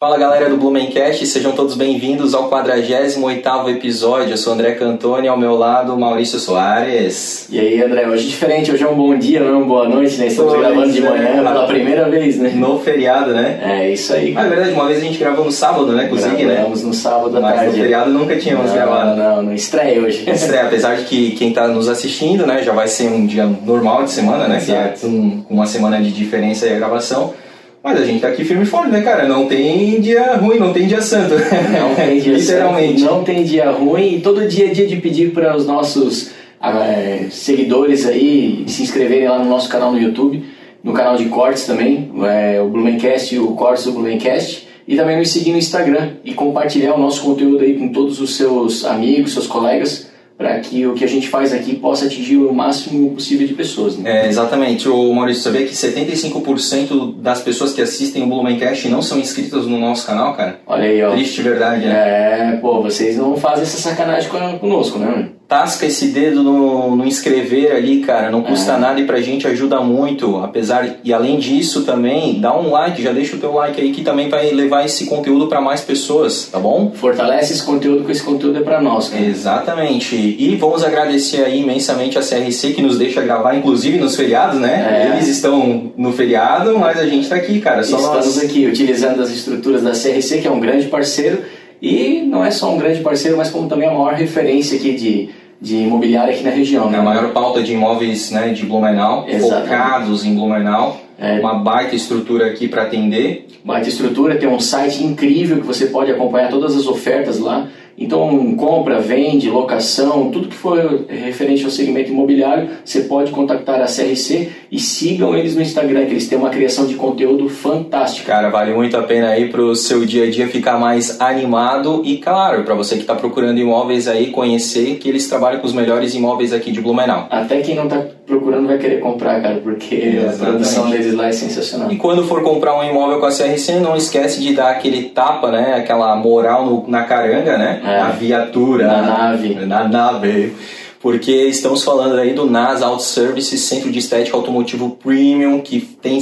Fala galera do Blumencast, sejam todos bem-vindos ao 48º episódio. Eu sou André Cantoni, ao meu lado Maurício Soares. E aí André, hoje é diferente, hoje é um bom dia, não é uma boa noite, né? Estamos pois gravando de manhã é, pela primeira vez, né? No feriado, né? É, isso aí. Mas na verdade, uma vez a gente gravou no sábado, né? Zig, né? Gravamos no sábado à Mas tarde. no feriado nunca tínhamos não, gravado. Não, não, estreia hoje. Estreia, apesar de que quem está nos assistindo, né? Já vai ser um dia normal de semana, né? Que é com uma semana de diferença aí a gravação. Mas a gente tá aqui firme e forte, né, cara? Não tem dia ruim, não tem dia santo. Não tem dia Literalmente. Santo, não tem dia ruim e todo dia é dia de pedir para os nossos é, seguidores aí se inscreverem lá no nosso canal no YouTube, no canal de cortes também, é, o Blumencast e o Cortes do Blumencast. E também nos seguir no Instagram e compartilhar o nosso conteúdo aí com todos os seus amigos, seus colegas para que o que a gente faz aqui possa atingir o máximo possível de pessoas. Né? É, exatamente. O Maurício, sabia que 75% das pessoas que assistem o Blumencast não são inscritas no nosso canal, cara? Olha aí, ó. Triste verdade, né? É, pô, vocês não fazem essa sacanagem conosco, né? Tasca esse dedo no, no inscrever ali, cara, não custa é. nada e pra gente ajuda muito, apesar e além disso também, dá um like, já deixa o teu like aí que também vai levar esse conteúdo para mais pessoas, tá bom? Fortalece esse conteúdo, que esse conteúdo é para nós, cara. Exatamente. E vamos agradecer aí imensamente a CRC que nos deixa gravar, inclusive nos feriados, né? É. Eles estão no feriado, mas a gente tá aqui, cara. Só Estamos nós... aqui utilizando as estruturas da CRC, que é um grande parceiro e não é só um grande parceiro, mas como também a maior referência aqui de, de imobiliária aqui na região. Né? A maior pauta de imóveis né, de Blumenau, Exatamente. focados em Blumenau. É. Uma baita estrutura aqui para atender. Baita estrutura, tem um site incrível que você pode acompanhar todas as ofertas lá. Então, compra, vende, locação, tudo que for referente ao segmento imobiliário, você pode contactar a CRC e sigam eles no Instagram, que eles têm uma criação de conteúdo fantástica. Cara, vale muito a pena aí para o seu dia a dia ficar mais animado e, claro, para você que está procurando imóveis aí, conhecer que eles trabalham com os melhores imóveis aqui de Blumenau. Até quem não está procurando vai querer comprar, cara, porque Exatamente. a produção deles lá é sensacional. E quando for comprar um imóvel com a CRC, não esquece de dar aquele tapa, né, aquela moral no, na caranga, né? É. Na viatura. Na nave. Na nave. Porque estamos falando aí do NAS Auto Service, Centro de Estética Automotivo Premium, que tem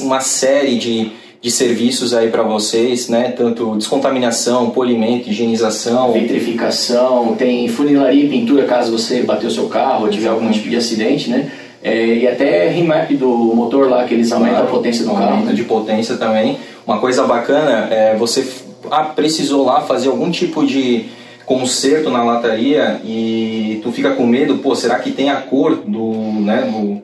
uma série de, de serviços aí para vocês, né? Tanto descontaminação, polimento, higienização, vitrificação, tem funilaria e pintura caso você bateu seu carro ou tiver algum tipo de acidente, né? É, e até remap do motor lá, que eles aumentam claro, a potência do carro. Aumenta de potência também. Uma coisa bacana é você ah, precisou lá fazer algum tipo de conserto na lataria e tu fica com medo, pô, será que tem a cor do, né, do,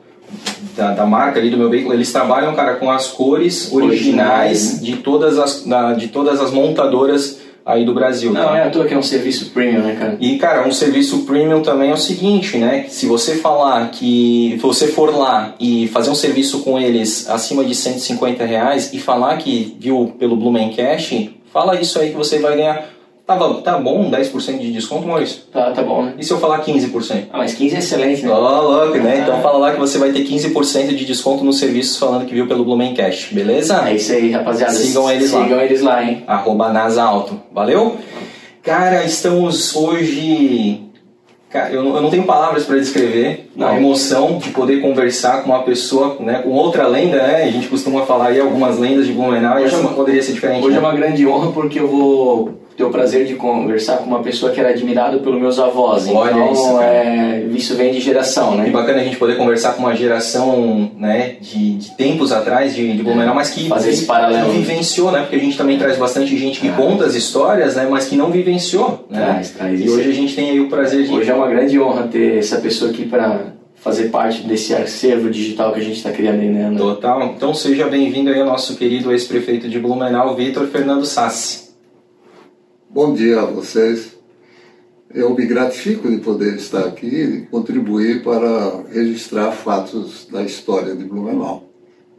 da, da, marca ali do meu veículo? Eles trabalham, cara, com as cores originais, de todas as, da, de todas as montadoras aí do Brasil. Não, tá? é à toa que é um serviço premium, né, cara? E, cara, um serviço premium também é o seguinte, né? Se você falar que se você for lá e fazer um serviço com eles acima de 150 reais e falar que viu pelo Blumencast, fala isso aí que você vai ganhar Tava, tá bom 10% de desconto, Maurício? Tá, tá bom, né? E se eu falar 15%? Ah, mas 15 é excelente, né? Ó, oh, louco, né? Ah. Então fala lá que você vai ter 15% de desconto nos serviços falando que viu pelo Blumencast, beleza? É isso aí, rapaziada. Sigam eles Sigam lá. Sigam eles lá, hein? Arroba NASA Alto. Valeu? Cara, estamos hoje... Cara, eu, eu não tenho palavras para descrever não. a emoção de poder conversar com uma pessoa, né, com outra lenda, né? A gente costuma falar aí algumas lendas de Blumenau e essa é uma, poderia ser diferente. Hoje né? é uma grande honra porque eu vou ter o prazer de conversar com uma pessoa que era admirada pelos meus avós. Olha então, isso, é, isso vem de geração, né? E bacana a gente poder conversar com uma geração, né, de, de tempos atrás de, de Blumenau, mas que, Fazer esse paralelo. que vivenciou, né? Porque a gente também traz bastante gente que é. conta as histórias, né, mas que não vivenciou, né? Traz, traz e hoje a gente tem aí o prazer de... Hoje é uma grande honra ter essa pessoa aqui para fazer parte desse acervo digital que a gente está criando aí, né? Total. Então seja bem-vindo aí ao nosso querido ex-prefeito de Blumenau, Vitor Fernando Sassi. Bom dia a vocês. Eu me gratifico de poder estar aqui e contribuir para registrar fatos da história de Blumenau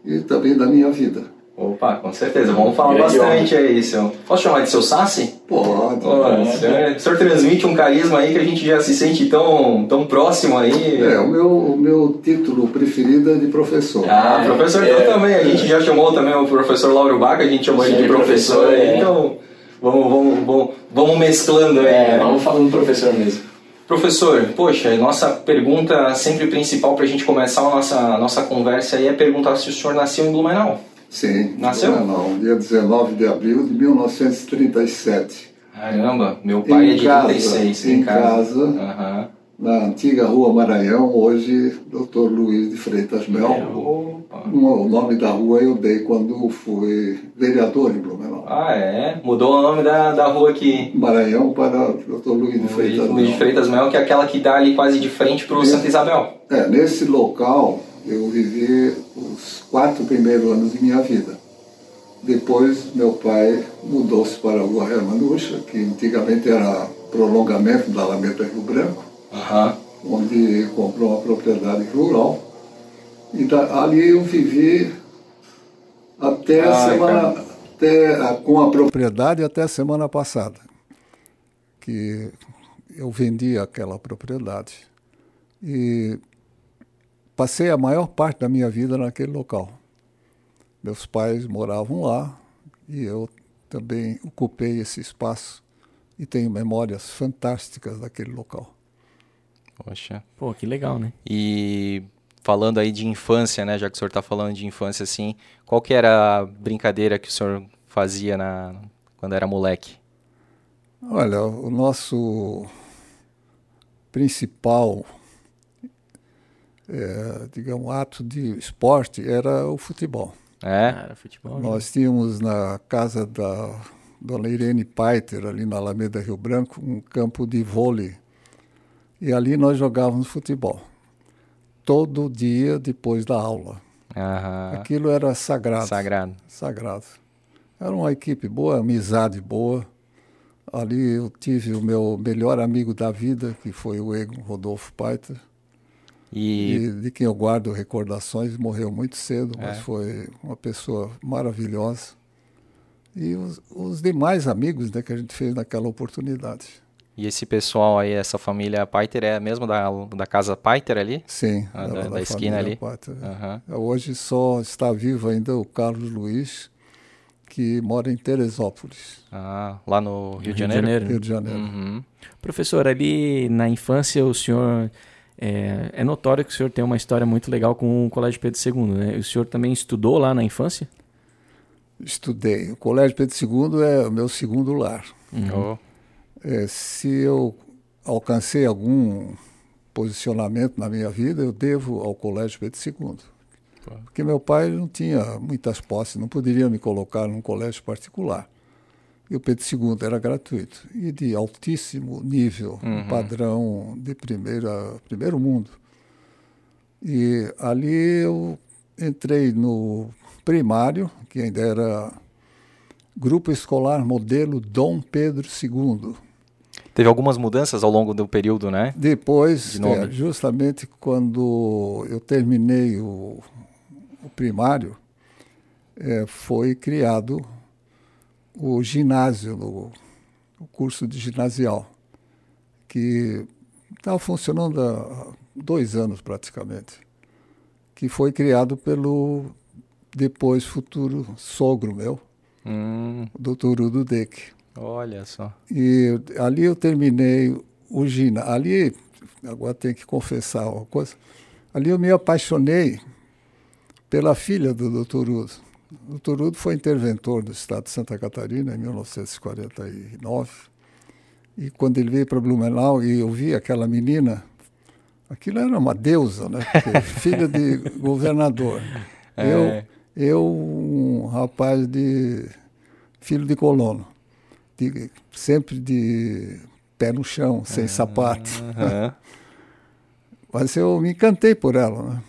e também da minha vida. Opa, com certeza. Vamos falar bastante aí, seu. Posso chamar de seu Sassi? Pode. Oh, o, senhor, o senhor transmite um carisma aí que a gente já se sente tão, tão próximo aí. É, o meu, o meu título preferido é de professor. Ah, professor é, também. A gente já chamou também o professor Lauro Baca, a gente chamou ele de professor. professor é. Então Vamos, vamos, vamos, vamos mesclando aí. É, né? vamos falando professor mesmo. Professor, poxa, nossa pergunta sempre principal para a gente começar a nossa, a nossa conversa aí é perguntar se o senhor nasceu em Blumenau. Sim. Nasceu? Não, não, dia 19 de abril de 1937. Caramba, meu pai Em é de casa, 36, em casa. Aham. Na antiga Rua Maranhão, hoje Dr. Luiz de Freitas Mel. Opa. O nome da rua eu dei quando fui vereador em Blumenau. Ah, é? Mudou o nome da, da rua aqui. Maranhão para Dr. Luiz de Freitas Luiz de Mel. Freitas Mel, que é aquela que dá ali quase de frente pro Santa Isabel. É, nesse local eu vivi os quatro primeiros anos de minha vida. Depois meu pai mudou-se para a Rua Hermanucha, que antigamente era prolongamento da Alameda Rio Branco, Aham. onde comprou uma propriedade rural. E da- ali eu vivi até a Ai, semana, cara. até com a propriedade até a semana passada, que eu vendi aquela propriedade e passei a maior parte da minha vida naquele local. Meus pais moravam lá e eu também ocupei esse espaço e tenho memórias fantásticas daquele local. Poxa. Pô, que legal, né? E falando aí de infância, né? Já que o senhor está falando de infância assim, qual que era a brincadeira que o senhor fazia na, quando era moleque? Olha, o nosso principal, eh, digamos, ato de esporte era o futebol. É? Cara, futebol. Nós tínhamos na casa da dona Irene Paiter, ali na Alameda Rio Branco, um campo de vôlei. E ali nós jogávamos futebol. Todo dia depois da aula. Aham. Aquilo era sagrado. Sagrado. Sagrado. Era uma equipe boa, amizade boa. Ali eu tive o meu melhor amigo da vida, que foi o Egon Rodolfo Paiter, E, e de quem eu guardo recordações, morreu muito cedo, mas É. foi uma pessoa maravilhosa. E os, os demais amigos né, que a gente fez naquela oportunidade. E esse pessoal aí, essa família Paiter é mesmo da, da casa Paiter ali? Sim, Ah, era da- da esquina ali? Aham. Hoje só está vivo ainda o Carlos Luiz, que mora em Teresópolis, Ah, lá no Rio, de Rio de Janeiro? Janeiro. Rio de Janeiro. Uhum. Professor, ali na infância o senhor. É, é notório que o senhor tem uma história muito legal com o Colégio Pedro II, né? O senhor também estudou lá na infância? Estudei. O Colégio Pedro II é o meu segundo lar. Oh, É, se eu alcancei algum posicionamento na minha vida, eu devo ao Colégio Pedro II. Porque meu pai não tinha muitas posses, não poderia me colocar num colégio particular. E o Pedro II era gratuito e de altíssimo nível, um padrão de primeira, primeiro mundo. E ali eu entrei no primário, que ainda era Grupo Escolar Modelo Dom Pedro II. Teve algumas mudanças ao longo do período, né? Depois, De é, justamente quando eu terminei o, o primário, é, foi criado o ginásio, no- o curso de ginasial, que estava funcionando há dois anos praticamente, que foi criado pelo depois futuro sogro meu, Hum, o doutor Udo Deck. Olha só. E ali eu terminei o ginásio. Ali, agora tenho que confessar uma coisa. Ali eu me apaixonei pela filha do Dr. Udo. O Dr. Udo foi interventor do estado de Santa Catarina em 1949. E quando ele veio para Blumenau e eu vi aquela menina, aquilo era uma deusa, né? Filha de governador. É. Eu, eu, um rapaz de filho de colono, de- sempre de pé no chão, sem sapato. Mas eu me encantei por ela, né?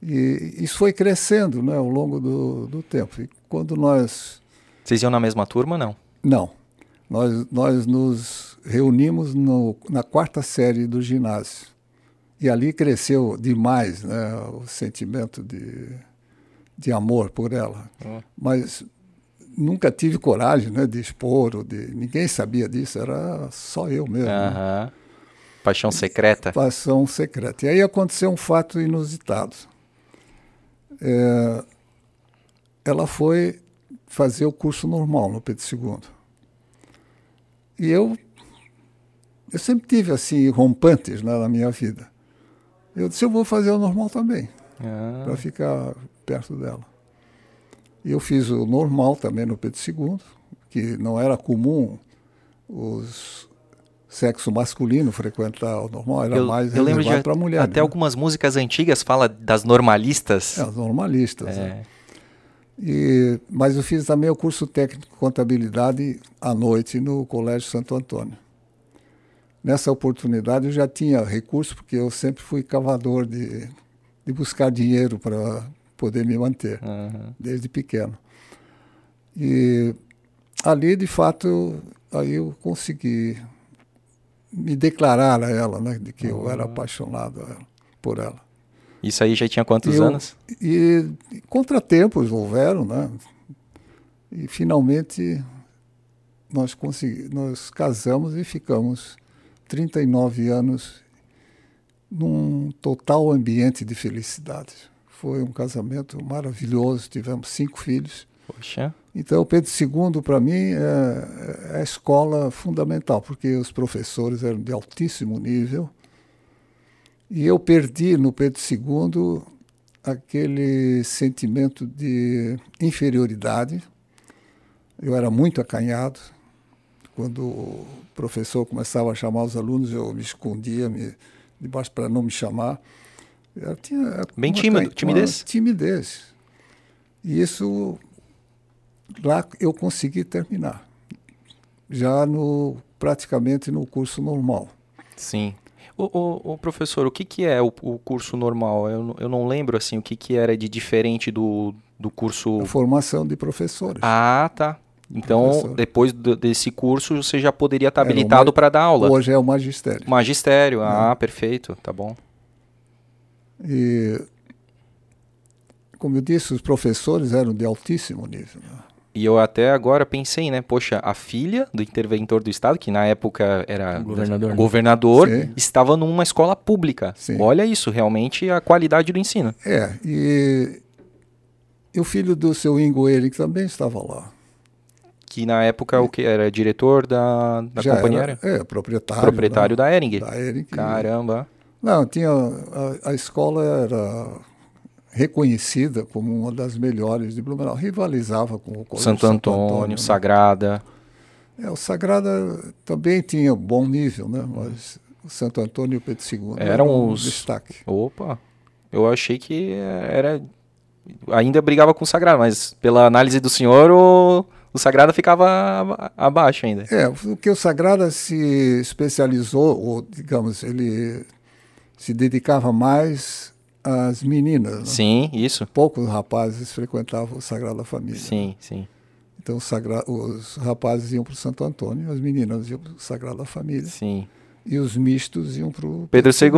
E isso foi crescendo, né, ao longo do, do tempo. E quando nós Vocês iam na mesma turma, não? não, nós nós nos reunimos no, na quarta série do ginásio e ali cresceu demais, né, o sentimento de de amor por ela. Mas nunca tive coragem, né, de expor, ou de ninguém sabia disso, era só eu mesmo. né? Aham. Paixão secreta. Paixão secreta. E aí aconteceu um fato inusitado. É, ela foi fazer o curso normal no Pedro II. E eu, eu sempre tive assim rompantes né, na minha vida. Eu disse, eu vou fazer o normal também, Ah, para ficar perto dela. Eu fiz o normal também no Pedro II, que não era comum os sexo masculino frequentar o normal, era eu, mais eu lembro de para mulher. Até né? algumas músicas antigas fala das normalistas. É, as normalistas. É. Né? E, mas eu fiz também o curso técnico de contabilidade à noite no Colégio Santo Antônio. Nessa oportunidade eu já tinha recurso, porque eu sempre fui cavador de, de buscar dinheiro para poder me manter, uhum. desde pequeno. E ali, de fato, aí eu consegui me declarar a ela, né, de que uhum. eu era apaixonado por ela. Isso aí já tinha quantos e anos? e, e contratempos houveram, né? E finalmente nós consegui, nós casamos e ficamos 39 anos num total ambiente de felicidade. Foi um casamento maravilhoso, tivemos cinco filhos. Poxa. Então, Pedro II, para mim, é, é a escola fundamental, porque os professores eram de altíssimo nível. E eu perdi no Pedro II aquele sentimento de inferioridade. Eu era muito acanhado. Quando o professor começava a chamar os alunos, eu me escondia me, debaixo para não me chamar. Eu tinha Bem tímido, timidez? Timidez. E isso lá eu consegui terminar, já no praticamente no curso normal. Sim. O, o, o professor, o que, que é o, o curso normal? Eu, eu não lembro assim o que, que era de diferente do, do curso. A formação de professores. Ah, tá. Então, Professor. depois do, desse curso, você já poderia estar habilitado para dar aula. Hoje é o magistério. Magistério, ah, é. perfeito, tá bom. E, como eu disse, os professores eram de altíssimo nível. Né? E eu até agora pensei, né? Poxa, a filha do interventor do Estado, que na época era governador, né? governador estava numa escola pública. Sim. Olha isso, realmente a qualidade do ensino. É, e, e o filho do seu Ingo Eric também estava lá. Que na época o que era diretor da, da companhia? Era, é, proprietário. Proprietário da, da Ering. Da Ering. Caramba. Não, tinha a, a escola era reconhecida como uma das melhores de Blumenau. Rivalizava com o Colégio Santo Antônio, Santo Antônio né? Sagrada. É, o Sagrada também tinha bom nível, né? Mas o Santo Antônio e o Pedro II eram, eram os destaque. Opa, eu achei que era ainda brigava com o Sagrada, mas pela análise do senhor o, o Sagrada ficava abaixo ainda. É, porque o Sagrada se especializou, ou digamos, ele se dedicava mais as meninas. Né? Sim, isso. Poucos rapazes frequentavam o Sagrada Família. Sim, sim. Então sagra... os rapazes iam para o Santo Antônio, as meninas iam para o Sagrada Família. Sim. E os mistos iam para o Pedro II.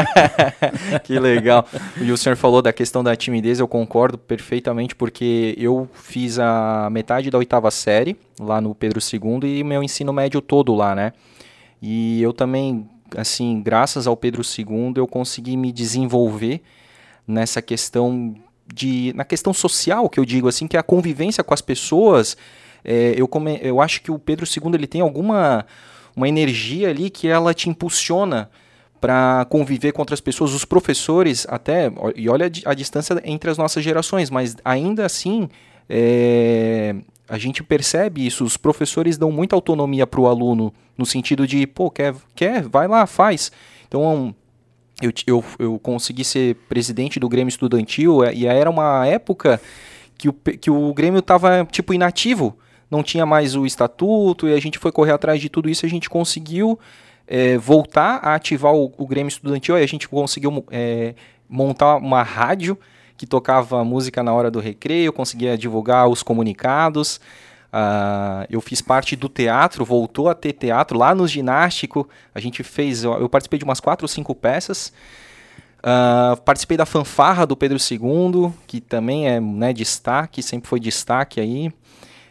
que legal. E o senhor falou da questão da timidez, eu concordo perfeitamente, porque eu fiz a metade da oitava série lá no Pedro II e meu ensino médio todo lá, né? E eu também assim, graças ao Pedro II, eu consegui me desenvolver nessa questão de na questão social que eu digo assim que é a convivência com as pessoas é, eu come, eu acho que o Pedro II ele tem alguma uma energia ali que ela te impulsiona para conviver com outras pessoas os professores até e olha a, distância entre as nossas gerações mas ainda assim é, a gente percebe isso, os professores dão muita autonomia para o aluno, no sentido de, pô, quer, quer, vai lá, faz. Então, eu, eu, eu consegui ser presidente do Grêmio Estudantil, é, e era uma época que o, que o Grêmio estava, tipo, inativo, não tinha mais o estatuto, e a gente foi correr atrás de tudo isso, a gente conseguiu é, voltar a ativar o, o Grêmio Estudantil, a gente conseguiu é, montar uma rádio, que tocava música na hora do recreio, conseguia divulgar os comunicados. Uh, eu fiz parte do teatro, voltou a ter teatro lá no ginástico. A gente fez, eu participei de umas quatro ou cinco peças. Uh, participei da fanfarra do Pedro II, que também é né, destaque, sempre foi destaque aí.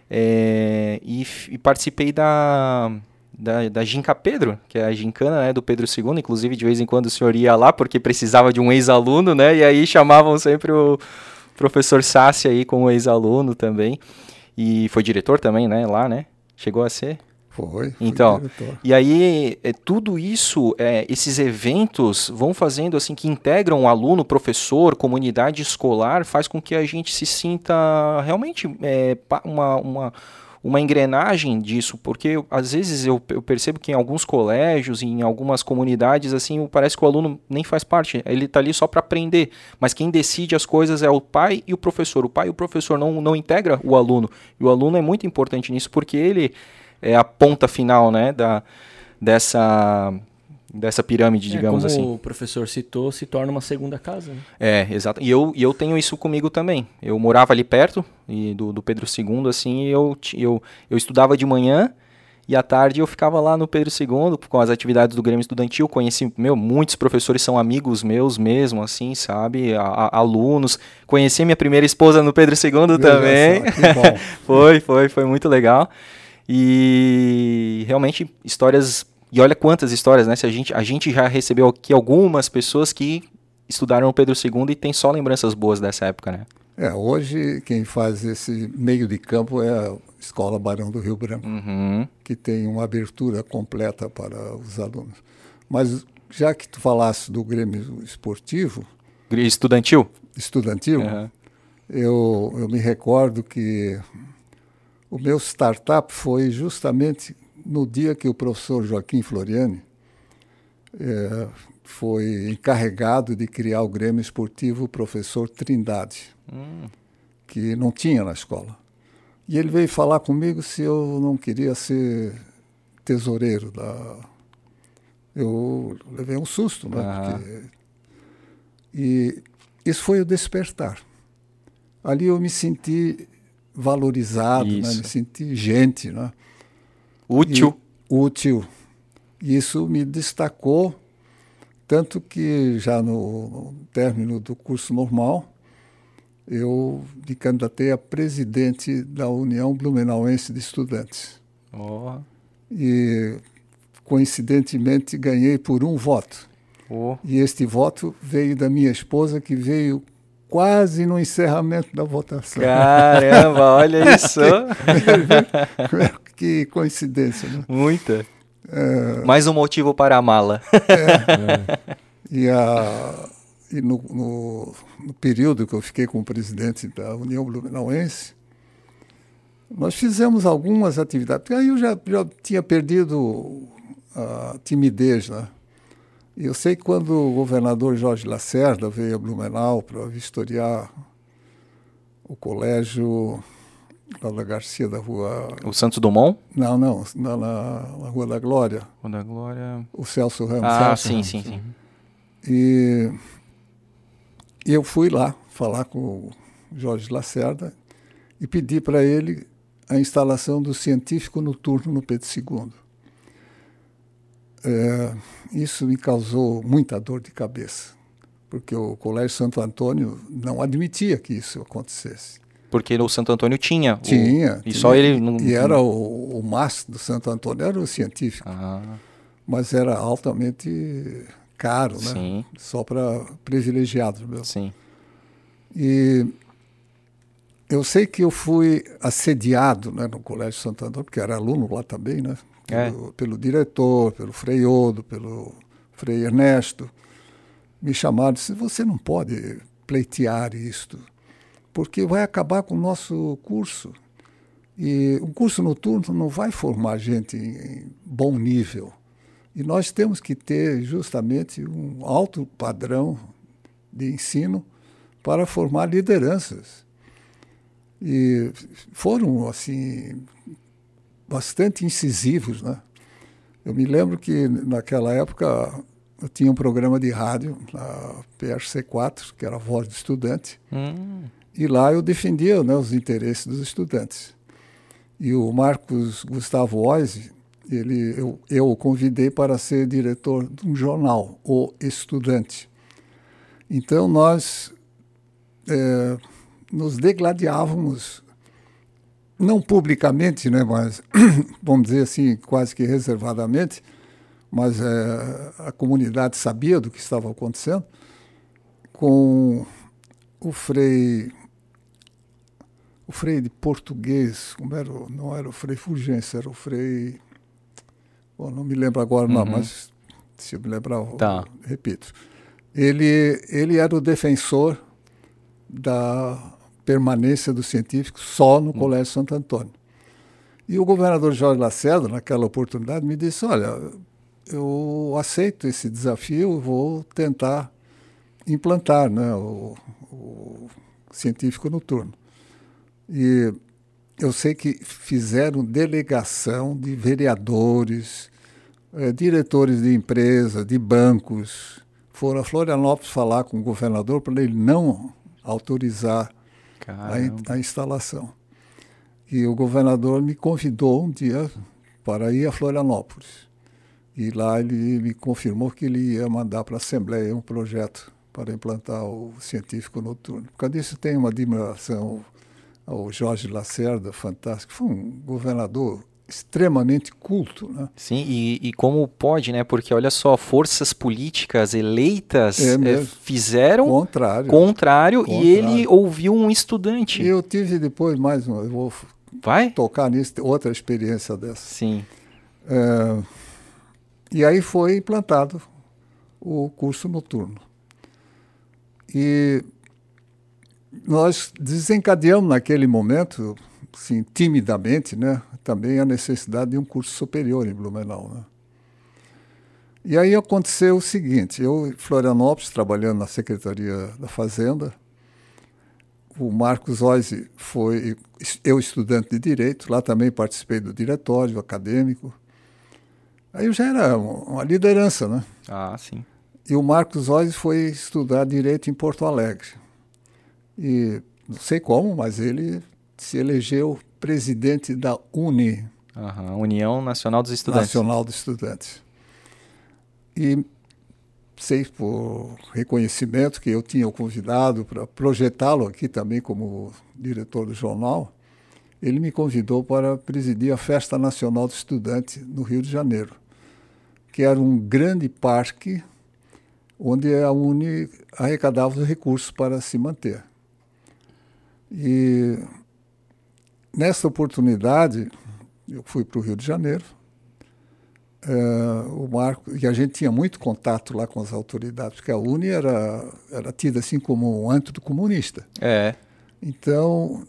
É, e, e participei da, da, da Ginca Pedro, que é a gincana né, do Pedro II, inclusive de vez em quando o senhor ia lá porque precisava de um ex-aluno, né? E aí chamavam sempre o professor Sassi aí como ex-aluno também. E foi diretor também, né, lá, né? Chegou a ser? Foi. Então, e aí é, tudo isso, é, esses eventos vão fazendo assim que integram o aluno, professor, comunidade escolar, faz com que a gente se sinta realmente é, uma, uma uma engrenagem disso, porque às vezes eu, eu, percebo que em alguns colégios, em algumas comunidades, assim, parece que o aluno nem faz parte, ele está ali só para aprender, mas quem decide as coisas é o pai e o professor. O pai e o professor não, não integra o aluno, e o aluno é muito importante nisso, porque ele é a ponta final, né, da, dessa dessa pirâmide, é, digamos como assim. o professor citou, se torna uma segunda casa. Né? É, exato. E eu, e eu tenho isso comigo também. Eu morava ali perto e do, do Pedro II, assim, e eu, eu, eu estudava de manhã e à tarde eu ficava lá no Pedro II com as atividades do Grêmio Estudantil. Conheci, meu, muitos professores são amigos meus mesmo, assim, sabe? A, a, alunos. Conheci minha primeira esposa no Pedro II também. foi, foi, foi muito legal. E realmente histórias e olha quantas histórias, né? Se a gente, a gente já recebeu aqui algumas pessoas que estudaram o Pedro II e tem só lembranças boas dessa época, né? É, hoje quem faz esse meio de campo é a Escola Barão do Rio Branco, uhum. que tem uma abertura completa para os alunos. Mas já que tu falasse do Grêmio Esportivo... Estudantil? Estudantil, uhum. eu, eu me recordo que o meu startup foi justamente no dia que o professor Joaquim Floriani é, foi encarregado de criar o Grêmio Esportivo Professor Trindade, hum. que não tinha na escola. E ele veio falar comigo se eu não queria ser tesoureiro da. Eu levei um susto, né? Porque... E isso foi o despertar. Ali eu me senti valorizado, né? me senti gente, né? Útil. E, útil. Isso me destacou, tanto que já no, no término do curso normal, eu me candidatei a presidente da União Blumenauense de Estudantes. Oh. E, coincidentemente, ganhei por um voto. Oh. E este voto veio da minha esposa, que veio quase no encerramento da votação. Caramba, olha isso! que coincidência, né? Muita. É... Mais um motivo para a mala. É. E, a, e no, no, no, período que eu fiquei com o presidente da União Blumenauense, nós fizemos algumas atividades. Aí eu já, já tinha perdido a timidez, né? E eu sei que quando o governador Jorge Lacerda veio a Blumenau para vistoriar o colégio lá da Garcia da Rua. O Santos Dumont? Não, não, na, na, na Rua da Glória. Rua da Glória. O Celso Ramos. Ah, Celso sim, Ramos. sim, sim. E, e eu fui lá falar com o Jorge Lacerda e pedi para ele a instalação do científico noturno no Pedro II. É, isso me causou muita dor de cabeça, porque o Colégio Santo Antônio não admitia que isso acontecesse. Porque o Santo Antônio tinha. Tinha. O, e tinha, só ele não. E era o, o mastro do Santo Antônio, era o científico. Ah. Mas era altamente caro, né? Sim. Só para privilegiados mesmo. Sim. E eu sei que eu fui assediado né, no Colégio Santo Antônio, porque era aluno lá também, né? Pelo, é. pelo diretor, pelo Frei Odo, pelo Frei Ernesto. Me chamaram e disseram, você não pode pleitear isto porque vai acabar com o nosso curso. E um curso noturno não vai formar gente em bom nível. E nós temos que ter justamente um alto padrão de ensino para formar lideranças. E foram, assim, bastante incisivos, né? Eu me lembro que naquela época eu tinha um programa de rádio na PRC4, que era a Voz do Estudante. Hum. E lá eu defendia né, os interesses dos estudantes. E o Marcos Gustavo Oise, ele, eu, eu o convidei para ser diretor de um jornal, O Estudante. Então nós é, nos degladiávamos, não publicamente, né, mas vamos dizer assim, quase que reservadamente, mas é, a comunidade sabia do que estava acontecendo, com o Frei o Frei de português, como era, não era o Frei Fulgêncio, era o Frei. Bom, não me lembro agora, não, mas se eu me lembrar, eu Tá. repito. Ele, ele era o defensor da permanência dos científicos só no Colégio Santo Antônio. E o governador Jorge Lacerda, naquela oportunidade, me disse: Olha, eu aceito esse desafio, vou tentar implantar né, o, o científico noturno. E eu sei que fizeram delegação de vereadores, eh, diretores de empresas, de bancos, foram a Florianópolis falar com o governador para ele não autorizar a, a instalação. E o governador me convidou um dia para ir a Florianópolis. E lá ele me confirmou que ele ia mandar para a Assembleia um projeto para implantar o científico noturno. Por causa disso, tenho uma admiração ao Jorge Lacerda, fantástico. Foi um governador extremamente culto, né? Sim, e, e como pode, né? Porque olha só, forças políticas eleitas É mesmo. fizeram Contrário. contrário, e Contrário. ele ouviu um estudante. E eu tive depois mais uma, eu vou Vai? tocar nisso, outra experiência dessa. Sim. É, e aí foi implantado o curso noturno. E nós desencadeamos naquele momento, assim, timidamente, né, também a necessidade de um curso superior em Blumenau. Né? E aí aconteceu o seguinte, eu em Florianópolis, trabalhando na Secretaria da Fazenda, o Marcos Oise foi, eu estudante de Direito, lá também participei do diretório acadêmico, Aí eu já era uma liderança, né? Ah, sim. E o Marcos Oise foi estudar direito em Porto Alegre. E não sei como, mas ele se elegeu presidente da UNE, Aham, União Nacional dos Estudantes. Nacional dos Estudantes. E sei por reconhecimento que eu tinha o convidado para projetá-lo aqui também como diretor do jornal, ele me convidou para presidir a Festa Nacional do Estudante no Rio de Janeiro, que era um grande parque onde a Uni arrecadava os recursos para se manter. E nessa oportunidade, eu fui para o Rio de Janeiro, eh, o Marco, e a gente tinha muito contato lá com as autoridades, porque a Uni era, era tida assim como um antro comunista. É. Então,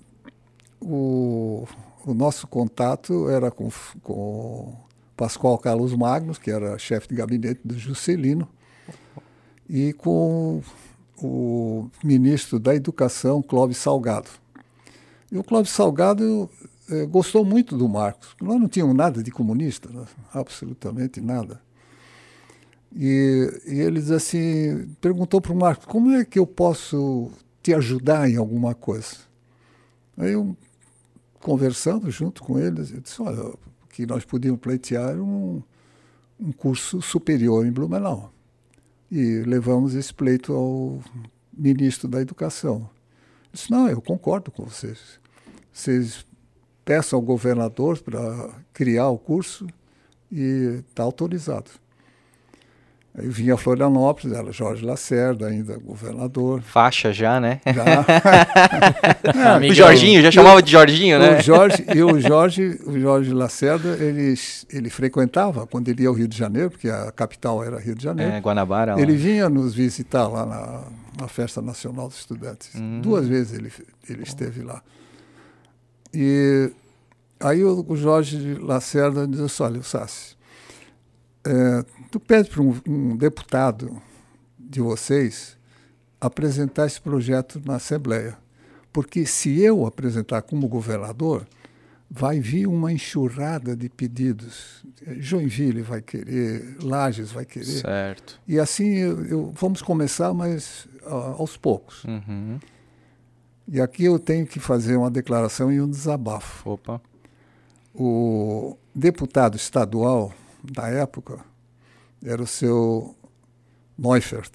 o, o nosso contato era com, com Pascoal Carlos Magnus, que era chefe de gabinete do Juscelino, e com o ministro da Educação, Clóvis Salgado. E o Clóvis Salgado eh, gostou muito do Marcos. Nós não tínhamos nada de comunista, né? absolutamente nada. E, e eles assim perguntou para o Marcos como é que eu posso te ajudar em alguma coisa. Aí eu conversando junto com eles, eu disse, olha, que nós podíamos pleitear era um, um curso superior em Blumenau. E levamos esse pleito ao ministro da Educação. Disse, não, eu concordo com vocês. Vocês peçam ao governador para criar o curso e está autorizado. Aí vinha Florianópolis, era Jorge Lacerda, ainda governador. Faixa já, né? Já. o Jorginho, já chamava de Jorginho, né? O Jorge, e o Jorge, o Jorge Lacerda, ele, ele frequentava, quando ele ia ao Rio de Janeiro, porque a capital era Rio de Janeiro, É, Guanabara. lá. ele vinha nos visitar lá na, na Festa Nacional dos Estudantes. Hum. Duas vezes ele, ele esteve lá. E aí o, o Jorge Lacerda diz assim, olha, Sassi, é, tu pede para um, um deputado de vocês apresentar esse projeto na Assembleia. Porque se eu apresentar como governador, vai vir uma enxurrada de pedidos. Joinville vai querer, Lages vai querer. Certo. E assim eu, eu- vamos começar, mas ah, aos poucos. Uhum. E aqui eu tenho que fazer uma declaração e um desabafo. Opa. O deputado estadual da época era o seu Neufert.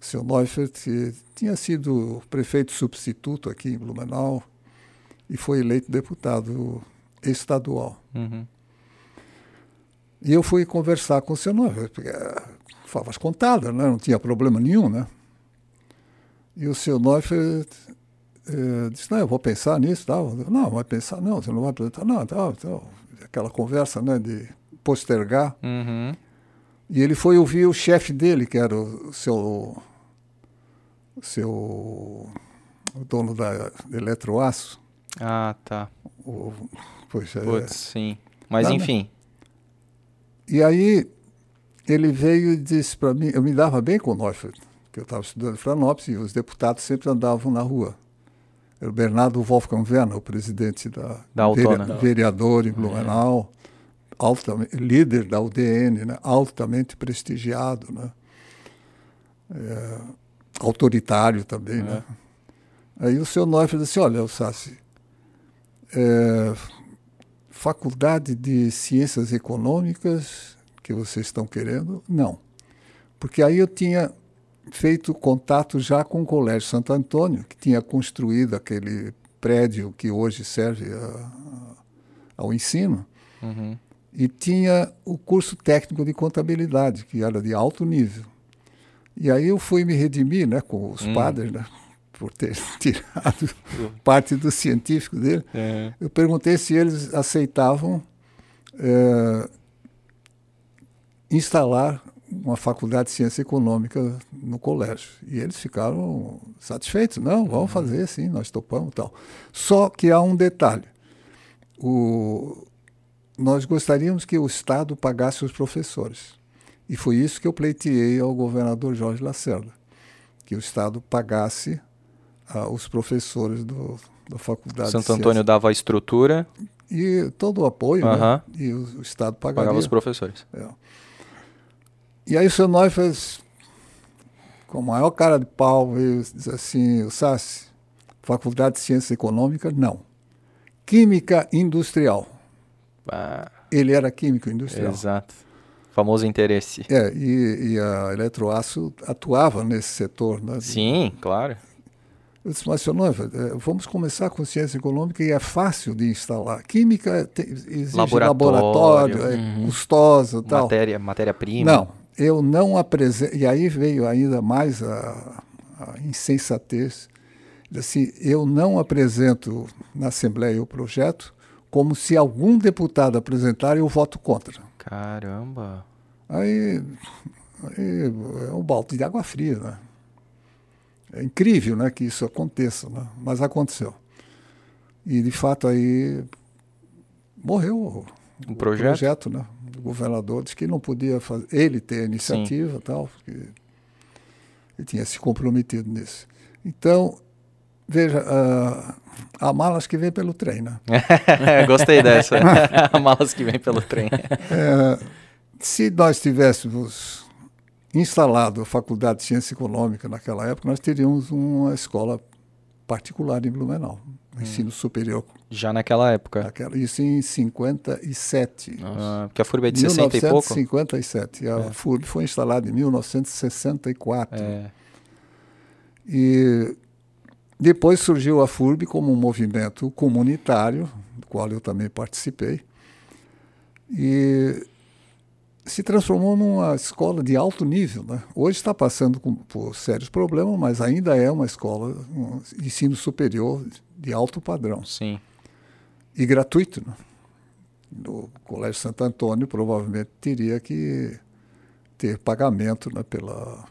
O seu Neufert eh, tinha sido prefeito substituto aqui em Blumenau e foi eleito deputado estadual. Uhum. E eu fui conversar com o seu Neufert, porque eh, favas contadas, né? não tinha problema nenhum, né? E o seu Neufert eh, disse, não, eu vou pensar nisso, tal. Eu, Não, vai pensar, não, você não vai apresentar, não, tal, tal. Aquela conversa, né, de postergar. Uhum. E ele foi ouvir o chefe dele, que era o seu. O seu. O dono da Eletroaço. Ah, tá. O, pois é. Putz, sim. Mas enfim. E aí ele veio e disse para mim, eu me dava bem com o Neufeld, que eu estava estudando em Florianópolis e os deputados sempre andavam na rua. O Bernardo Wolfgang Werner, o presidente da, Da Autona. vere- vereador em Blumenau, altamente, líder da UDN, né, altamente prestigiado, né, É, autoritário também. Né. Aí o seu Neufeld disse, olha, Sassi, é, faculdade de ciências econômicas que vocês estão querendo? Não. Porque aí eu tinha feito contato já com o Colégio Santo Antônio, que tinha construído aquele prédio que hoje serve a- ao ensino, Uhum. e tinha o curso técnico de contabilidade, que era de alto nível. E aí eu fui me redimir né, com os padres, né, por ter tirado parte do científico dele. É. Eu perguntei se eles aceitavam eh, instalar uma faculdade de ciência econômica no colégio. E eles ficaram satisfeitos. Não, vamos fazer sim, nós topamos tal. Só que há um detalhe. O, nós gostaríamos que o Estado pagasse os professores. E foi isso que eu pleiteei ao governador Jorge Lacerda, que o Estado pagasse ah, os professores do, da faculdade de Santo Antônio dava a estrutura, e todo o apoio, né? e o, o Estado pagaria. pagava os professores. E aí o seu Neufeld, com a maior cara de pau, veio dizer assim, o Sassi, Faculdade de Ciências Econômicas, não. Química Industrial. Ah, Ele era químico industrial. exato. Famoso interesse. É, e, e a Eletroaço atuava nesse setor. Né? Sim, claro. Eu disse, mas, senhor Neufeld, eh, vamos começar com ciência econômica e é fácil de instalar. Química tem, exige Laboratório. laboratório, é custosa e tal. Matéria, matéria-prima. Não, eu não apresento. E aí veio ainda mais a, a insensatez. Assim, eu não apresento na Assembleia o projeto como se algum deputado apresentar eu voto contra. Caramba. Aí, aí é um balde de água fria, né? É incrível né, que isso aconteça, né? mas aconteceu. E, de fato, aí morreu o, O projeto? né? Governador disse que não podia fazer, ele ter a iniciativa e tal, porque ele tinha se comprometido nisso. Então, veja, ah, há malas que vêm pelo trem, né? Gostei dessa. Malas que vem pelo trem. É, se nós tivéssemos instalado a Faculdade de Ciência Econômica naquela época, nós teríamos uma escola particular em Blumenau, um ensino superior. Já naquela época. Naquela, isso em 57. Ah, porque a FURB é de 60 e pouco. 1957. A FURB foi instalada em 1964. É. E depois surgiu a FURB como um movimento comunitário, do qual eu também participei, e se transformou numa escola de alto nível. Né? Hoje está passando por sérios problemas, mas ainda é uma escola, um ensino superior de alto padrão Sim. e gratuito. Né? No Colégio Santo Antônio provavelmente teria que ter pagamento né, pela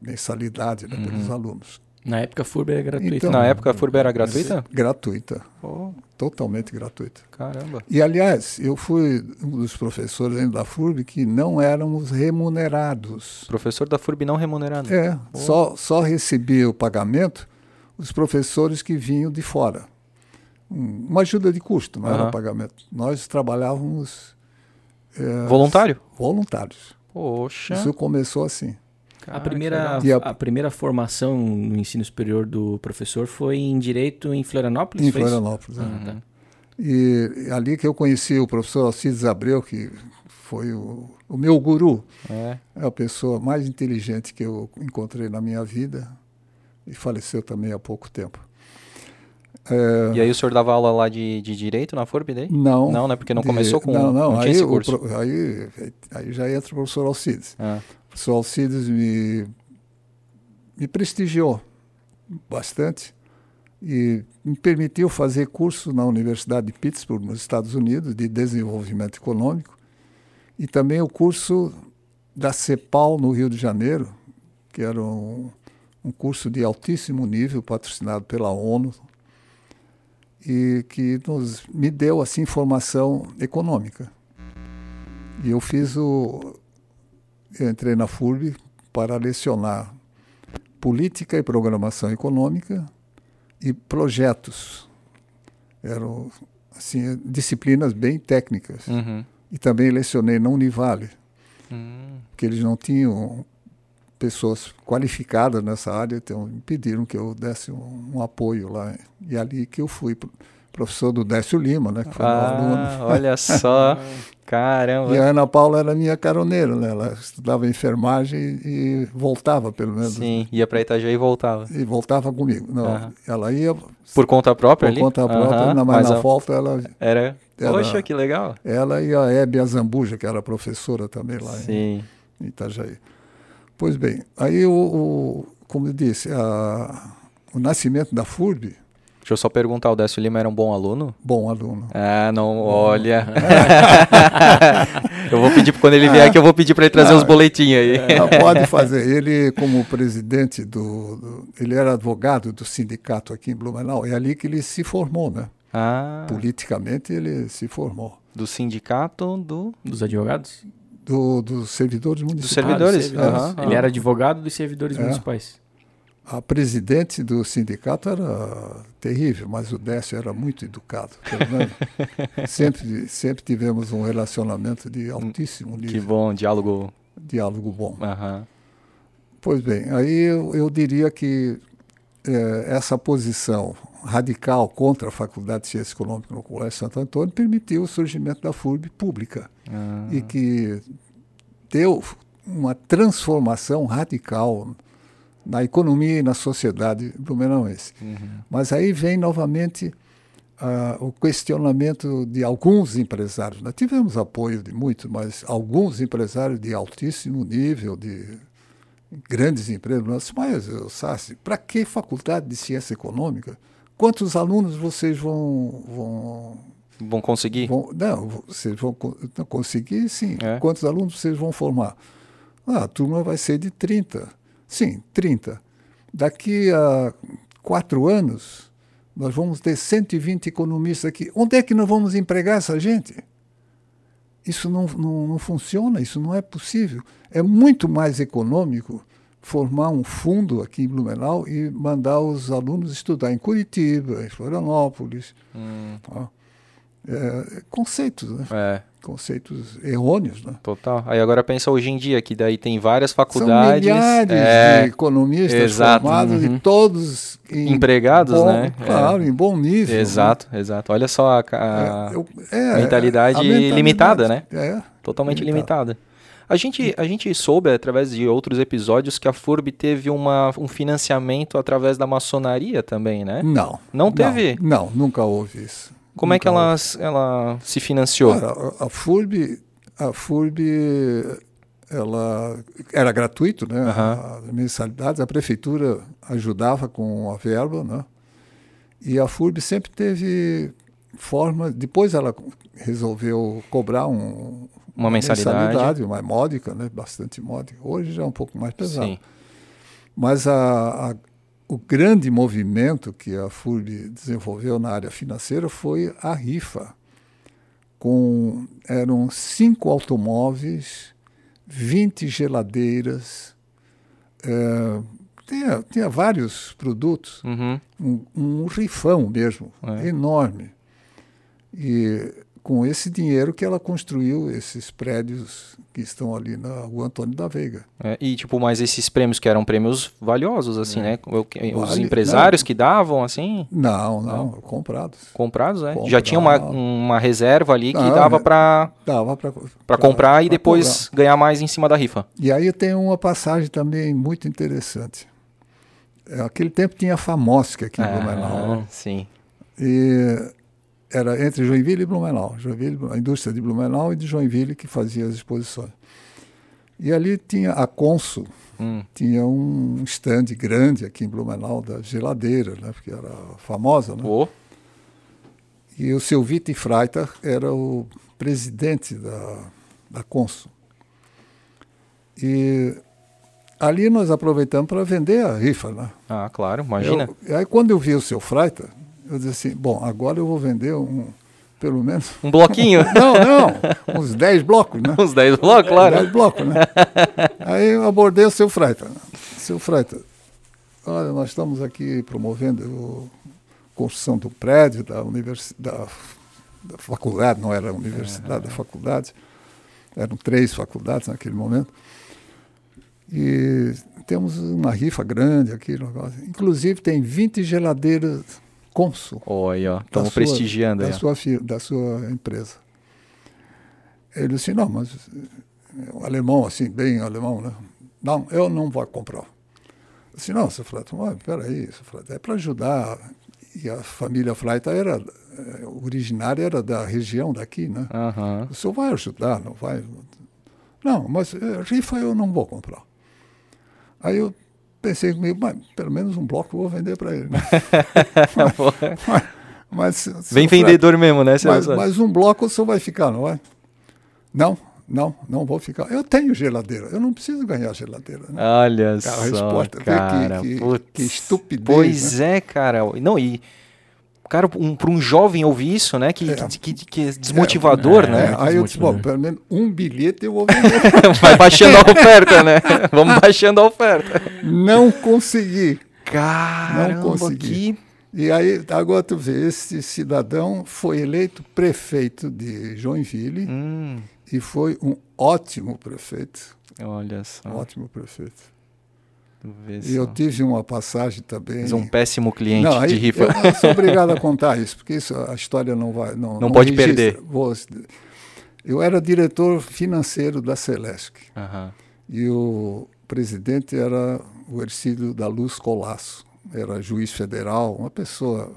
mensalidade né, pelos alunos. Na época a FURB era gratuita. Então- Na época a FURB era gratuita? Gratuita, Pô, totalmente gratuita. caramba. E, aliás, eu fui um dos professores ainda da FURB que não éramos remunerados. Professor da FURB não remunerado. É, só, só recebia o pagamento os professores que vinham de fora. Um- uma ajuda de custo, não era Aham. pagamento. Nós trabalhávamos é, Voluntário? voluntários. Poxa. Isso começou assim. A primeira, E a- a primeira formação no ensino superior do professor foi em Direito em Florianópolis? Em? Florianópolis. é. Uhum. E ali que eu conheci o professor Alcides Abreu, que foi o, o meu guru. É. É a pessoa mais inteligente que eu encontrei na minha vida e faleceu também há pouco tempo. É, E aí o senhor dava aula lá de, de direito na FURB daí? não. Não, né? Porque não começou com. Não, não. tinha aí, pro- aí, aí já entra o professor Alcides. Ah, O professor Alcides me, me prestigiou bastante e me permitiu fazer curso na Universidade de Pittsburgh, nos Estados Unidos, de desenvolvimento econômico. E também o curso da CEPAL no Rio de Janeiro, que era um, um curso de altíssimo nível, patrocinado pela ONU, e que nos, me deu assim formação econômica. E eu fiz o. Eu entrei na FURB para lecionar política e programação econômica e projetos. Eram assim, disciplinas bem técnicas. Uhum. E também lecionei na Univale, Hum. que eles não tinham pessoas qualificadas nessa área, então me pediram que eu desse um, um apoio lá. E é ali que eu fui pro- professor do Décio Lima, né, que foi meu Ah, aluno. olha só. Caramba. E a Ana Paula era minha caroneira, né? Ela estudava enfermagem e voltava, pelo menos. Sim, ia pra Itajaí e voltava. E voltava comigo. Não, ela ia Por conta própria por ali? conta própria, Aham, na, mas mas na volta ela, Era... Era- Poxa, que legal. ela e a Hebe Azambuja, que era professora também lá Sim. em Itajaí. Pois bem, aí o, o- como eu disse, a- o nascimento da FURB, Deixa eu só perguntar, o Décio Lima era um bom aluno? bom aluno. Ah, não, olha. eu vou pedir, quando ele vier aqui, eu vou pedir pra ele trazer Ah. os boletins aí. Ela pode fazer. Ele, como presidente do, do- Ele era advogado do sindicato aqui em Blumenau. É ali que ele se formou, né? Ah, Politicamente ele se formou. do sindicato do... Dos advogados? Do, dos servidores Dos municipais. servidores? Ah, dos servidores. aham, Ele era advogado dos servidores É. municipais. A presidente do sindicato era terrível, mas o Décio era muito educado. Sempre, sempre tivemos um relacionamento de altíssimo Que nível, bom, diálogo. diálogo bom. Aham. Pois bem, aí eu, eu diria que eh, essa posição radical contra a Faculdade de Ciências Econômicas no Colégio Santo Antônio permitiu o surgimento da FURB pública Ah, e que deu uma transformação radical na economia e na sociedade blumenauense. uhum. Mas aí vem novamente ah, o questionamento de alguns empresários. Nós tivemos apoio de muitos, mas alguns empresários de altíssimo nível, de grandes empresas, mas, ô, Sassi, para que faculdade de ciência econômica? Quantos alunos vocês vão, vão Vão conseguir? Vão- não, vocês vão conseguir, sim. É. Quantos alunos vocês vão formar? Ah, a turma vai ser de 30. Sim, 30. Daqui a quatro anos, nós vamos ter 120 economistas aqui. Onde é que nós vamos empregar essa gente? Isso não, não, não funciona, isso não é possível. É muito mais econômico formar um fundo aqui em Blumenau e mandar os alunos estudar em Curitiba, em Florianópolis. Hum, ó. É, conceitos, né? é, conceitos errôneos. Né? total. Aí agora pensa hoje em dia, que daí tem várias São faculdades. milhares é, de economistas exato, formados uhum. e todos em Empregados, bom- né? Claro, em bom nível. né? Exato, exato. Olha só a, a- É, eu- é, mentalidade a mentalidade, limitada, né? É, totalmente limitada. limitada. A gente, a gente soube, através de outros episódios, que a FURB teve uma, um financiamento através da maçonaria também, né? não. Não teve? Não, nunca houve isso. Como é que Nunca ela, ela se financiou? A, a FURB, a FURB ela era gratuito, né? Aham. As mensalidades, a prefeitura ajudava com a verba, né? E a FURB sempre teve forma. Depois ela resolveu cobrar um, Uma mensalidade. mais módica, né? Bastante módica. Hoje já é um pouco mais pesado. Sim. Mas a- a- o grande movimento que a FURB desenvolveu na área financeira foi a rifa. Com, eram cinco automóveis, 20 geladeiras, eh, tinha, tinha vários produtos, Uhum. um, um rifão mesmo, É. enorme. E com esse dinheiro que ela construiu esses prédios que estão ali na rua Antônio da Veiga. É, e, tipo, mas esses prêmios que eram prêmios valiosos, assim, né? O que- Os Vale- empresários que davam, assim, Não, não, comprados. comprados, né? Já tinha uma, uma reserva ali que Ah, dava é. pra, Dava para pra comprar e depois ganhar mais em cima da rifa. E aí tem uma passagem também muito interessante. É, Aquele tempo tinha a FAMOSC aqui em Blumenau. Ah, sim. E era entre Joinville e Blumenau. Joinville, a indústria de Blumenau e de Joinville que fazia as exposições. E ali tinha a Consul, Hum, tinha um stand grande aqui em Blumenau da geladeira, né, porque era famosa. Né? Pô, E o seu Vite Freitag era o presidente da, da Consul. E ali nós aproveitamos para vender a rifa. Né? Ah, claro, imagina. Eu, aí quando eu vi o seu Freita, eu disse assim, bom, agora eu vou vender um, pelo menos... Um bloquinho? não, não, uns 10 blocos, né? uns 10 blocos, claro. 10 blocos, né? aí eu abordei o seu Freita. Né? Seu Freita, olha, nós estamos aqui promovendo a construção do prédio da universidade, da, da faculdade, não era a universidade, da faculdade. Eram três faculdades naquele momento. E temos uma rifa grande aqui. Inclusive tem 20 geladeiras Consul. Olha, ó, estamos prestigiando da Sua, da sua empresa. Ele disse, não, mas um alemão assim, bem alemão, né? Não, eu não vou comprar. Eu disse, não, seu Fleta, peraí, seu Fleta, é para ajudar. E a família Freita era, eh, originária era da região daqui, né? Uhum. O senhor vai ajudar, não vai? Não, mas eh, rifa eu não vou comprar. Aí eu pensei comigo, mas pelo menos um bloco eu vou vender para ele. Né? mas, mas, Bem vendedor mesmo, né? Mas, mas, um bloco o senhor vai ficar, não vai? Não, não, não vou ficar. Eu tenho geladeira, eu não preciso ganhar geladeira. Né? Olha só, resposta, cara. Que, que, que, estupidez. Pois né? é, cara. Não, e cara, um, para um jovem ouvir isso, né? Que, é. que, que, é desmotivador, é, né? É. Aí eu disse, bom, pelo menos um bilhete eu vou vender. Vai baixando a oferta, né? Vamos baixando a oferta. Não consegui. Caramba, não consegui. Que... E aí, agora tu vê, esse cidadão foi eleito prefeito de Joinville hum. e foi um ótimo prefeito. Olha só. ótimo prefeito. E eu tive uma passagem também. Mas um péssimo cliente não, aí, de rifa. Eu, eu sou obrigado a contar isso, porque isso, a história não vai. Não, não, não pode registra. perder. Eu era diretor financeiro da Celesc. Uhum. E o presidente era o Ercílio da Luz Colasso. Era juiz federal, uma pessoa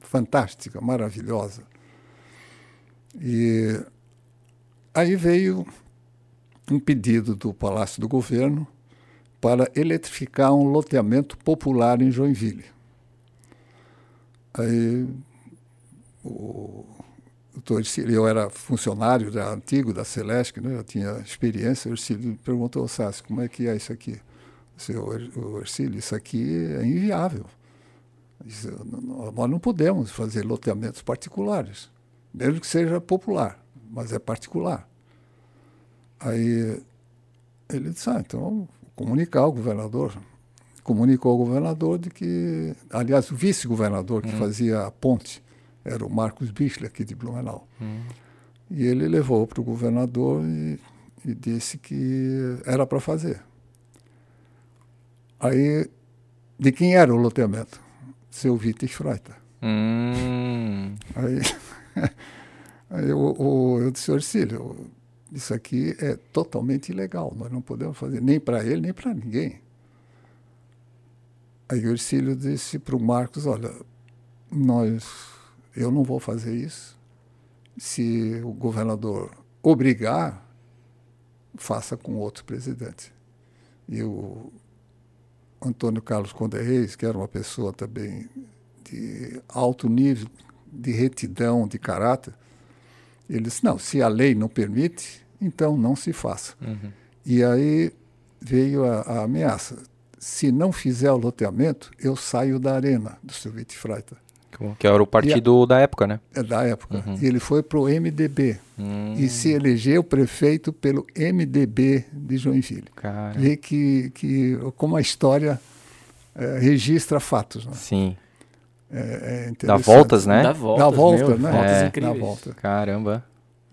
fantástica, maravilhosa. E aí veio um pedido do Palácio do Governo para eletrificar um loteamento popular em Joinville. Aí o, o Ercílio, eu era funcionário já antigo da Celeste, né, eu tinha experiência, o Ercílio perguntou, Sassi, como é que é isso aqui? Seu, o Ercílio, isso aqui é inviável. Disse, nós não podemos fazer loteamentos particulares, mesmo que seja popular, mas é particular. Aí ele disse, ah, então comunicar ao governador. Comunicou ao governador de que, aliás, o vice-governador que hum. fazia a ponte era o Marcos Bichler, aqui de Blumenau. Hum. E ele levou para o governador e, e, disse que era para fazer. Aí, de quem era o loteamento? Seu Vitor Freita. Hum. Aí, aí o, o, eu disse, Orcílio, isso aqui é totalmente ilegal, nós não podemos fazer nem para ele, nem para ninguém. Aí o Ercílio disse para o Marcos, olha, nós, eu não vou fazer isso. Se o governador obrigar, faça com outro presidente. E o Antônio Carlos Conde Reis, que era uma pessoa também de alto nível de retidão, de caráter, ele disse, não, se a lei não permite, então não se faça. Uhum. E aí veio a, a, ameaça. Se não fizer o loteamento, eu saio da arena do Silvite Freita. Que era o partido a, da época, né? É da época. Uhum. E ele foi para o MDB. Hum. E se elegeu prefeito pelo MDB de Joinville. Cara. Vê que, que como a história é, registra fatos. Né? Sim. É, é Dá voltas, né? Dá voltas, Dá volta, meu, né? Voltas É. incríveis. Dá volta. Caramba.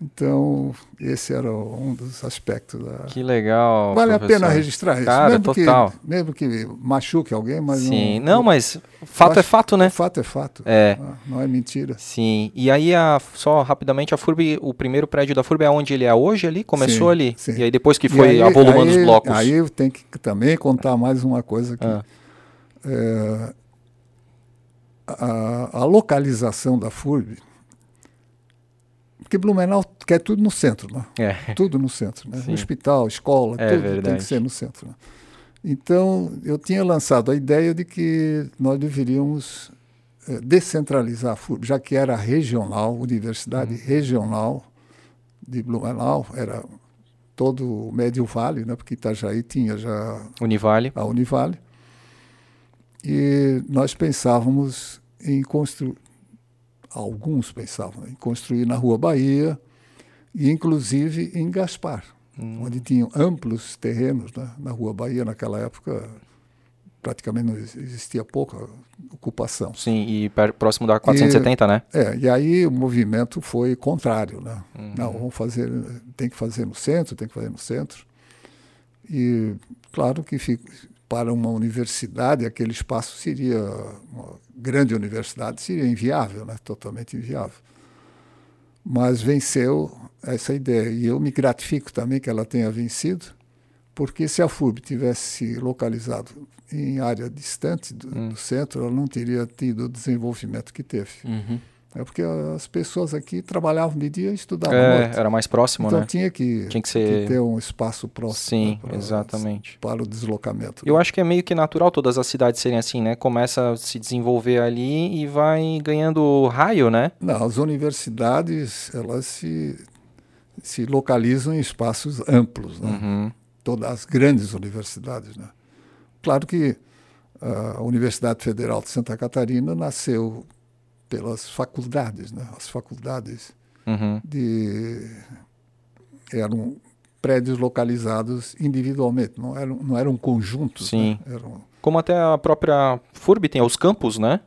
Então, esse era um dos aspectos da. Que legal. Vale professor. a pena registrar isso. Cara, mesmo total. Que, mesmo que machuque alguém, mas Sim. não. Não, mas fato é acho- fato, né? Fato é fato. É. Ah, Não é mentira. Sim. E aí, a, só rapidamente, a FURB, o primeiro prédio da FURB é onde ele é hoje ali? Começou Sim, ali? sim. E aí depois que E foi aí- avolumando aí- os blocos? Aí eu tenho que também contar mais uma coisa aqui. Ah. É, a, a localização da FURB, porque Blumenau quer tudo no centro, né? É. Tudo no centro, né? Sim. Hospital, escola, É tudo tem verdade. que ser no centro. né? Então, eu tinha lançado a ideia de que nós deveríamos eh, descentralizar a FURB, já que era regional, universidade Uhum. regional de Blumenau, era todo o Médio Vale, né, porque Itajaí tinha já Univale. a Univale. E nós pensávamos em construir, alguns pensavam em construir na Rua Bahia e inclusive em Gaspar, onde tinham amplos terrenos né, na Rua Bahia naquela época praticamente não ex- existia pouca ocupação. Sim, e próximo da 470, né? É, e aí o movimento foi contrário, né? Não, vamos fazer, tem que fazer no centro, tem que fazer no centro. E claro que fi- para uma universidade aquele espaço seria uma grande universidade seria inviável, né? Totalmente inviável. Mas venceu essa ideia e eu me gratifico também que ela tenha vencido, porque se a FURB tivesse se localizado em área distante do, do centro, ela não teria tido o desenvolvimento que teve. Uhum. É porque as pessoas aqui trabalhavam de dia e estudavam É, noite. era mais próximo, Então né? tinha que, Tinha que ser- ter um espaço próximo. Sim, né, para- exatamente. Para o deslocamento. Eu acho que é meio que natural todas as cidades serem assim, né? Começa a se desenvolver ali e vai ganhando raio, né? Não, as universidades, elas se, se localizam em espaços amplos, né? Uhum. Todas as grandes universidades, né? Claro que a Universidade Federal de Santa Catarina nasceu pelas faculdades, né? As faculdades Uhum. de eram prédios localizados individualmente, não eram, não eram conjuntos. Sim. né? Eram, Como até a própria FURB tem os campos, né?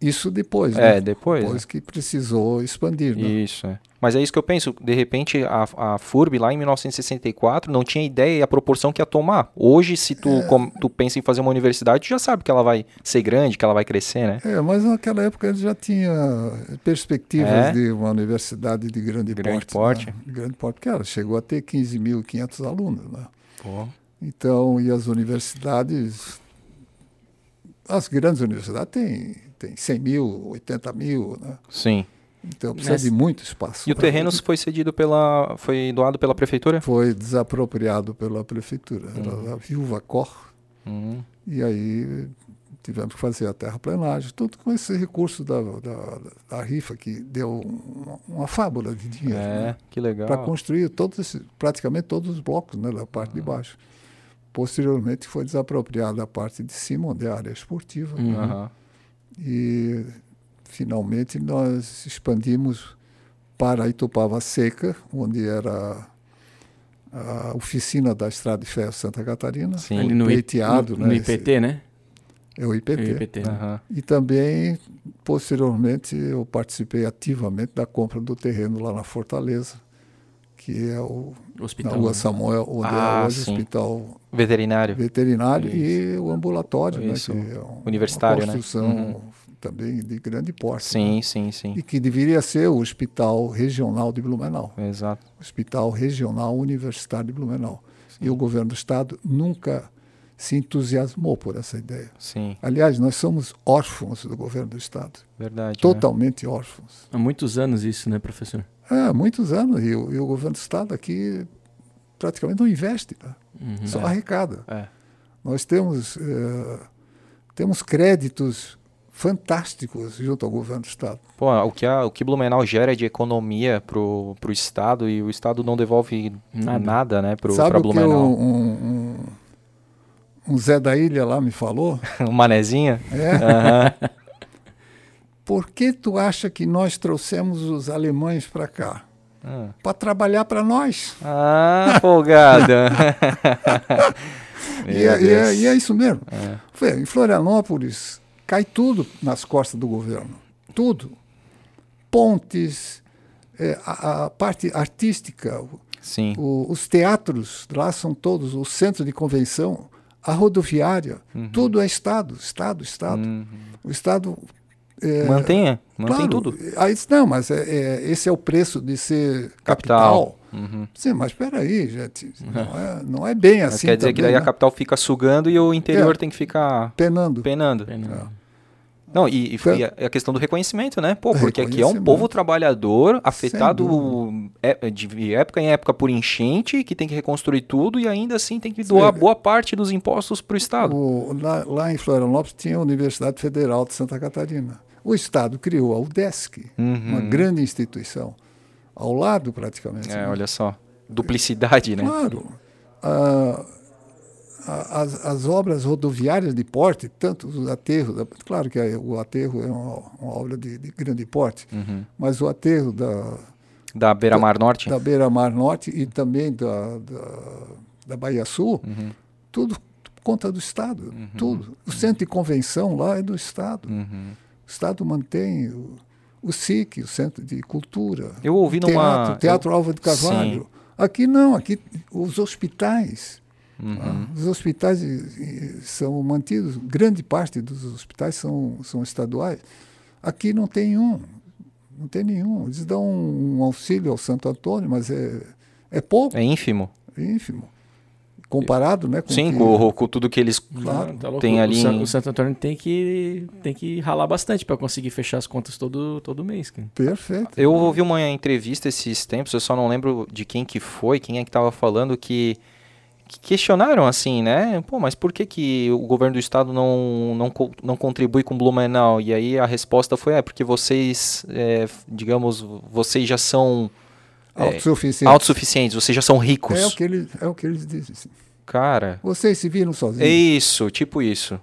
isso depois, É, né? depois. depois que precisou expandir. Né? Isso, é. Mas é isso que eu penso. De repente, a, a FURB lá em 1964 não tinha ideia e a proporção que ia tomar. Hoje, se tu, É. com- tu pensa em fazer uma universidade, tu já sabe que ela vai ser grande, que ela vai crescer, né? É, mas naquela época ele já tinha perspectivas É? de uma universidade de grande, Grande porte. porte. né? De grande porte, porque ela chegou a ter 15.500 alunos. Né? Pô. Então, e as universidades, as grandes universidades têm, têm 100 mil, 80 mil, né? Sim. Então precisa Mas- de muito espaço. E o terreno foi cedido pela. Foi doado pela prefeitura? foi desapropriado pela prefeitura, era a viúva Cor, Uhum. e aí tivemos que fazer a terraplenagem, tudo com esse recurso da, da, da rifa que deu uma, uma fábula de dinheiro. É, né? que legal. para construir todos praticamente todos os blocos né, da parte de baixo. Posteriormente foi desapropriada a parte de cima, onde é a área esportiva, Uhum. Aham. e finalmente nós expandimos para Itupava Seca, onde era a oficina da Estrada de Ferro Santa Catarina, Sim. Ali no, pleiteado, no, no né, IPT, né? é o IPT. O IPT, né? Aham. E também, posteriormente, eu participei ativamente da compra do terreno lá na Fortaleza, que é o, na Hospital. Rua né? Samuel, onde Ah, é hoje o sim. Hospital Veterinário. veterinário e o ambulatório, Isso. né, que é um- Universitário, né? uma construção Uhum. Também de grande porte. Sim, né? sim, sim. E que deveria ser o Hospital Regional de Blumenau, Exato. Hospital Regional Universitário de Blumenau. E o governo do estado nunca se entusiasmou por essa ideia. Sim, Aliás, nós somos órfãos do governo do estado, verdade. né? totalmente órfãos. Há muitos anos isso, né, professor? Há muitos anos, e o, e o governo do estado aqui praticamente não investe, né? Uhum. só arrecada. É. Nós temos, eh, temos créditos fantásticos junto ao governo do Estado. Pô, o que, a, o que Blumenau gera de economia pro, pro Estado e o Estado não devolve Nada. nada, né, pro, Sabe pra o que um, Blumenau. um, um Zé da Ilha lá me falou? Um manezinha? É, Aham. por que tu acha que nós trouxemos os alemães para cá? Ah. Para trabalhar para nós. Ah, folgada. E é, e, é, e é isso mesmo. É. Foi, Em Florianópolis, cai tudo nas costas do governo. Tudo. Pontes, eh, a, a parte artística, Sim. o- os teatros lá são todos, o centro de convenção, a rodoviária, tudo é Estado, Estado, Estado. Uhum. O Estado. é, Mantenha, mantém claro, tudo. Aí, disse, não, mas é, é- esse é o preço de ser Capital. capital. Uhum. Sim, mas espera aí, gente. Não é, não é bem Mas assim. quer dizer que também, daí a né? capital fica sugando e o interior É. tem que ficar Penando. penando. Pena. Não, e, e, e a, questão do reconhecimento, né? Pô, É, porque aqui é um povo trabalhador, afetado dúvida. é- de época em época por enchente, que tem que reconstruir tudo e ainda assim tem que doar Sim. boa parte dos impostos para o Estado. Lá, lá em Florianópolis tinha a Universidade Federal de Santa Catarina. O Estado criou a UDESC, Uhum. uma grande instituição, ao lado praticamente. É, né? olha só. duplicidade, né? Claro. Ah, as, as obras rodoviárias de porte, tanto os aterros, da- claro que o aterro é uma, uma obra de, de grande porte, Uhum. mas o aterro da, Da Beira-Mar Norte? da Beira-Mar Norte e também da, da, da Bahia Sul, Uhum. tudo conta do Estado, tudo. O centro de convenção lá é do Estado. Uhum. O Estado mantém o, o SIC, o Centro de Cultura. Eu ouvi o numa- Teatro, Teatro Alva de Carvalho. Aqui não, aqui os hospitais. Uhum. ah, Os hospitais são mantidos, grande parte dos hospitais são, são estaduais. Aqui não tem um, não tem nenhum. Eles dão um, um auxílio ao Santo Antônio, mas é, é pouco, É ínfimo. ínfimo. Comparado né, com, Sim, que- com, com tudo que eles Claro. Tá têm ali. O, San- o Santo Antônio tem que, tem que ralar bastante para conseguir fechar as contas todo, todo mês. cara. Perfeito. Eu ouvi uma entrevista esses tempos, eu só não lembro de quem que foi, quem é que estava falando que questionaram assim, né? Pô, mas por que, que o governo do estado não, não, não contribui com Blumenau? E aí a resposta foi, é porque vocês, é, digamos, vocês já são é, Autossuficiente. autossuficientes, vocês já são ricos. É o que eles, é o que eles dizem. sim. Cara, Vocês se viram é sozinhos. isso, tipo isso.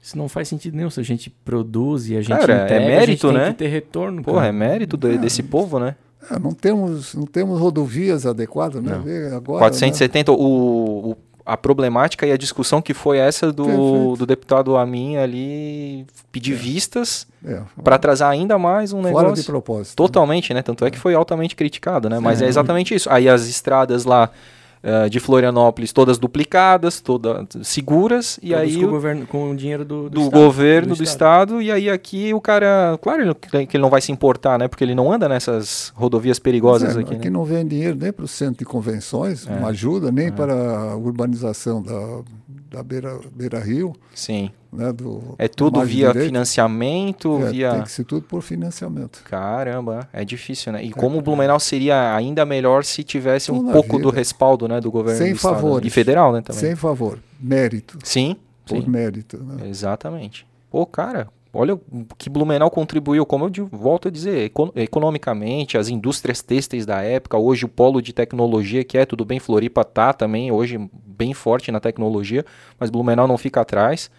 Isso não faz sentido nenhum. Se a gente produz e a gente Cara, é entrega, a mérito, gente tem né? que ter retorno. Porra, cara. é mérito do- desse povo, né? É, não, temos, não temos rodovias adequadas, né? Não. Agora, 470, o, o- a problemática e a discussão que foi essa do, Perfeito. do deputado Amin ali pedir vistas né? É, para atrasar ainda mais um fora de negócio. propósito. Totalmente, né? Tanto é que foi altamente criticado, né? Mas É. é exatamente isso. Aí as estradas lá eh, de Florianópolis todas duplicadas, todas seguras, e Todos aí com o governo, com o dinheiro do, do, Estado, governo, do, estado. e aí aqui o cara, claro ele- que ele não vai se importar, né? Porque ele não anda nessas rodovias perigosas É, aqui, aqui né? não vem dinheiro nem para o centro de convenções, É. não ajuda, nem para a urbanização da, da Beira, Beira Rio. Sim. Né, do, É tudo via direita. financiamento, É, via... Tem que ser tudo por financiamento. Caramba, é difícil, né? E como o Blumenau seria ainda melhor se tivesse um pouco do vida. respaldo, né, do governo Sem do estado, né? e federal, né, também. Sem favor. Mérito. Sim, Por sim, mérito. Né? exatamente. Pô, cara, olha o que Blumenau contribuiu, como eu volto a dizer, econ- economicamente, as indústrias têxteis da época, hoje o polo de tecnologia que é, tudo bem, Floripa tá também hoje bem forte na tecnologia, mas Blumenau não fica atrás.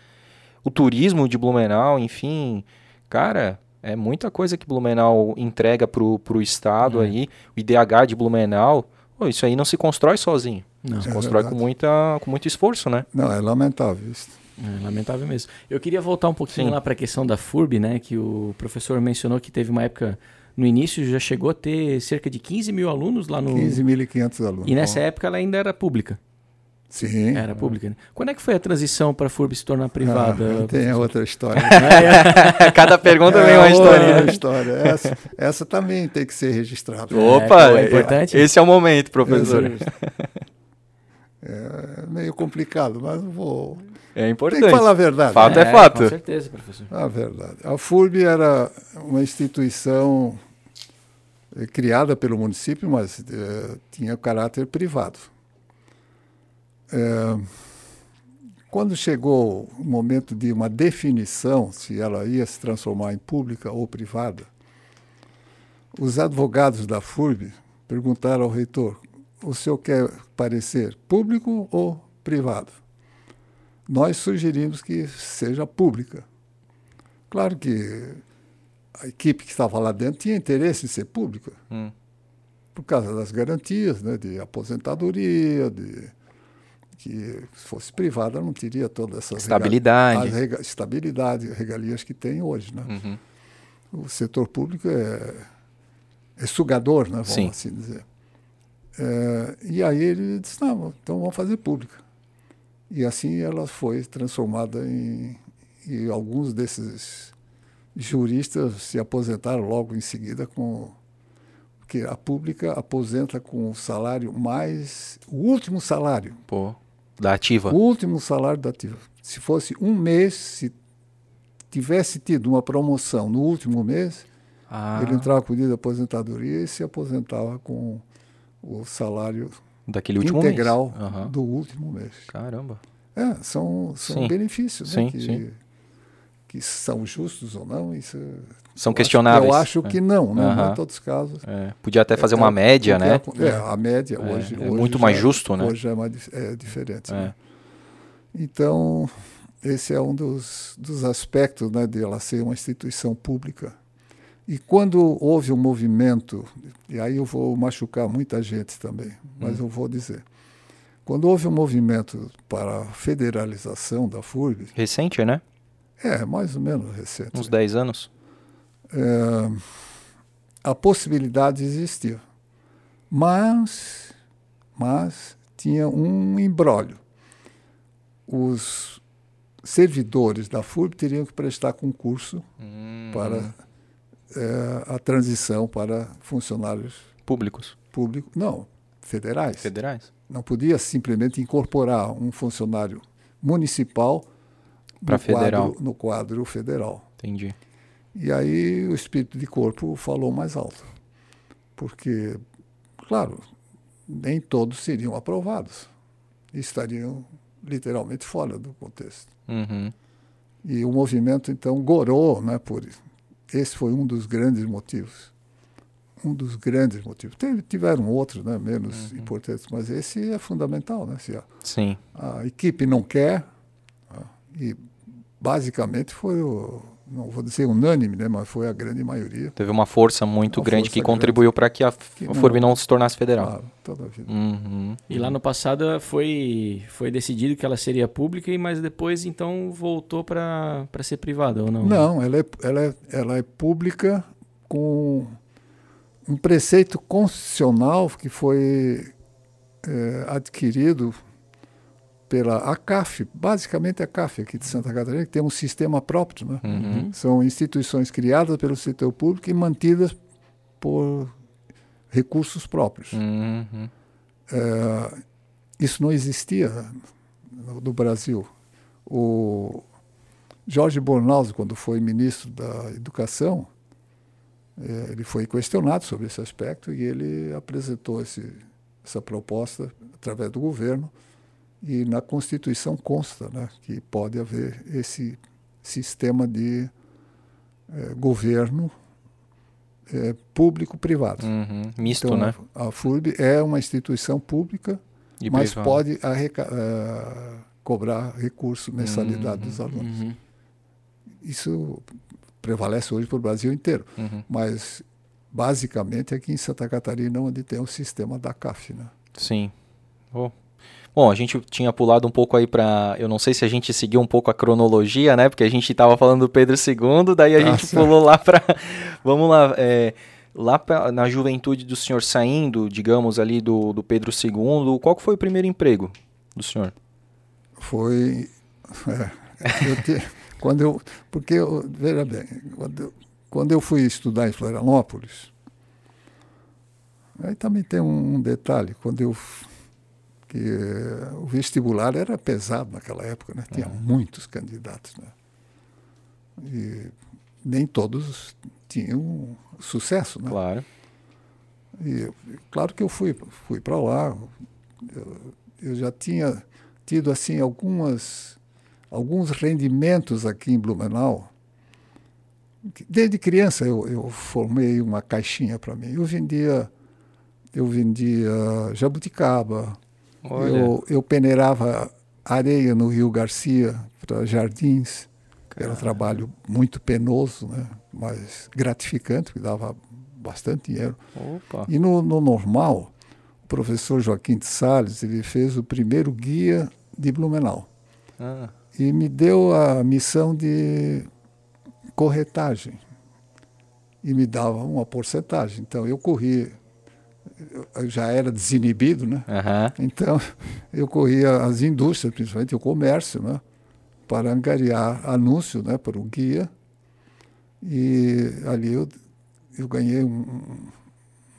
O turismo de Blumenau, enfim, cara, é muita coisa que Blumenau entrega pro, pro estado É. aí, o IDH de Blumenau, pô, isso aí não se constrói sozinho. Não. Se É constrói com, muita, com muito esforço, né? Não, é lamentável isso. É, lamentável mesmo. Eu queria voltar um pouquinho Sim. lá para a questão da FURB, né? Que o professor mencionou que teve uma época, no início já chegou a ter cerca de 15 mil alunos lá no... 15.500 alunos. E nessa época ela ainda era pública. Sim. Era pública. Né? Quando é que foi a transição para a FURB se tornar privada? Ah, tem outra história. Cada pergunta vem uma É historinha. outra história. Essa, essa também tem que ser registrada. Opa, pô, é importante. esse é o momento, professor. É meio complicado, mas eu vou. É Tem importante. que falar a verdade. Fato é fato. Com certeza, professor. A verdade. A FURB era uma instituição eh, criada pelo município, mas eh, tinha caráter privado. Eh, quando chegou o momento de uma definição se ela ia se transformar em pública ou privada, os advogados da FURB perguntaram ao reitor: o senhor quer parecer público ou privado? Nós sugerimos que seja pública. Claro que a equipe que estava lá dentro tinha interesse em ser pública, Hum. por causa das garantias né, de aposentadoria, de que se fosse privada não teria toda essa Estabilidade. rega- estabilidade, regalias que tem hoje. Né? Uhum. O setor público é, é sugador, né, vamos Sim. assim dizer. É, e aí ele disse, não, então vamos fazer pública. E assim ela foi transformada em... E alguns desses juristas se aposentaram logo em seguida com... Porque a pública aposenta com o salário mais... O último salário. Pô, da ativa. O último salário da ativa. Se fosse um mês, se tivesse tido uma promoção no último mês, Ah, ele entrava com o dia de aposentadoria e se aposentava com o salário daquele último integral mês. Aham. do último mês. Caramba. É, são, são Sim. benefícios Sim, né, que, sim. Que são justos ou não, isso São questionáveis. Eu acho que não, né? Aham. Em todos os casos. É, Podia até fazer uma média, né? É, a média hoje, é hoje muito já- mais justo, né? Hoje é, mais, é diferente. É. né? Então, esse é um dos, dos aspectos né, de ela ser uma instituição pública. E quando houve um movimento, e aí eu vou machucar muita gente também, mas eu vou dizer. Quando houve um movimento para a federalização da FURB, Recente, né? É mais ou menos recente, Uns 10 anos. é, a possibilidade existia. Mas, mas tinha um embrólio. Os servidores da FURB teriam que prestar concurso Hum. para é, a transição para funcionários Públicos. públicos, não, federais. Federais. Não podia simplesmente incorporar um funcionário municipal No federal. quadro, no quadro federal. Entendi. E aí o espírito de corpo falou mais alto. Porque, claro, nem todos seriam aprovados. E estariam literalmente fora do contexto. Uhum. E o movimento, então, gorou né, por isso. Esse foi um dos grandes motivos. Um dos grandes motivos. Teve, tiveram outros, né, menos importantes, mas esse é fundamental. Né, se a, Sim. a equipe não quer, né, e basicamente foi, o, não vou dizer unânime, né, mas foi a grande maioria. Teve uma força muito Uma grande força que contribuiu para que a não- FURB não se tornasse federal. Claro, toda a vida. Uhum. E lá no passado foi, foi decidido que ela seria pública, e mas depois então voltou para ser privada, ou não? Não, ela é, ela, é, ela é pública com um preceito constitucional que foi é, adquirido pela ACAF, basicamente a CAF aqui de Santa Catarina, que tem um sistema próprio. Né? Uhum. São instituições criadas pelo setor público e mantidas por recursos próprios. Uhum. É, isso não existia no, no Brasil. O Jorge Bornauso, quando foi ministro da Educação, é, ele foi questionado sobre esse aspecto e ele apresentou esse, essa proposta através do governo e na Constituição consta né, que pode haver esse sistema de é, governo é, público-privado. Uhum. Misto, Então, né? a, FURB é uma instituição pública, E mas privado. pode arreca- eh, cobrar recurso, mensalidade dos alunos. Uhum. Isso prevalece hoje para o Brasil inteiro. Uhum. Mas, basicamente, é aqui em Santa Catarina onde tem o sistema da CAF. Né? Sim. Oh. Bom, a gente tinha pulado um pouco aí para, eu não sei se a gente seguiu um pouco a cronologia, né? Porque a gente estava falando do Pedro II, daí a Ah, gente pulou lá para, vamos lá, é, lá pra, na juventude do senhor saindo, digamos ali do, do Pedro II, qual que foi o primeiro emprego do senhor? Foi. é, eu te- quando eu, porque, eu- veja bem, quando eu, quando eu fui estudar em Florianópolis, aí também tem um, um detalhe, quando eu. Que eh, o vestibular era pesado naquela época, né? tinha muitos candidatos. Né? E nem todos tinham sucesso. Né? Claro. E claro que eu fui, fui para lá. Eu, eu já tinha tido assim algumas alguns rendimentos aqui em Blumenau. Desde criança eu, eu formei uma caixinha para mim. Eu vendia eu vendia jabuticaba. Eu, eu peneirava areia no Rio Garcia para jardins. Era um trabalho muito penoso, né? mas gratificante, que dava bastante dinheiro. Opa. E no, no normal, o professor Joaquim de Salles ele fez o primeiro guia de Blumenau Ah, e me deu a missão de corretagem e me dava uma porcentagem. Então eu corri, já era desinibido, né? Aham. Então eu corria as indústrias, principalmente o comércio, né? Para angariar anúncio, né? Para o guia e ali eu, eu ganhei um, um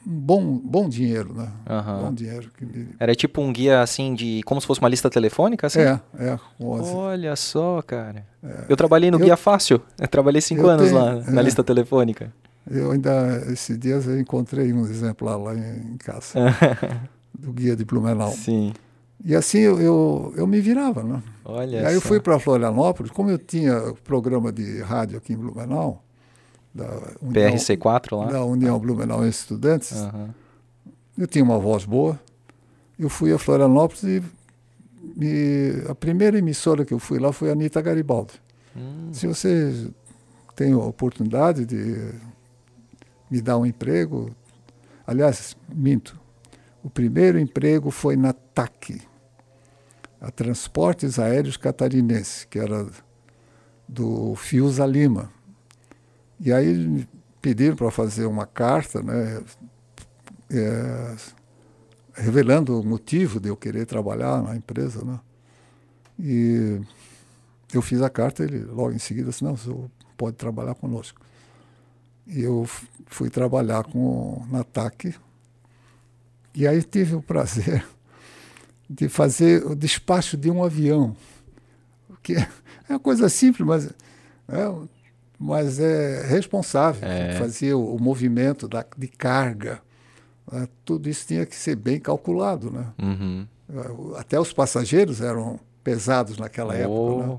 bom, bom dinheiro, né? Aham. Bom dinheiro. Me... Era tipo um guia assim de, como se fosse uma lista telefônica, assim? É, é. 11. Olha só, cara. Eu trabalhei no Eu- Guia Fácil. Eu trabalhei cinco Eu anos tenho- lá na é. lista telefônica. Eu ainda, esses dias, eu encontrei um exemplar lá em, casa, do guia de Blumenau. Sim. E assim eu, eu, eu me virava, né? Olha e aí eu só. fui para Florianópolis, como eu tinha programa de rádio aqui em Blumenau, da União, PRC4 lá? da União Blumenau Estudantes, Aham. eu tinha uma voz boa. Eu fui a Florianópolis e me- a primeira emissora que eu fui lá foi a Anitta Garibaldi. Hum. Se você tem a oportunidade de me dar um emprego, aliás, minto. O primeiro emprego foi na TAC, a Transportes Aéreos Catarinense, que era do Fiuza Lima. E aí me pediram para fazer uma carta, né, é, revelando o motivo de eu querer trabalhar na empresa, né? E eu fiz a carta, ele logo em seguida disse, não, o senhor pode trabalhar conosco. E eu fui trabalhar com na TAC. E aí tive o prazer de fazer o despacho de um avião. Que é uma coisa simples, mas é, mas é responsável. É. Fazia o, o movimento da, de carga. né? Tudo isso tinha que ser bem calculado. Né? Uhum. Eh, Até os passageiros eram pesados naquela época. Né? Oh,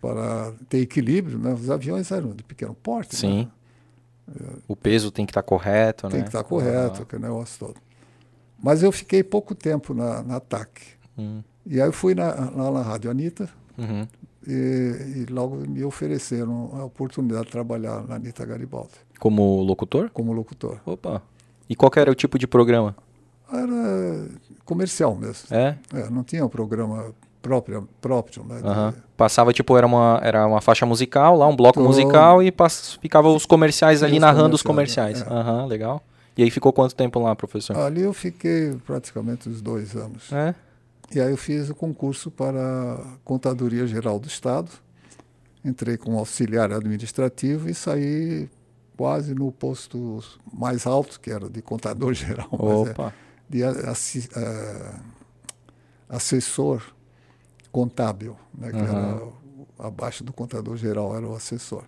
Para ter equilíbrio, né? os aviões eram de pequeno porte. Sim. Né? O peso tem que estar correto, Tem né? que estar correto, aquele negócio todo. Mas eu fiquei pouco tempo na, na TAC. Hum. E aí eu fui na, lá na Rádio Anitta Uhum. e, e logo me ofereceram a oportunidade de trabalhar na Anitta Garibaldi Como locutor? como locutor. Opa. E qual era o tipo de programa? Era comercial mesmo. É? É, não tinha um programa próprio, próprio né? Aham. Passava, tipo, era uma, era uma faixa musical lá, um bloco Todo. musical e pass... ficava os comerciais Sim, ali os narrando os comerciais, comerciais. é. Aham, legal. E aí ficou quanto tempo lá, professor? Ali eu fiquei praticamente uns dois anos. É? E aí eu fiz o concurso para a Contadoria Geral do Estado. Entrei como auxiliar administrativo e saí quase no posto mais alto, que era de contador geral, é Opa. de a- assi- eh, assessor contábil, né, que era o- abaixo do contador geral, era o assessor.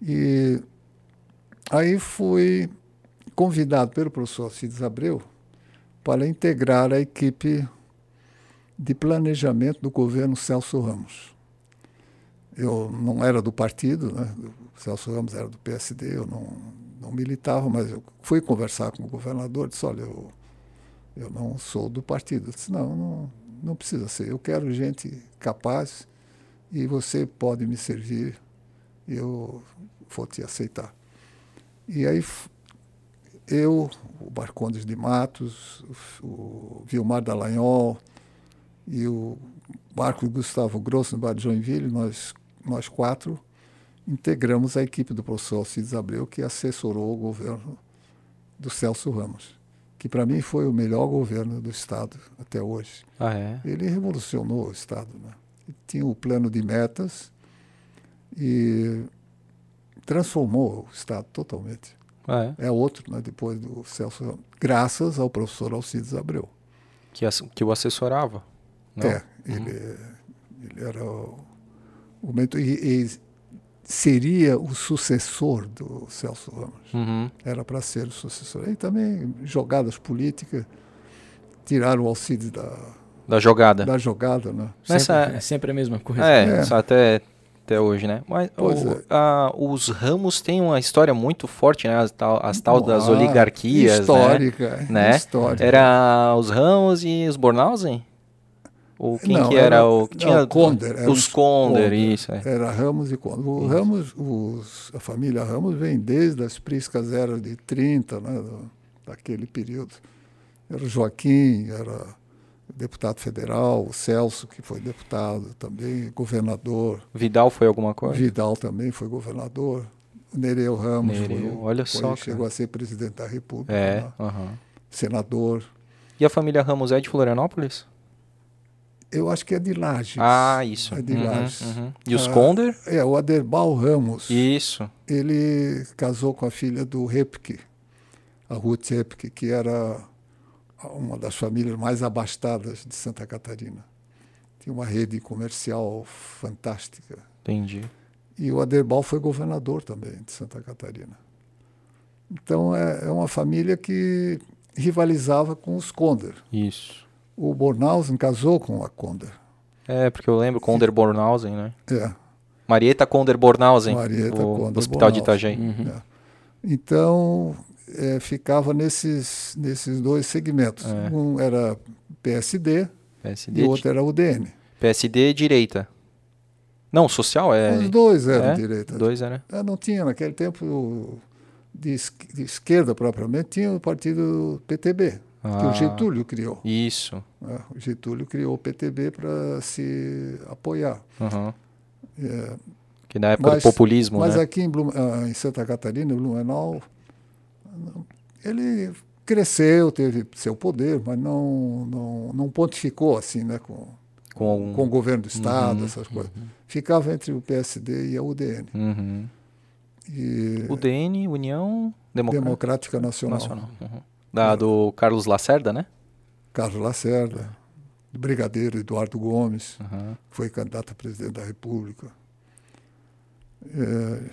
E aí fui convidado pelo professor Alcides Abreu para integrar a equipe de planejamento do governo Celso Ramos. Eu não era do partido, né? o Celso Ramos era do PSD, eu não, não militava, mas eu fui conversar com o governador, disse, olha, eu, eu não sou do partido. Eu disse, não, não, não precisa ser, eu quero gente capaz e você pode me servir eu vou te aceitar. E aí eu, o Barcondes de Matos, o, Vilmar Dallagnol e o Marcos Gustavo Grosso, no Bar de Joinville, nós, nós quatro integramos a equipe do professor Alcides Abreu, que assessorou o governo do Celso Ramos, que para mim foi o melhor governo do Estado até hoje. Ah, é? Ele revolucionou o Estado. Né? Ele tinha o plano de metas e transformou o Estado totalmente. Ah, é? É outro, né, depois do Celso Ramos, graças ao professor Alcides Abreu. Que, que o assessorava. Não? É, ele, ele era o, o mentor, e seria o sucessor do Celso Ramos. Uhum. Era para ser o sucessor. E também jogadas políticas tiraram o Alcides da, Da jogada. da jogada, né? Nessa- Sempre, é sempre a mesma coisa. É, É. até, até hoje, né? Mas o- é. a- os ramos têm uma história muito forte, né? As tal, as tal das Ah, oligarquias, histórica, né? né? Histórica. Era os ramos e os Bornhausen? Ou quem Não, que era, era- o que não, tinha? Conder, era os Conder, Conder. isso. É. Era Ramos e Conde. O Ramos, os, a família Ramos vem desde as priscas eras de 30, né, daquele período. Era o Joaquim, era deputado federal, o Celso, que foi deputado também, governador. Vidal foi alguma coisa? Vidal também foi governador. Nereu Ramos Nereu, foi, olha foi- só, cara. chegou a ser presidente da República, É. né, aham. senador. E a família Ramos é de Florianópolis? Eu acho que é de Lages. Ah, isso. É de Uhum, Lages. uhum. E os Ah, Conder? É, o Aderbal Ramos. Isso. ele casou com a filha do Repke, a Ruth Repke, que era uma das famílias mais abastadas de Santa Catarina. Tinha uma rede comercial fantástica. Entendi. E o Aderbal foi governador também de Santa Catarina. Então é, é uma família que rivalizava com os Conder. Isso. O Bornhausen casou com a Conder. É, porque eu lembro, Conder Bornhausen, né? É, Marieta Conder Bornhausen, Marieta o Conder Hospital de Bornhausen. Itajaí. é. Então, é, ficava nesses, nesses dois segmentos. É. Um era PSD PSD, e o outro era UDN. PSD direita. Não, social é. Os dois eram é? direita. Dois era. Ah, Não tinha, naquele tempo, de, de esquerda propriamente, tinha o partido PTB, que Ah. o Getúlio criou. Isso. né? O Getúlio criou o PTB para se apoiar. Aham. É, Que na época Mas- do populismo, Mas né? aqui em, Blum- ah, em Santa Catarina, em Blumenau, ele cresceu, teve seu poder, mas não, não, não pontificou assim, né, com, Com, com o governo do Estado, Uhum, essas coisas. Ficava entre o PSD e a UDN. Uhum. E UDN, União Democrática Democrática Nacional. Nacional. Uhum. Da, do Carlos Lacerda, né? Carlos Lacerda, o brigadeiro Eduardo Gomes, Uhum. foi candidato a presidente da República. É,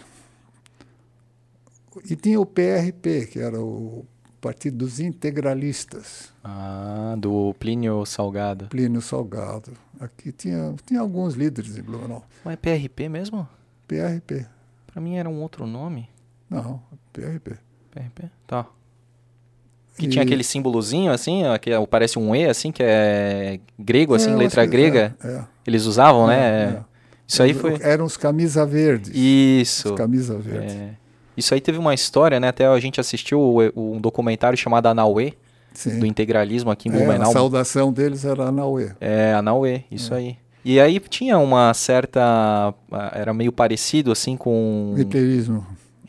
e tinha o PRP, que era o Partido dos Integralistas, Ah, do Plínio Salgado. Plínio Salgado. Aqui tinha, tinha alguns líderes em Blumenau. Mas é PRP mesmo? PRP. Pra mim era um outro nome. Não, PRP. PRP? Tá. Que E- tinha aquele símbolozinho assim, ó, que é- parece um E, assim, que é grego, assim, É, letra grega. É, é. Eles usavam, né? É, É. é. Isso aí foi. Eram os camisa verdes. Isso. Os camisa verdes. Isso aí teve uma história, né? Até a gente assistiu um documentário chamado Anauê, Sim. do integralismo aqui em É, a Blumenau. saudação deles era Anauê. É, Anauê, isso aí. E aí tinha uma certa. ah, Era meio parecido assim com Hitlerismo.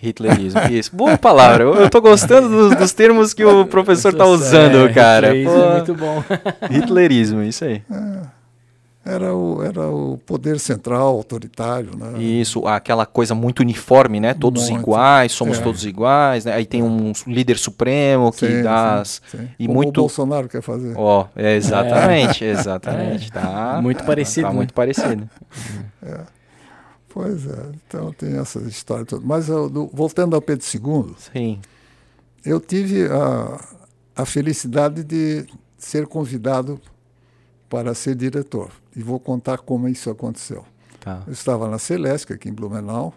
Hitlerismo. Isso. Boa palavra. Eu, eu tô gostando dos, dos termos que o professor tá usando, É, cara. Isso Pô, é muito bom. hitlerismo, isso aí. Era o, era o poder central, autoritário, né? Isso, aquela coisa muito uniforme, né? Todos Muito. iguais, somos É. todos iguais, né? Aí tem um líder supremo que Sim, dá. as- sim, sim. e Como muito- o Bolsonaro quer fazer. Ó, é exatamente, exatamente. Tá, Muito tá- parecido, Tá né? muito parecido. Pois é, então tem essa história toda. Mas eu, do- voltando ao Pedro II, Sim. eu tive a, a felicidade de ser convidado para ser diretor. E vou contar como isso aconteceu. Tá. Eu estava na Celesc, aqui em Blumenau,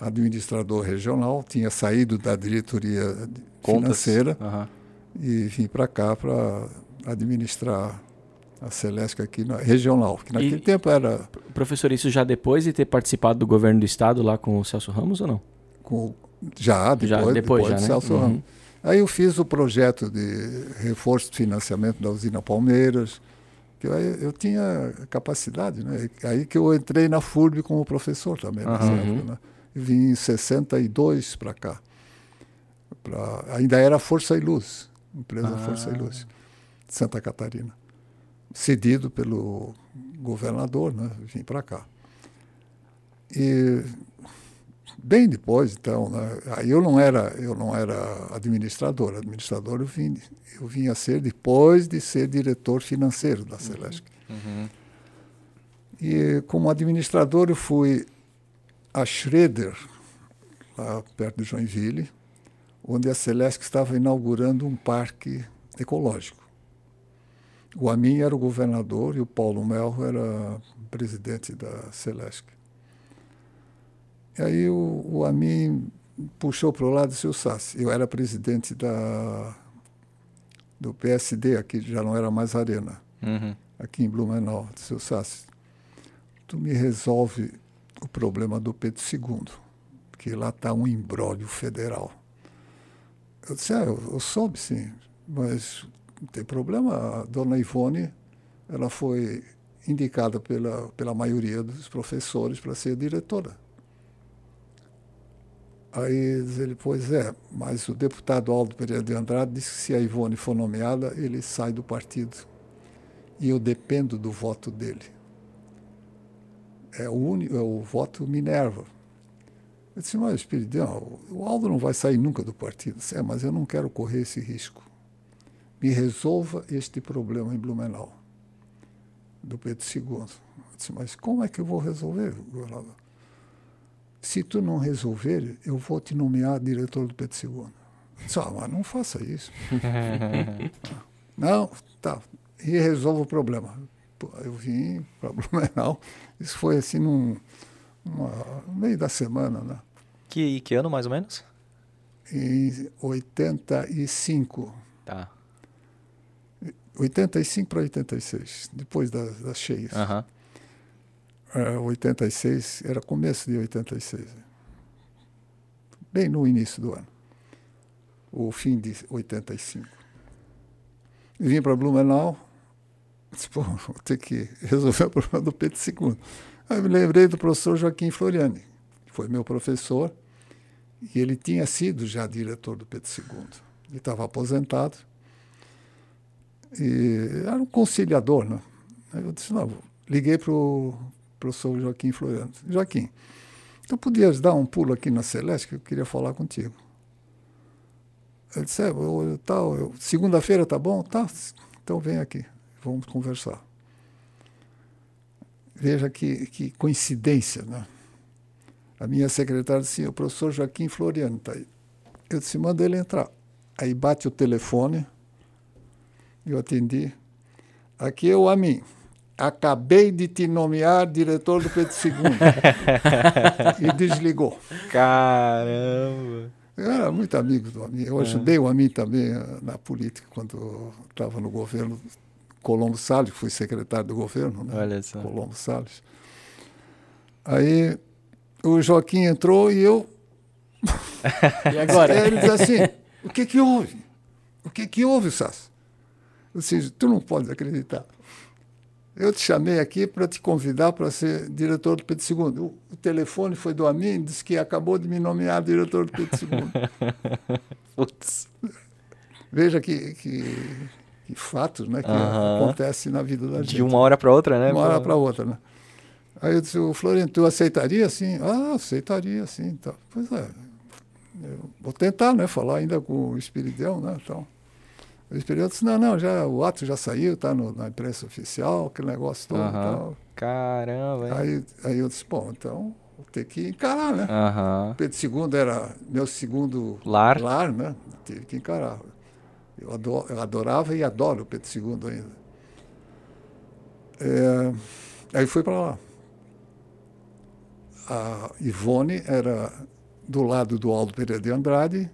administrador regional, tinha saído da diretoria Contas. financeira Aham. e vim para cá para administrar a Celesc aqui na regional, que naquele E- tempo era Professor, isso já depois de ter participado do governo do estado lá com o Celso Ramos ou não? com já depois, Já, depois depois já, de né? Celso Uhum. Ramos. Aí eu fiz o projeto de reforço de financiamento da usina Palmeiras, que eu, eu tinha capacidade, né? Aí que eu entrei na FURB como professor também, Aham. época, né? Vim em 62 para cá. Pra, ainda era Força e Luz, empresa Ah. Força e Luz, de Santa Catarina. Cedido pelo governador, né? Vim para cá. E bem depois, então, né? aí eu não era eu não era administrador, administrador eu vim eu vim a ser depois de ser diretor financeiro da Celesc. Uhum. E como administrador eu fui a Schroeder, lá perto de Joinville, onde a Celesc estava inaugurando um parque ecológico. O Amin era o governador e o Paulo Melro era presidente da Celesc. E aí o, o Amin puxou para o lado do seu Sassi. Eu era presidente da, do PSD, aqui já não era mais Arena Uhum. aqui em Blumenau, de seu Sassi, tu me resolve o problema do Pedro II, que lá está um embrólio federal. Eu disse, ah, eu, eu soube sim, mas não tem problema, a dona Ivone, ela foi indicada pela, pela maioria dos professores para ser diretora. Aí ele, pois é, mas o deputado Aldo Pereira de Andrade disse que se a Ivone for nomeada, ele sai do partido e eu dependo do voto dele. É o, uni, é o voto Minerva. Eu disse, mas Espiridão, o Aldo não vai sair nunca do partido. Disse, é, mas eu não quero correr esse risco. Me resolva este problema em Blumenau, do Pedro II. Eu disse, mas como é que eu vou resolver, governador? Se tu não resolver, eu vou te nomear diretor do Pedro II. Eu disse, ah, mas não faça isso. Não, tá. e resolva o problema. Eu vim para Blumenau, isso foi assim num, numa, no meio da semana, né? Que, que ano mais ou menos? Em 85. Tá. 85 para 86, depois das, das cheias. Aham. É, 86, era começo de 86. Bem no início do ano. O fim de 85. E vim para Blumenau, disse, pô, vou ter que resolver o problema do Pedro II. Aí me lembrei do professor Joaquim Floriani, que foi meu professor, e ele tinha sido já diretor do Pedro II. Ele estava aposentado, e era um conciliador, né? Aí eu disse, não, liguei para o professor Joaquim Floriano. Joaquim, tu podias dar um pulo aqui na Celeste, que eu queria falar contigo. Ele disse, é, eu, tal, eu- segunda-feira tá bom? Tá, então vem aqui, vamos conversar. Veja que, que coincidência, né? A minha secretária disse, o professor Joaquim Floriano está aí. Eu disse, manda ele entrar. Aí bate o telefone, eu atendi. Aqui é o Amin. Acabei de te nomear diretor do Pedro II. e desligou. Caramba! Eu era muito amigo do Amin. Eu ajudei o Amin também eh, na política, quando estava no governo Colombo Salles, fui secretário do governo, né? Olha só. Colombo Salles. Aí o Joaquim entrou e eu E agora? Aí ele diz assim: o que que houve? O que que houve, Sasso? Disse: tu não pode acreditar. Eu te chamei aqui para te convidar para ser diretor do Pedro II. O, o telefone foi do Amin, disse que acabou de me nomear diretor do Pedro II. Putz. Veja que, que, que fatos né, que Aham. acontecem na vida da gente. De uma hora para outra, né? uma hora para outra, né? Aí eu disse, o Floriano, tu aceitaria sim? Ah, aceitaria sim. Tá. Pois é, eu vou tentar, né, falar ainda com o Espiridão, né, então. O Espiridão disse, não, não, já, o ato já saiu, está na imprensa oficial, aquele negócio todo e tal. Caramba, hein? Aí, aí eu disse, bom, então vou ter que encarar, né? Aham. Pedro II era meu segundo Lar. lar né? Tive que encarar. Eu, ado- eu adorava e adoro o Pedro II ainda. É, aí fui para lá. A Ivone era do lado do Aldo Pereira de Andrade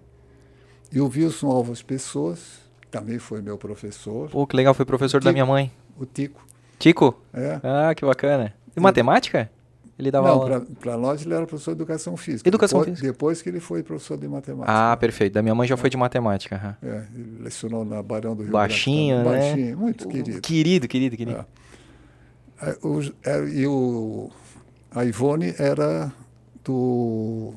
e o Wilson Alves Pessoas, também foi meu professor, Pô, que legal, foi professor da Tico. minha mãe. o Tico. Tico? É. Ah, que bacana. E matemática? Ele dava Não, para nós ele era professor de educação física. Educação depois, física. Depois que ele foi professor de matemática. Ah, perfeito. Da minha mãe já foi de matemática. aham. É, ele lecionou na Barão do Rio Baixinho, Branco. né? Baixinho, muito querido. Querido, querido, querido. É. É, o- é, e o, a Ivone era do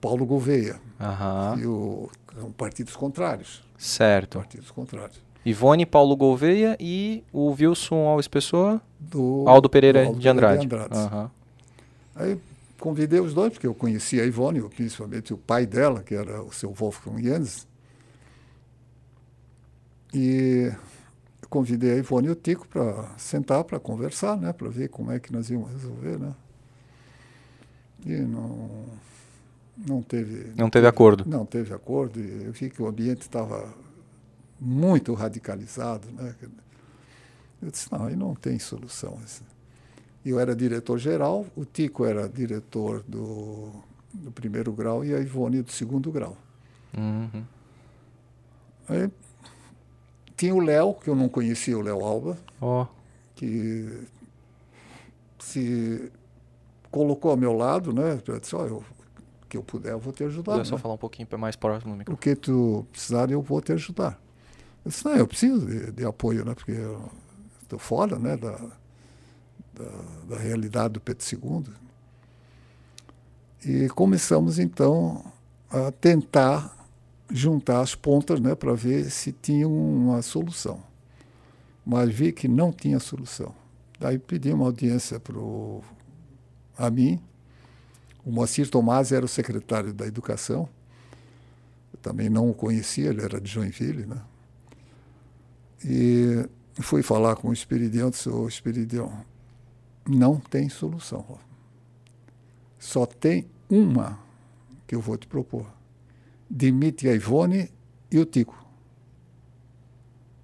Paulo Gouveia. Aham. E o, são partidos contrários. Certo. Partidos contrários. Ivone, Paulo Gouveia e o Wilson Alves Pessoa, Do, Aldo Pereira do Aldo de Andrade. Andrade. Aham. Aí convidei os dois, porque eu conhecia a Ivone, principalmente o pai dela, que era o seu Wolfgang Jens. E convidei a Ivone e o Tico para sentar, para conversar, né, para ver como é que nós íamos resolver. Né? E não, não teve. Não teve acordo. Não teve acordo. Eu vi que o ambiente estava muito radicalizado. Né? Eu disse, não, aí não tem solução. Eu era diretor-geral, o Tico era diretor do, do primeiro grau e a Ivone do segundo grau. Uhum. Aí tinha o Léo, que eu não conhecia o Léo Alba, Ó, que se colocou ao meu lado, né? Eu disse, ó, eu, que eu puder, eu vou te ajudar. podia só né? falar um pouquinho mais próximo do O microfone. que tu precisar, eu vou te ajudar. Eu disse, não, eu preciso de, de apoio, né? Porque eu estou fora, né? Da, da, da realidade do Pedro II. E começamos, então, a tentar juntar as pontas, né? Para ver se tinha uma solução. Mas vi que não tinha solução. Daí pedi uma audiência para a mim. O Moacir Tomás era o secretário da Educação. Eu também não o conhecia, ele era de Joinville, né? E fui falar com o Espiridião, disse, ô Espiridião, não tem solução. Só tem uma que eu vou te propor. Demite a Ivone e o Tico.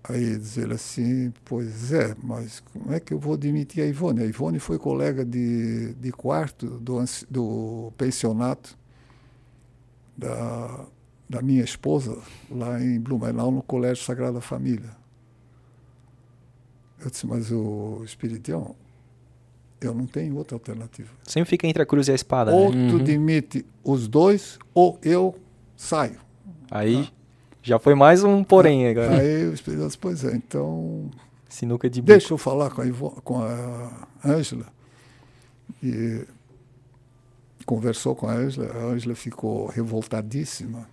Aí diz ele assim, pois é, mas como é que eu vou demitir a Ivone? A Ivone foi colega de, de quarto do, do pensionato da, da minha esposa, lá em Blumenau, no Colégio Sagrada Família. Eu disse, mas o Espiridião, eu não tenho outra alternativa. Sempre fica entre a cruz e a espada. Ou né? tu demite os dois, ou eu saio. Aí já foi mais um porém agora. Aí o Espírito disse, pois é, então Sinuca de bico. deixa eu falar com a, Ivo, com a Ângela. E conversou com a Ângela, a Ângela ficou revoltadíssima.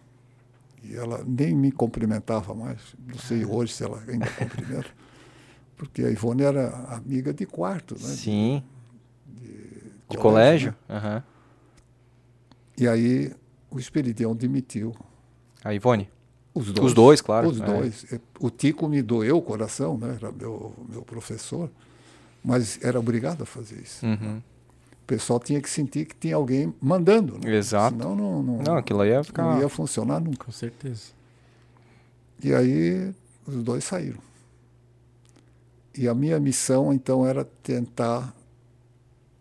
E ela nem me cumprimentava mais. Não sei hoje se ela ainda cumprimenta. Porque a Ivone era amiga de quarto, né? Sim. De, colégio, colégio? Aham. E aí o Espiridião demitiu A Ivone? Os dois. Os dois, claro. Os é. dois. O Tico me doeu o coração, né? Era meu, meu professor, mas era obrigado a fazer isso. Uhum. O pessoal tinha que sentir que tinha alguém mandando. Né? Exato. Senão não, não, Não, aquilo aí ia ficar. não ia funcionar nunca. Com certeza. E aí os dois saíram. E a minha missão, então, era tentar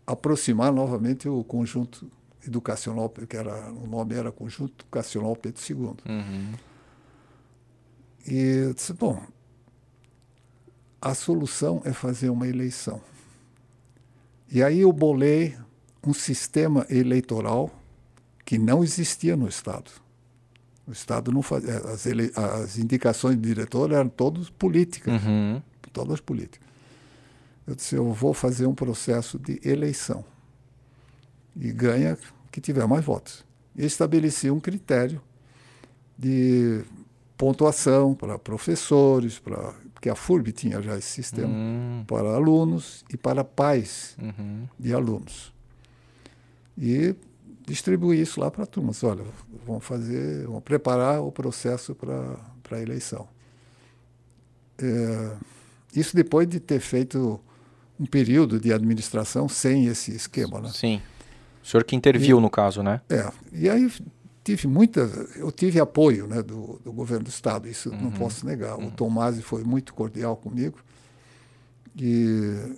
aproximar novamente o conjunto educacional, porque era, o nome era Conjunto Educacional Pedro II. Uhum. E eu disse, bom, a solução é fazer uma eleição. E aí eu bolei um sistema eleitoral que não existia no Estado. O Estado não fazia. As, ele, as indicações do diretor eram todas políticas, Uhum. todas políticas. Eu disse, eu vou fazer um processo de eleição. E ganha que tiver mais votos. E estabeleci um critério de pontuação para professores, para porque a FURB tinha já esse sistema, Hum, para alunos e para pais uhum. de alunos. E distribuí isso lá para a turma. Disse, Olha, vamos fazer, vamos preparar o processo para a eleição. É, isso depois de ter feito um período de administração sem esse esquema, né? Sim. O senhor que interviu no caso, né? É, e aí tive muita, eu tive apoio né, do, do governo do estado, isso não posso negar. O Tomasi foi muito cordial comigo e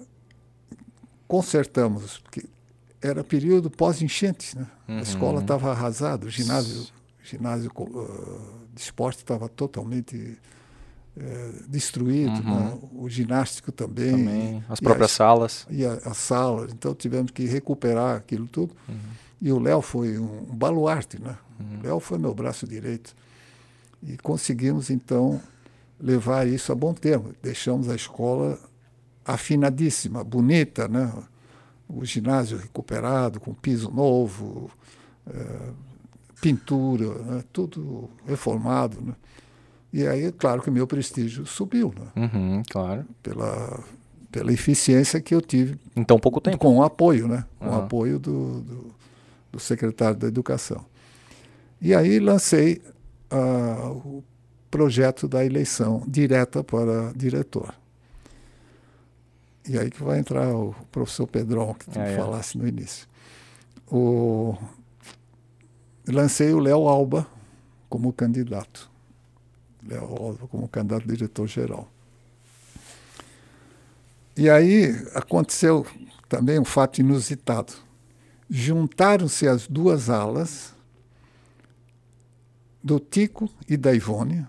consertamos, porque era período pós-enchentes, né? A escola estava arrasada, o ginásio, ginásio uh, de esporte estava totalmente eh, destruído, né? o ginástico também, Também. As próprias as- salas. e a, a sala, então tivemos que recuperar aquilo tudo. Uhum. E o Léo foi um, um baluarte, né? O Léo foi meu braço direito. E conseguimos, então, levar isso a bom termo. Deixamos a escola afinadíssima, bonita, né? O ginásio recuperado, com piso novo, eh, pintura, né? tudo reformado, né? E aí, claro que o meu prestígio subiu, né? Uhum, claro. Pela, pela eficiência que eu tive Em tão pouco tempo. com o apoio, né? Com o Aham. apoio do, do, do secretário da Educação. E aí lancei ah, o projeto da eleição direta para diretor. E aí que vai entrar o professor Pedrão, que tu Ah, é. falasse no início. O, lancei o Léo Alba como candidato. Léo Alba como candidato diretor-geral. E aí aconteceu também um fato inusitado. Juntaram-se as duas alas do Tico e da Ivone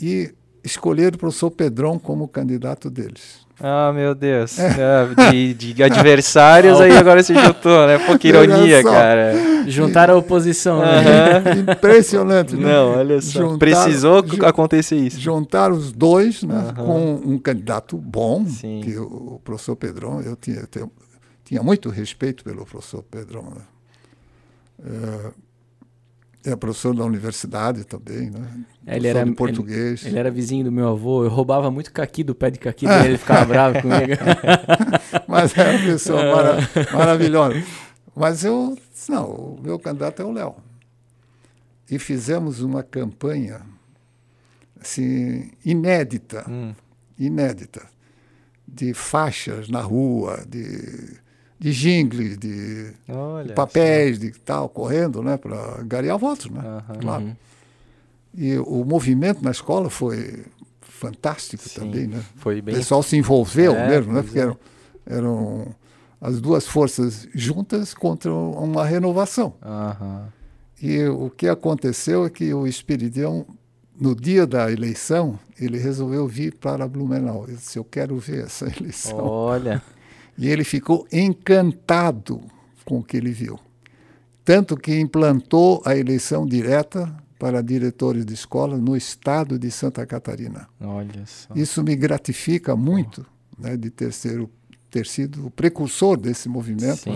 e escolheram o professor Pedrão como candidato deles. Ah, meu Deus. É, de, de adversários aí agora se juntou, né? Pô, que ironia, cara. Juntaram a oposição, né? Impressionante, né? Não, olha só. Juntaram- Precisou ju- acontecer isso. Juntaram os dois né, Aham. com um candidato bom, Sim. que o, o professor Pedrão, eu tinha, tenho- tinha muito respeito pelo professor Pedrão. Né? É, é professor da universidade também, né? Ele Professor era- de ele- português. Ele era vizinho do meu avô, eu roubava muito caqui do pé de caqui dele, ele ficava bravo comigo. Mas é uma pessoa mara- maravilhosa. Mas eu, disse, não, o meu candidato é o Léo. E fizemos uma campanha assim, inédita, Hum. inédita, de faixas na rua, de, de jingles, de Olha. papéis, de tal, correndo, né, para ganhar votos, né? Aham. Claro. E o movimento na escola foi fantástico Sim, também, né? Foi O bem. pessoal se envolveu É, mesmo, né? Porque é. eram, eram as duas forças juntas contra uma renovação. Aham. E o que aconteceu é que o Espiridão, no dia da eleição, ele resolveu vir para Blumenau. Ele disse, eu quero ver essa eleição. Olha. E ele ficou encantado com o que ele viu. Tanto que implantou a eleição direta para diretores de escola no estado de Santa Catarina. Olha só. Isso me gratifica muito né, de ter, ser, ter sido o precursor desse movimento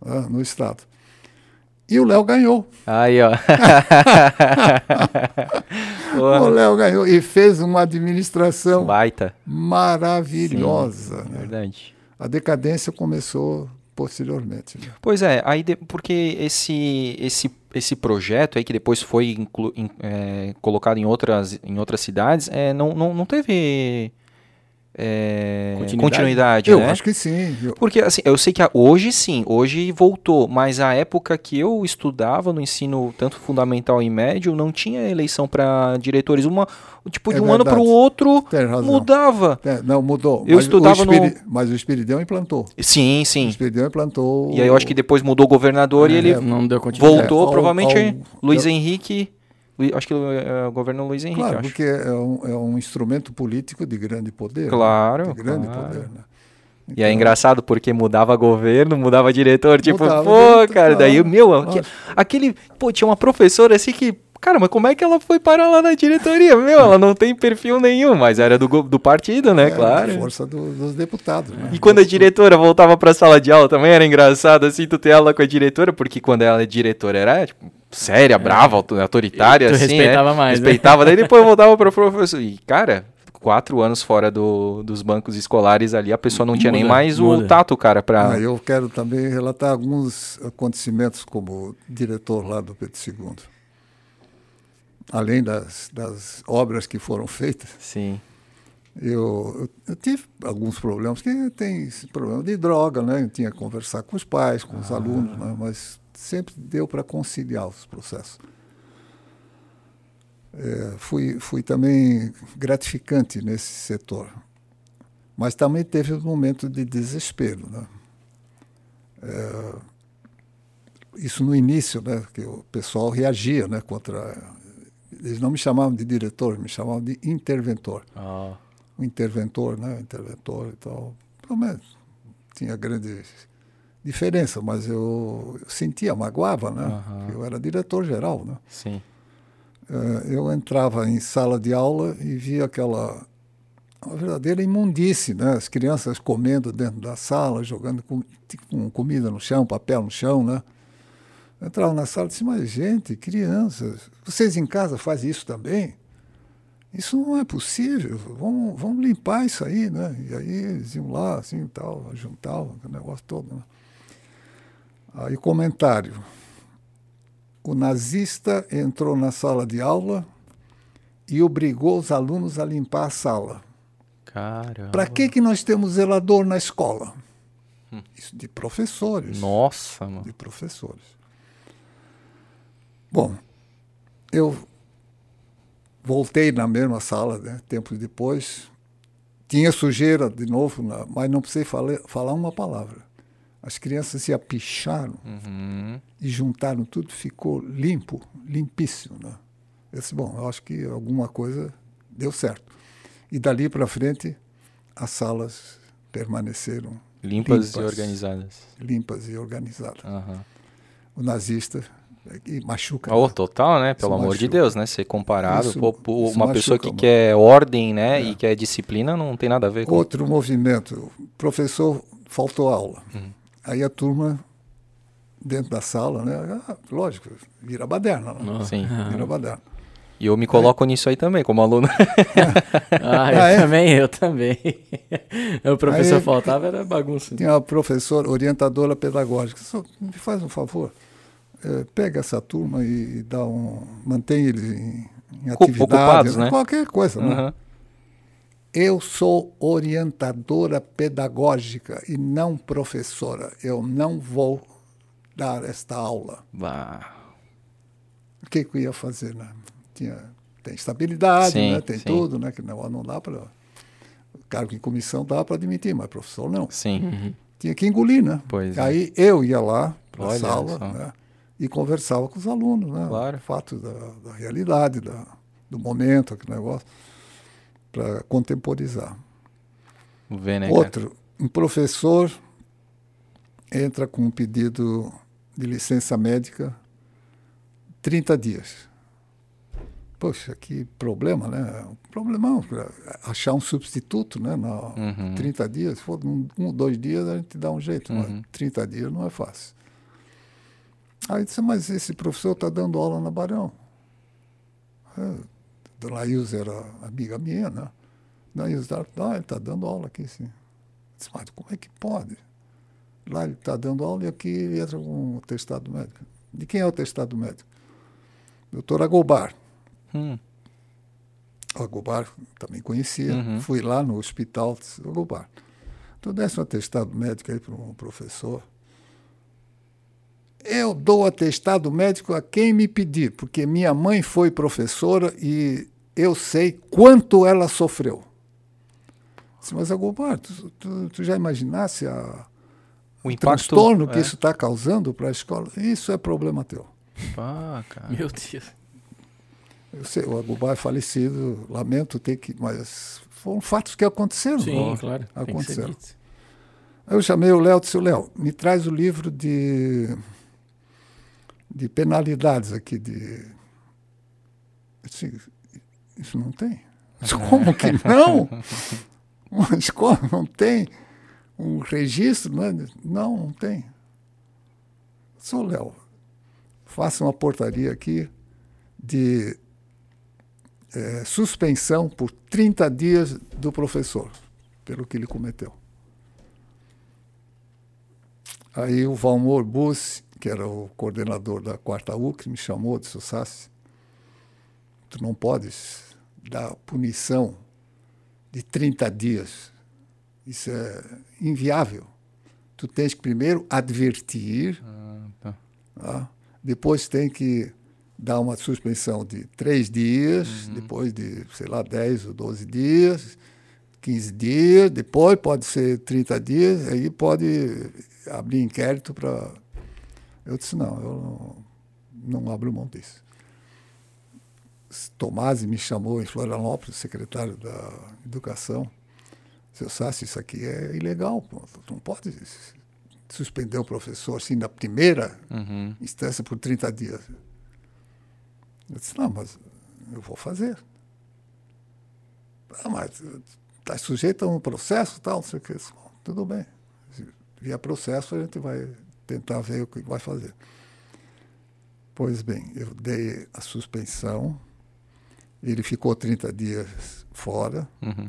ah, no estado. E o Léo ganhou. Aí, ó. O Léo ganhou e fez uma administração Baita. maravilhosa. Sim, né? verdade. A decadência começou posteriormente. né? Pois é, aí de- porque esse, esse, esse projeto aí que depois foi inclu- in- é, colocado em outras, em outras cidades, é, não, não, não teve é, Continuidade? continuidade, Eu né? acho que sim. Eu- Porque assim, eu sei que hoje sim, hoje voltou, mas a época que eu estudava no ensino tanto fundamental e médio, não tinha eleição para diretores. Uma, tipo, É de um ano para o verdade. outro mudava. É, não, mudou. Eu Mas o estudava no- Espiri- Mas o Espiridão implantou. Sim, O sim. Espiridão implantou. E aí eu acho que depois mudou o governador e É, ele Não deu continuidade. voltou, ao- provavelmente ao- Luiz ao- Henrique. Acho que é, o governo Luiz Henrique, Claro, porque é um, é um instrumento político de grande poder. né? Claro, De grande claro. poder. Né? E é engraçado porque mudava governo, mudava diretor, tipo, Mudava pô, diretor, cara, daí, meu, aque- lógico. aquele, pô, tinha uma professora assim que, cara, mas como é que ela foi parar lá na diretoria? Meu, ela não tem perfil nenhum, mas era do, do partido, né, É, claro. a força do- dos deputados. Né? E quando a diretora voltava pra sala de aula também era engraçado, assim, tu ter aula com a diretora, porque quando ela é diretora era, tipo, séria, brava, auto- autoritária, Tu assim, respeitava né? mais, né? Respeitava, daí depois voltava pro professor. E, cara, quatro anos fora do- dos bancos escolares ali, a pessoa não tinha nem Muda, mais o muda. tato, cara, pra... Ah, eu quero também relatar alguns acontecimentos como diretor lá do Pedro II. Além das, das obras que foram feitas, Sim. eu, eu, eu tive alguns problemas, que tem esse problema de droga, né? Eu tinha que conversar com os pais, com Ah. os alunos, né? mas sempre deu para conciliar os processos. É, fui, fui também gratificante nesse setor. Mas também teve um momento de desespero. Né? É, isso no início, né, que o pessoal reagia né, contra. Eles não me chamavam de diretor, me chamavam de interventor. Ah, O interventor, né, interventor e tal. Pelo menos tinha grande diferença, mas eu, eu sentia, magoava, né? Aham. Eu era diretor geral, né? sim. Eh, eu entrava em sala de aula e via aquela uma verdadeira imundice, né? As crianças comendo dentro da sala, jogando com, com comida no chão, papel no chão, né? Eu entrava na sala e disse, mas gente, crianças, vocês em casa fazem isso também? Isso não é possível, vamos, vamos limpar isso aí, né? E aí eles iam lá, assim, tal, juntavam, o negócio todo, né? Aí comentário, o nazista entrou na sala de aula e obrigou os alunos a limpar a sala. Caramba. Para que, que nós temos zelador na escola? Isso de professores. Nossa, mano. De professores. Bom, eu voltei na mesma sala, né, tempos depois. Tinha sujeira de novo, mas não precisei falar, falar uma palavra. As crianças se apicharam Uhum. e juntaram tudo, ficou limpo, limpíssimo. Né? Eu disse, bom, eu acho que alguma coisa deu certo. E dali para frente, as salas permaneceram Limpas, e Limpas. organizadas. limpas e organizadas. Aham. O nazista, e machuca. Oh, né? total, né? Pelo Isso amor de. Deus, né? Ser comparado. Isso- pô, pô, isso uma pessoa que mano. quer ordem, né? É. E quer disciplina não tem nada a ver com. Outro movimento, o professor faltou aula. Uhum. Aí a turma, dentro da sala, né? ah, lógico, vira baderna. Né? Nossa. Sim. Vira baderna. E eu me coloco nisso aí também, como aluno. Ah, eu Ah, é? também, eu também. o professor Aí- faltava, era bagunça. Tinha uma professora, orientadora pedagógica. Só me faz um favor, eh, pega essa turma e dá um, mantém eles em, em atividade, ocupados, né? qualquer coisa. Né? Eu sou orientadora pedagógica e não professora. Eu não vou dar esta aula. Bah. O que, que eu ia fazer? Né? Tinha tem estabilidade, Sim, né? tem sim. tudo, né? Que não, não dá para. Cargo em comissão dá para admitir, mas professor não. Sim. Tinha que engolir, né? Pois é. Aí eu ia lá para a sala né? e conversava com os alunos, né? Claro. Fatos da, da realidade, da, do momento, aquele negócio, para contemporizar. Vê, né? Outro, um professor entra com um pedido de licença médica 30 dias. Poxa, que problema, né? Um problemão. Achar um substituto, né? Na Uhum. 30 dias, se for um, um, dois dias, a gente dá um jeito, Uhum. mas 30 dias não é fácil. Aí disse, mas esse professor está dando aula na Barão. É, Dona Ilza era amiga minha, né? Dona Ilza, ah, ele está dando aula aqui, sim. Eu disse, mas como é que pode? Lá ele está dando aula e aqui ele entra com um testado médico. De quem é o testado médico? Doutor Agobar. Hum, O Agobar também conhecia. Uhum. Fui lá no hospital, disse, Agobar, tu desse um atestado médico aí para um professor? Eu dou atestado médico a quem me pedir, porque minha mãe foi professora e eu sei quanto ela sofreu. Disse, mas Agobar, tu, tu, tu já imaginasse a, o o impacto. transtorno que é. isso está causando para a escola? Isso é problema teu. Ah, cara. Meu Deus. Eu sei, o Agobar é falecido, lamento ter que. Mas foram fatos que aconteceram. Sim, Ó, claro. Tem que ser Aconteceram. eu chamei o Léo e disse: Léo, me traz o livro de, de penalidades aqui. De... Disse, isso não tem. Disse, como que não? Uma escola não tem um registro? Não, é? não, não tem. Sou Léo, faça uma portaria aqui de eh, suspensão por 30 dias do professor, pelo que ele cometeu. Aí o Valmor Bussi, que era o coordenador da quarta UC, me chamou, disse, Sassi, tu não podes dar punição de 30 dias. Isso é inviável. Tu tens que primeiro advertir, Ah, tá. tá? depois tem que dar uma suspensão de três dias, depois de, sei lá, 10 ou 12 dias, 15 dias, depois pode ser 30 dias, aí pode abrir inquérito para. Eu disse, não, eu não, não abro mão disso. Tomás me chamou em Florianópolis, secretário da Educação. Seu Sassi, isso aqui é ilegal, não pode suspender o professor assim na primeira Uhum. instância por 30 dias. Eu disse, não, mas eu vou fazer. Ah, mas está sujeito a um processo tal, não sei o que. Eu disse, "Bom, Tudo bem. Se vier processo, a gente vai tentar ver o que vai fazer. Pois bem, eu dei a suspensão, ele ficou 30 dias fora. Uhum.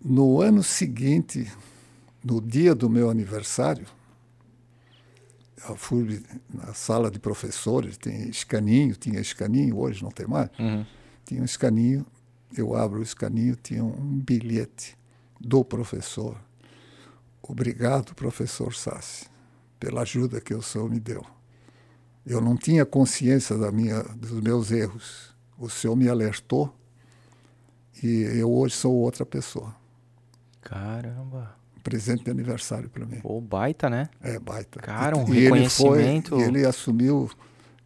No ano seguinte, no dia do meu aniversário, eu fui na sala de professores, tem escaninho, tinha escaninho, hoje não tem mais. Uhum. Tinha um escaninho, eu abro o escaninho, tinha um bilhete do professor. Obrigado, professor Sassi, pela ajuda que o senhor me deu. Eu não tinha consciência da minha, dos meus erros. O senhor me alertou e eu hoje sou outra pessoa. Caramba. Presente de aniversário para mim. Pô, baita, né? É baita. Cara, um E ele foi- reconhecimento. ele assumiu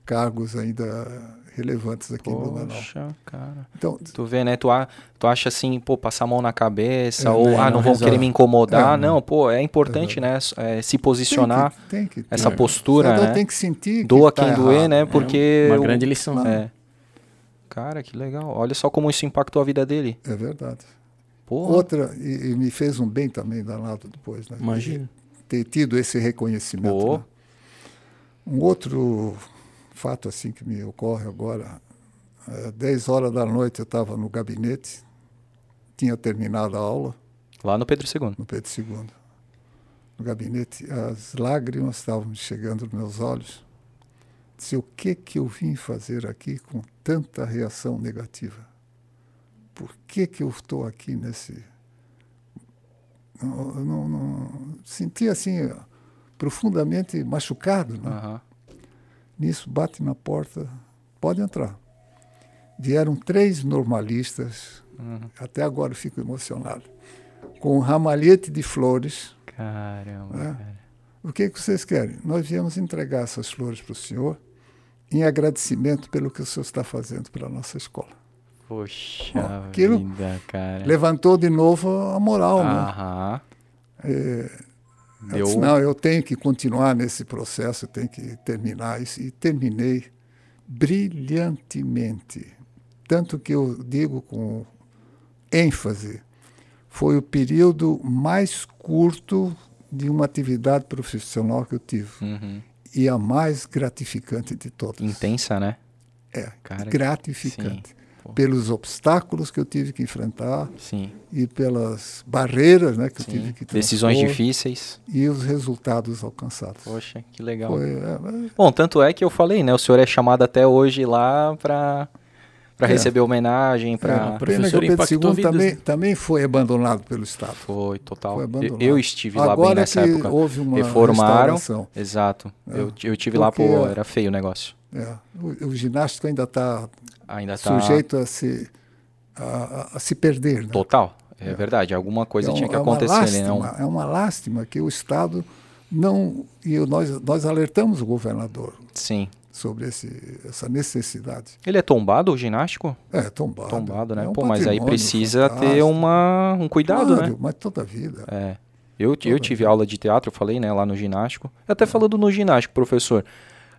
cargos ainda relevantes aqui em Blumenau. Poxa, cara. Então, Tu vê, né? Tu, a- tu acha assim, pô, passar a mão na cabeça, É, ou, né, ah, não, não vão querer me incomodar. É, não, pô, é importante, né? é, se posicionar, tem que, tem que essa tem. postura, né? tem que sentir que Doa tá quem doer, errado. né? Porque. Uma o- grande lição. É. Cara, que legal. Olha só como isso impactou a vida dele. É verdade. Pô, Outra, e, e me fez um bem também danado depois, né? Imagina. Ter tido esse reconhecimento. Né? Um outro fato assim que me ocorre agora, é, 10 horas da noite eu estava no gabinete, tinha terminado a aula, lá no Pedro II. no Pedro II. No gabinete, as lágrimas estavam chegando nos meus olhos. Disse, o que que eu vim fazer aqui com tanta reação negativa? Por que que eu estou aqui nesse... Não, não, não- senti assim, profundamente machucado, né? Aham. Nisso, bate na porta, pode entrar. vieram três normalistas, Uhum. até agora eu fico emocionado, com um ramalhete de flores. Caramba, É. cara. O que, que vocês querem? Nós viemos entregar essas flores para o senhor em agradecimento pelo que o senhor está fazendo pela nossa escola. Poxa Bom, aquilo vida, cara. Levantou de novo a moral, né? Aham. Eu Deu... disse, não, eu tenho que continuar nesse processo, eu tenho que terminar isso. E terminei brilhantemente. Tanto que eu digo com ênfase, foi o período mais curto de uma atividade profissional que eu tive. Uhum. E a mais gratificante de todas. Intensa, né? É, Cara, gratificante. Pô. Pelos obstáculos que eu tive que enfrentar Sim. e pelas barreiras né, que eu Sim. tive que Decisões difíceis. e os resultados alcançados. Poxa, que legal. Foi, é, é, Bom, tanto é que eu falei, né? O senhor é chamado até hoje lá para para É. receber homenagem, é, para pena que professor o Pedro II vidas, também, né? também foi abandonado pelo Estado. Foi total. Foi Eu, abandonado. eu estive lá Agora bem nessa que época. houve uma Reformaram. Exato. É. Eu, eu tive lá, Porque- pô, era feio o negócio. É, o, o ginástico ainda está Ainda tá sujeito a se, a, a- a se perder. Né? total. É, verdade, alguma coisa é, um- tinha que é acontecer, né? lástima, Não... É uma lástima que o Estado não. E eu- nós, nós alertamos o governador Sim. Sobre esse, essa necessidade. Ele é tombado o ginástico? É, tombado. Tombado, né? É um pô, mas aí precisa ter fantástico. uma, um cuidado, Claro, né? Mas toda a vida. É. Eu, eu tive aula de teatro, eu falei, né, lá no ginástico. Até falando no ginástico, professor.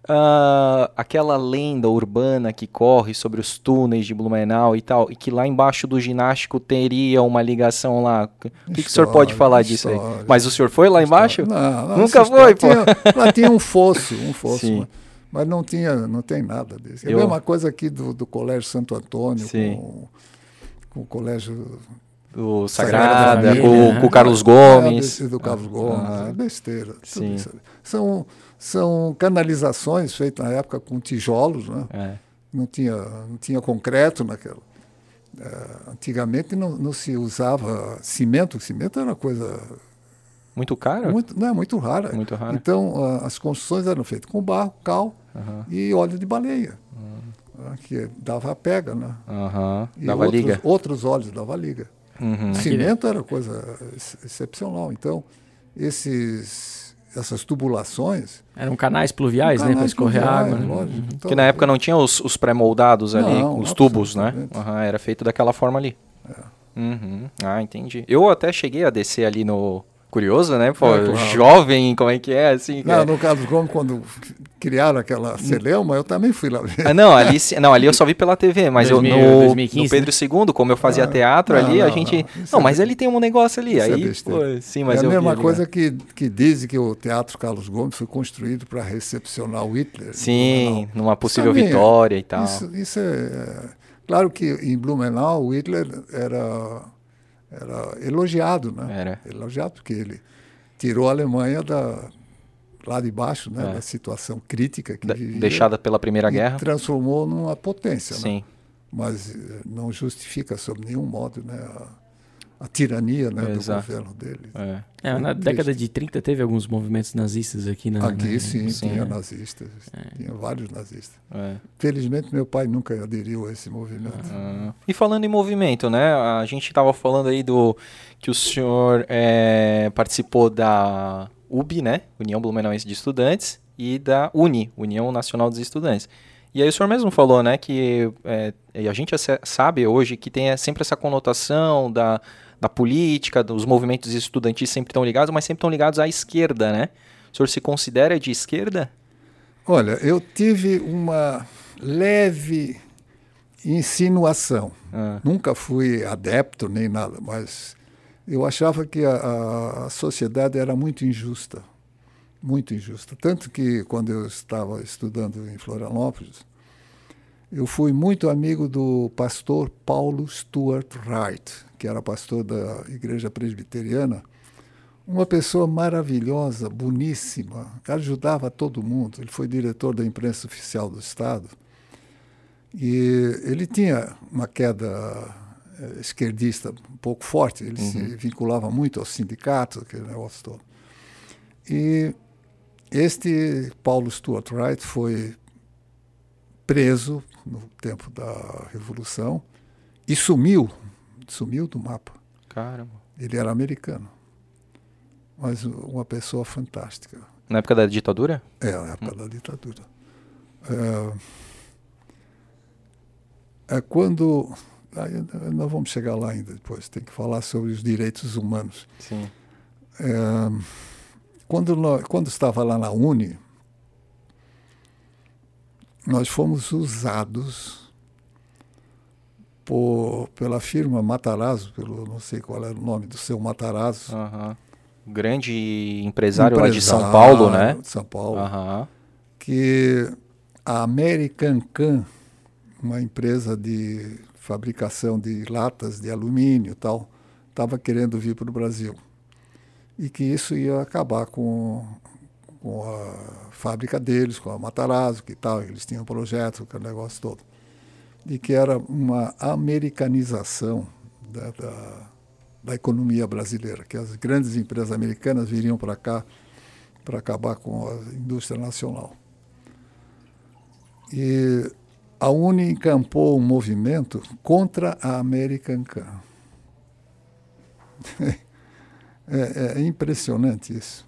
ah, aquela lenda urbana que corre sobre os túneis de Blumenau e tal, e que lá embaixo do ginástico teria uma ligação lá. O que, que o senhor pode História, falar disso aí? história. Mas o senhor foi lá embaixo? Não, não, Nunca foi, história pô. Tinha, lá tinha um fosso, um fosso. Mas, não tinha, não tem nada disso. É Eu- a mesma coisa aqui do, do Colégio Santo Antônio Sim. com, com o Colégio O Sagrada Sagrada, Família, com, né? com o Carlos É, Gomes. desse do Carlos Gomes, Ah, é besteira. Sim. São, são canalizações feitas na época com tijolos, né? É. não, tinha, não tinha concreto naquela. Eh, antigamente não, não se usava cimento, cimento era uma coisa Muito caro? muito, não, é muito rara. Muito rara. Então as construções eram feitas com barro, cal Aham. e óleo de baleia, né, que dava a pega, né? Aham. E Dava outros, liga. Outros óleos dava liga. Uhum. Cimento era coisa ex- excepcional. Então esses, essas tubulações Eram canais pluviais, né? Para canais escorrer pluviais, água. né? lógico. Então, Porque na época não tinha os, os pré-moldados ali, Não, os tubos, né? era feito daquela forma ali. Uhum. Ah, entendi. Eu até cheguei a descer ali no. Curioso, né? Pô, É, claro. jovem, como é que é? Assim, Não, é. no Carlos Gomes, quando criaram aquela celeuma, eu também fui lá ver. Ah, não, ali, não, ali eu só vi pela TV, mas eu, 2000, no, 2015, no Pedro II, como eu fazia Ah, teatro não, ali, a não, gente. não, Não, é mas be- ali tem um negócio ali. Isso é aí, pô, sim, mas é a eu vi mesma ali, coisa né? que, que dizem que o Teatro Carlos Gomes foi construído para recepcionar o Hitler. Sim, numa possível Também é- vitória e tal. Isso, isso é, é- Claro que em Blumenau o Hitler era, era elogiado, né? Era. Elogiado porque ele tirou a Alemanha da, lá de baixo, né? É. Da situação crítica que Da- vivia. deixada pela Primeira e Guerra. transformou numa potência, né? Sim. mas eh, não justifica sob nenhum modo né, a, a tirania né, do Exato. governo dele. É. É, na Triste. década de 30 teve alguns movimentos nazistas aqui na. Aqui na- sim, sim, tinha é. nazistas, tinha vários nazistas. É. Felizmente meu pai nunca aderiu a esse movimento. Ah, E falando em movimento, né? A gente estava falando aí do que o senhor é, participou da UB, né? União Blumenauense de Estudantes, e da UNI, União Nacional dos Estudantes. E aí o senhor mesmo falou, né, que é, e a gente sabe hoje que tem é, sempre essa conotação da, da política, dos movimentos estudantis sempre estão ligados, mas sempre estão ligados à esquerda, né? O senhor se considera de esquerda? Olha, eu tive uma leve insinuação. Ah, Nunca fui adepto nem nada, mas eu achava que a, a- a sociedade era muito injusta. Muito injusta. Tanto que quando eu estava estudando em Florianópolis, eu fui muito amigo do pastor Paulo Stuart Wright, que era pastor da Igreja Presbiteriana. Uma pessoa maravilhosa, boníssima, ajudava todo mundo. Ele foi diretor da imprensa oficial do Estado. E ele tinha uma queda eh, esquerdista um pouco forte, ele se vinculava muito aos sindicatos, aquele negócio todo. E este Paulo Stuart Wright foi preso no tempo da Revolução e sumiu, sumiu do mapa. Caramba. Ele era americano, mas uma pessoa fantástica. Na época da ditadura? É, na época hum. da ditadura. É, é quando. Aí nós vamos chegar lá ainda depois, tem que falar sobre os direitos humanos. Sim. É, quando, nós, quando estava lá na Uni, nós fomos usados por, pela firma Matarazzo, pelo não sei qual era o nome do seu Matarazzo. Uhum. Grande empresário, empresário, lá de São Paulo, né? De São Paulo. Uhum. Que a American Can, uma empresa de fabricação de latas de alumínio e tal, estava querendo vir para o Brasil. E que isso ia acabar com, com a fábrica deles, com a Matarazzo, que tal, eles tinham um projeto, aquele negócio todo. E que era uma americanização da, da, da economia brasileira, que as grandes empresas americanas viriam para cá para acabar com a indústria nacional. E a Uni encampou um movimento contra a American Can. É, é, impressionante isso.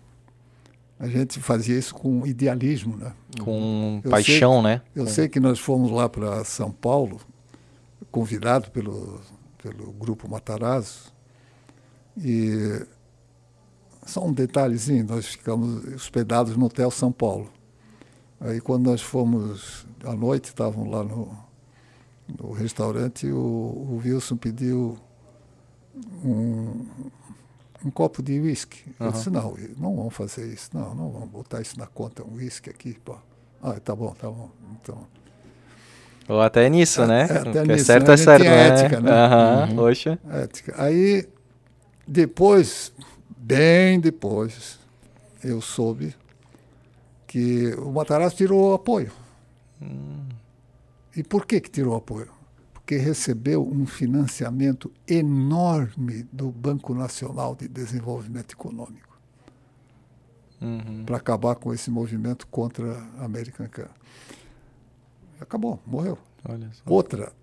A gente fazia isso com idealismo, né? Com eu paixão, sei, né? Eu sei que nós fomos lá para São Paulo, convidado pelo, pelo grupo Matarazzo, e só um detalhezinho, nós ficamos hospedados no Hotel São Paulo. Aí quando nós fomos à noite, estavam lá no, no restaurante, o, o Wilson pediu um, um copo de uísque. Uhum. Eu disse, não, não vamos fazer isso, não, não vamos botar isso na conta, um uísque aqui. Pô. Ah, tá bom, tá bom. Então. Ou até nisso, é, né? É, até Porque nisso, certo né? é certo, né? Ética, né? Uhum, Poxa. Ética. Aí, depois, bem depois, eu soube que o Matarazzo tirou o apoio. Hum. E por que, que tirou o apoio? Porque recebeu um financiamento enorme do Banco Nacional de Desenvolvimento Econômico uhum. para acabar com esse movimento contra a American Can. Acabou, morreu. Outra,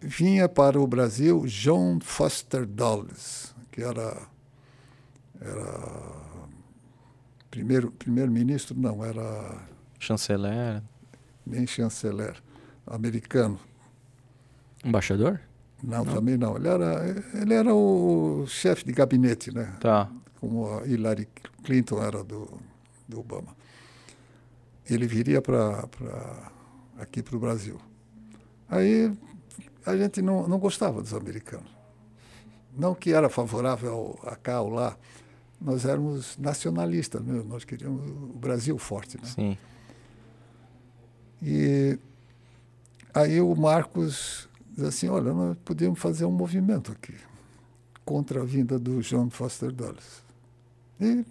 vinha para o Brasil John Foster Dulles, que era, era primeiro primeiro-ministro, não, era chanceler, nem chanceler, americano. Embaixador? Não, não, também não. Ele era ele era o chefe de gabinete, né? Tá. Como a Hillary Clinton era do, do Obama. Ele viria para aqui para o Brasil. Aí a gente não, não gostava dos americanos. Não que era favorável a cá ou lá, nós éramos nacionalistas, né? nós queríamos o Brasil forte. Né? Sim. E aí o Marcos diz assim, olha, nós podemos fazer um movimento aqui contra a vinda do John Foster Dulles. E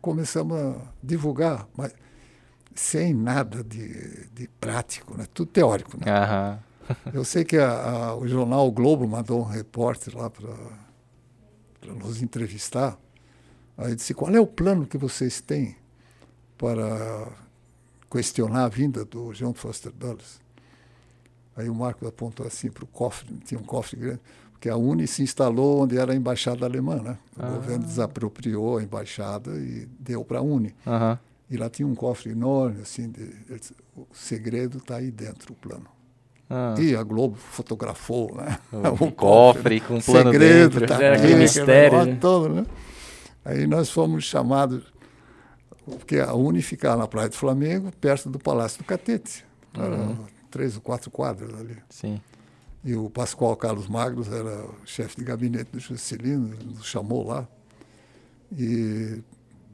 começamos a divulgar, mas sem nada de, de prático, né? tudo teórico. Né? Aham. Eu sei que a, a, o jornal o Globo mandou um repórter lá para nos entrevistar. Aí disse: qual é o plano que vocês têm para questionar a vinda do John Foster Dulles? Aí o Marco apontou assim para o cofre, tinha um cofre grande, porque a Uni se instalou onde era a embaixada alemã, né? O Ah. governo desapropriou a embaixada e deu para a Uni. Aham. E lá tinha um cofre enorme, assim, de, disse, o segredo está aí dentro, o plano. Ah. E a Globo fotografou, né? O cofre com um plano segredo, dentro. Tá Era aqui, aquele mistério, né? todo, né? Aí nós fomos chamados, porque a Uni ficava na Praia do Flamengo, perto do Palácio do Catete. Eram três ou quatro quadras ali. Sim. E o Pascoal Carlos Magros era o chefe de gabinete do Juscelino, nos chamou lá. E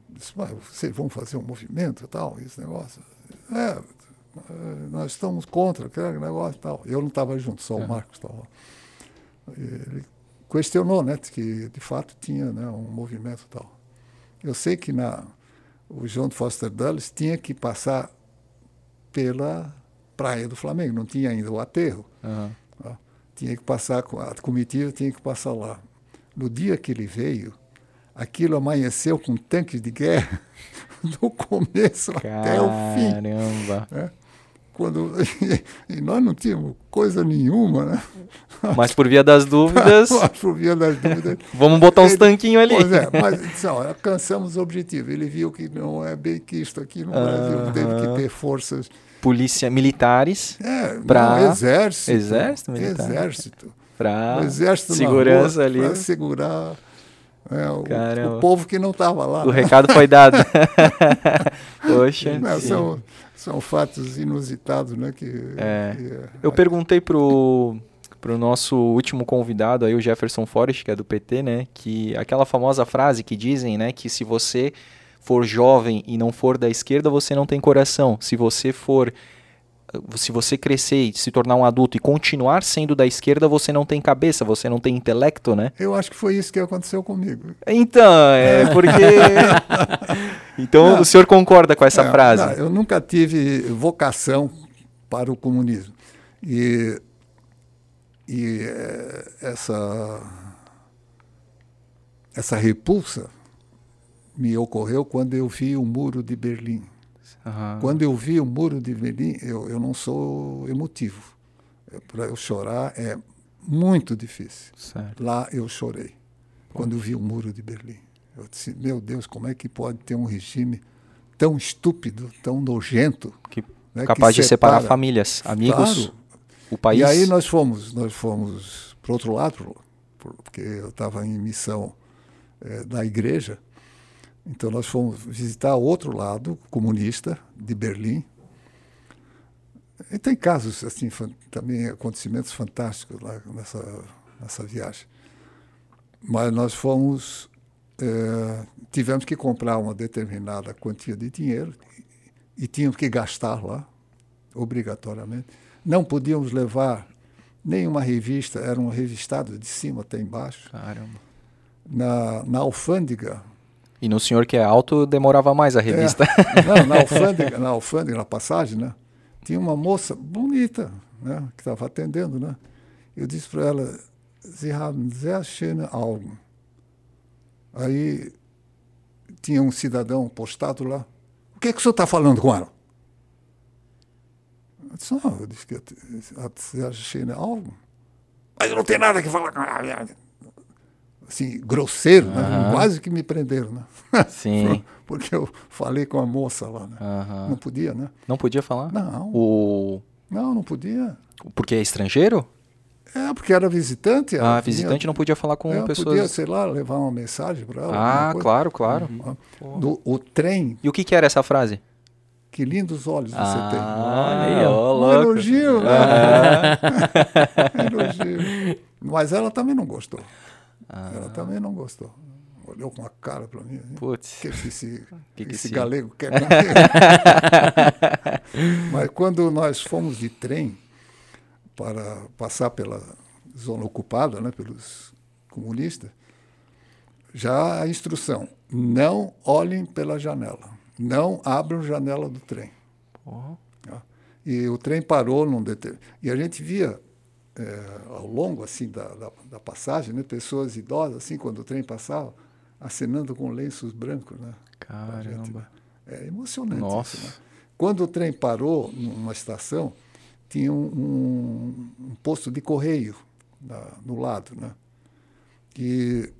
disse, "Mas vocês vão fazer um movimento e tal, esse negócio? É, nós estamos contra aquele negócio e tal. Eu não estava junto, só o Marcos estava lá. Ele questionou, né, que de fato tinha né, um movimento e tal. Eu sei que na, o João Foster Dulles tinha que passar pela Praia do Flamengo, não tinha ainda o aterro. Tá? Tinha que passar, com a comitiva tinha que passar lá. No dia que ele veio, aquilo amanheceu com tanques de guerra do começo até o fim. Caramba. quando e nós não tínhamos coisa nenhuma, né? Mas por via das dúvidas. por via das dúvidas. Vamos botar uns tanquinhos ali. Pois é, mas então, alcançamos o objetivo. Ele viu que não é bem quisto aqui no Brasil, teve que ter forças. Polícia militares. É, não, exército. Exército militar. Exército. Exército segurança rua, ali. Pra segurar. É, o, o, povo que não estava lá. O né? recado foi dado. Poxa. Não, são, são fatos inusitados, né? Que, é. Que, é, Eu perguntei pro pro nosso último convidado aí, o Jefferson Forrest, que é do PT, né, que aquela famosa frase que dizem, né, que se você for jovem e não for da esquerda, você não tem coração. Se você for se você crescer e se tornar um adulto e continuar sendo da esquerda, você não tem cabeça, você não tem intelecto, né? Eu acho que foi isso que aconteceu comigo. Então, é porque. então não, o senhor concorda com essa é, frase? Não, eu nunca tive vocação para o comunismo. E, e é, essa, essa repulsa me ocorreu quando eu vi o muro de Berlim. Uhum. Quando eu vi o muro de Berlim, eu, eu não sou emotivo. Para eu chorar é muito difícil. Certo. Lá eu chorei. Pô. Quando eu vi o muro de Berlim. Eu disse, meu Deus, como é que pode ter um regime tão estúpido, tão nojento, que, né, capaz que de separa. separar famílias, amigos, claro. o país. E aí nós fomos, nós fomos para outro lado, porque eu estava em missão é, da igreja. Então nós fomos visitar outro lado comunista de Berlim. E tem casos assim também acontecimentos fantásticos lá nessa nessa viagem. Mas nós fomos é, tivemos que comprar uma determinada quantia de dinheiro e, e tínhamos que gastar lá obrigatoriamente. Não podíamos levar nenhuma revista, era um revistado de cima até embaixo. Caramba. Na, na alfândega e no senhor que é alto, demorava mais a revista. É. Não, na alfândega, na alfândega, na passagem, né? Tinha uma moça bonita, né? Que estava atendendo, né? Eu disse para ela, Sie haben sehr schöne Augen. Aí tinha um cidadão postado lá. O que é que o senhor está falando com ela? Eu disse, não, eu disse que sehr schöne Augen. Mas eu não tenho nada que falar com ela assim, grosseiro, uhum. né? quase que me prenderam, né? Sim. Porque eu falei com a moça lá, né? Uhum. Não podia, né? Não podia falar? Não. O... Não, não podia. Porque é estrangeiro? É, porque era visitante. Ah, visitante não podia falar com é, pessoas... podia, sei lá, levar uma mensagem para ela. Ah, claro, claro. Uhum. Do, o trem... E o que, que era essa frase? Que lindos olhos ah, você tem. Olha aí, ó. Um elogio, né? um elogio. Mas ela também não gostou. Ah. Ela também não gostou. Olhou com a cara para mim. Assim, Putz. Que, que esse, que que esse esse... galego quer? Mas quando nós fomos de trem para passar pela zona ocupada, né, pelos comunistas, já a instrução, não olhem pela janela, não abram janela do trem. Uhum. E o trem parou num determinado... E a gente via é, ao longo assim da, da, da, passagem, né? pessoas idosas, assim, quando o trem passava, acenando com lenços brancos. Né? Caramba. É emocionante Nossa. isso. Né? Quando o trem parou numa estação, tinha um, um, um posto de correio na, no lado. Né? E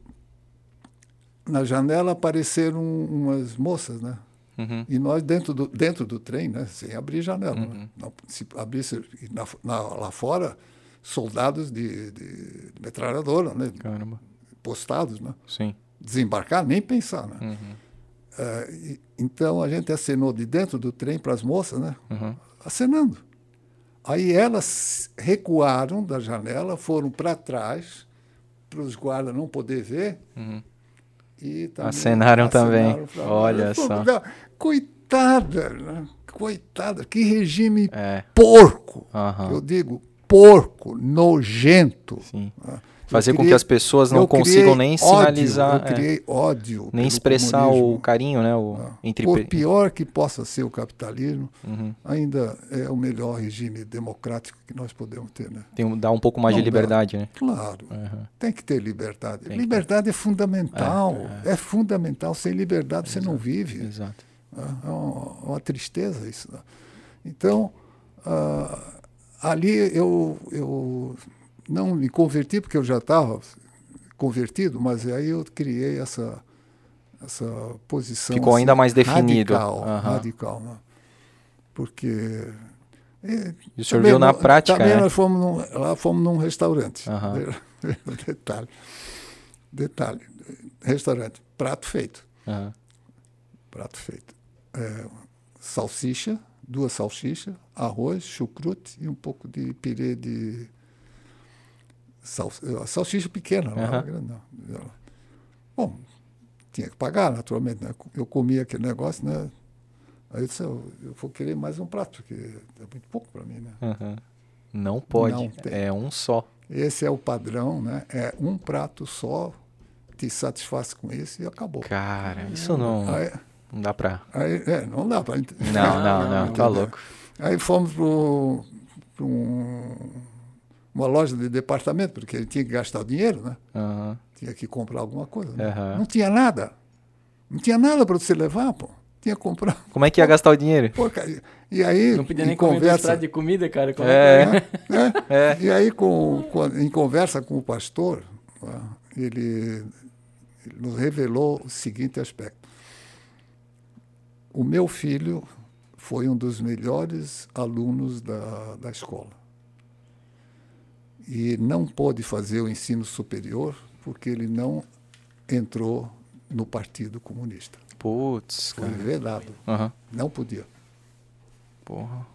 na janela apareceram umas moças, né? Uhum. E nós dentro do, dentro do trem, né? sem abrir janela. Uhum. Né? Não, se abrisse na, na, lá fora, soldados de, de, de metralhadora, né? Caramba. Postados, né? Sim. Desembarcar, nem pensar, né? Uhum. Uh, e, então a gente acenou de dentro do trem para as moças, né? Uhum. Acenando. Aí elas recuaram da janela, foram para trás, para os guardas não poder ver. Uhum. E também acenaram, acenaram também. Olha Pô, só. Coitada, né? Coitada, que regime é. porco. Uhum. Eu digo porco, nojento. Sim. Né? Fazer criei, com que as pessoas não consigam nem ódio, sinalizar. Eu criei é, ódio. Nem expressar comunismo. o carinho, né? O, ah, entre... Por pior que possa ser o capitalismo, uhum. ainda é o melhor regime democrático que nós podemos ter. Né? Tem, dá um pouco mais não de liberdade, dá. né? Claro. Uhum. Tem que ter liberdade. Tem liberdade é fundamental. É, é. fundamental. Sem liberdade você não vive. Exato. É uma, uma tristeza isso. Né? Então, ah, ali eu, eu não me converti, porque eu já estava convertido, mas aí eu criei essa, essa posição. Ficou ainda assim, mais definido. Radical, Aham. radical né? Porque. é, E o senhor também viu na prática, Também né? nós fomos num, lá fomos num restaurante. Aham. Detalhe. Detalhe. Restaurante. Prato feito. Aham. Prato feito. É, salsicha, duas salsichas, arroz, chucrute e um pouco de pirê de. Sal, a salsicha pequena, não era Aham. grande, não. Bom, tinha que pagar, naturalmente. Né? Eu comia aquele negócio, né? Aí eu disse, eu, eu vou querer mais um prato, porque é muito pouco para mim, né? Aham. Não pode. Não é um só. Esse é o padrão, né? É um prato só, te satisfaz com isso e acabou. Cara, isso não, Aí, não dá pra. aí, é, não dá para Não, não, não, tá louco. Aí fomos para um, uma loja de departamento, porque ele tinha que gastar o dinheiro, né? Aham. Tinha que comprar alguma coisa. né? Aham. Não tinha nada. Não tinha nada para você levar, pô. Tinha que comprar. Como é que ia gastar o dinheiro? Pô, cara, e aí, Não podia em nem conversa, de comida, cara. Como É. é. que né? É. E aí, com, com- em conversa com o pastor, ele, ele nos revelou o seguinte aspecto. O meu filho foi um dos melhores alunos da, da escola. E não pôde fazer o ensino superior porque ele não entrou no Partido Comunista. Putz, Foi cara. vedado. Aham. Não podia. Porra.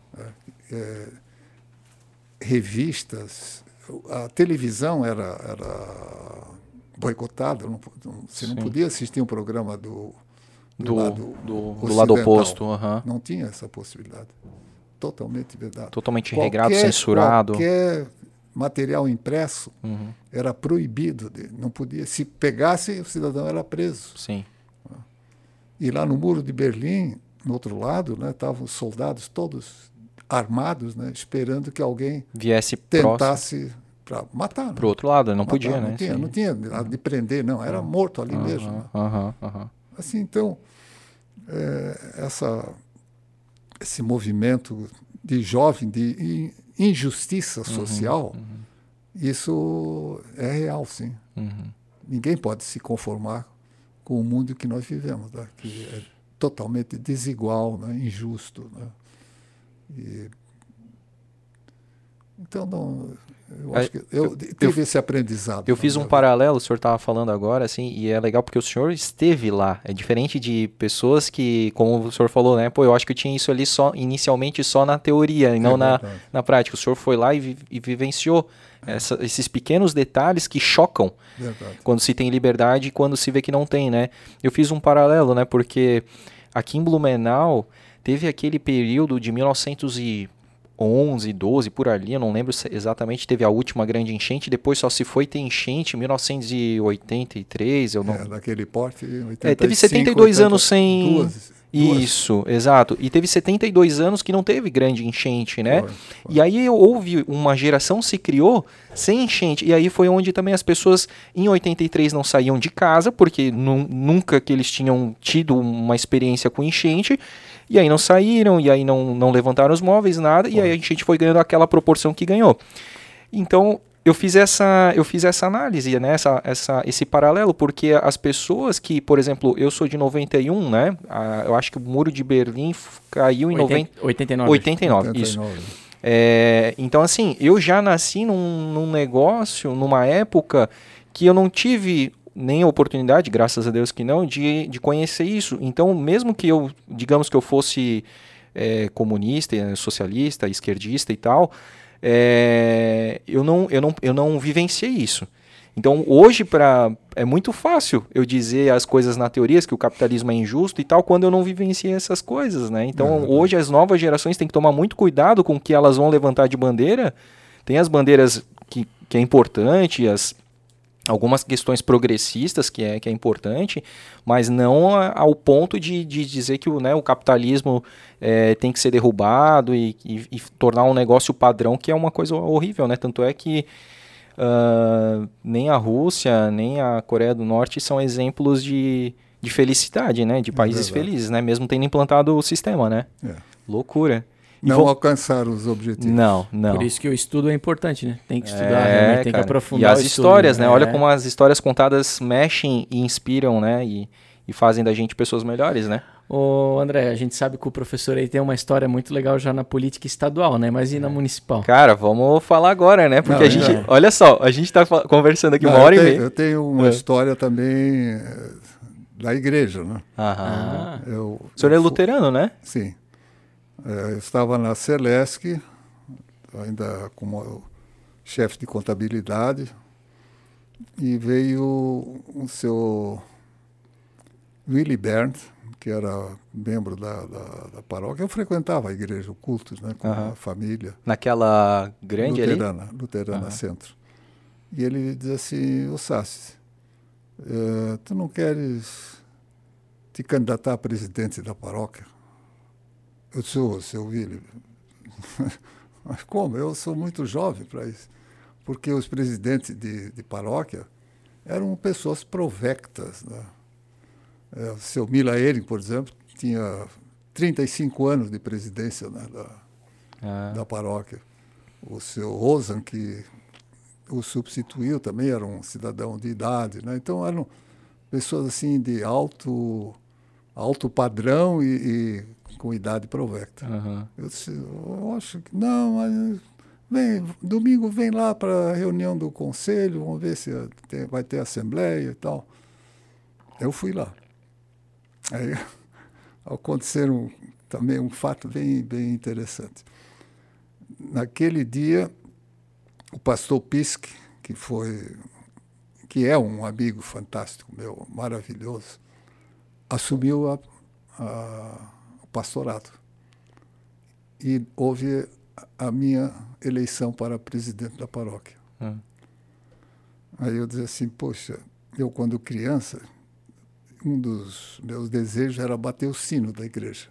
revistas, a televisão era, era boicotada, não, não- você não Sim. podia assistir um programa do, do, Do, lado, do, do lado oposto. aham. Não tinha essa possibilidade. Totalmente vedado. Totalmente regrado, Qualquer- censurado. Qualquer material impresso Uhum. era proibido, de, não podia. Se pegasse, o cidadão era preso. Sim. E lá no muro de Berlim, no outro lado, né, estavam os soldados todos armados, né, esperando que alguém Viesse tentasse para matar. né? pro outro lado, não Matar, podia, não né? Tinha, não tinha de prender, não. Era morto ali mesmo. né? Aham, aham. Assim, então, é, essa, esse movimento de jovem, de in- injustiça Uhum, social, isso é real, sim. Uhum. Ninguém pode se conformar com o mundo que nós vivemos, né? que é totalmente desigual, né? injusto. Né? E, então, não, eu acho É, que eu, tive esse aprendizado. Eu fiz um vida. paralelo, o senhor estava falando agora, assim, e é legal porque o senhor esteve lá. É diferente de pessoas que, como o senhor falou, né? Pô, eu acho que eu tinha isso ali só inicialmente só na teoria e não na, na prática. O senhor foi lá e, vi- e vivenciou essa- esses pequenos detalhes que chocam Verdade. quando se tem liberdade e quando se vê que não tem, né? Eu fiz um paralelo, né? Porque aqui em Blumenau teve aquele período de 1911, 12, por ali, eu não lembro exatamente, teve a última grande enchente, depois só se foi ter enchente em 1983, eu não... É, daquele porte. É, teve 72 anos sem- Duas, duas. Isso, exato. E teve 72 anos que não teve grande enchente, né? E aí houve uma geração se criou sem enchente. E aí foi onde também as pessoas em 83 não saíam de casa, porque nu- nunca que eles tinham tido uma experiência com enchente. E aí não saíram, e aí não, não levantaram os móveis, nada. E aí a gente foi ganhando aquela proporção que ganhou. Então, eu fiz essa, eu fiz essa análise, né? essa, essa, esse paralelo, porque as pessoas que, por exemplo, eu sou de 91, né? Ah, eu acho que o muro de Berlim caiu em 90, 89. 89, isso. 89. É, então, assim, eu já nasci num, num negócio, numa época que eu não tive nem a oportunidade, graças a Deus que não, de, de conhecer isso. Então, mesmo que eu, digamos que eu fosse é, comunista, eh, socialista, esquerdista e tal, é, eu, não, eu, não, eu não vivenciei isso. Então, hoje, pra, é muito fácil eu dizer as coisas na teoria, que o capitalismo é injusto e tal, quando eu não vivenciei essas coisas, né? Então, hoje as novas gerações têm que tomar muito cuidado com o que elas vão levantar de bandeira. Tem as bandeiras que, que é importante, as, algumas questões progressistas que é, que é importante, mas não a- ao ponto de, de dizer que o, né, o capitalismo é, tem que ser derrubado e, e- e tornar um negócio padrão, que é uma coisa horrível, né? Tanto é que ah, nem a Rússia, nem a Coreia do Norte são exemplos de, de felicidade, né? De países verdade. felizes, né? Mesmo tendo implantado o sistema, né? É. Loucura. Não Vou- alcançaram os objetivos. Não, não. Por isso que o estudo é importante, né? Tem que estudar, É, tem cara. que aprofundar E as o estudo, histórias, né? Olha É. como as histórias contadas mexem e inspiram, né? E, e fazem da gente pessoas melhores, né? Ô, André, a gente sabe que o professor aí tem uma história muito legal já na política estadual, né? Mas e na municipal? Cara, vamos falar agora, né? Porque Não, a gente, é. olha só, a gente tá fa- conversando aqui Não, uma hora eu, e tenho, meia. eu tenho uma É. história também eh, da igreja, né? Aham. Ah, Eu, O senhor é eu fu- luterano, né? Sim. Eu estava na Celesc, ainda como chefe de contabilidade, e veio o seu Willy Berndt, que era membro da, da, da paróquia. Eu frequentava a igreja, o cultos, né, com a família. Naquela grande ali. Luterana, Luterana Aham. Centro. E ele diz assim, ô Sassi, eh, tu não queres te candidatar a presidente da paróquia? Eu sou, seu Willi. Mas como? Eu sou muito jovem para isso. Porque os presidentes de, de paróquia eram pessoas provectas. Né? Eh, o seu Mila Ehring, por exemplo, tinha 35 anos de presidência né, da, Ah, da paróquia. O seu Rosan, que o substituiu, também era um cidadão de idade. Né? Então eram pessoas assim de alto, alto padrão e, e com idade provecta. aham. Eu disse, eu acho que não, mas vem, domingo vem lá para a reunião do conselho, vamos ver se tem- vai ter assembleia e tal. Eu fui lá. Aí aconteceram também um fato bem, bem interessante. Naquele dia, o pastor Pisk, que foi, que é um amigo fantástico meu, maravilhoso, assumiu a, a, pastorado e houve a minha eleição para presidente da paróquia. Hum. Aí eu dizia assim, poxa, eu quando criança, um dos meus desejos era bater o sino da igreja.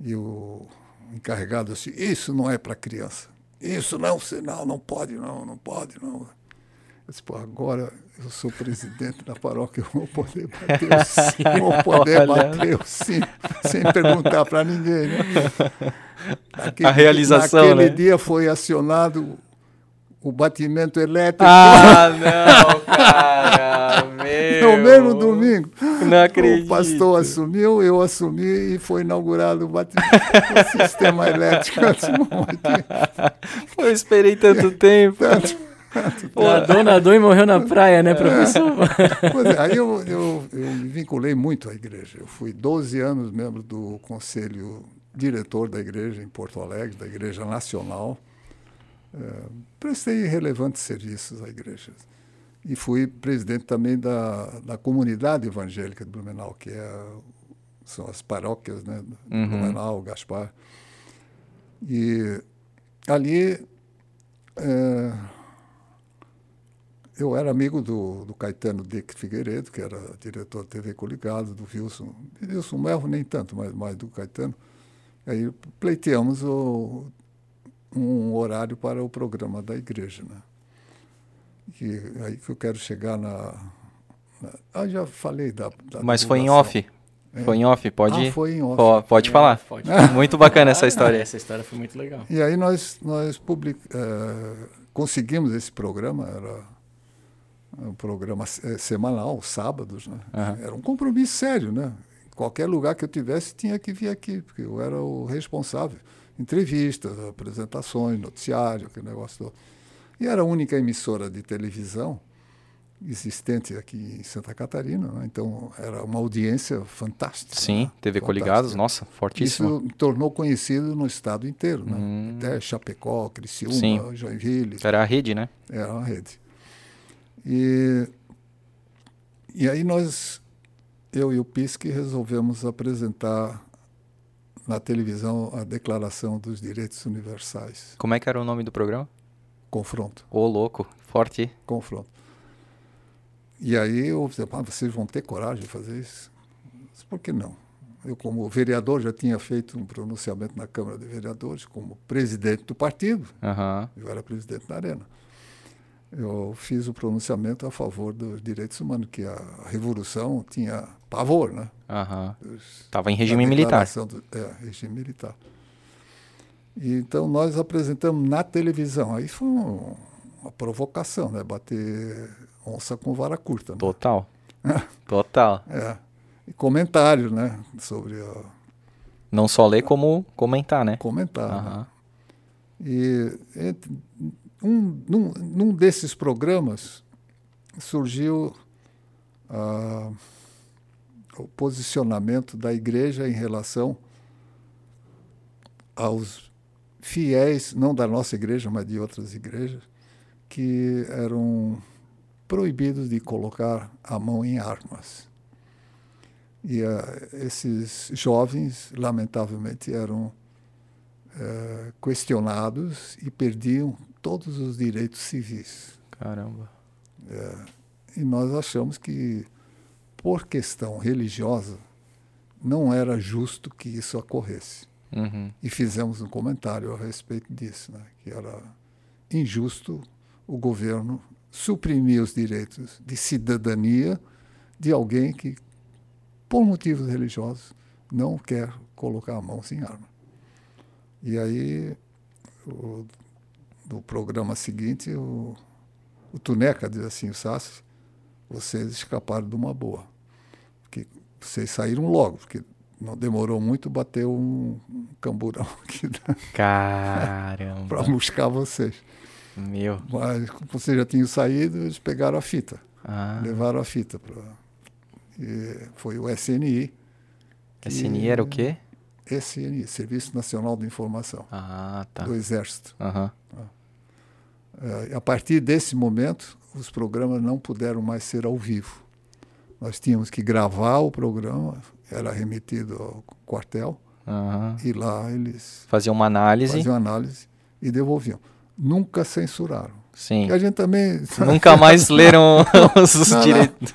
E o encarregado assim, isso não é para criança. Isso não, sinal, não pode não, não pode não. Eu disse, pô, agora eu sou presidente da paróquia, eu vou poder bater o sino, vou poder Olha. bater o sino, sem perguntar para ninguém. Né? Naquele A realização, naquele né? dia foi acionado o batimento elétrico Ah, não, cara, meu. no mesmo domingo. Não acredito. O pastor assumiu, eu assumi e foi inaugurado o batimento o sistema elétrico. Eu disse, "Bom, aqui, Eu esperei tanto tempo. tanto Nadou, nadou e morreu na praia, né, professor? Pois é, aí eu, eu, eu me vinculei muito à igreja. Eu fui 12 anos membro do conselho diretor da igreja em Porto Alegre, da Igreja Nacional. Eh, prestei relevantes serviços à igreja. E fui presidente também da, da comunidade evangélica de Blumenau, que é, são as paróquias né, de Uhum. Blumenau, Gaspar. E ali eh, eu era amigo do, do Caetano Dick Figueiredo, que era diretor da TV Coligado, do Wilson. Wilson Melro nem tanto, mas mais do Caetano. Aí pleiteamos o, um horário para o programa da igreja. Né? E aí que eu quero chegar na. na ah, já falei da. da Mas foi em off. Foi em off, pode. Ah, foi em off. Po- pode falar. Pode. Muito bacana essa história. Essa história foi muito legal. E aí nós, nós public, eh, conseguimos esse programa, era um programa se- semanal, sábados, né? Aham. Era um compromisso sério, né? Qualquer lugar que eu tivesse tinha que vir aqui, porque eu era o responsável. Entrevistas, apresentações, noticiário, aquele negócio todo. E era a única emissora de televisão existente aqui em Santa Catarina, né? então era uma audiência fantástica. Sim, né? TV Fantástica. Coligados, nossa, fortíssimo. Isso me tornou conhecido no estado inteiro, né? Hum. Até Chapecó, Criciúma, Sim. Joinville, Era a rede, né? era uma rede. E, e aí nós, eu e o Pisque, resolvemos apresentar na televisão a Declaração dos Direitos Universais. Como é que era o nome do programa? Confronto, Ô, louco, forte. confronto. E aí eu disse, ah, vocês vão ter coragem de fazer isso? Disse, Por que não? Eu, como vereador, já tinha feito um pronunciamento na Câmara de Vereadores, como presidente do partido, Aham. eu era presidente da Arena. Eu fiz o pronunciamento a favor dos direitos humanos, que a revolução tinha pavor, né? Aham. Dos- Tava em regime militar. do- é, regime militar. E, então nós apresentamos na televisão. Aí foi um, uma provocação, né? Bater onça com vara curta. Né? Total. Total. É. E comentários, né? Sobre a... Não só ler, como comentar, né? Comentar. Uhum. Né? E entre, um, num, num desses programas surgiu ah, o posicionamento da igreja em relação aos fiéis, não da nossa igreja, mas de outras igrejas, que eram proibidos de colocar a mão em armas. E uh, esses jovens, lamentavelmente, eram uh, questionados e perdiam todos os direitos civis. Caramba. Uh, e nós achamos que, por questão religiosa, não era justo que isso ocorresse. Uhum. E fizemos um comentário a respeito disso, né? que era injusto o governo suprimir os direitos de cidadania de alguém que, por motivos religiosos, não quer colocar a mão sem arma. E aí, o, no programa seguinte, o, o Tuneca diz assim, o Sassi, vocês escaparam de uma boa. Porque vocês saíram logo, porque não demorou muito, bateu um, um camburão aqui. Caramba! para buscar vocês. Meu. Mas como vocês já tinham saído, eles pegaram a fita. Ah. Levaram a fita. Pra, e foi o SNI. SNI era o quê? SNI, Serviço Nacional de Informação. Ah, tá. Do Exército. Uhum. A partir desse momento, os programas não puderam mais ser ao vivo. Nós tínhamos que gravar o programa, era remetido ao quartel, uhum. e lá eles faziam uma análise. Faziam análise e devolviam. Nunca censuraram. Sim. A gente também. Nunca mais leram os direitos.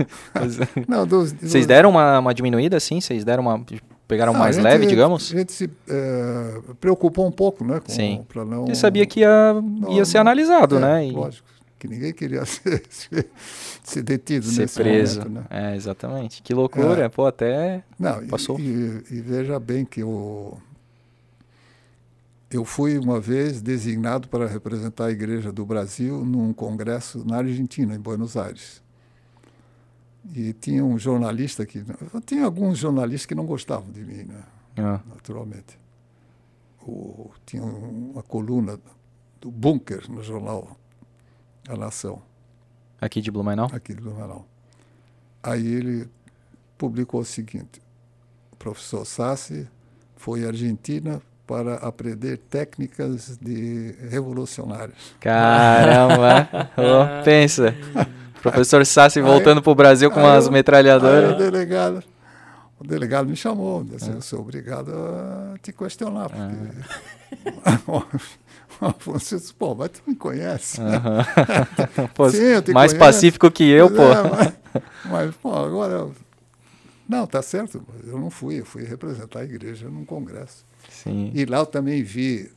Não, não dos, Vocês deram uma, uma diminuída, assim? Vocês deram uma. Pegaram mais gente, leve, digamos? A gente se é, preocupou um pouco, né? Com, Sim. não, Ele sabia que ia, não, ia ser analisado, é, né? E... Lógico que ninguém queria ser, ser detido ser nesse preso. momento, né? É, exatamente. Que loucura, é. pô, até Não, passou. E, e, e, veja bem que o eu fui uma vez designado para representar a Igreja do Brasil num congresso na Argentina, em Buenos Aires. E tinha um jornalista que. Tinha alguns jornalistas que não gostavam de mim, né? Ah. Naturalmente. O, tinha uma coluna do Bunker no jornal A Nação. Aqui de Blumenau? Aqui de Blumenau. Aí ele publicou o seguinte: o professor Sassi foi à Argentina para aprender técnicas de revolucionários. Caramba! oh, pensa. Professor Sassi voltando para o Brasil com umas metralhadoras. o delegado, o delegado me chamou, disse, eu sou obrigado a te questionar, porque... Ah. Afonso disse, pô, mas tu me conhece. Né? pô, Sim, mais conheço, pacífico que eu, pô. É, mas, mas, pô, agora... Não, tá certo, eu não fui, eu fui representar a igreja num congresso. Sim. E lá eu também vi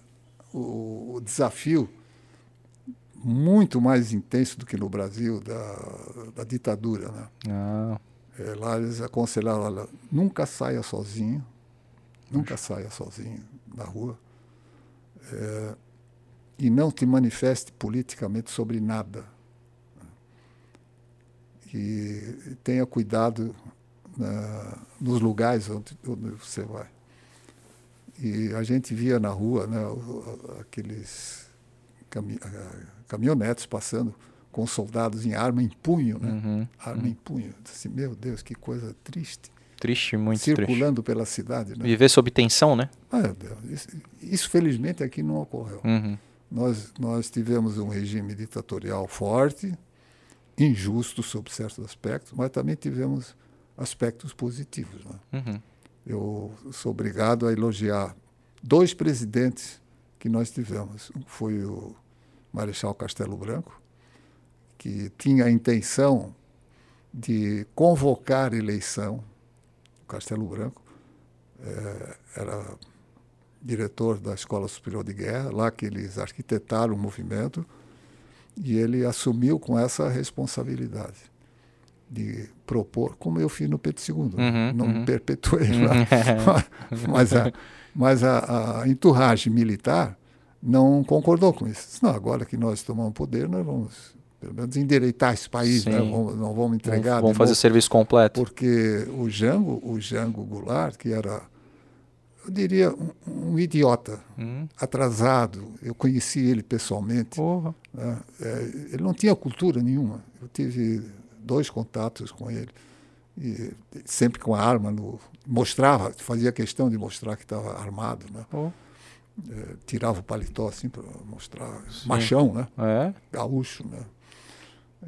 o, o, desafio muito mais intenso do que no Brasil da, da ditadura. Né? Ah. É, lá eles aconselharam, olha, nunca saia sozinho, nunca saia sozinho na rua é, e não te manifeste politicamente sobre nada. E tenha cuidado na, nos lugares onde, onde você vai. E a gente via na rua né, aqueles caminhonetes passando com soldados em arma em punho, né? Uhum, arma uhum. em punho. Assim, meu Deus, que coisa triste. Triste, muito Circulando triste. pela cidade. Né? Viver sob tensão, né? Ah, isso, isso, felizmente, aqui não ocorreu. Uhum. Nós, nós tivemos um regime ditatorial forte, injusto sob certos aspectos, mas também tivemos aspectos positivos. Né? Uhum eu sou obrigado a elogiar dois presidentes que nós tivemos. Um foi o Marechal Castelo Branco, que tinha a intenção de convocar eleição. O Castelo Branco é, era diretor da Escola Superior de Guerra, lá que eles arquitetaram o movimento, e ele assumiu com essa responsabilidade de propor, como eu fiz no Pedro II. Uhum, não uhum. perpetuei lá. mas a, mas a, a entourage militar não concordou com isso. Não, agora que nós tomamos poder, nós vamos pelo menos endireitar esse país, né? Vamos, não vamos entregar. Vamos fazer novo, serviço completo. Porque o Jango, o Jango Goulart, que era, eu diria, um, um idiota, Hum. atrasado, eu conheci ele pessoalmente. Né? É, ele não tinha cultura nenhuma. Eu tive dois contatos com ele. E sempre com a arma, no, mostrava, fazia questão de mostrar que estava armado. Né? É, tirava o paletó assim para mostrar. Machão, né? É? gaúcho, né?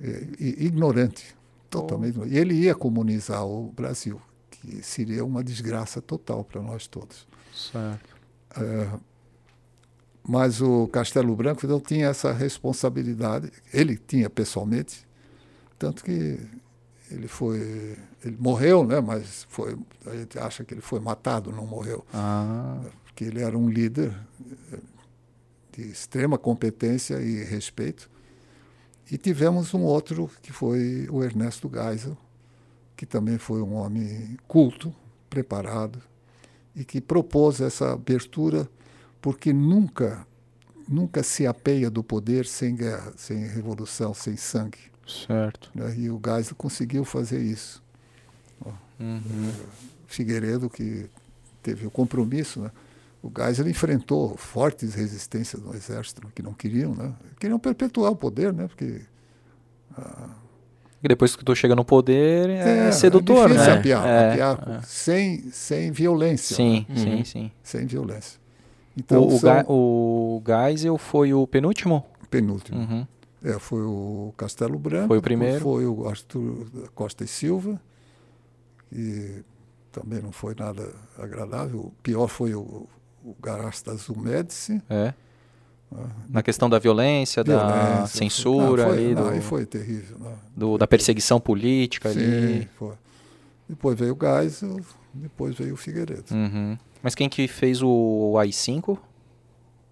E- e- ignorante, totalmente. ignorante. E ele ia comunizar o Brasil, que seria uma desgraça total para nós todos. Certo. Mas o Castelo Branco não tinha essa responsabilidade. Ele tinha pessoalmente, tanto que ele foi, ele morreu, né? Mas foi, a gente acha que ele foi matado, não morreu, Ah, porque ele era um líder de extrema competência e respeito. E tivemos um outro que foi o Ernesto Geisel, que também foi um homem culto, preparado, e que propôs essa abertura, porque nunca, nunca se apeia do poder sem guerra, sem revolução, sem sangue. certo. né? E o Geisel conseguiu fazer isso. Uhum. Figueiredo, que teve o compromisso, né? O Geisel enfrentou fortes resistências no exército, que não queriam, né? Queriam perpetuar o poder, né? Porque E depois que tu chega no poder, é, sedutor, é difícil né? apiar, É, apiar sem, sem violência. Sim, né? sim, sim. Sem violência. Então, O, são o Geisel foi o penúltimo? penúltimo. Uhum. É, foi o Castelo Branco. Foi o primeiro. Foi o Arthur Costa e Silva, que também não foi nada agradável. O pior foi o, o Garasta Azul Médici. É. Na questão da violência, da Violência, censura, Não, foi, ali, não, do- aí foi terrível. Né? do- da perseguição política Sim, ali. foi. Depois veio o Geisel, depois veio o Figueiredo. Uhum. Mas quem que fez o AI-5?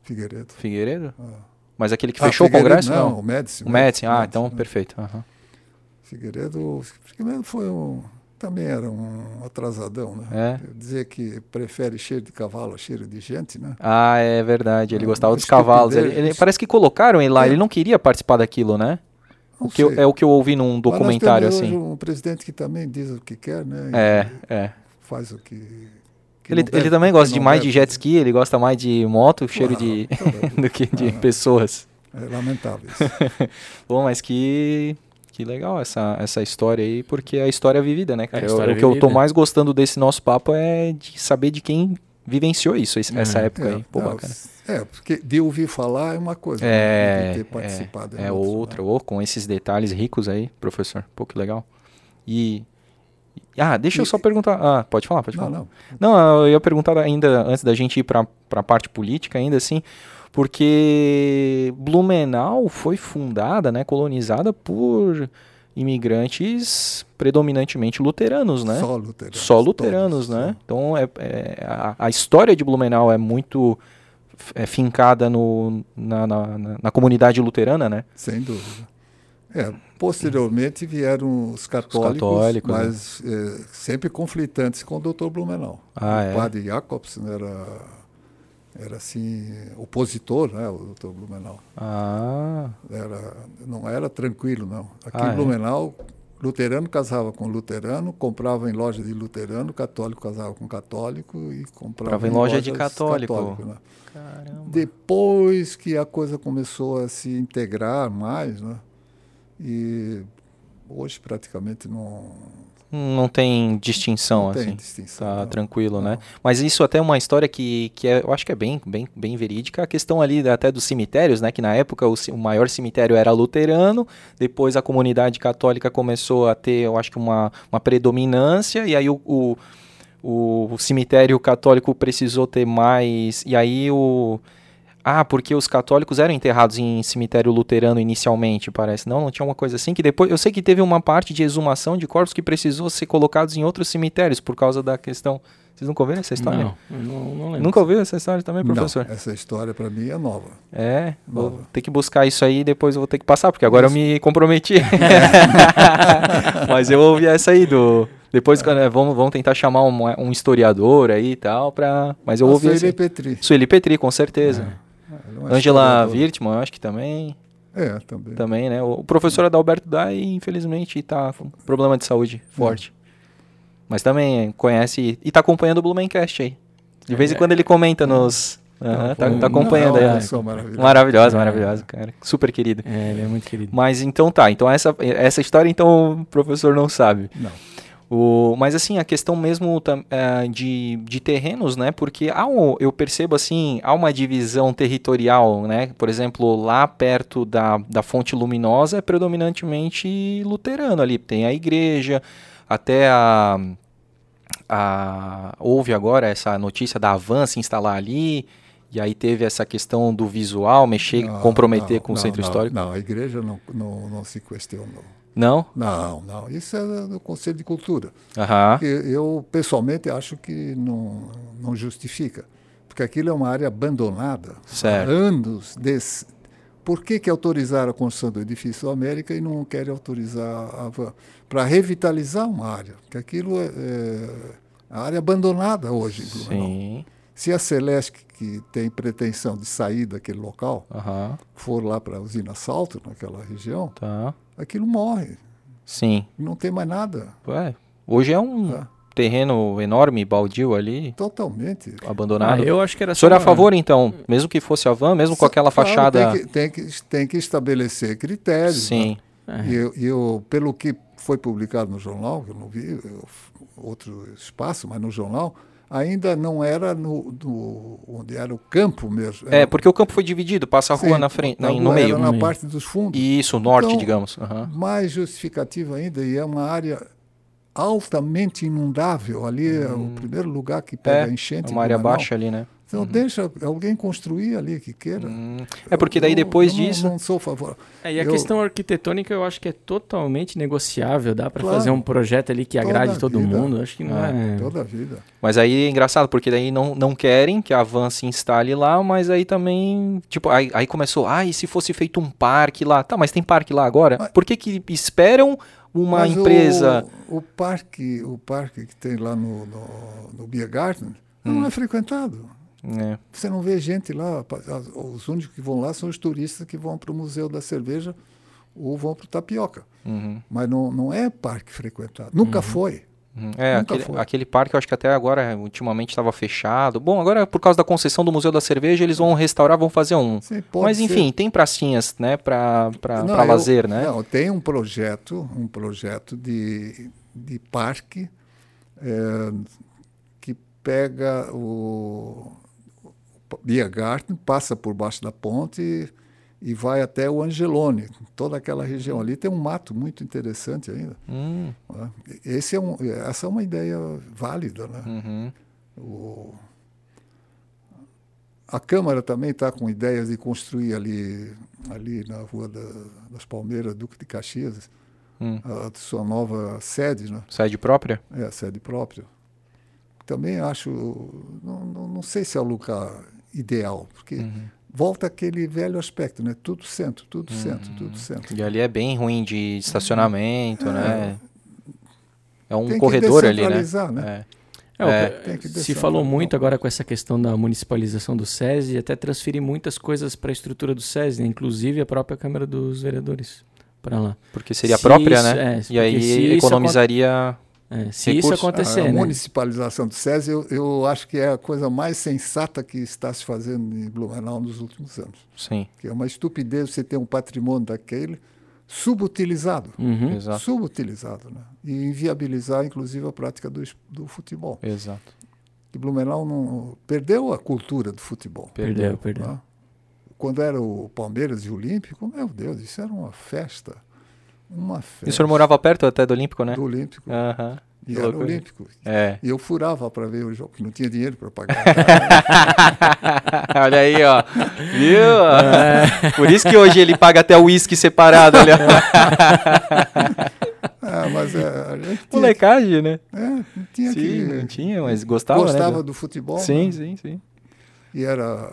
Figueiredo. Figueiredo? Ah. Mas aquele que Ah, fechou o Congresso? Não, Não. o Médici. O Médici, ah, Médici, então né? perfeito. aham. Figueiredo, Figueiredo foi um, também era um atrasadão, né? É. Dizer que prefere cheiro de cavalo a cheiro de gente, né? Ah, é verdade. Ele Ah, gostava dos estupidez. cavalos. Ele, ele- parece que colocaram ele lá. É. Ele não queria participar daquilo, né? Não O que eu- é o que eu ouvi num Mas documentário temos assim. um presidente que também diz o que quer, né? E É, é. Faz o que. Ele, deve- ele também gosta de mais de deve jet fazer. ski, ele gosta mais de moto, cheiro de Ah, do que de Ah. pessoas. É lamentável isso. Bom, mas que que legal essa, essa história aí, porque é a história vivida, né, cara? É a Eu- o que eu tô mais gostando desse nosso papo é de saber de quem vivenciou isso, esse- essa Uhum. época aí. Pô, não, bacana. é, porque de ouvir falar é uma coisa. É, né? de ter é, participado é outra, outra, né? ô, com esses detalhes ricos aí, professor. Pô, que legal. E. Ah, deixa eu só perguntar. Ah, pode falar, pode Não, falar. não. Não, eu ia perguntar ainda, antes da gente ir para a parte política, ainda assim, porque Blumenau foi fundada, né, colonizada por imigrantes predominantemente luteranos, né? Só luteranos. Só luteranos, todos, né? Então, é, é- a, a história de Blumenau é muito é, fincada no, na, na, na- comunidade luterana, né? Sem dúvida. É, posteriormente vieram os católicos, católicos, né? mas é, sempre conflitantes com o Dr. Blumenau. Ah, o é? padre Jacobsen era, era assim, opositor, né, o Dr. Blumenau. Ah, Era, não era tranquilo, não. Aqui Ah, em é? Blumenau, luterano casava com luterano, comprava em loja de luterano, católico casava com católico e comprava Comprava em loja de lojas católico. né? caramba. Depois que a coisa começou a se integrar mais, né? E hoje praticamente não, Não tem distinção, não tem assim. distinção. Tá não. tranquilo, né? Não. Mas isso até é uma história que, que é, eu acho que é bem, bem, bem verídica. A questão ali até dos cemitérios, né? Que na época o, o maior cemitério era luterano, depois a comunidade católica começou a ter, eu acho que uma, uma predominância, e aí o, o, o cemitério católico precisou ter mais. E aí o. Ah, porque os católicos eram enterrados em cemitério luterano inicialmente, parece. Não, não tinha uma coisa assim que depois. Eu sei que teve uma parte de exumação de corpos que precisou ser colocados em outros cemitérios por causa da questão. Vocês nunca ouviram essa história? Não, não, não lembro. Nunca ouviu essa história também, professor? Não, essa história para mim é nova. É, vou Nova. ter que buscar isso aí e depois eu vou ter que passar, porque agora eu me comprometi. Mas eu ouvi essa aí do. Depois é, vamos, vamos tentar chamar um, um historiador aí e tal, pra. Mas eu ouvi essa. Sueli aí. Petri. Sueli Petri, com certeza. É Angela. Wirtman, eu acho que também. É, também. Também, né? O professor Adalberto Dai, infelizmente, tá com problema de saúde forte. Mas também conhece e tá acompanhando o Blumencast aí. De vez em É. quando ele comenta nos. Aham, tá, Não, tá acompanhando é aí. uma ó. pessoa maravilhosa. Maravilhosa, maravilhosa, cara. Super querido. É, ele é muito querido. Mas então tá, então essa, essa história então o professor não sabe. Não. O, mas assim, a questão mesmo eh, de, de terrenos, né? Porque há um, eu percebo assim, há uma divisão territorial, né? Por exemplo, lá perto da, da fonte luminosa é predominantemente luterano ali. Tem a igreja, até a, a. Houve agora essa notícia da Avan se instalar ali. E aí teve essa questão do visual, mexer, Não, comprometer não, com o não, centro não, histórico. Não, a igreja não, não, não se questionou. Não? Não, não. Isso é do Conselho de Cultura. Aham. Que eu, pessoalmente, acho que não, não justifica. Porque aquilo é uma área abandonada. Certo. Há anos. Desse... Por que, que autorizaram a construção do edifício América e não querem autorizar a van? Para revitalizar uma área. Porque aquilo é, é a área abandonada hoje. Sim. Se a Celeste, que tem pretensão de sair daquele local, Aham. for lá para a usina Salto, naquela região, Tá. Aquilo morre. Sim. Não tem mais nada. Ué, hoje é um Tá. terreno enorme, baldio ali, Totalmente. abandonado. Ah, eu acho que era O senhor é a favor, então? Mesmo que fosse a van, mesmo com aquela Claro, fachada. Tem que, tem que, tem que estabelecer critérios. Sim. né? E eu, e eu, pelo que foi publicado no jornal, que eu não vi eu- outro espaço, mas no jornal, ainda não era no, no- onde era o campo mesmo. É, Era- porque o campo foi dividido, passa a rua Sim, na frente, na- no meio. Era na parte dos fundos. Isso, norte, Então, digamos. Aham. Mais justificativa ainda, e é uma área altamente inundável. Ali é o primeiro lugar que pega É, a enchente. é uma área baixa ali, né? Então deixa alguém construir ali que queira. Hum. É porque daí Eu- depois eu não- disso. Não, sou a favor. É, e a Eu- questão arquitetônica eu acho que é totalmente negociável. Dá pra Claro. fazer um projeto ali que Toda agrade todo vida. mundo. Acho que não é. Toda a vida. Mas aí é engraçado, porque daí não, não querem que a van se instale lá, mas aí também. Tipo, aí, aí começou, ah, e se fosse feito um parque lá? Tá, mas tem parque lá agora? Mas- Por que, que esperam uma Mas o- empresa. O, parque, o parque que tem lá no, no, no Beer Garden Hum. não é frequentado. É, Você não vê gente lá. Os únicos que vão lá são os turistas que vão para o Museu da Cerveja ou vão para o Tapioca. uhum, Mas não, não é parque frequentado. Nunca foi. uhum. É, Nunca aquele, foi. aquele parque eu acho que até agora, ultimamente, estava fechado. Bom, agora por causa da concessão do Museu da Cerveja, eles vão restaurar, vão fazer um. Sim, Mas ser. enfim, tem pracinhas, né, pra, pra, Não, pra eu- lazer, né? Não, tem um projeto, um projeto de, de parque é, que pega o, Garden, passa por baixo da ponte e, e vai até o Angelone. Toda aquela região ali tem um mato muito interessante ainda. Hum? Esse é um, essa é uma ideia válida. Né? uhum. O- a Câmara também está com ideias de construir ali, ali na Rua da- das Palmeiras, Duque de Caxias, Hum. a sua nova sede, né? Sede própria? é a sede própria. Também acho, não, não, não sei se é o lugar ideal, porque Uhum. volta aquele velho aspecto, né? Tudo centro, tudo centro, tudo centro. E ali é bem ruim de estacionamento, né? É um Tem que corredor ali, né? né? É. É, É. Tem que se falou um- muito agora com essa questão da municipalização do SESI e até transferir muitas coisas para a estrutura do SESI, né? inclusive a própria Câmara dos Vereadores para lá. Porque seria Se própria, isso- né? é, e aí economizaria. É, se Recurso. isso acontecer, a né? municipalização do SESI, eu, eu acho que é a coisa mais sensata que está se fazendo em Blumenau nos últimos anos. Sim, Que é uma estupidez você ter um patrimônio daquele subutilizado. Uhum. exato. Subutilizado. Né? E inviabilizar, inclusive, a prática do, do futebol. Exato. E Blumenau não, perdeu a cultura do futebol. Perdeu, perdeu. tá? Quando era o Palmeiras e o Olímpico, meu Deus, isso era uma festa. Uma festa. E o senhor morava perto até do Olímpico, né? do Olímpico. Aham. E Que era loucura. olímpico. É. E eu furava para ver o jogo, que não tinha dinheiro para pagar. Olha aí, ó. Viu? Por isso que hoje ele paga até o uísque separado. Olha. ah, mas é, a gente Molecagem, né? é, não tinha Sim, que... não tinha, mas gostava, gostava né? do futebol. Sim, né? sim, sim. E era,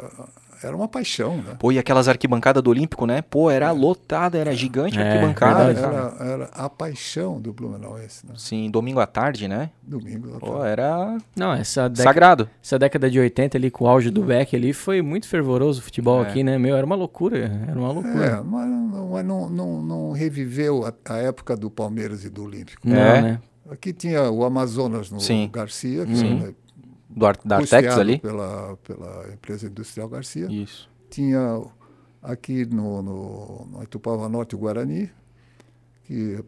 era uma paixão, né? Pô, e aquelas arquibancadas do Olímpico, né? Pô, era lotada, era gigante a É, arquibancada. Era, era a paixão do Blumenauense, né? Sim, domingo à tarde, né? Domingo. à Pô, tarde. era Não, essa década, sagrado. essa década de 80 ali, com o auge do Beck ali, foi muito fervoroso o futebol É. aqui, né? Meu, era uma loucura, era uma loucura. É, mas não, não, não, não reviveu a, a época do Palmeiras e do Olímpico. Não, É. né? Aqui tinha o Amazonas no Sim. Garcia, que Sim. Do Ar da Artex ali. Pela, pela empresa industrial Garcia. Isso. Tinha aqui no, no, no Itupava Norte o Guarani, que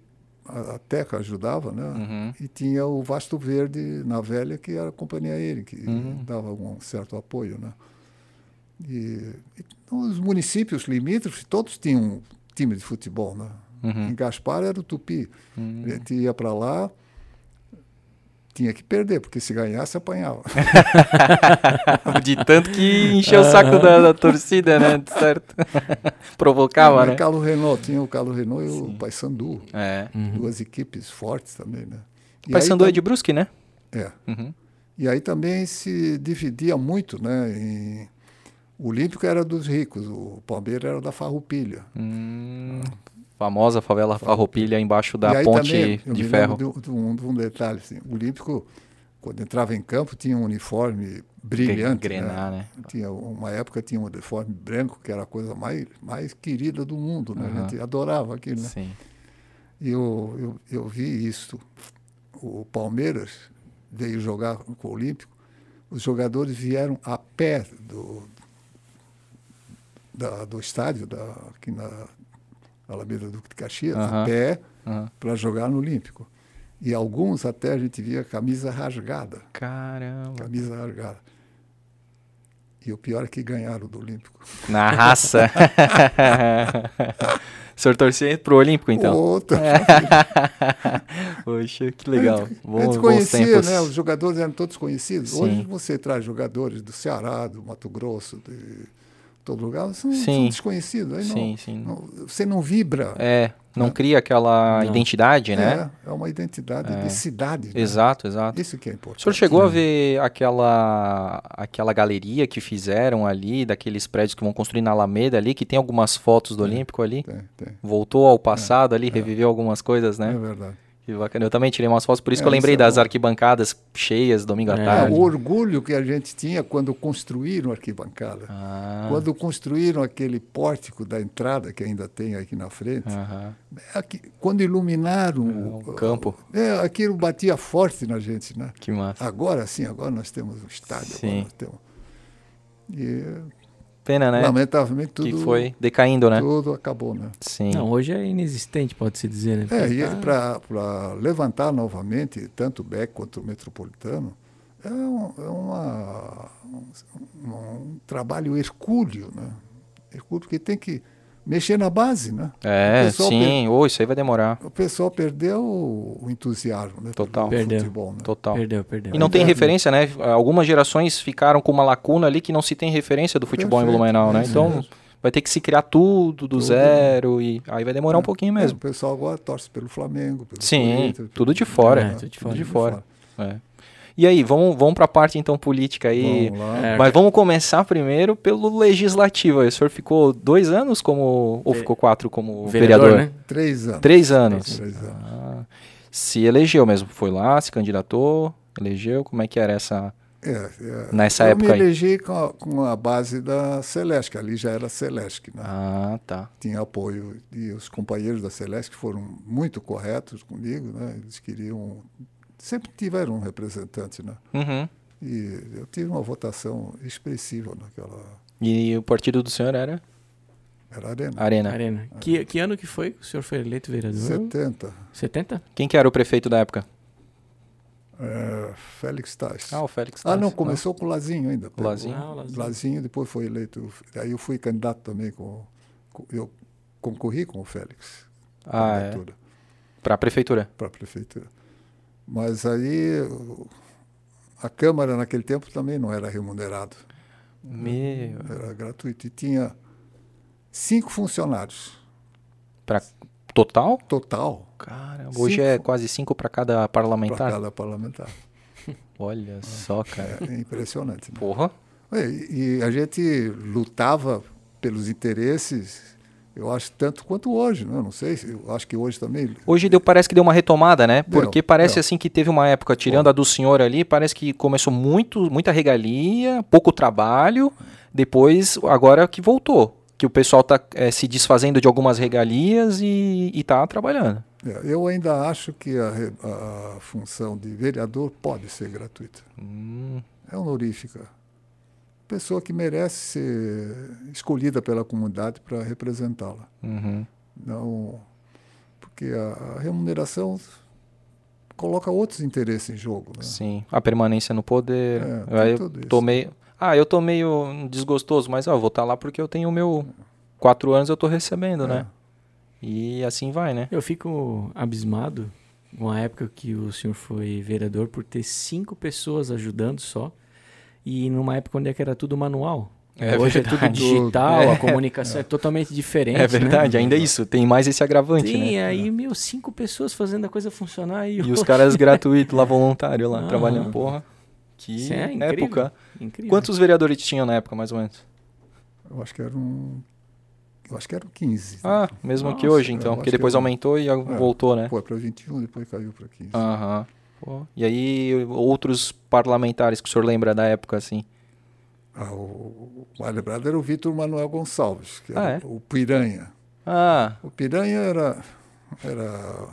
a, a Teca ajudava, né? Uhum. E tinha o Vasto Verde na Velha, que era a companhia aérea, que Uhum. dava um certo apoio, né? E, e os municípios limítrofes, todos tinham um time de futebol, né? Uhum. Em Gaspar era o Tupi. Uhum. A gente ia para lá, tinha que perder, porque se ganhasse, apanhava. De tanto que encheu o saco da, da torcida, né? Certo. Provocava, Tinha né? o Carlo Renault, tinha o Carlo Renault e o Paysandu. É. Duas equipes fortes também, né? E O Paysandu aí é de Brusque, né? É. Uhum. E aí também se dividia muito, né? Em... O Olímpico era dos ricos, o Palmeiras era da Farroupilha. Hum, famosa favela Farroupilha embaixo da aí ponte também, eu de me ferro. de, um- de um, de um detalhe, assim, o Olímpico, quando entrava em campo, tinha um uniforme brilhante. Grenar, né? Tinha, uma época tinha um uniforme branco, que era a coisa mais, mais querida do mundo, né? Aham. A gente adorava aquilo, né? Sim. E eu, eu, eu vi isso. O Palmeiras veio jogar com o Olímpico, os jogadores vieram a pé do, da- do estádio, da, aqui na Alameda Duque de Caxias, Aham. a pé, Aham. para jogar no Olímpico. E alguns até a gente via camisa rasgada, Caramba. camisa rasgada. E o pior é que ganharam do Olímpico. Na raça. o senhor torcia pro Olímpico, então? Outra. Poxa, que legal. A gente, a Bom, gente conhecia, né? Os jogadores eram todos conhecidos. Sim. Hoje você traz jogadores do Ceará, do Mato Grosso, de todo lugar, são, Sim. são desconhecidos. Aí não- Sim, sim. não- você não vibra. É, não cria aquela Não. identidade, né? É, é uma identidade É. de cidade. né? Exato, exato. Isso que é O importante. senhor chegou a ver aquela, aquela galeria que fizeram ali, daqueles prédios que vão construir na Alameda ali, que tem algumas fotos do Olímpico ali? Tem, tem. Voltou ao passado ali, reviveu algumas coisas, É né? verdade. Que bacana. Eu também tirei umas fotos, por isso É, que eu lembrei isso é das arquibancadas cheias domingo à É. É, tarde. o orgulho que a gente tinha quando construíram a arquibancada. Ah, Quando construíram aquele pórtico da entrada que ainda tem aqui na frente, aham. aqui- quando iluminaram É, o campo. é, aquilo batia forte na gente, né? Que massa. Agora sim, agora nós temos um estádio. Sim. Agora nós temos... E, Pena, né? lamentavelmente, tudo, que foi decaindo, né? tudo acabou, né? Sim. Não, hoje é inexistente, pode-se dizer, né? É, e Tá- para levantar novamente, tanto o BEC quanto o Metropolitano, é, um, é uma, um, um trabalho hercúleo, né? Hercúleo, porque tem que mexer na base, né? É, sim. Ô, isso aí vai demorar. O pessoal perdeu o entusiasmo, né? Total. Perdeu. futebol, né? Total. Perdeu, perdeu. E não tem Verdade. referência, né? Algumas gerações ficaram com uma lacuna ali que não se tem referência do futebol em Perfeito, Blumenau, né? é Então mesmo. vai ter que se criar tudo do Tudo. zero e aí vai demorar um pouquinho É, mesmo. o pessoal agora torce pelo Flamengo, pelo Sim, Corinthians, tudo de fora. É, tudo de tudo fora. de fora. É. E aí, vamos, vamos para a parte então política aí. Vamos lá. É, Mas vamos começar primeiro pelo legislativo. aí. O senhor ficou dois anos como. Ou ficou quatro como vereador, vereador? né? Três anos. Três anos. Três anos. Ah, se elegeu mesmo. Foi lá, se candidatou, elegeu. Como é que era essa. É, é, Nessa eu época me aí. elegi com a, com a base da Celeste, que ali já era Celeste, né? Ah, tá. Tinha apoio. E os companheiros da Celeste que foram muito corretos comigo, né? Eles queriam. Sempre tiveram um representante, né? Uhum. E eu tive uma votação expressiva naquela. E o partido do senhor era Era Arena. Arena. Arena. Que, que ano que foi que o senhor foi eleito vereador? 70. 70? Quem que era o prefeito da época? É, Félix Tais. Ah, o Félix. Ah, não, começou com o Lazinho ainda. Lazinho. Ah, o Lazinho. Lazinho, depois foi eleito. Aí eu fui candidato também com. com- eu concorri com o Félix. Ah, é. Para a prefeitura. para a prefeitura. Mas aí a Câmara naquele tempo também não era remunerado. Meu. Era gratuito. E tinha cinco funcionários. Pra total? Total. Caramba, hoje é quase cinco para cada parlamentar. Para cada parlamentar. Olha só, cara. É impressionante. Né? Porra. E, e a gente lutava pelos interesses eu acho tanto quanto hoje, né? não sei, eu acho que hoje também. Hoje deu, parece que deu uma retomada, né? Porque deu, parece deu. assim que teve uma época, tirando Bom. a do senhor ali, parece que começou muito, muita regalia, pouco trabalho, depois, agora que voltou. Que o pessoal está é, se desfazendo de algumas regalias e está trabalhando. É, eu ainda acho que a, a, função de vereador pode ser gratuita. Hum. É honorífica pessoa que merece ser escolhida pela comunidade para representá-la. Uhum. Não, porque a, a, remuneração coloca outros interesses em jogo. Né? Sim, a permanência no poder. É, eu tô meio, ah, eu tô meio desgostoso, mas ó, vou estar tá lá porque eu tenho o meu quatro anos eu tô recebendo, né? é. né? E assim vai, né? Eu fico abismado com a época que o senhor foi vereador por ter cinco pessoas ajudando só e numa época onde é era tudo manual. É Hoje verdade. é tudo digital, é. a comunicação é. é. totalmente diferente. É verdade, né? ainda isso, tem mais esse agravante. Tem, né? aí, meu, cinco pessoas fazendo a coisa funcionar. E, e os caras gratuitos lá, voluntário lá, ah. trabalhando, porra. Que é época. Incrível. Quantos vereadores tinham na época, mais ou menos? Eu acho que eram. Eu acho que eram 15. Ah, mesmo Nossa, que hoje, então. Porque depois aumentou e é, voltou, né? Foi para 21, depois caiu para 15. Aham. Pô. E aí, outros parlamentares que o senhor lembra da época, assim? Ah, o mais lembrado era o Vitor Manuel Gonçalves, que era ah, é? o Piranha. Ah. O Piranha era, era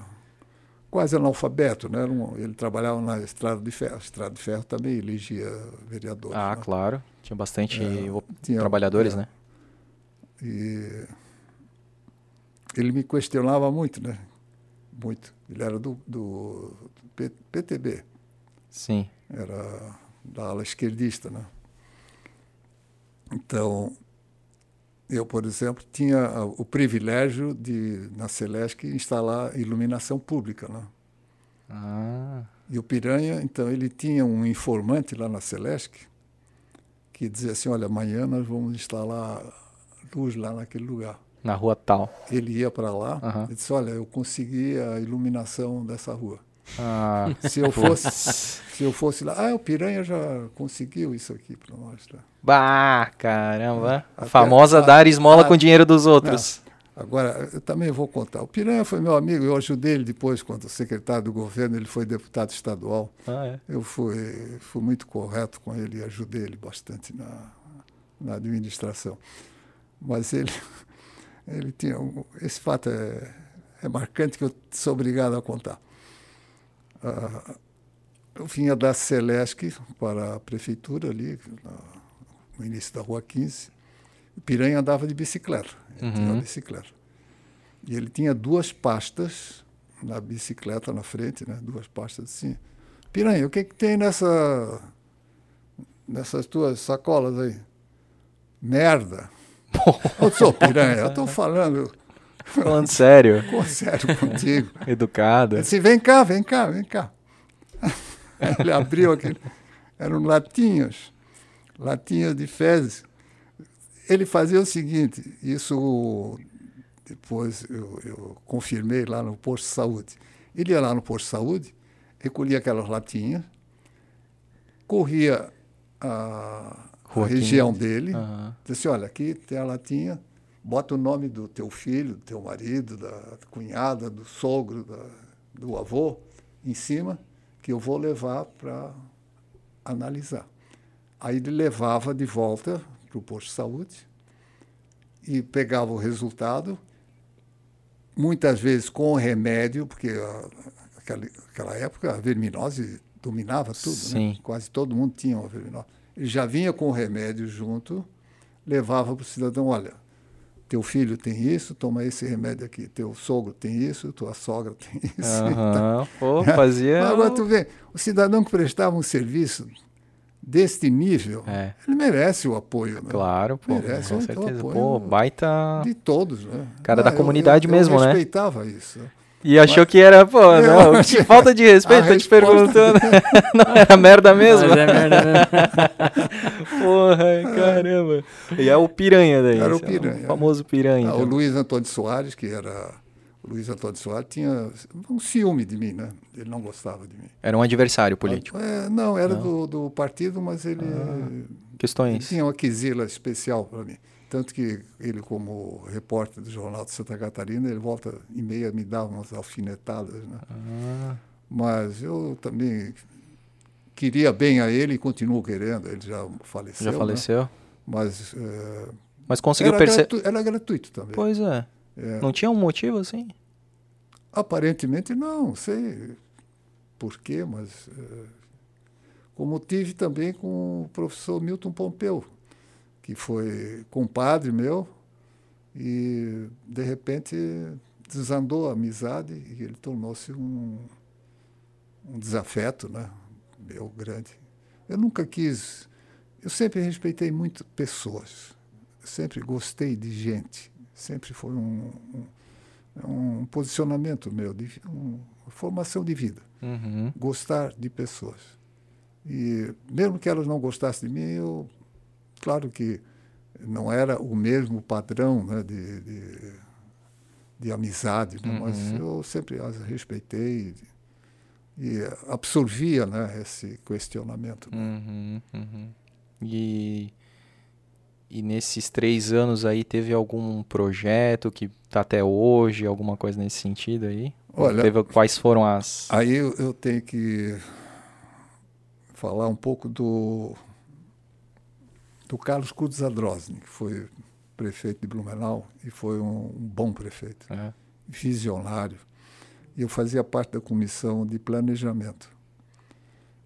quase analfabeto, né? ele trabalhava na Estrada de Ferro. A Estrada de Ferro também elegia vereadores. Ah, né? claro. Tinha bastante é, tinha, trabalhadores, é. né? E ele me questionava muito, né? Muito. Ele era do, do, PTB. Sim. Era da ala esquerdista, né? Então, eu, por exemplo, tinha o privilégio de, na Celesc, instalar iluminação pública, né? Ah. E o Piranha, então, ele tinha um informante lá na Celesc que dizia assim, olha, amanhã nós vamos instalar luz lá naquele lugar. Na rua tal. Ele ia para lá uhum. e disse, olha, eu consegui a iluminação dessa rua. Ah, se eu fosse, se eu fosse lá, ah, o Piranha já conseguiu isso aqui para nós. Tá? Bah, caramba. a famosa a, dar esmola a, com dinheiro dos outros. Não, agora, eu também vou contar. O Piranha foi meu amigo, eu ajudei ele depois, quando secretário do governo, ele foi deputado estadual. Ah, é? Eu fui, fui muito correto com ele e ajudei ele bastante na, na administração. Mas ele, ele tinha. Esse fato é, é marcante que eu sou obrigado a contar ah, eu vinha da Celesc para a prefeitura ali, no início da Rua 15. O Piranha andava de bicicleta, ele uhum. tinha uma bicicleta. E ele tinha duas pastas na bicicleta na frente, né? duas pastas assim. Piranha, o que, que tem nessa, nessas tuas sacolas aí? Merda. Eu sou piranha, eu estou falando Falando sério. Ficou sério contigo. Educado. Ele disse, vem cá, vem cá, vem cá. Ele abriu aquele. Eram latinhas, latinhas de fezes. Ele fazia o seguinte, isso depois eu, eu confirmei lá no posto de saúde. Ele ia lá no posto de saúde, recolhia aquelas latinhas, corria a, a região dele, uhum. disse, olha, aqui tem a latinha, bota o nome do teu filho, do teu marido, da cunhada, do sogro, da, do avô em cima, que eu vou levar para analisar. Aí ele levava de volta para o posto de saúde e pegava o resultado, muitas vezes com remédio, porque a, aquela, aquela época a verminose dominava tudo, né? quase todo mundo tinha uma verminose. Já vinha com o remédio junto, levava para o cidadão, olha, teu filho tem isso, toma esse remédio aqui. Teu sogro tem isso, tua sogra tem isso. Uhum. Pô, fazia... Mas agora tu vê, o cidadão que prestava um serviço deste nível, é. ele merece o apoio. Né? Claro, pô, merece com certeza. Pô, baita... De todos, né? Cara Não, da comunidade eu, mesmo, eu né? Eu respeitava isso. E achou que era, pô, não, que falta de respeito, tô te perguntando. não, era merda mesmo? Mas é merda mesmo. Porra, caramba. E é o piranha daí. Era o piranha. É o famoso piranha. Ah, então. O Luiz Antônio Soares, que era. O Luiz Antônio Soares tinha um ciúme de mim, né? Ele não gostava de mim. Era um adversário político? É, não, era não. Do, do partido, mas ele. Ah, questões. Ele tinha uma quisila especial para mim. Tanto que ele, como repórter do Jornal de Santa Catarina, ele volta e meia me dá umas alfinetadas. Né? Ah. Mas eu também queria bem a ele e continuo querendo. Ele já faleceu. Já né? faleceu? Né? Mas, é, Mas conseguiu perceber. Gratu era gratuito também. Pois é. é. Não tinha um motivo assim? Aparentemente não, sei por quê, mas. É, como tive também com o professor Milton Pompeu que foi compadre meu, e de repente desandou a amizade e ele tornou-se um, um desafeto, né? Meu grande. Eu nunca quis. Eu sempre respeitei muito pessoas. Sempre gostei de gente. Sempre foi um, um, um posicionamento meu, de, um, uma formação de vida. Uhum. Gostar de pessoas. E mesmo que elas não gostassem de mim, eu Claro que não era o mesmo padrão né, de, de, de, amizade, né, uhum. mas eu sempre as respeitei e, e absorvia né, esse questionamento. Uhum, uhum. E, e nesses três anos aí teve algum projeto que está até hoje, alguma coisa nesse sentido aí? Olha, teve, quais foram as... Aí eu tenho que falar um pouco do do Carlos Cruz Adrosny, que foi prefeito de Blumenau e foi um, um bom prefeito, é. visionário. E eu fazia parte da comissão de planejamento.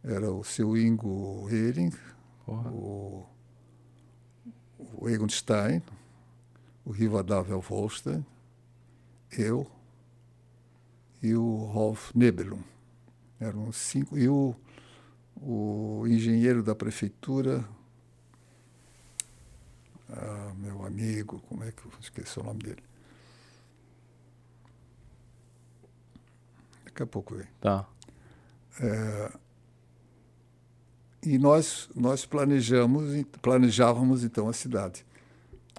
Era o seu Ingo Hering, o, o Egon Stein, o Rivadavel Volstein, eu e o Rolf Nebelum. Eram cinco. E o, o engenheiro da prefeitura, ah, meu amigo, como é que eu esqueci o nome dele? Daqui a pouco vem. Tá. É, e nós, nós planejamos, planejávamos então a cidade.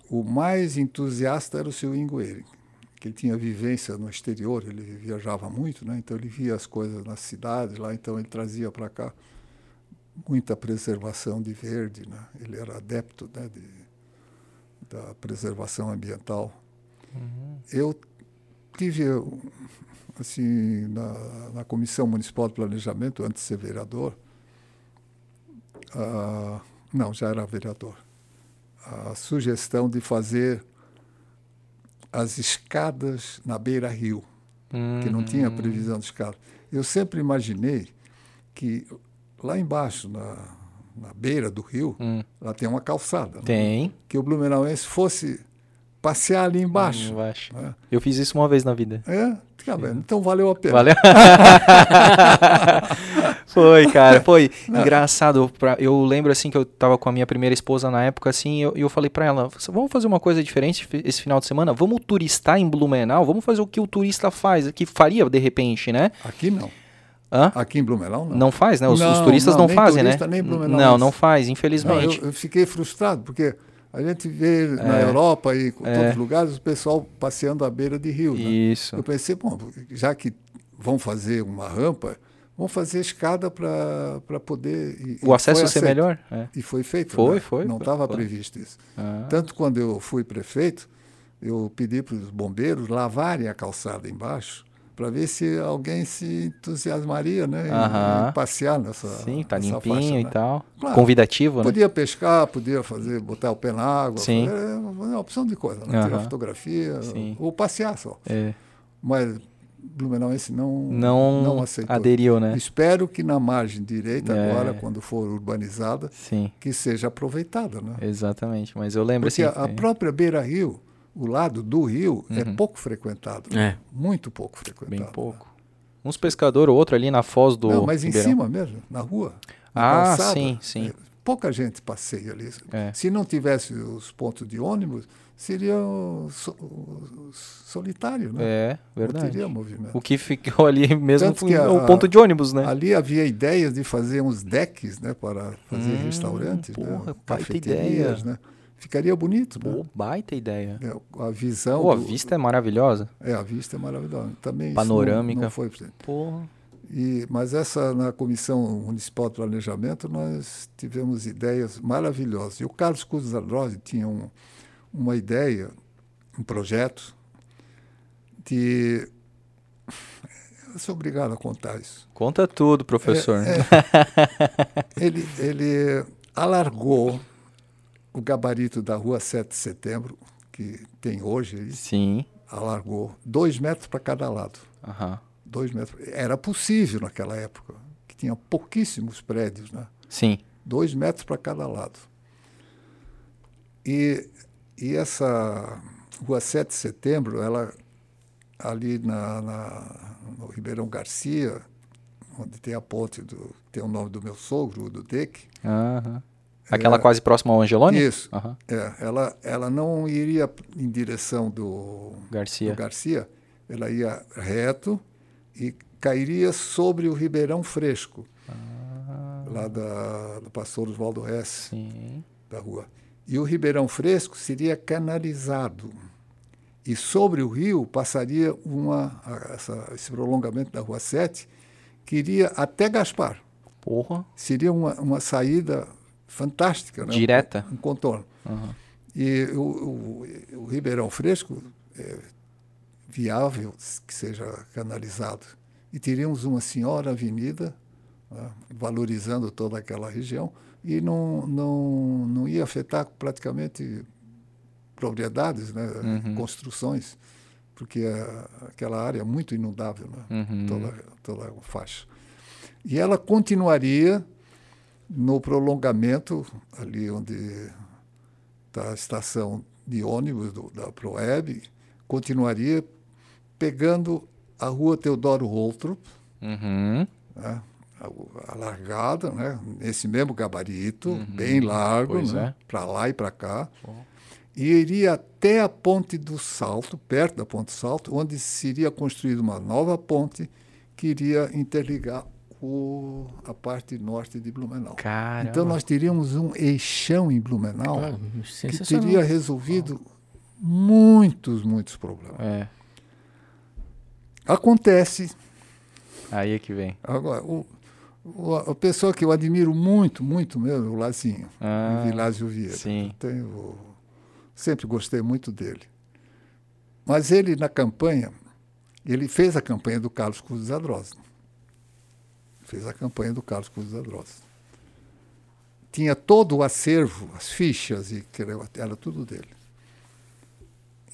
O mais entusiasta era o seu Ingoeira, que ele tinha vivência no exterior, ele viajava muito, né? então ele via as coisas nas cidades lá, então ele trazia para cá muita preservação de verde, né? ele era adepto né, de da preservação ambiental. Uhum. Eu tive, assim, na, na, Comissão Municipal de Planejamento, antes de ser vereador, uh, não, já era vereador, a sugestão de fazer as escadas na beira-rio, uhum. que não tinha hum. previsão de escada. Eu sempre imaginei que lá embaixo, na, na beira do rio, hum. lá tem uma calçada. Né? Tem. Né? Que o Blumenauense fosse passear ali embaixo. embaixo. Né? Eu fiz isso uma vez na vida. É? Bem. Então valeu a pena. Valeu. foi, cara. Foi Não. engraçado. Pra, eu lembro assim que eu tava com a minha primeira esposa na época, assim, e eu, eu falei para ela: vamos fazer uma coisa diferente esse final de semana? Vamos turistar em Blumenau? Vamos fazer o que o turista faz, que faria de repente, né? Aqui não. Hã? Aqui em Blumenau, não. Não faz, né? Os, não, os turistas não, não fazem, turista, né? Nem Blumenau, não, não faz, infelizmente. Não, eu, eu, fiquei frustrado, porque a gente vê é. na Europa e em é. todos os lugares o pessoal passeando à beira de rio. Né? Isso. Eu pensei, bom, já que vão fazer uma rampa, vão fazer escada para poder. E, o acesso ser melhor? É. E foi feito. Foi, né? foi. Não estava previsto isso. Ah. Tanto quando eu fui prefeito, eu pedi para os bombeiros lavarem a calçada embaixo para ver se alguém se entusiasmaria, né? Em, em passear nessa. Sim, tá nessa limpinho faixa, e né? tal. Claro, Convidativo, né? Podia pescar, podia fazer, botar o pé na água. Sim. Fazer, é uma opção de coisa, né? Tirar fotografia Sim. ou passear só. É. Mas Blumenauense não, não, não aceitou. aderiu, né? Espero que na margem direita, é. agora, quando for urbanizada, Sim. que seja aproveitada, né? Exatamente, mas eu lembro Porque assim... a, a própria Beira-Rio, o lado do rio, é uhum. é pouco frequentado. É. Muito pouco frequentado. Bem pouco. Uns pescadores ou outro ali na foz do. Não, mas em cima mesmo, na rua. Na ah, calçada, sim, sim. É pouca gente passeia ali. É. Se não tivesse os pontos de ônibus, seria so, solitário, né? É, verdade. Não teria movimento. O que ficou ali mesmo foi a, o ponto de ônibus, né? Ali havia ideias de fazer uns decks, né, para fazer hum, restaurantes, né? porra, né? cafeterias, ideia. né? Ficaria bonito, Pô, né? baita ideia. É, a visão. Pô, a vista é maravilhosa. É, a vista é maravilhosa. Também Panorâmica. Não, não foi, Porra. E, mas essa, na Comissão Municipal de Planejamento, nós tivemos ideias maravilhosas. E o Carlos Cruz Zadrose tinha um, uma ideia, um projeto de. Eu sou obrigado a contar isso. Conta tudo, professor. É, é, ele, ele alargou o gabarito da rua 7 de setembro, que tem hoje. Sim. Alargou dois metros para cada lado. Uhum dois metros. Era possível naquela época, que tinha pouquíssimos prédios, né? Sim. Dois metros para cada lado. E, e essa rua 7 de setembro, ela ali na, na, no Ribeirão Garcia, onde tem a ponte do. tem o nome do meu sogro, do Deck. Uhum. Aquela é, quase próxima ao Angeloni? Isso. Uhum. É, ela, ela não iria em direção do Garcia. do Garcia, ela ia reto e cairia sobre o Ribeirão Fresco, ah. lá da, do pastor Oswaldo Hess, Sim. da rua. E o Ribeirão Fresco seria canalizado. E sobre o rio passaria uma, essa, esse prolongamento da Rua 7, que iria até Gaspar. Porra. Seria uma, uma saída fantástica. Né? Direta. Um, um contorno. Uhum. E o, o, o, Ribeirão Fresco é, viável que seja canalizado. E teríamos uma senhora avenida, né, valorizando toda aquela região, e não, não, não ia afetar praticamente propriedades, né, uhum. construções, porque a, aquela área é muito inundável, né, uhum. toda, toda a faixa. E ela continuaria no prolongamento, ali onde está a estação de ônibus do, da Proeb, continuaria pegando a rua Teodoro Holtrup, uhum. né, alargada, né, nesse mesmo gabarito, uhum. bem largo, né, é. para lá e para cá, e iria até a Ponte do Salto, perto da Ponte do Salto, onde seria construída uma nova ponte que iria interligar o, a parte norte de Blumenau. Caramba. Então nós teríamos um eixão em Blumenau ah, que teria resolvido muitos, muitos problemas. É. Acontece. Aí é que vem. Agora, o, o, a pessoa que eu admiro muito, muito mesmo, o Lazinho, ah, o Vilásio Vieira. Sim. Tenho, sempre gostei muito dele. Mas ele, na campanha, ele fez a campanha do Carlos Cruz Adrosa. Fez a campanha do Carlos Cruz Adrosa. Tinha todo o acervo, as fichas, e era tudo dele.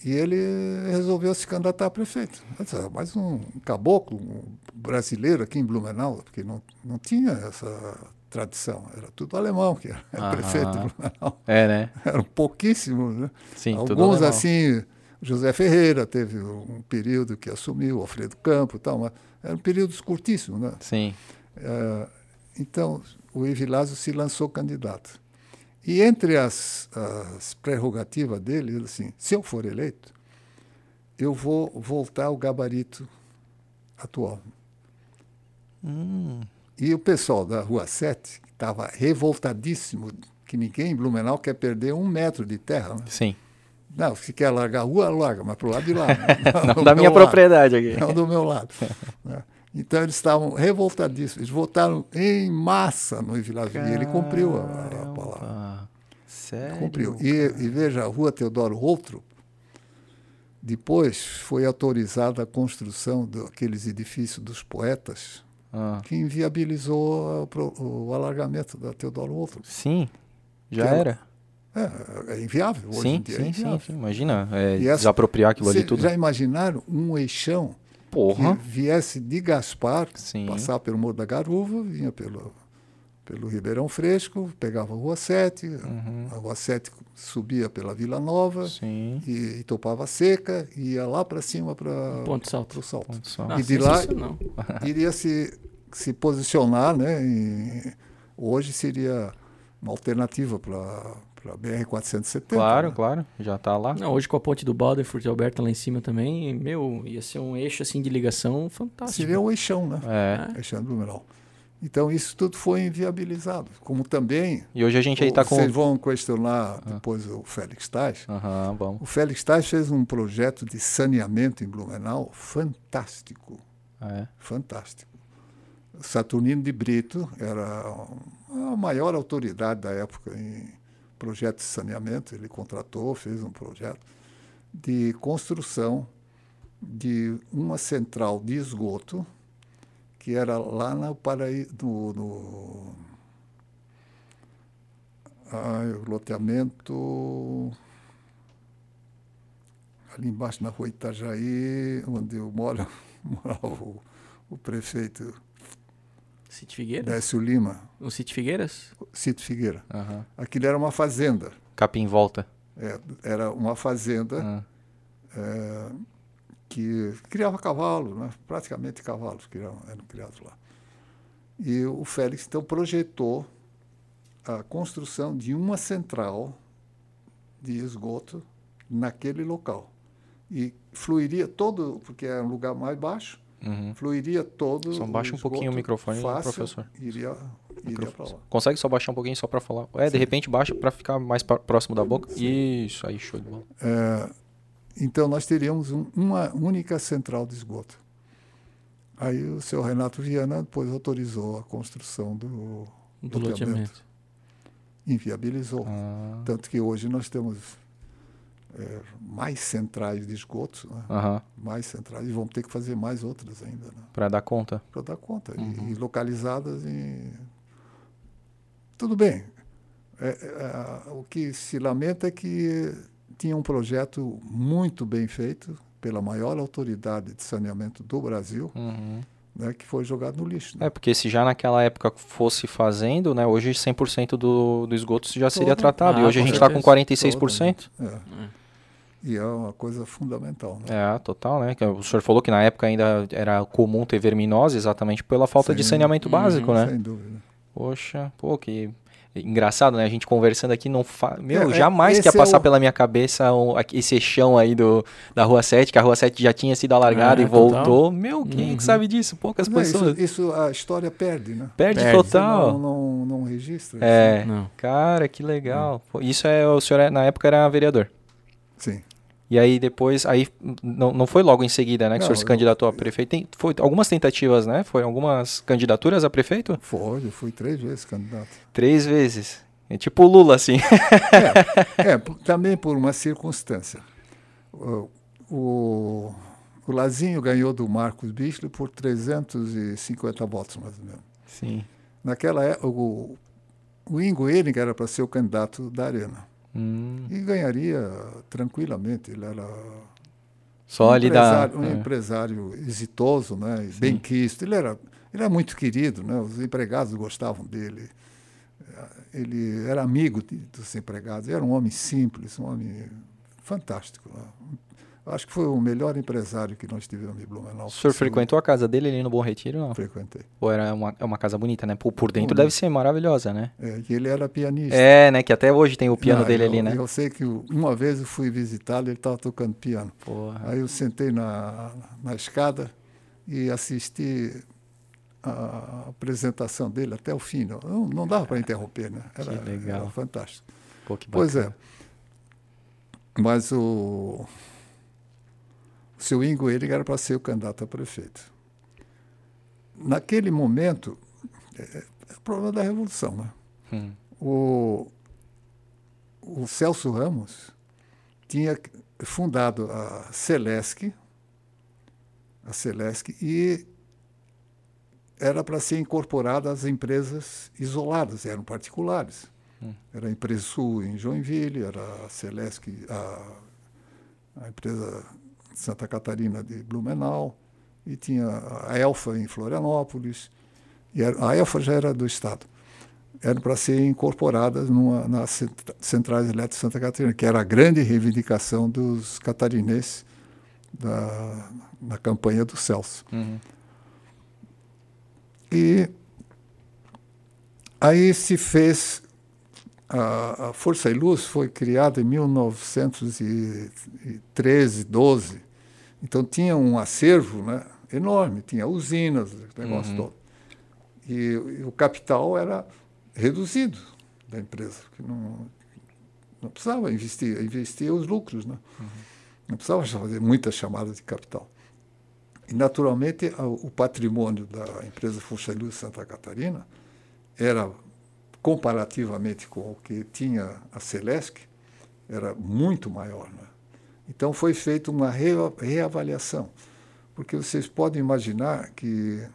E ele resolveu se candidatar a prefeito. Mais um caboclo um brasileiro aqui em Blumenau, porque não, não tinha essa tradição. Era tudo alemão que era Aham. prefeito de Blumenau. É, né? Eram pouquíssimos, né? Sim, Alguns assim, José Ferreira teve um período que assumiu, Alfredo Campo e tal, mas eram períodos curtíssimos, né? Sim. É, então, o Evilásio se lançou candidato. E entre as, as prerrogativas dele, ele assim, se eu for eleito, eu vou voltar ao gabarito atual. Hum. E o pessoal da Rua 7 estava revoltadíssimo, que ninguém em Blumenau quer perder um metro de terra. Né? Sim. Não, se quer largar a rua, larga, mas para o lado de lá. Não, não da minha lado, propriedade aqui. Não do meu lado. Então eles estavam revoltadíssimos. Eles votaram em massa no Vila E ele cumpriu a, a palavra. Sério? Cumpriu. E, e, veja, a rua Teodoro Outro, depois foi autorizada a construção daqueles edifícios dos poetas, ah. que inviabilizou o, o, alargamento da Teodoro Outro. Sim, já era. É, é inviável hoje sim, em dia. É sim, é sim, sim, Imagina, é, essa, desapropriar aquilo ali tudo. Já imaginaram um eixão Porra. que viesse de Gaspar, Sim. passar pelo Morro da Garuva, vinha pelo, pelo Ribeirão Fresco, pegava a Rua 7, uhum. a Rua 7 subia pela Vila Nova Sim. E, e topava seca e ia lá para cima para Ponto Salto. o Salto. Ponto Salto. e de lá iria se, se posicionar, né? Em, hoje seria uma alternativa para para BR-470. Claro, né? claro, já está lá. Não, hoje com a ponte do Balder, Furte Alberta lá em cima também, meu, ia ser um eixo assim de ligação fantástico. Seria o eixão, né? É. Eixão do Blumenau. Então isso tudo foi inviabilizado. Como também. E hoje a gente aí está com. Vocês vão questionar depois o Félix Tais. Aham, vamos. O Félix Tais fez um projeto de saneamento em Blumenau fantástico. É. Fantástico. Saturnino de Brito era a maior autoridade da época em projeto de saneamento. Ele contratou, fez um projeto de construção de uma central de esgoto que era lá no Paraíso, no, no loteamento ali embaixo na rua Itajaí, onde eu moro, morava o, o prefeito Cite Figueiras? Décio Lima. O Cite Figueiras? Cito Figueira. Aham. Aquilo era uma fazenda. Capim volta. É, era uma fazenda Ah. é, que criava cavalo, né? praticamente cavalos que eram, eram criados lá. E o Félix, então, projetou a construção de uma central de esgoto naquele local. E fluiria todo, porque era um lugar mais baixo, Uhum. fluiria todo. Só baixa um pouquinho o microfone, fácil, professor. Iria, iria para lá. Consegue só baixar um pouquinho só para falar? É, de repente baixa para ficar mais pa- próximo da boca. Isso, aí show de bola. É, então nós teríamos um- uma única central de esgoto. Aí o senhor Renato Viana depois autorizou a construção do, Do loteamento. inviabilizou. Ah, Tanto que hoje nós temos é, mais centrais de esgoto, né? Aham, mais centrais, e vamos ter que fazer mais outras ainda, né? para dar conta. para dar conta. E- Uhum. E, localizadas em. Tudo bem. É, é, o que se lamenta é que tinha um projeto muito bem feito pela maior autoridade de saneamento do Brasil, Uhum. né, que foi jogado no lixo. né? É, porque se já naquela época fosse fazendo, né, hoje 100% do, do esgoto já seria Todo. tratado. e Ah, hoje a gente está com certeza. 46%. É. E é uma coisa fundamental. Né? É, total, né? que O senhor falou que na época ainda era comum ter verminose exatamente pela falta de Sim. saneamento Uhum. básico, né? Sem dúvida. Poxa, pô, que engraçado, né? A gente conversando aqui não fa... Meu, É, é, jamais que ia é passar o- pela minha cabeça um- esse chão aí do, da Rua 7, que a Rua 7 já tinha sido alargada É, e total. voltou. Meu, quem Uhum. que sabe disso? Poucas Não, isso, pessoas. isso a história perde, né? Perde, Perde. total. Não, não, não registra. isso. É, Não. cara, que legal. Pô, isso é, o senhor é- na época era vereador. Sim. E aí depois, aí não, não foi logo em seguida, né, que o Não, senhor se eu- candidatou a prefeito. Tem, foi algumas tentativas, né? Foi algumas candidaturas a prefeito? Foi, eu fui três vezes candidato. Três vezes. É tipo o Lula, assim. É, por- também por uma circunstância. O, o, o Lazinho ganhou do Marcos Bichler por 350 votos, mais ou menos. Sim. Naquela época, o, o Ingo Ehring era para ser o candidato da Arena. Hum, E ganharia tranquilamente. Ele era só um empresário, um é. empresário exitoso, né? bem quisto. Ele era, ele era muito querido, né? os empregados gostavam dele. Ele era amigo de- dos empregados, era um homem simples, um homem fantástico. né? Acho que foi o melhor empresário que nós tivemos em Blumenau. O senhor frequentou a casa dele ali no Bom Retiro? Não? Frequentei. Ou era uma, é uma casa bonita, né? Por, por dentro Bonito. deve ser maravilhosa, né? É, e ele era pianista. É, né? Que até hoje tem o piano Ah, dele eu, ali, né? Eu sei que uma vez eu fui visitá-lo ele estava tocando piano. Porra. Aí eu sentei na, na escada e assisti a apresentação dele até o fim. Não, não dava para interromper, né? Era, Que legal. era fantástico. Pô, que Pois bacana. é. Mas o seu Ingo ele era para ser o candidato a prefeito. Naquele momento, é, é o problema da Revolução, né? Hum. O, o Celso Ramos tinha fundado a Celesc, a Celesc, e era para ser incorporada às empresas isoladas, eram particulares. Era a Empresa Sul em Joinville, era a Celesc, a, a empresa Santa Catarina de Blumenau, e tinha a Elfa em Florianópolis, e a Elfa já era do Estado eram para ser incorporadas numa, nas cent- centrais elétricas de Santa Catarina, que era a grande reivindicação dos catarinenses da, na campanha do Celso. Uhum. E aí se fez a, a, Força e Luz foi criada em 1913, 12. Então tinha um acervo né, enorme, tinha usinas, negócio uhum. todo. E, e, o capital era reduzido da empresa, que não, não precisava investir, investia os lucros, né? Uhum. não precisava fazer muitas chamadas de capital. E, naturalmente, o patrimônio da empresa Força e Luz Santa Catarina era comparativamente com o que tinha a Celesc, era muito maior. Né? Então foi feita uma reavaliação, porque vocês podem imaginar que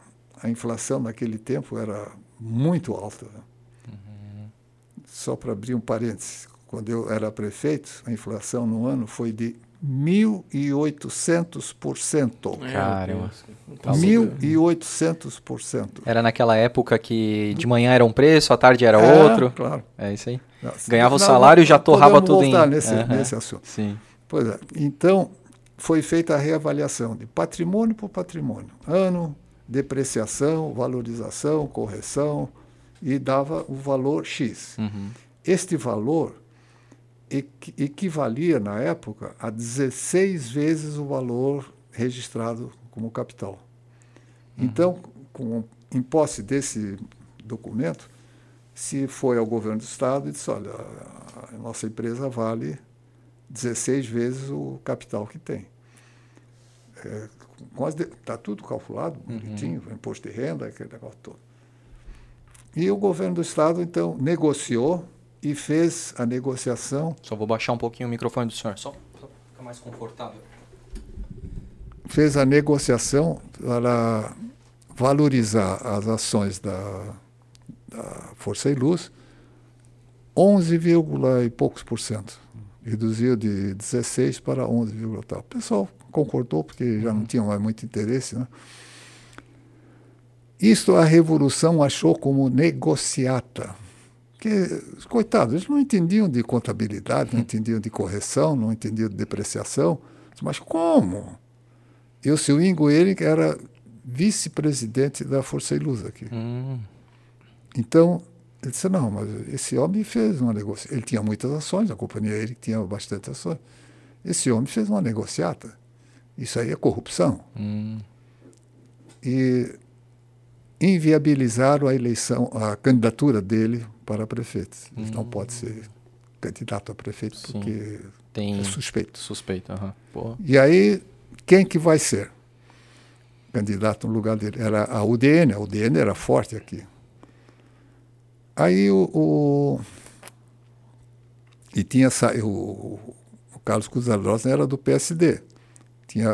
a inflação naquele tempo era muito alta. Né? Uhum. Só para abrir um parênteses, quando eu era prefeito, a inflação no ano foi de 1.800%. Caramba. 1.800%. Era naquela época que de manhã era um preço, à tarde era é, outro. Claro. É isso aí. Ganhava o salário e já torrava tudo em... nesse, uhum. nesse assunto. Sim. Pois é. Então, foi feita a reavaliação de patrimônio por patrimônio. Ano, depreciação, valorização, correção, e dava o valor X. Uhum. Este valor equivalia, na época, a 16 vezes o valor registrado como capital. Uhum. Então, com, em posse desse documento, se foi ao governo do Estado e disse, olha, a nossa empresa vale 16 vezes o capital que tem. Está é, tudo calculado, uhum. bonitinho, imposto de renda, aquele negócio todo. E o governo do Estado, então, negociou e fez a negociação. Só vou baixar um pouquinho o microfone do senhor, só para ficar mais confortável. Fez a negociação para valorizar as ações da, da Força e Luz 11, e poucos por cento. Reduziu de 16 para 11, tal. O pessoal concordou porque já não tinha mais muito interesse, né? Isto a Revolução achou como negociata porque, coitados, eles não entendiam de contabilidade, não entendiam de correção, não entendiam de depreciação. Mas como? E o seu Ingo ele era vice-presidente da Força Luz aqui. Hum. Então, ele disse, não, mas esse homem fez uma negociação. Ele tinha muitas ações, a companhia ele tinha bastante ações. Esse homem fez uma negociata. Isso aí é corrupção. Hum. E inviabilizaram a eleição, a candidatura dele para prefeito. Ele hum. não pode ser candidato a prefeito Sim. porque Tem é suspeito. Suspeito, uhum. E aí, quem que vai ser candidato no lugar dele? Era a UDN, a UDN era forte aqui. Aí o, o e tinha o, o Carlos Cruz era do PSD. Tinha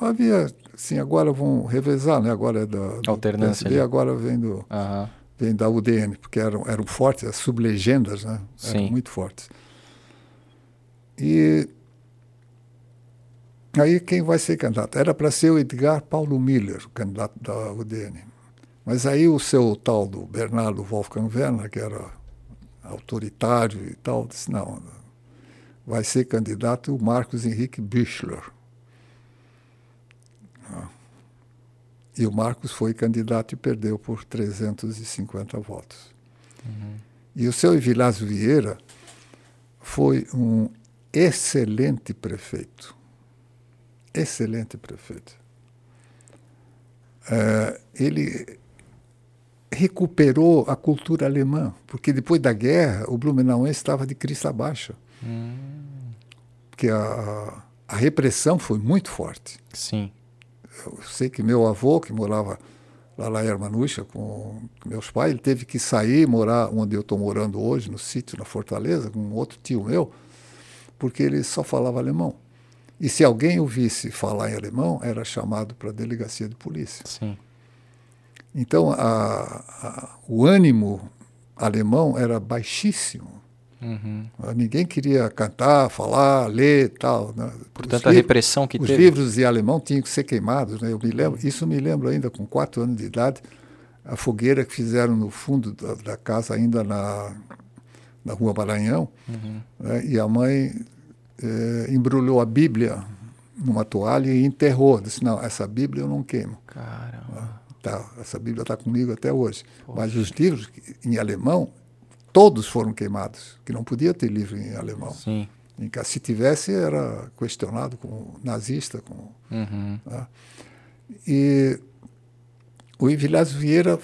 havia assim, agora vão revezar, né? Agora é da Alternância PSD, ali. agora vem do uhum vem da UDN, porque eram, eram fortes, as sublegendas né? eram Sim. muito fortes. E aí quem vai ser candidato? Era para ser o Edgar Paulo Miller, o candidato da UDN. Mas aí o seu tal do Bernardo Wolfgang Werner, que era autoritário e tal, disse, não, vai ser candidato o Marcos Henrique Bichler. E o Marcos foi candidato e perdeu por 350 votos. Uhum. E o seu Vilásio Vieira foi um excelente prefeito. Excelente prefeito. É, ele recuperou a cultura alemã, porque depois da guerra o Blumenauense estava de crista baixa. Uhum. Porque a, a repressão foi muito forte. Sim eu sei que meu avô, que morava lá na Hermanucha com meus pais, ele teve que sair morar onde eu estou morando hoje, no sítio, na Fortaleza, com um outro tio meu, porque ele só falava alemão. E se alguém o visse falar em alemão, era chamado para a delegacia de polícia. Sim. Então, a, a, o ânimo alemão era baixíssimo. Uhum. Ninguém queria cantar, falar, ler tal. Né? Por tanta repressão que os teve. Os livros em alemão tinham que ser queimados. Né? Eu me lembro, isso me lembro ainda com quatro anos de idade, a fogueira que fizeram no fundo da, da casa, ainda na, na rua Maranhão, uhum. né? e a mãe é, embrulhou a Bíblia numa toalha e enterrou. Disse, não, essa Bíblia eu não queimo. Caramba. Tá, essa Bíblia está comigo até hoje. Poxa. Mas os livros em alemão todos foram queimados, que não podia ter livro em alemão. Sim. Se tivesse, era questionado como nazista. Como, uhum. né? E o Vilas Vieira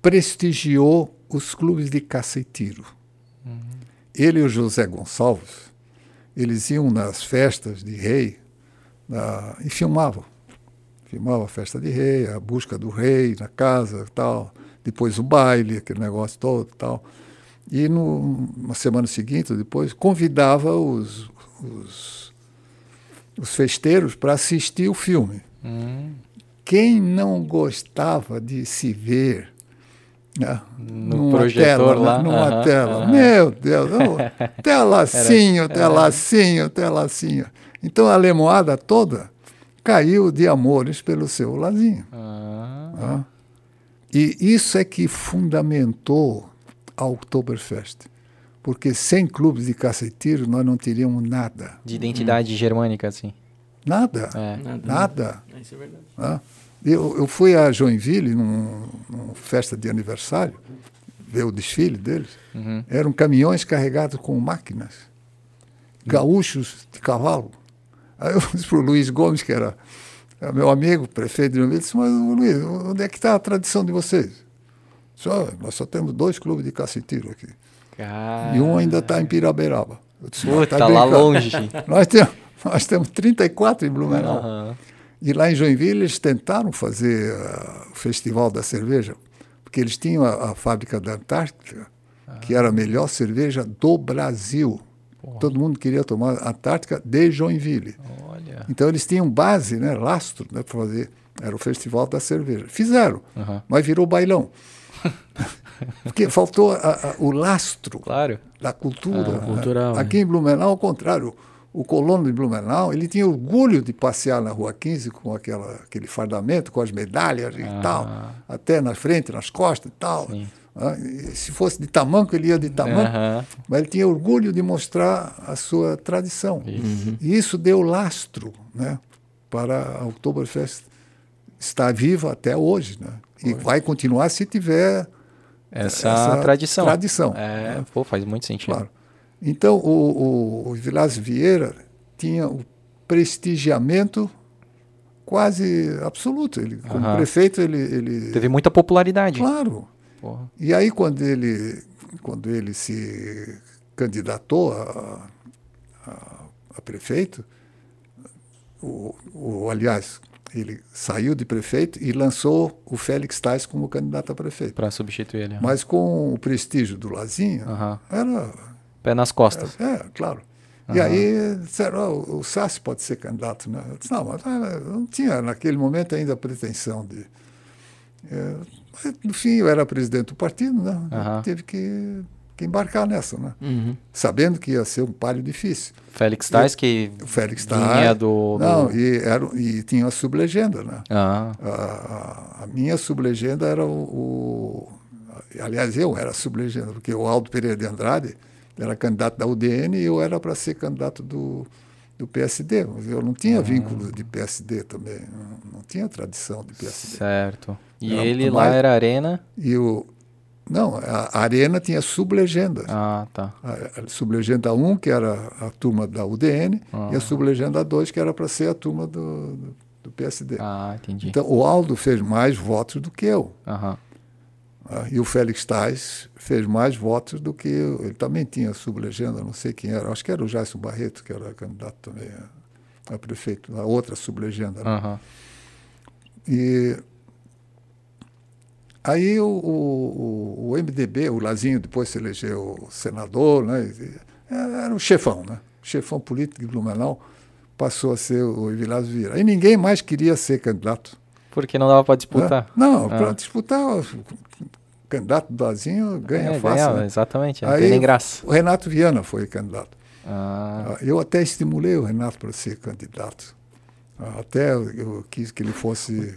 prestigiou os clubes de caça e tiro. Uhum. Ele e o José Gonçalves, eles iam nas festas de rei na, e filmavam. Filmava a festa de rei, a busca do rei na casa tal, depois o baile, aquele negócio todo tal. E no, na semana seguinte, depois, convidava os, os, os festeiros para assistir o filme. Hum. Quem não gostava de se ver né, no numa projetor tela, lá? Numa tela. Meu Deus, oh, telacinho, telacinho, telacinho. Então a lemoada toda caiu de amores pelo seu Lazinho. Ah. Né? E isso é que fundamentou a Oktoberfest. Porque sem clubes de caça e tiro nós não teríamos nada. De identidade hum. germânica, assim. Nada. É. Nada. nada. É, isso é verdade. Ah. Eu, eu fui a Joinville num, numa festa de aniversário, ver o desfile deles. Uhum. Eram caminhões carregados com máquinas, gaúchos de cavalo. Aí eu disse para o Luiz Gomes, que era meu amigo, prefeito de Joinville, disse, mas Luiz, onde é que está a tradição de vocês? Só, nós só temos dois clubes de caça e tiro aqui. E um ainda está em Piraberaba. Eu disse, Puta, tá lá longe. nós, temos, nós temos 34 em Blumenau. Uhum. E lá em Joinville eles tentaram fazer uh, o Festival da Cerveja, porque eles tinham a, a fábrica da Antártica, ah. que era a melhor cerveja do Brasil. Porra. Todo mundo queria tomar Antártica de Joinville. Olha. Então eles tinham base, né, lastro, né, para fazer. Era o Festival da Cerveja. Fizeram, uhum. mas virou bailão. Porque faltou a, a, o lastro claro. da cultura. Ah, cultural, né? Aqui em Blumenau, ao contrário, o colono de Blumenau, ele tinha orgulho de passear na Rua 15 com aquela, aquele fardamento, com as medalhas e ah. tal, até na frente, nas costas e tal. Ah, e se fosse de tamanco, ele ia de tamanco, mas ele tinha orgulho de mostrar a sua tradição. Isso. E isso deu lastro né, para a Oktoberfest estar viva até hoje. Né? E vai continuar se tiver essa, essa tradição. tradição é, pô, faz muito sentido. Claro. Então, o, o, o Vilas Vieira tinha o prestigiamento quase absoluto. Ele, como uhum. prefeito, ele, ele... Teve muita popularidade. Claro. Porra. E aí, quando ele, quando ele se candidatou a, a, a prefeito, o, o, aliás, ele saiu de prefeito e lançou o Félix Tais como candidato a prefeito. Para substituir ele. Mas com o prestígio do Lazinho, uhum. era. Pé nas costas. É, é claro. Uhum. E aí disseram, oh, o Sassi pode ser candidato. Né? Eu disse, não, mas ah, não tinha naquele momento ainda a pretensão de. É, no fim, eu era presidente do partido, né? Uhum. Teve que que embarcar nessa, né? Uhum. Sabendo que ia ser um palio difícil. Félix Tais, que o Félix vinha do, do... Não, e, era, e tinha a sublegenda, né? Ah. A, a, minha sublegenda era o, o, Aliás, eu era sublegenda, porque o Aldo Pereira de Andrade era candidato da UDN e eu era para ser candidato do, do PSD. Eu não tinha ah. vínculo de PSD também, não, não, tinha tradição de PSD. Certo. E era, ele lá era Arena? E o, não, a Arena tinha sublegenda. Ah, tá. A, a sublegenda 1, que era a turma da UDN, ah. e a sublegenda 2, que era para ser a turma do, do, do, PSD. Ah, entendi. Então, o Aldo fez mais votos do que eu. Aham. Ah, e o Félix Tais fez mais votos do que eu. Ele também tinha sublegenda, não sei quem era. Acho que era o Jason Barreto, que era candidato também a, a prefeito, a outra sublegenda. Né? Uhum. E Aí o, o, o, MDB, o Lazinho depois se elegeu senador, né? era o chefão, né? Chefão político de Blumenau passou a ser o Vilas Vieira. E ninguém mais queria ser candidato. Porque não dava para disputar? É? Não, ah. para disputar, o candidato do Lazinho ganha é, fácil. Ganha, né? Exatamente, não Aí, tem nem graça. O Renato Viana foi candidato. Ah. Eu até estimulei o Renato para ser candidato. Até eu quis que ele fosse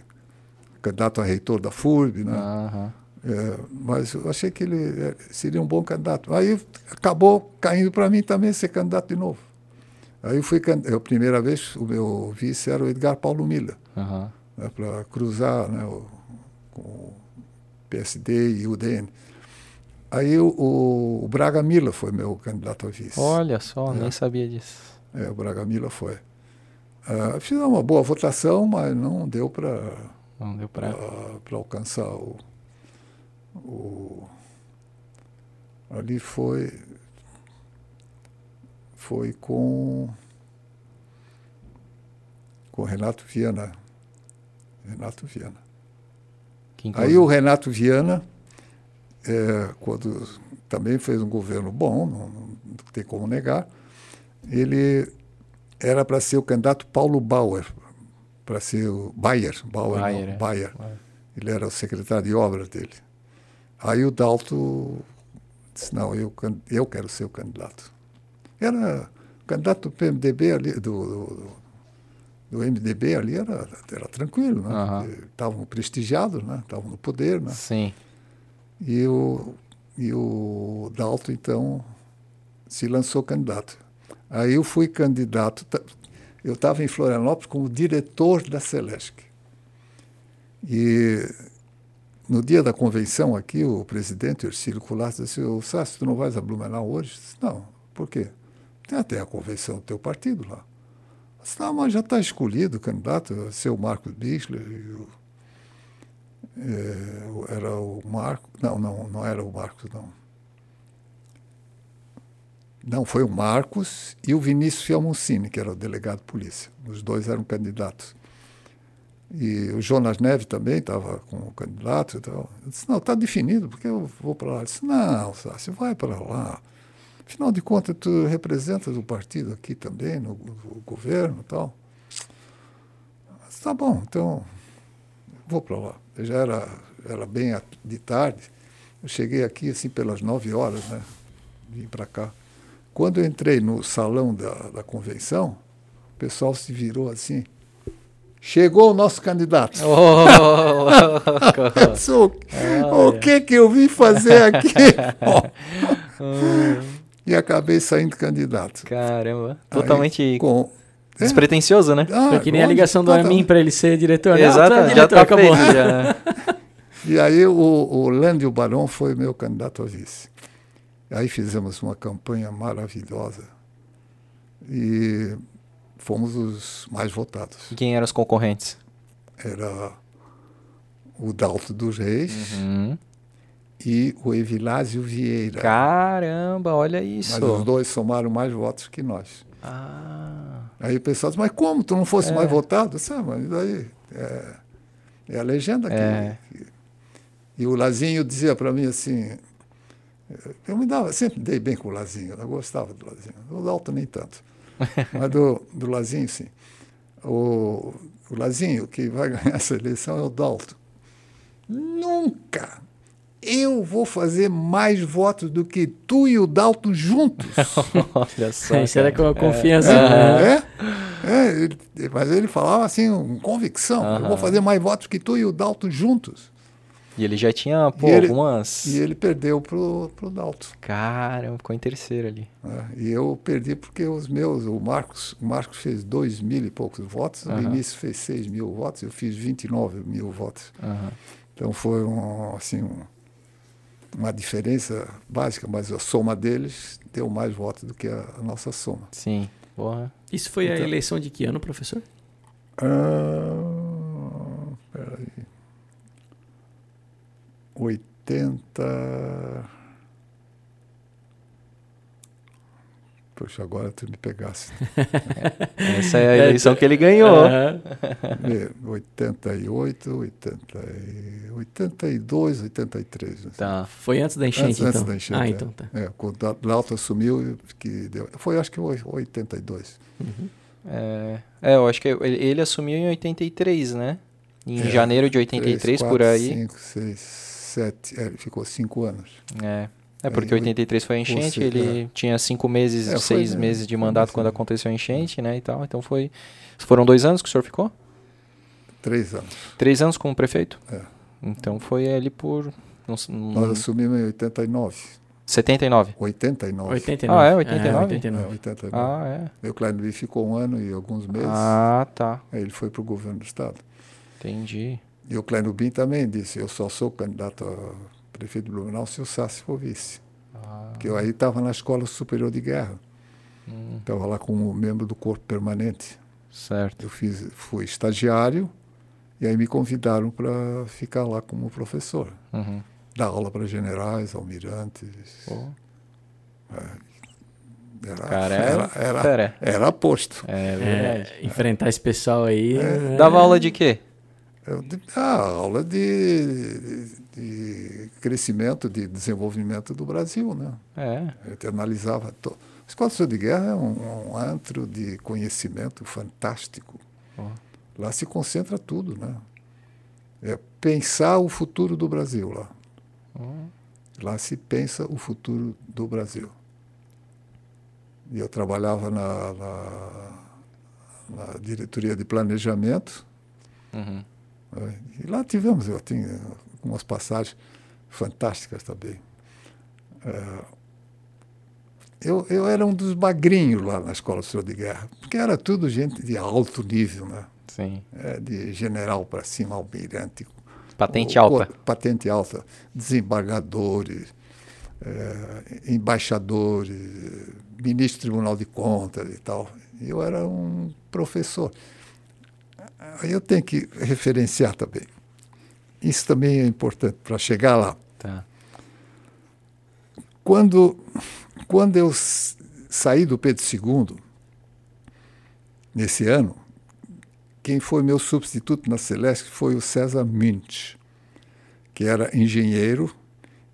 candidato a reitor da FURB, né? Uhum. É, mas eu achei que ele é, seria um bom candidato. Aí acabou caindo para mim também ser candidato de novo. Aí eu fui a primeira vez o meu vice era o Edgar Paulo Miller, uhum. né, para cruzar né, o, com o PSD e o UDN. Aí o, o, Braga Mila foi meu candidato a vice. Olha só, é. nem sabia disso. É, o Braga Mila foi. Uh, fizemos uma boa votação, mas não deu para não deu para para alcançar o, o ali foi foi com com Renato Viana. Renato Viana. Aí o Renato Viana é, quando também fez um governo bom não, não tem como negar ele era para ser o candidato Paulo Bauer para ser o Bayer Bauer, Bayer, não, é. Bayer. ele era o secretário de obras dele aí o Dalto disse não eu eu quero ser o candidato era o candidato do PMDB ali, do, do, do MDB ali era, era tranquilo, né? Estavam prestigiados, né? Estavam no poder, né? Sim. E o, e o Dalto, então, se lançou candidato. Aí eu fui candidato, eu estava em Florianópolis como diretor da Celesc. E no dia da convenção aqui, o presidente Ercílio Colasso disse, o Sassi, tu não vais a Blumenau hoje? Disse, não, por quê? Tem até a convenção do teu partido lá. Disse, não, mas já está escolhido o candidato, vai ser o Marcos Bichler. O, é, era o Marcos. Não, não, não era o Marcos, não. Não, foi o Marcos e o Vinícius Fiamoncini, que era o delegado de polícia. Os dois eram candidatos. E o Jonas Neves também estava com o candidato e tal. Eu disse, não, está definido, porque eu vou para lá. Ele disse, não, você vai para lá. Afinal de contas, tu representas o partido aqui também, no, no governo e tal. Mas, tá bom, então vou para lá. Eu já era, era bem de tarde. Eu cheguei aqui assim pelas nove horas, né? Vim para cá. Quando eu entrei no salão da, da convenção, o pessoal se virou assim. Chegou o nosso candidato. Oh, oh, o que que eu vim fazer aqui? e acabei saindo candidato. Caramba, totalmente Aí, com, é. despretensioso, né? Ah, Foi que nem a ligação do Armin para ele ser diretor. Né? Exato, ah, tá, já tá acabou. Feito, já. e aí o, o Lândio Barão foi meu candidato a vice. Aí fizemos uma campanha maravilhosa e fomos os mais votados. Quem eram os concorrentes? Era o Dalto dos Reis, uhum e o Evilásio Vieira. Caramba, olha isso. Mas os dois somaram mais votos que nós. Ah. Aí o pessoal diz, mas como tu não fosse é. mais votado? Disse, ah, mas daí é, é a legenda aqui. É. E o Lazinho dizia para mim assim, eu me dava, sempre dei bem com o Lazinho, eu gostava do Lazinho. Do Alto nem tanto. mas do, do Lazinho, sim. O, o Lazinho, que vai ganhar essa eleição é o Dalto. Nunca eu vou fazer mais votos do que tu e o Dalton juntos. Olha só. Será que é uma confiança? É, é, é ele, mas ele falava assim, com convicção. Eu vou fazer mais votos que tu e o Dalton juntos. E ele já tinha, pô, e ele, algumas. E ele perdeu pro, pro Dalton. Cara, ficou em terceiro ali. É, e eu perdi porque os meus, o Marcos, o Marcos fez dois mil e poucos votos, uhum. o Vinícius fez seis mil votos, eu fiz 29 mil votos. Uhum. Então foi um, assim, um, uma diferença básica, mas a soma deles deu mais votos do que a, a nossa soma. Sim. Porra. Isso foi então, a eleição de que ano, professor? Ah, 80. Poxa, agora tu me pegasse. Essa é a eleição que ele ganhou. Uhum. 88, 80, 82, 83. Assim. Tá. Foi antes da enchente, antes, então? Antes da enchente, ah, é. então tá. É, quando o Lauta assumiu, que deu, foi acho que 82. Uhum. É, é, eu acho que ele, ele, assumiu em 83, né? Em é, janeiro de 83, 3, 4, por aí. 5, 6, 7, é, ele ficou 5 anos. É. É porque 83 foi a enchente, ele é. tinha cinco meses, é, seis foi, meses de mandato quando aconteceu a enchente, né, e tal. Então foi, foram dois anos que o senhor ficou? Três anos. Três anos como prefeito? É. Então foi ali por... Não, Nós assumimos em 89. 79? 89. 89. Ah, é? 89? É, 89. É, 89. Ah, é. Meu Klein ficou um ano e alguns meses. Ah, tá. Aí ele foi para o governo do Estado. Entendi. E o Klein também disse, eu só sou candidato a prefeito de Blumenau, o senhor Sassi Fovice. Ah. Que eu aí estava na Escola Superior de Guerra. Estava hum. lá como membro do corpo permanente. Certo. Eu fiz, fui estagiário e aí me convidaram para ficar lá como professor. Uhum. Dar aula para generais, almirantes. Oh. É, era, Cara, era, era, era, era posto. É, é, enfrentar esse pessoal aí. É. Né? Dava aula de quê? Eu, ah, aula de, de, crescimento, de desenvolvimento do Brasil, né? É. Eu analisava. To... A Escola de Guerra é um, um antro de conhecimento fantástico. Oh. Lá se concentra tudo, né? É pensar o futuro do Brasil lá. Uhum. Lá se pensa o futuro do Brasil. E eu trabalhava na, na, na diretoria de planejamento. Uhum. E lá tivemos, eu tinha algumas passagens fantásticas também. É, eu, eu era um dos magrinhos lá na Escola Superior de Guerra, porque era tudo gente de alto nível, né? Sim. É, de general para cima, almirante. Patente o, alta. patente alta. Desembargadores, é, embaixadores, ministro do Tribunal de Contas e tal. Eu era um professor. Aí eu tenho que referenciar também. Isso também é importante para chegar lá. Tá. Quando, quando eu saí do Pedro II, nesse ano, quem foi meu substituto na Celeste foi o César Mint, que era engenheiro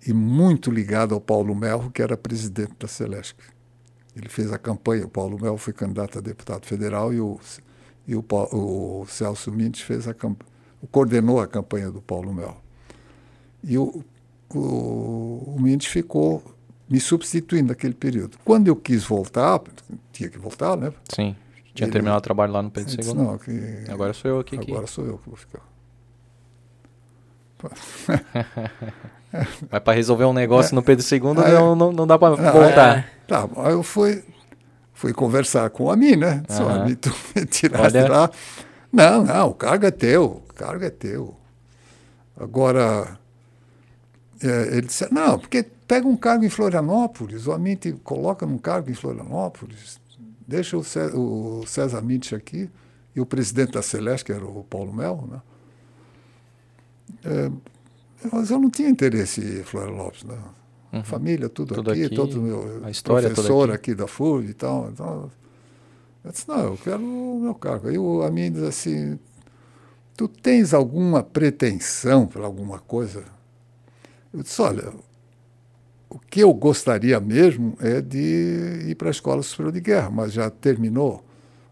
e muito ligado ao Paulo Melro, que era presidente da Celeste. Ele fez a campanha, o Paulo Melro foi candidato a deputado federal e o, e o, o Celso Mint fez a coordenou a campanha do Paulo Melro. E o, o, o Mint ficou me substituindo naquele período. Quando eu quis voltar, tinha que voltar, né? Sim. Tinha ele, terminado o trabalho lá no Pedro II? Não, que, agora sou eu aqui. Agora que... sou eu que vou ficar. Mas para resolver um negócio é, no Pedro II aí, não, não, não dá para voltar. É, tá, aí eu fui, fui conversar com a mim, né? Só a mim, tu me tiraste Olha... lá. Não, não, o cargo é teu, o cargo é teu. Agora, é, ele disse, não, porque pega um cargo em Florianópolis, o Amin te coloca num cargo em Florianópolis, deixa o César, o César Mitch aqui e o presidente da Celeste, que era o Paulo Mel, né? É, mas eu não tinha interesse em Florianópolis, né? Uhum. Família, tudo, tudo aqui, aqui, todo meu a história professor aqui. aqui. da FURB e tal. Então, eu disse, não, eu quero o meu cargo. Aí o Amin diz assim, tu tens alguma pretensão para alguma coisa? Eu disse, olha, o que eu gostaria mesmo é de ir para a Escola Superior de Guerra, mas já terminou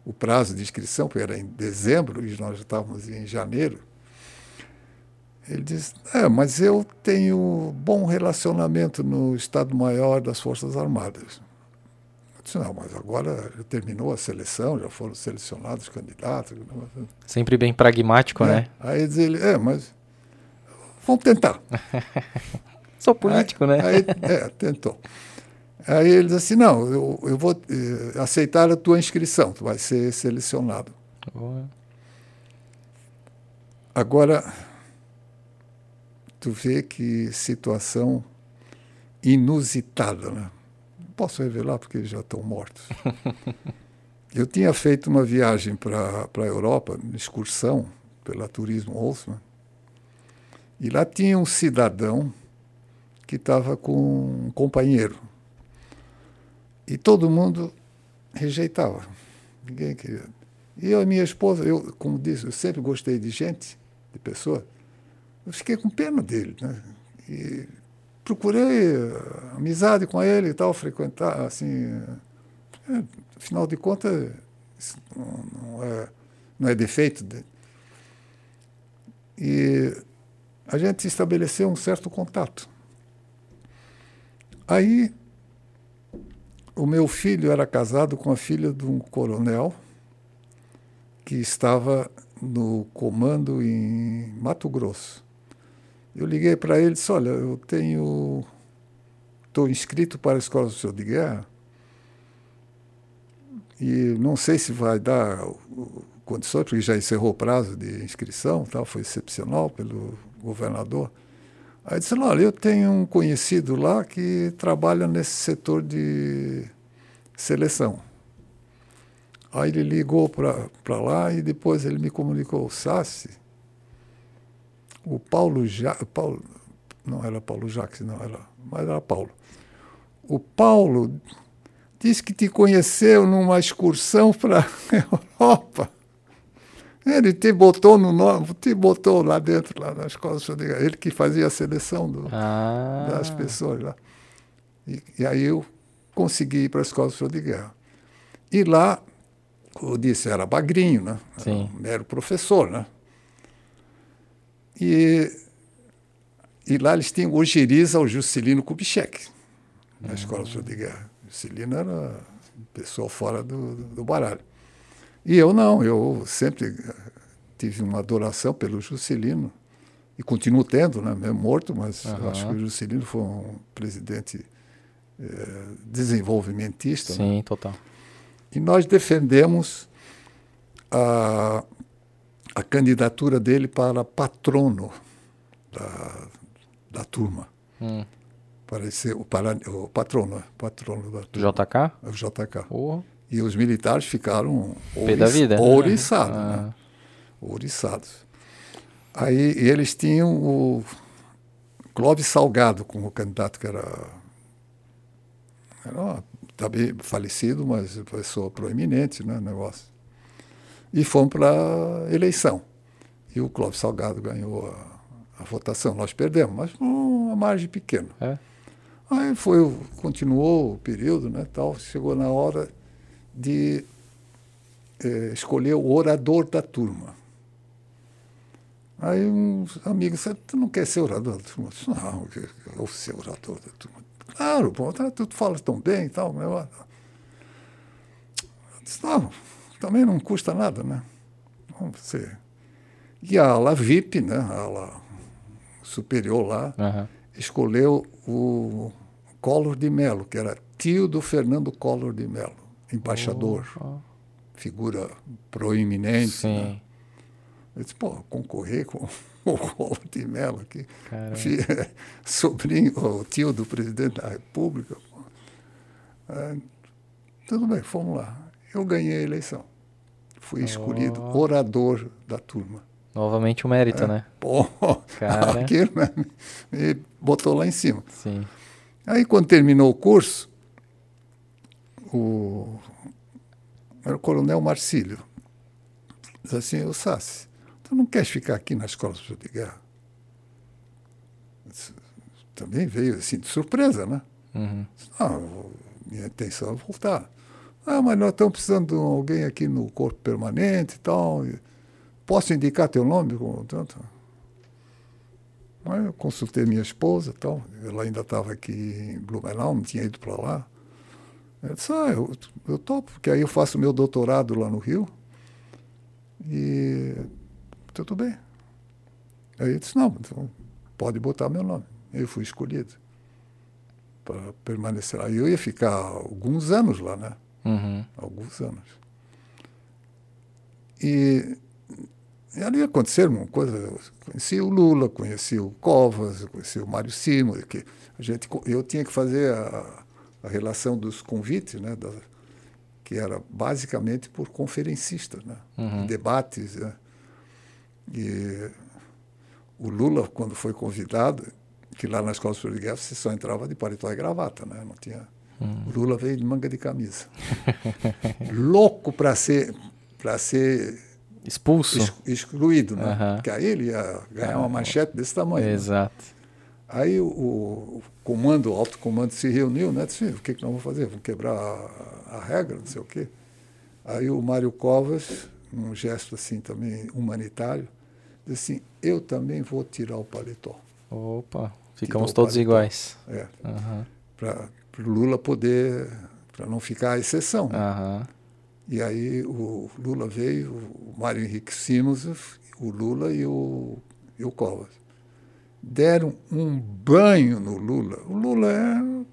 o prazo de inscrição, porque era em dezembro e nós já estávamos em janeiro. Ele disse: É, mas eu tenho bom relacionamento no Estado-Maior das Forças Armadas. Eu disse: Não, mas agora já terminou a seleção, já foram selecionados candidatos. Sempre bem pragmático, é. né? Aí diz ele: É, mas vamos tentar. Sou político, aí, né? Aí, é, tentou. Aí ele disse assim: Não, eu, eu vou eh, aceitar a tua inscrição, tu vai ser selecionado. Agora tu vê que situação inusitada, né? Não posso revelar porque já estão mortos. Eu tinha feito uma viagem para a Europa, uma excursão pela Turismo Holzmann, e lá tinha um cidadão que estava com um companheiro. E todo mundo rejeitava. Ninguém queria. E eu e minha esposa, eu, como disse, eu sempre gostei de gente, de pessoa. Eu fiquei com pena dele, né? E procurei amizade com ele e tal, frequentar, assim. É, afinal de contas, isso não, não, é, não é defeito dele. E a gente estabeleceu um certo contato. Aí, o meu filho era casado com a filha de um coronel que estava no comando em Mato Grosso. Eu liguei para ele e disse, olha, eu tenho. Estou inscrito para a Escola Social de Guerra e não sei se vai dar condições, porque já encerrou o prazo de inscrição, tal, foi excepcional pelo governador. Aí disse, olha, eu tenho um conhecido lá que trabalha nesse setor de seleção. Aí ele ligou para lá e depois ele me comunicou, Sassi, o Paulo, ja, Paulo não era Paulo Jacques, não era, mas era Paulo. O Paulo disse que te conheceu numa excursão para a Europa. Ele te botou no nome, te botou lá dentro, lá na escola Ele que fazia a seleção do, ah. das pessoas lá. E, e, aí eu consegui ir para a escola de guerra. E lá, como eu disse, era bagrinho, né? Sim. Era, era professor, né? E, e lá eles tinham o Giriza, o Juscelino Kubitschek, na uhum. escola de guerra. Juscelino era pessoa fora do, do baralho. E eu não, eu sempre eh, tive uma adoração pelo Juscelino, e continuo tendo, né, mesmo morto, mas uhum. acho que o Juscelino foi um presidente é, desenvolvimentista. Sim, né? total. E nós defendemos a, a candidatura dele para patrono da, da turma. Hum. Para ser o, para, o patrono, patrono da turma. JK? O JK. Oh. E os militares ficaram ouriç, vida, né? ouriçados. Ah. Né? Ouriçados. Aí eles tinham o Clóvis Salgado como candidato, que era, era também falecido, mas pessoa proeminente, né, negócio. E fomos para a eleição. E o Clóvis Salgado ganhou a, a votação. Nós perdemos, mas uma margem pequena. É. Aí foi, continuou o período, né, tal, chegou na hora de é, escolher o orador da turma. Aí uns amigos disseram, tu não quer ser orador da turma? Eu disse, não, eu vou ser orador da turma. Claro, pô, tá, tu fala tão bem e tal. Meu. Eu disse, não, também não custa nada, né? Vamos ser. E a ala VIP, né, a ala superior lá, uhum. escolheu o Collor de Mello, que era tio do Fernando Collor de Mello embaixador, oh, figura proeminente. Né? Eu disse, pô, concorrer com o Collor de Mello aqui, sobrinho, o tio do presidente da República. É, tudo bem, fomos lá. Eu ganhei a eleição. Fui oh. escolhido orador da turma. Novamente o um mérito, é, né? Pô, Cara. aquilo né, me botou lá em cima. Sim. Aí, quando terminou o curso, o, era o coronel Marcílio. Diz assim, o Sassi, tu não queres ficar aqui na escola de guerra? Também veio assim de surpresa, né? Uhum. Ah, minha intenção é voltar. Ah, mas nós estamos precisando de alguém aqui no corpo permanente e tal. Posso indicar teu nome? Tanto? Aí eu consultei minha esposa e tal. Ela ainda estava aqui em Blumenau, não tinha ido para lá. Eu disse, ah, eu, eu topo, porque aí eu faço meu doutorado lá no Rio. E tudo bem. Aí eu disse, não, então pode botar meu nome. Eu fui escolhido para permanecer lá. E eu ia ficar alguns anos lá, né? Uhum. Alguns anos. E, e ali aconteceram coisas. Conheci o Lula, conheci o Covas, conheci o Mário Simo, que a gente, eu tinha que fazer a, a relação dos convites, né, da, que era basicamente por conferencistas, né, uhum. debates. Né, e o Lula, quando foi convidado, que lá na Escola Superior de Guerra você só entrava de paletó e gravata, né, não tinha. O Lula veio de manga de camisa, louco para ser para ser expulso, excluído, né? Uhum. Porque aí ele ia ganhar uma manchete desse tamanho. Né? Exato. Né? Aí o, o, comando, o alto comando se reuniu, né? Disse, o que, que nós vamos fazer? Vamos quebrar a, a, regra, não sei o quê. Aí o Mário Covas, um gesto assim também humanitário, disse assim, eu também vou tirar o paletó. Opa, ficamos todos iguais. É. Uhum. Para o Lula poder, para não ficar a exceção. Uhum. E aí o Lula veio, o Mário Henrique Simons, o Lula e o, e o Covas deram um banho no Lula. O Lula é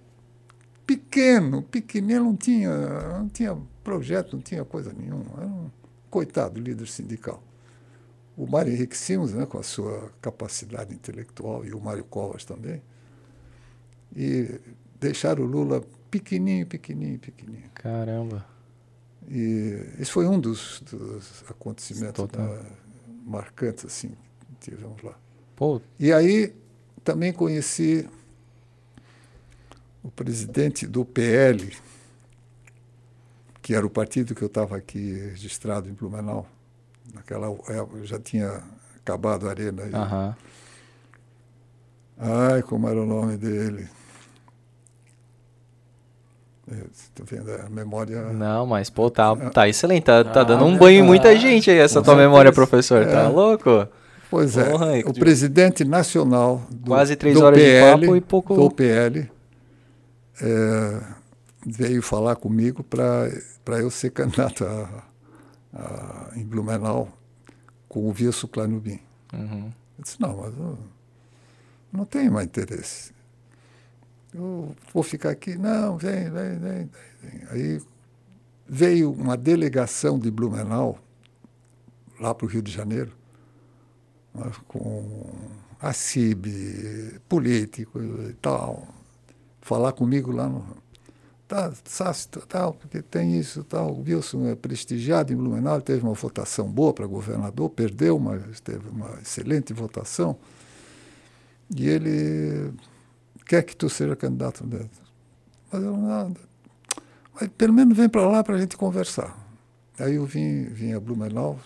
pequeno, pequenininho, não tinha, não tinha projeto, não tinha coisa nenhuma. Era um coitado líder sindical. o Mário Henrique Simons, né, com a sua capacidade intelectual, e o Mário Covas também, e deixaram o Lula pequenininho, pequenininho, pequenininho. Caramba. E esse foi um dos, dos acontecimentos né, marcantes assim que tivemos lá. Pô. E aí também conheci o presidente do PL, que era o partido que eu estava aqui registrado em Blumenau. Naquela época já tinha acabado a arena. Aí. Uhum. Ai, como era o nome dele. Estou é, vendo a memória. Não, mas pô, tá, tá excelente. Tá, tá dando um banho em muita gente aí, essa tua memória, professor. Tá é. Tá louco? Pois é. Porra, o presidente nacional do, Quase três do horas PL, de papo e pouco. Do PL é, veio falar comigo para eu ser candidato a, a, em Blumenau com o Wilson Clanubim. Uhum. Eu disse, não, mas eu não tenho mais interesse. Eu vou ficar aqui. Não, vem, vem, vem. vem. Aí veio uma delegação de Blumenau lá para o Rio de Janeiro, né, com a CIB, político e tal, falar comigo lá no. Tá, Sassi, tal, porque tem isso, tal. O Wilson é prestigiado em Blumenau, teve uma votação boa para governador, perdeu, mas teve uma excelente votação. E ele quer que tu seja candidato dentro. Mas eu nada. Mas pelo menos vem para lá para a gente conversar. Aí eu vim, vim a Blumenau,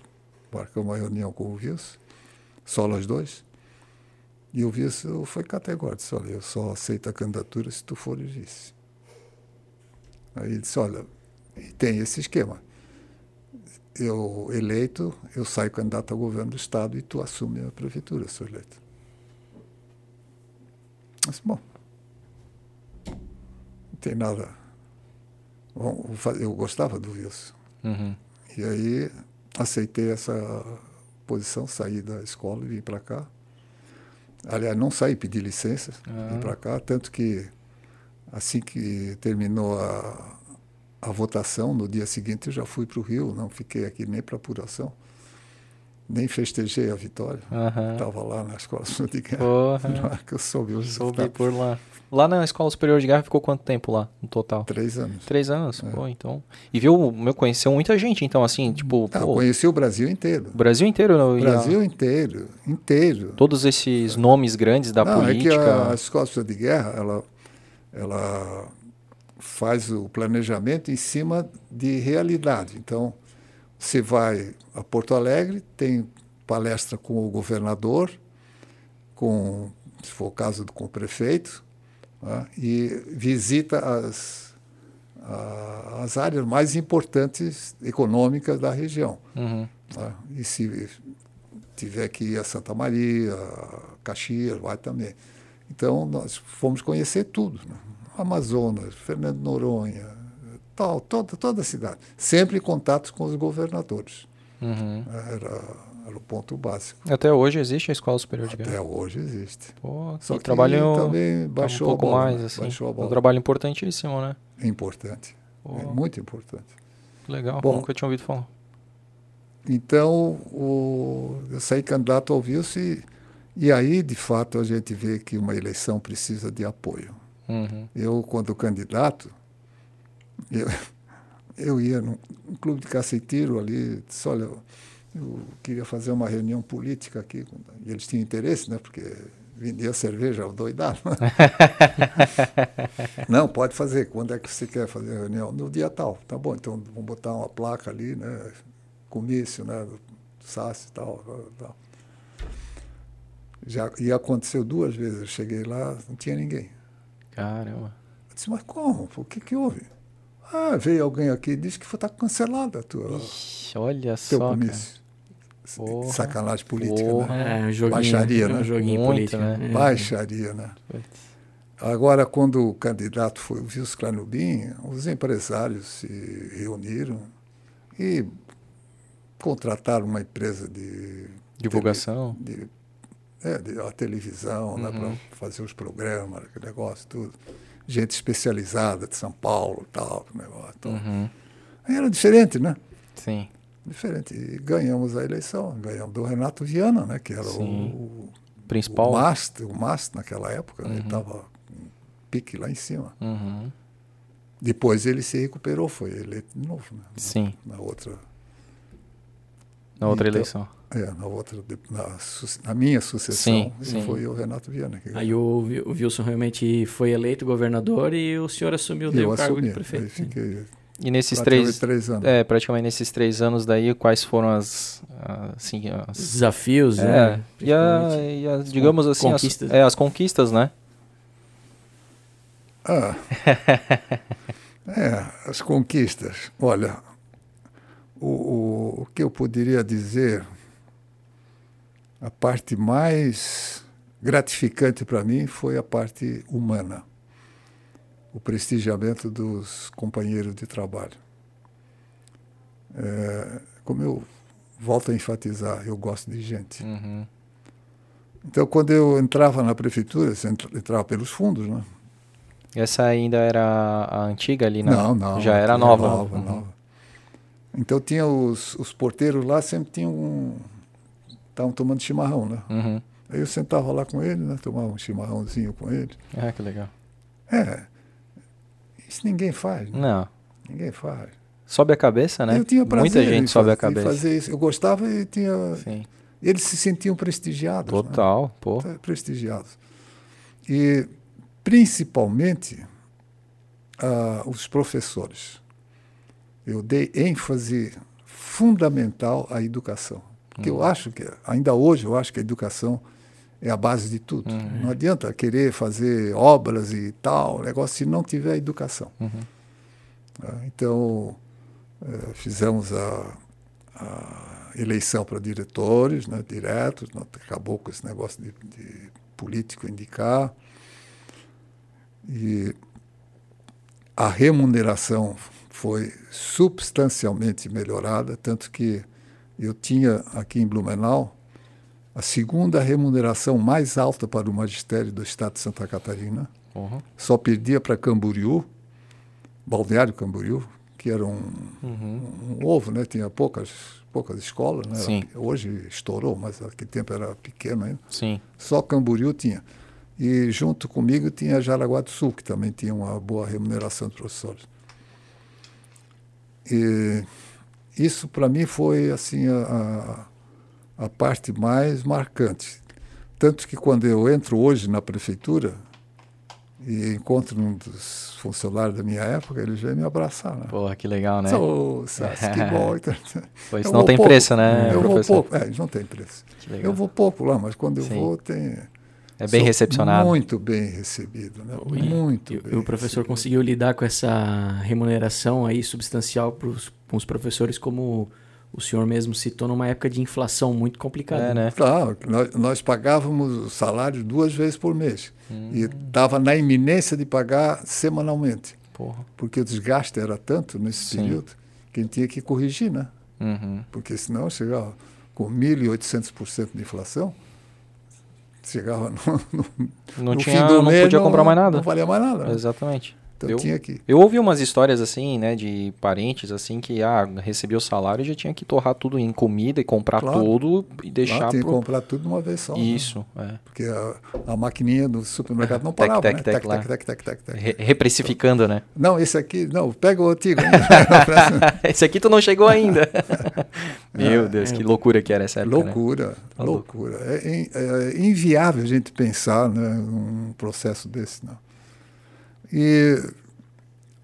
marcamos uma reunião com o Wilson, só nós dois. E o vice foi categórico, disse, olha, eu só aceito a candidatura se tu fores vice. Aí ele disse, olha, tem esse esquema. Eu eleito, eu saio candidato ao governo do Estado e tu assume a prefeitura, sou eleito. Mas, bom, não tem nada. Bom, eu gostava do Wilson. Uhum. E aí aceitei essa posição, saí da escola e vim para cá. Aliás, não saí, pedi licença, ah. vim para cá, tanto que assim que terminou a, a votação, no dia seguinte eu já fui para o Rio, não fiquei aqui nem para apuração, nem festejei a vitória. Estava lá na Escola Superior de Guerra. Porra. que eu soube, soube por lá. Lá na Escola Superior de Guerra ficou quanto tempo lá, no total? Três anos. Três anos, é. pô, então. E viu, meu, conheceu muita gente, então, assim, tipo. Ah, conheci o Brasil inteiro. O Brasil inteiro, não? Brasil inteiro, inteiro. Todos esses nomes grandes da não, política. É que a, a Escola Superior de Guerra, ela, ela faz o planejamento em cima de realidade. Então, você vai a Porto Alegre, tem palestra com o governador, com, se for o caso, com o prefeito, né, e visita as, a, as áreas mais importantes econômicas da região. Uhum. Né, e se tiver que ir a Santa Maria, Caxias, vai também. Então, nós fomos conhecer tudo. Né? Amazonas, Fernando Noronha, tal, toda, toda a cidade. Sempre em contato com os governadores. Uhum. Era, era o ponto básico. Até hoje existe a Escola Superior de Guerra? Até hoje existe. Pô, Só que trabalho também baixou um pouco bola, mais, assim. Baixou a bola. Um trabalho importantíssimo, né? É importante. Pô. É muito importante. Legal, Bom, nunca tinha ouvido falar. Então, o, eu saí candidato ao Wilson e, e aí, de fato, a gente vê que uma eleição precisa de apoio. Uhum. Eu, quando candidato, eu, eu ia num, clube de caceteiro ali, disse, olha, eu, eu queria fazer uma reunião política aqui. E eles tinham interesse, né? Porque vendia cerveja, doidado. Não, pode fazer. Quando é que você quer fazer a reunião? No dia tal. Tá bom, então vamos botar uma placa ali, né? Comício, né? SAS e tal, tal. Já, e aconteceu duas vezes. Eu cheguei lá, não tinha ninguém. Caramba. Eu disse, mas como? O que, que houve? Ah, veio alguém aqui e disse que está cancelada a tua. Ixi, olha teu só. Comício. Porra. Sacanagem política, Porra. né? É, joguinho, Baixaria, né? joguinho Muito, político, né? É. Baixaria, né? Agora, quando o candidato foi o Wilson Clanubim, os empresários se reuniram e contrataram uma empresa de divulgação, tele, de, é, de, a televisão, né, uhum. né, para fazer os programas, aquele negócio tudo gente especializada de São Paulo tal, negócio. Então, uhum. Aí era diferente, né? Sim. diferente. E ganhamos a eleição, ganhamos do Renato Viana, né, que era o, o, principal. O master, o master naquela época, uhum. ele estava pique lá em cima. Uhum. Depois ele se recuperou, foi eleito de novo. Né? Sim. Na, na outra. Na outra então, eleição. É, na outra, na, na minha sucessão, sim, sim. foi o Renato Viana. Aí o, o, Wilson realmente foi eleito governador e o senhor assumiu o cargo assumi, de prefeito. Fiquei e nesses três, três, anos. É, praticamente nesses três anos daí, quais foram as, assim, as desafios, é, né? E, a, e a, digamos assim, conquistas. As, é, as conquistas, né? Ah. é, as conquistas. Olha, o, o, o que eu poderia dizer, a parte mais gratificante para mim foi a parte humana, o prestigiamento dos companheiros de trabalho. É, como eu volto a enfatizar, eu gosto de gente. Uhum. Então, quando eu entrava na prefeitura, entrava pelos fundos, né? Essa ainda era a antiga ali, né? Não, não. Já era nova. nova, uhum. nova. Então tinha os, os porteiros lá, sempre tinham estavam tomando chimarrão, né? Uhum. Aí eu sentava lá com ele, né? Tomava um chimarrãozinho com ele. Ah, que legal. É. Isso ninguém faz. Né? Não. Ninguém faz. Sobe a cabeça, né? Eu tinha prazer Muita gente sobe a cabeça. fazer isso. Eu gostava e tinha. Sim. Eles se sentiam prestigiados. Né? Total, né? pô. Prestigiados. E principalmente uh, os professores. Eu dei ênfase fundamental à educação. Porque uhum. eu acho que, ainda hoje, eu acho que a educação é a base de tudo. Uhum. Não adianta querer fazer obras e tal, negócio, se não tiver educação. Uhum. Uh, então, uh, fizemos a, a eleição para diretores, né, diretos, acabou com esse negócio de, de político indicar. E a remuneração foi substancialmente melhorada, tanto que eu tinha aqui em Blumenau a segunda remuneração mais alta para o magistério do estado de Santa Catarina. Uhum. Só perdia para Camboriú, Balneário Camboriú, que era um, uhum. um, ovo, né? tinha poucas, poucas escolas. Né? Sim. Hoje estourou, mas naquele tempo era pequeno ainda. Sim. Só Camboriú tinha. E junto comigo tinha Jaraguá do Sul, que também tinha uma boa remuneração dos professores. E isso para mim foi assim a, a, a parte mais marcante. Tanto que quando eu entro hoje na prefeitura e encontro um dos funcionários da minha época, ele vem me abraçar. Né? Porra, que legal, né? Sou, que bom. Pois não tem pouco, preço, né, eu professor? Vou pouco, é, não tem preço. Eu vou pouco lá, mas quando eu Sim. vou tem é bem recepcionado. Muito bem recebido, né? muito e, bem. E o professor recebido. conseguiu lidar com essa remuneração aí substancial para os professores, como o senhor mesmo citou, numa época de inflação muito complicada. É, né? Claro, nós, nós pagávamos o salário duas vezes por mês. Hum. E estava na iminência de pagar semanalmente. Porra. Porque o desgaste era tanto nesse Sim. período que a gente tinha que corrigir, né? Uhum. Porque senão chegava com 1.800% de inflação chegava no, no, não no tinha, fim do não mês, podia não, comprar mais nada. Não valia mais nada. Exatamente. Então eu, tinha que. Eu ouvi umas histórias assim, né, de parentes assim que ah, recebia o salário e já tinha que torrar tudo em comida e comprar claro. tudo e deixar claro, tinha pro... que comprar tudo de uma vez só. Isso, né? é. Porque a, a, maquininha do supermercado não parava, tec, né? Tec, tec, tec, tec, tec, tec, Re reprecificando, né? Não, esse aqui, não, pega o antigo. esse aqui tu não chegou ainda. Meu Deus, é, que loucura que era essa época, Loucura, né? loucura. É, é, inviável a gente pensar né, um processo desse, não. E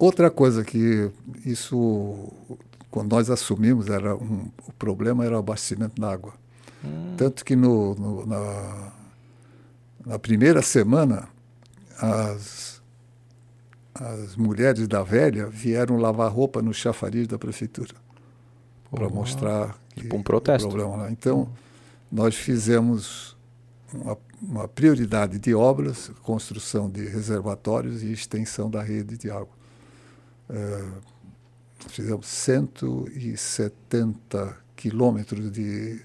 Outra coisa que isso, quando nós assumimos, era um, o problema era o abastecimento da água. Hum. Tanto que no, no, na, na primeira semana, as, as mulheres da velha vieram lavar roupa no chafariz da prefeitura para mostrar tipo um protesto. problema lá. Então, nós fizemos uma, uma, prioridade de obras, construção de reservatórios e extensão da rede de água. É, fizemos 170 quilômetros de,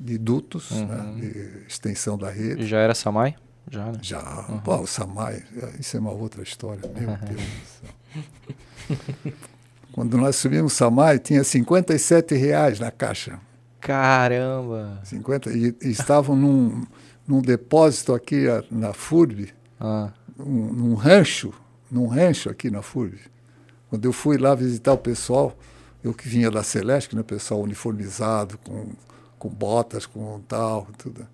de dutos, uhum. né, de extensão da rede. E já era Samai? Já, né? Já. Uhum. Pô, o Samai, isso é uma outra história, meu Deus do céu. Quando nós subimos Samai, tinha 57 reais na caixa. Caramba! 50, e, e estavam num, num depósito aqui na FURB, ah. um, num rancho, num rancho aqui na FURB. Quando eu fui lá visitar o pessoal, eu que vinha da Celeste, né, pessoal uniformizado, com, com botas, com tal, tudo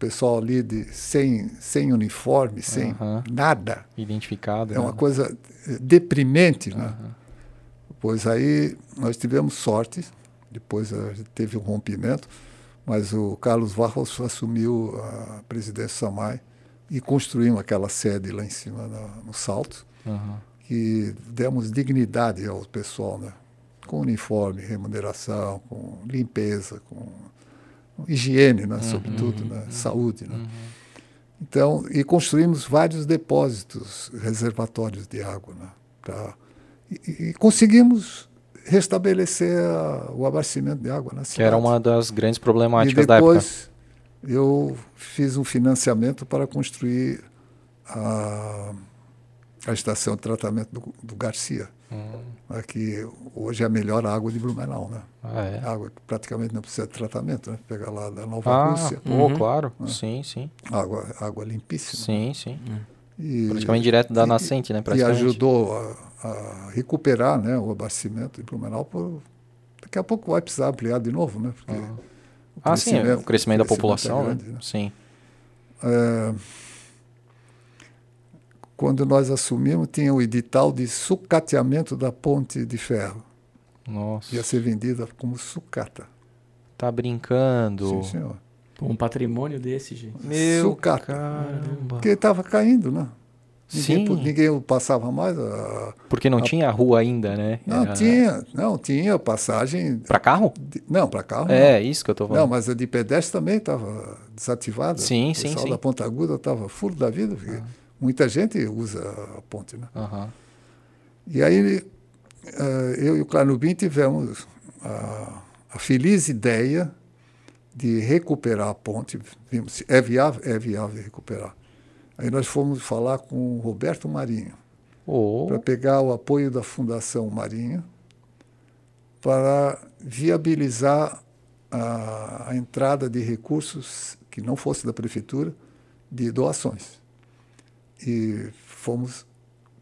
pessoal ali de, sem, sem uniforme, sem nada. Identificado. É né? uma coisa eh, deprimente, né? Pois aí nós tivemos sorte, depois teve um rompimento, mas o Carlos Varros assumiu a presidência Samai e construímos aquela sede lá em cima no, no Salto, uhum. que demos dignidade ao pessoal, né? Com uniforme, remuneração, com limpeza, com higiene, né, uhum, sobretudo, né, uhum, saúde. Né. Uhum. Então, e construímos vários depósitos, reservatórios de água. Né, pra, e, e conseguimos restabelecer a, o abastecimento de água na cidade. Que era uma das grandes problemáticas da época. depois eu fiz um financiamento para construir a, a estação de tratamento do, do Garcia. Hum. Aqui hoje é a melhor água de Blumenau, né? Ah, é? Água que praticamente não precisa de tratamento, né? Pegar lá da Nova ah, Rússia. Pô, uhum. claro. Né? Sim, sim. Água, água limpíssima. Sim, sim. Hum. E, praticamente direto da e, nascente, né? E ajudou a, a, recuperar né, o abastecimento de Blumenau. Por, daqui a pouco vai precisar ampliar de novo, né? Porque uhum. Ah, sim, o crescimento, o crescimento da população, é grande, né? né? Sim. É, quando nós assumimos, tinha o edital de sucateamento da ponte de ferro. Nossa. Ia ser vendida como sucata. Tá brincando? Sim, senhor. Um patrimônio desse, gente. Meu sucata. Caramba. Porque estava caindo, né? Ninguém, Sim. ninguém passava mais. A, Porque não a, tinha rua ainda, né? Não Era... tinha, não tinha passagem. Para carro? De, não, para carro. É, não. isso que eu estou falando. Não, mas a de pedestre também estava desativada. Sim, sim, sim. O da Ponta Aguda estava furo da vida. Ah. Muita gente usa a ponte, né? Uhum. E aí uh, eu e o Clarnubim tivemos a, a, feliz ideia de recuperar a ponte. Vimos, é viável, é viável recuperar. Aí nós fomos falar com o Roberto Marinho oh. para pegar o apoio da Fundação Marinho para viabilizar a, a entrada de recursos que não fosse da prefeitura de doações e fomos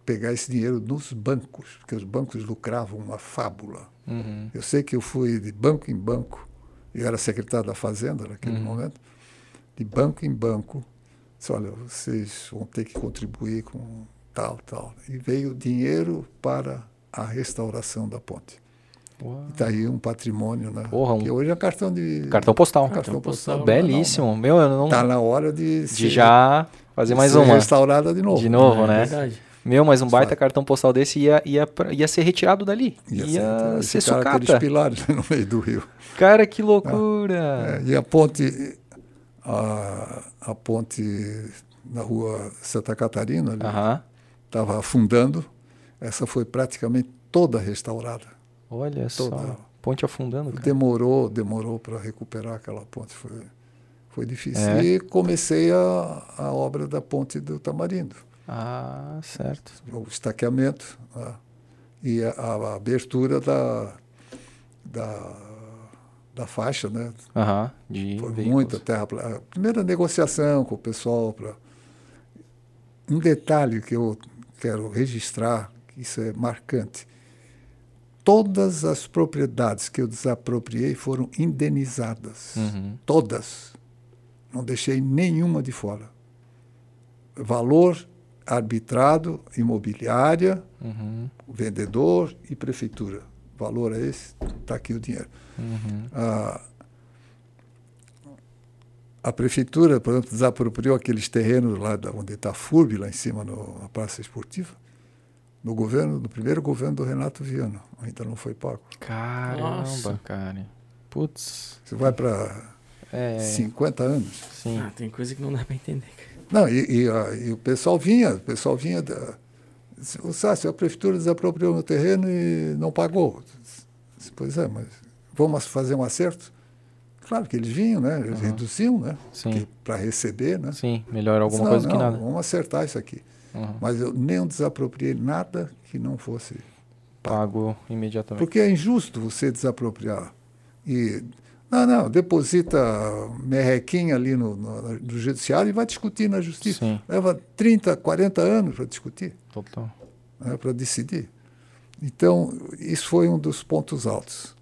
pegar esse dinheiro nos bancos, porque os bancos lucravam uma fábula. Uhum. Eu sei que eu fui de banco em banco, eu era secretário da Fazenda naquele uhum. momento, de banco em banco, disse, olha, vocês vão ter que contribuir com tal, tal. E veio dinheiro para a restauração da ponte. Está aí um patrimônio, né? Porra, um... Que hoje é cartão de. Cartão postal. Cartão, cartão postal. Belíssimo. Não, não. Meu, eu não. Está na hora de. De já fazer mais uma. restaurada de novo. De novo, é, né? Verdade. Meu, mas um baita cartão postal desse ia, ia, ia ser retirado dali. Ia, ia ser, ser sucata. aqueles pilares no meio do rio. Cara, que loucura! É, e a ponte, a, a ponte na rua Santa Catarina estava uh -huh. afundando. Essa foi praticamente toda restaurada. Olha toda. só, ponte afundando. Cara. Demorou, demorou para recuperar aquela ponte. Foi, foi difícil. É. E comecei a, a obra da ponte do Tamarindo. Ah, certo. O estaqueamento né? e a, a, abertura da, da, da faixa, né? Aham, de Foi veículos. muita terra. A primeira negociação com o pessoal para um detalhe que eu quero registrar, que isso é marcante todas as propriedades que eu desapropriei foram indenizadas. Uhum. Todas. Não deixei nenhuma de fora. Valor arbitrado, imobiliária, uhum. vendedor e prefeitura. Valor é esse, está aqui o dinheiro. Uhum. Ah, a prefeitura, por exemplo, desapropriou aqueles terrenos lá onde está a FURB, lá em cima, no, na Praça Esportiva no governo, no primeiro governo do Renato Viana. Ainda não foi pago. Caramba, Nossa. cara. Putz. Você vai para é... 50 anos. Sim. Ah, tem coisa que não dá para entender. Não, e, e, a, e, o pessoal vinha, o pessoal vinha da. O Sácio, a prefeitura desapropriou no terreno e não pagou. Pois é, mas vamos fazer um acerto? Claro que eles vinham, né? Eles uhum. reduziam, né? Para receber, né? Sim, melhor alguma não, coisa não, que nada. Vamos acertar isso aqui. Uhum. Mas eu nem desapropriei nada que não fosse pago imediatamente. Porque é injusto você desapropriar. E, não, não, deposita merrequinha ali no, no, no judiciário e vai discutir na justiça. Sim. Leva 30, 40 anos para discutir. Total. Né, para decidir. Então, isso foi um dos pontos altos.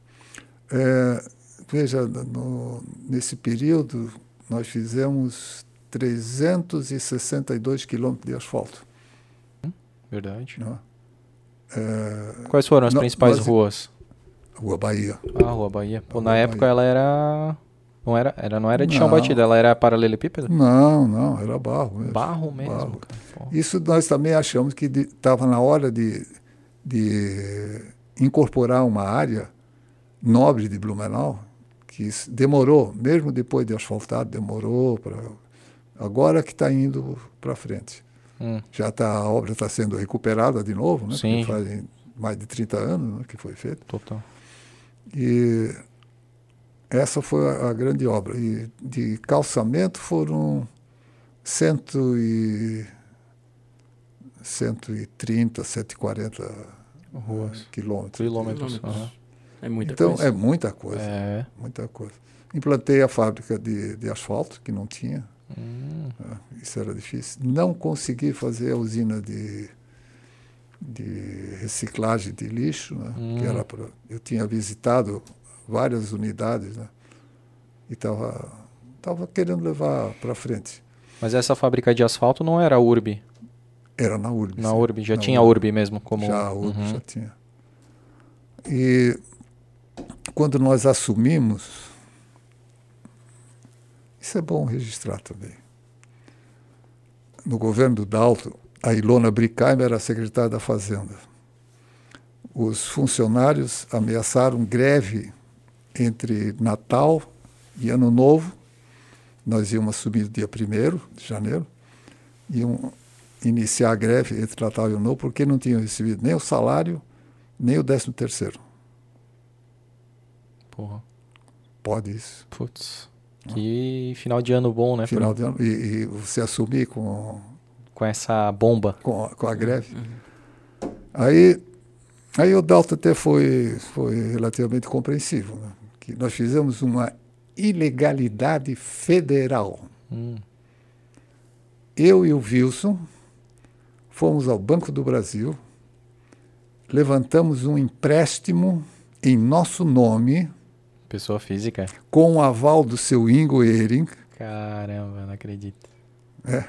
É, veja, no, nesse período, nós fizemos 362 quilômetros de asfalto. Verdade. Né? É, Quais foram as não, principais nós, ruas? Rua Bahia. Ah, Rua Bahia. Pô, na Bahia. época ela era. Não era, era, não era de chão batido, ela era paralelepípedo? Não, não, era barro mesmo. Barro mesmo, barro. Isso nós também achamos que estava na hora de, de incorporar uma área nobre de Blumenau, que demorou, mesmo depois de asfaltado, demorou para. Agora que está indo para frente. Hum. Já tá, a obra está sendo recuperada de novo, né? Sim. Faz mais de 30 anos né, que foi feito. Total. E essa foi a, a, grande obra. E de calçamento foram cento e, 130, 140 Ruas. quilômetros. Quilômetros. Uhum. É muita então, coisa. é muita coisa. É. Muita coisa. Implantei a fábrica de, de asfalto, que não tinha. Hum. É, isso era difícil. Não consegui fazer a usina de, de reciclagem de lixo, né? Hum. que era pra, eu tinha visitado várias unidades né? e estava tava querendo levar para frente. Mas essa fábrica de asfalto não era a URB? Era na URB. Na sim. URB, já na tinha URB. a URB mesmo? Como... Já a URB uhum. já tinha. E quando nós assumimos, isso é bom registrar também. No governo do Dalto, a Ilona Brickheimer era secretária da Fazenda. Os funcionários ameaçaram greve entre Natal e Ano Novo. Nós íamos assumir dia 1 de janeiro. Iam iniciar a greve entre Natal e Ano Novo porque não tinham recebido nem o salário, nem o 13 terceiro. Porra. Pode isso. Putz. Que final de ano bom, né? Final de ano. E, e, você assumir com. Com essa bomba. Com, com a greve. Uhum. Aí, aí o Dalton até foi, foi relativamente compreensivo. Né? Que nós fizemos uma ilegalidade federal. Hum. Eu e o Wilson fomos ao Banco do Brasil, levantamos um empréstimo em nosso nome Pessoa física. Com o aval do seu Ingo Ehring. Caramba, não acredito. É.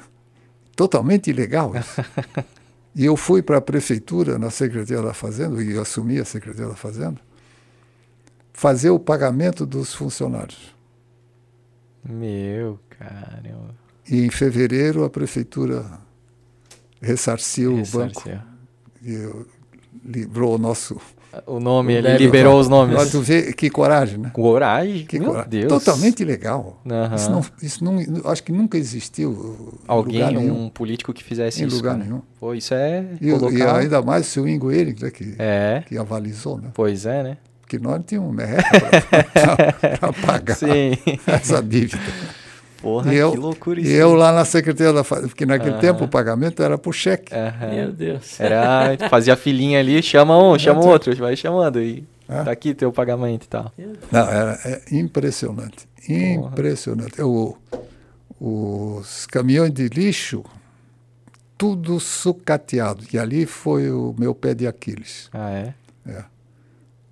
Totalmente ilegal isso. e eu fui para a prefeitura, na Secretaria da Fazenda, e assumi a Secretaria da Fazenda, fazer o pagamento dos funcionários. Meu, caramba. E em fevereiro a prefeitura ressarciu, ressarciu. o banco. E livrou o nosso o nome, ele liberou os nomes. Mas tu vê que coragem, né? Coragem? Que Meu coragem. Deus. Totalmente legal. Uhum. Isso, não, isso não, acho que nunca existiu. Alguém, um político que fizesse em isso. Em lugar cara. nenhum. Pô, isso é. E, colocar... e ainda mais o seu Ingo Ehring, né, que, é. que avalizou, né? Pois é, né? Porque nós não tínhamos merreca para pagar Sim. essa dívida. Porra, eu, que loucura isso. E eu lá na Secretaria da Fazenda, porque naquele uhum. tempo o pagamento era por cheque. Uhum. Meu Deus. Era, fazia filinha ali, chama um, chama o outro, vai chamando. E é? tá aqui teu pagamento e tal. Não, era é impressionante. Impressionante. Eu, os caminhões de lixo, tudo sucateado. E ali foi o meu pé de Aquiles. Ah, é? É.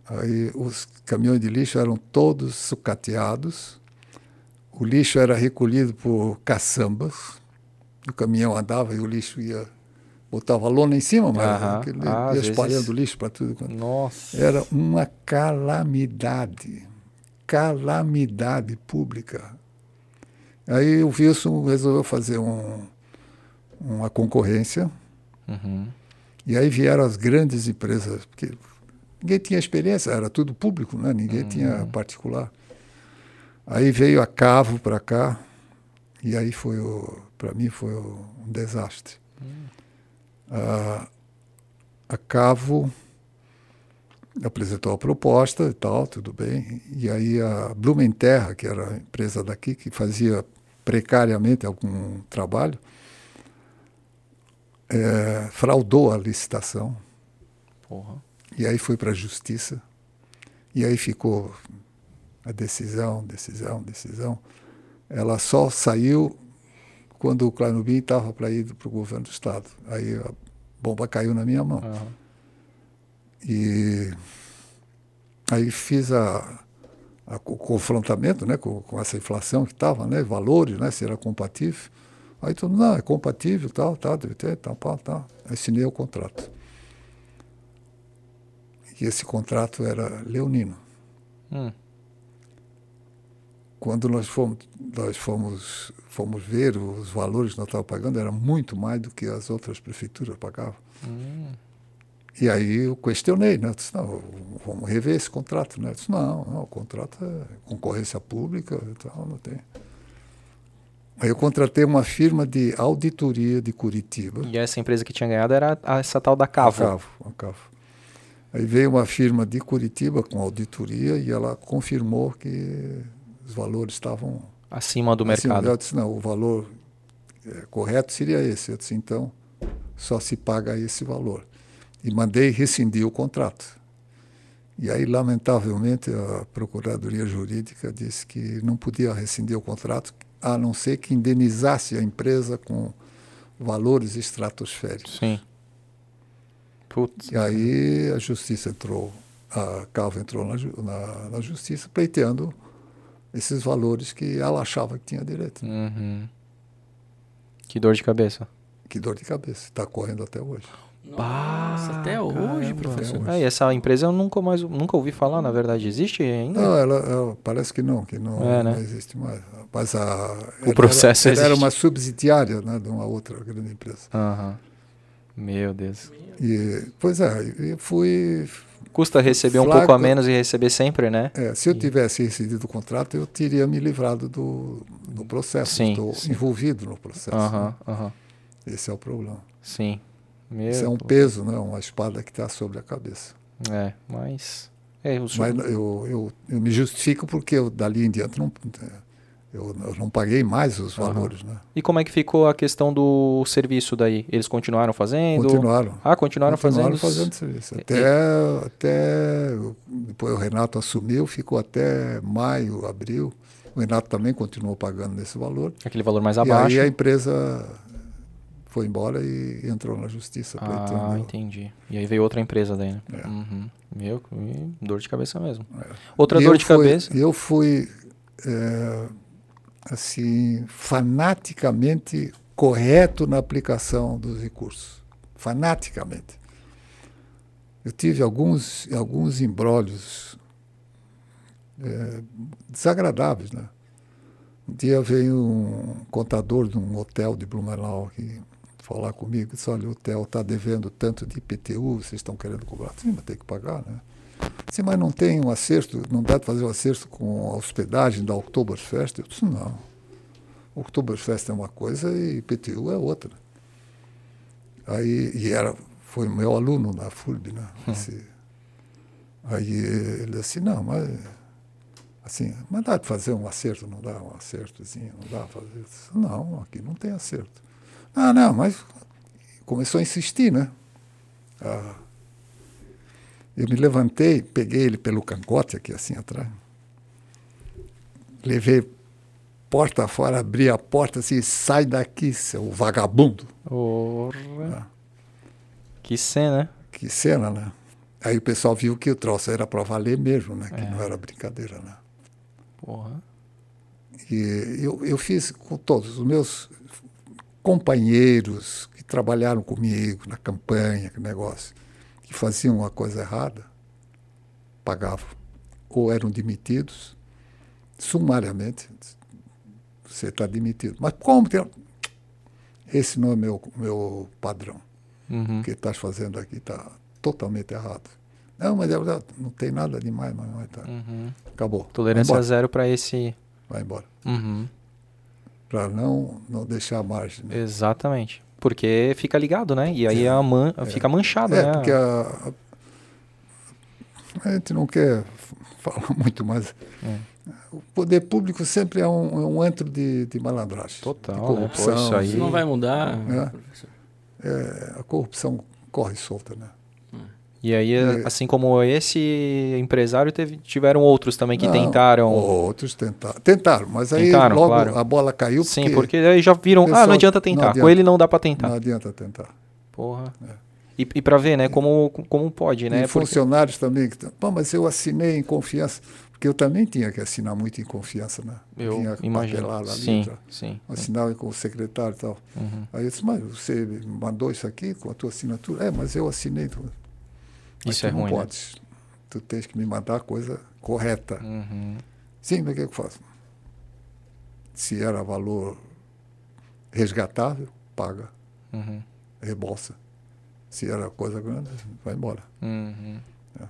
Aí os caminhões de lixo eram todos sucateados o lixo era recolhido por caçambas. O caminhão andava e o lixo ia botava lona em cima, mas ah, ia espalhando vezes... lixo para tudo. Nossa. Era uma calamidade, calamidade pública. Aí o Wilson resolveu fazer um, uma concorrência. Uhum. E aí vieram as grandes empresas, porque ninguém tinha experiência, era tudo público, né? ninguém uhum. tinha particular. Aí veio a Cavo para cá, e aí foi o, para mim foi o, um desastre. Hum. A, a Cavo apresentou a proposta e tal, tudo bem. E aí a Blumenterra, que era a empresa daqui, que fazia precariamente algum trabalho, é, fraudou a licitação. Porra. E aí foi para a justiça. E aí ficou a decisão, decisão, decisão. Ela só saiu quando o Clarnubim estava para ir para o governo do Estado. Aí a bomba caiu na minha mão. Uhum. E aí fiz a, a, o confrontamento né, com, com essa inflação que estava, né, valores, né, se era compatível. Aí todo mundo, não, é compatível, tal, tal, deve ter, tal, tal, tal. Assinei o contrato. E esse contrato era leonino. Hum. Quando nós fomos, nós fomos, fomos ver os valores que nós estávamos pagando, era muito mais do que as outras prefeituras pagavam. Hum. E aí eu questionei, né? Eu disse, não, vamos rever esse contrato, né? Eu disse, não, não, o contrato é concorrência pública e tal, não tem. Aí eu contratei uma firma de auditoria de Curitiba. E essa empresa que tinha ganhado era essa tal da Cavo. A Cavo, a Cavo. Aí veio uma firma de Curitiba com auditoria e ela confirmou que os valores estavam acima do acima. mercado. Eu disse, não, o valor é, correto seria esse. Eu disse, então, só se paga esse valor e mandei rescindir o contrato. E aí, lamentavelmente, a Procuradoria Jurídica disse que não podia rescindir o contrato, a não ser que indenizasse a empresa com valores estratosféricos. Sim. Putz. E aí a justiça entrou, a Calva entrou na, na, na, justiça pleiteando esses valores que ela achava que tinha direito. Uhum. Que dor de cabeça. Que dor de cabeça. Está correndo até hoje. Nossa, até hoje, professor. Até hoje. É, essa empresa eu nunca mais nunca ouvi falar, na verdade. Existe ainda? Não, ela, ela parece que não, que não, é, né? não existe mais. Mas a, o processo era, era uma subsidiária né, de uma outra grande empresa. Uhum. Meu Deus. E, pois é, eu fui. Custa receber flaco, um pouco a menos e receber sempre, né? É, se eu tivesse recebido o contrato, eu teria me livrado do, do processo. Sim, Estou sim. envolvido no processo. Uhum, né? uhum. Esse é o problema. Sim. Meu Isso é um peso, né? uma espada que está sobre a cabeça. É, mas. É, eu, mas eu, eu, eu, me justifico porque eu, dali em diante não, eu, eu não paguei mais os valores. Uhum. Né? E como é que ficou a questão do serviço daí? Eles continuaram fazendo? Continuaram. Ah, continuaram, continuaram fazendo? fazendo serviço. Até, e... até depois o Renato assumiu, ficou até maio, abril. O Renato também continuou pagando nesse valor. Aquele valor mais abaixo. E aí a empresa foi embora e entrou na justiça. Ah, entendi. E aí veio outra empresa daí, né? É. Uhum. Meu, dor de cabeça mesmo. É. Outra e dor de fui, cabeça. Eu fui, é, assim, fanaticamente correto na aplicação dos recursos. Fanaticamente. Eu tive alguns, alguns embrólios é, desagradáveis, né? Um dia veio um contador de um hotel de Blumenau que falar comigo, disse, olha, o hotel está devendo tanto de IPTU, vocês estão querendo cobrar. Sim, mas tem que pagar, né? Sim, mas não tem um acerto, não dá para fazer um acerto com a hospedagem da Oktoberfest? Eu disse, não. Oktoberfest é uma coisa e IPTU é outra. Aí, e era, foi meu aluno na FURB, né? Hum. Esse, aí ele disse, não, mas assim, mas dá de fazer um acerto, não dá um acertozinho, não dá para fazer. Disse, não, aqui não tem acerto. Ah, não, mas começou a insistir, né? Ah, eu me levantei, peguei ele pelo cangote aqui assim atrás, levei porta fora, abri a porta assim, sai daqui, seu vagabundo. Ah. Que cena. Que cena, né? Aí o pessoal viu que o troço era para valer mesmo, né? Que é. não era brincadeira, né? Porra. E eu, eu fiz com todos os meus companheiros que trabalharam comigo na campanha, que negócio, faziam uma coisa errada, pagavam. Ou eram demitidos sumariamente. Você está demitido. Mas como? Tem... Esse não é meu, meu padrão. Uhum. O que estás fazendo aqui está totalmente errado. Não, mas é não tem nada demais, mas, mas tá. Uhum. acabou. Tolerância zero para esse. Vai embora. Uhum para não, não deixar a margem. Né? Exatamente. Porque fica ligado, né? E aí é, a man, é. fica manchado, é, né? porque a, a, gente não quer falar muito, mas é. o poder público sempre é um, é um antro de, de malandragem. Total. De corrupção. Né? Pô, isso, aí... isso não vai mudar, é, é, a corrupção corre solta, né? E aí, e, assim como esse empresário, teve, tiveram outros também que não, tentaram. Outros tentaram. Tentaram, mas aí tentaram, logo claro. a bola caiu. Sim, porque, porque aí já viram, ah, não adianta tentar. Não adianta, Com ele não dá para tentar. Não adianta tentar. Porra. É. E, e para ver, né, como, como pode, né? E funcionários porque... também. Pô, mas eu assinei em confiança. Porque eu também tinha que assinar muito em confiança, né? Eu tinha imagino. lá sim, já. sim. Assinava com o secretário e tal. Uhum. Aí eu disse, mas você mandou isso aqui com a tua assinatura? É, mas eu assinei. Mas isso é não ruim, pode. Né? Tu tens que me mandar a coisa correta. Uhum. Sim, mas o que eu faço? Se era valor resgatável, paga. Uhum. Rebolsa. Se era coisa grande, vai embora. Uhum. É.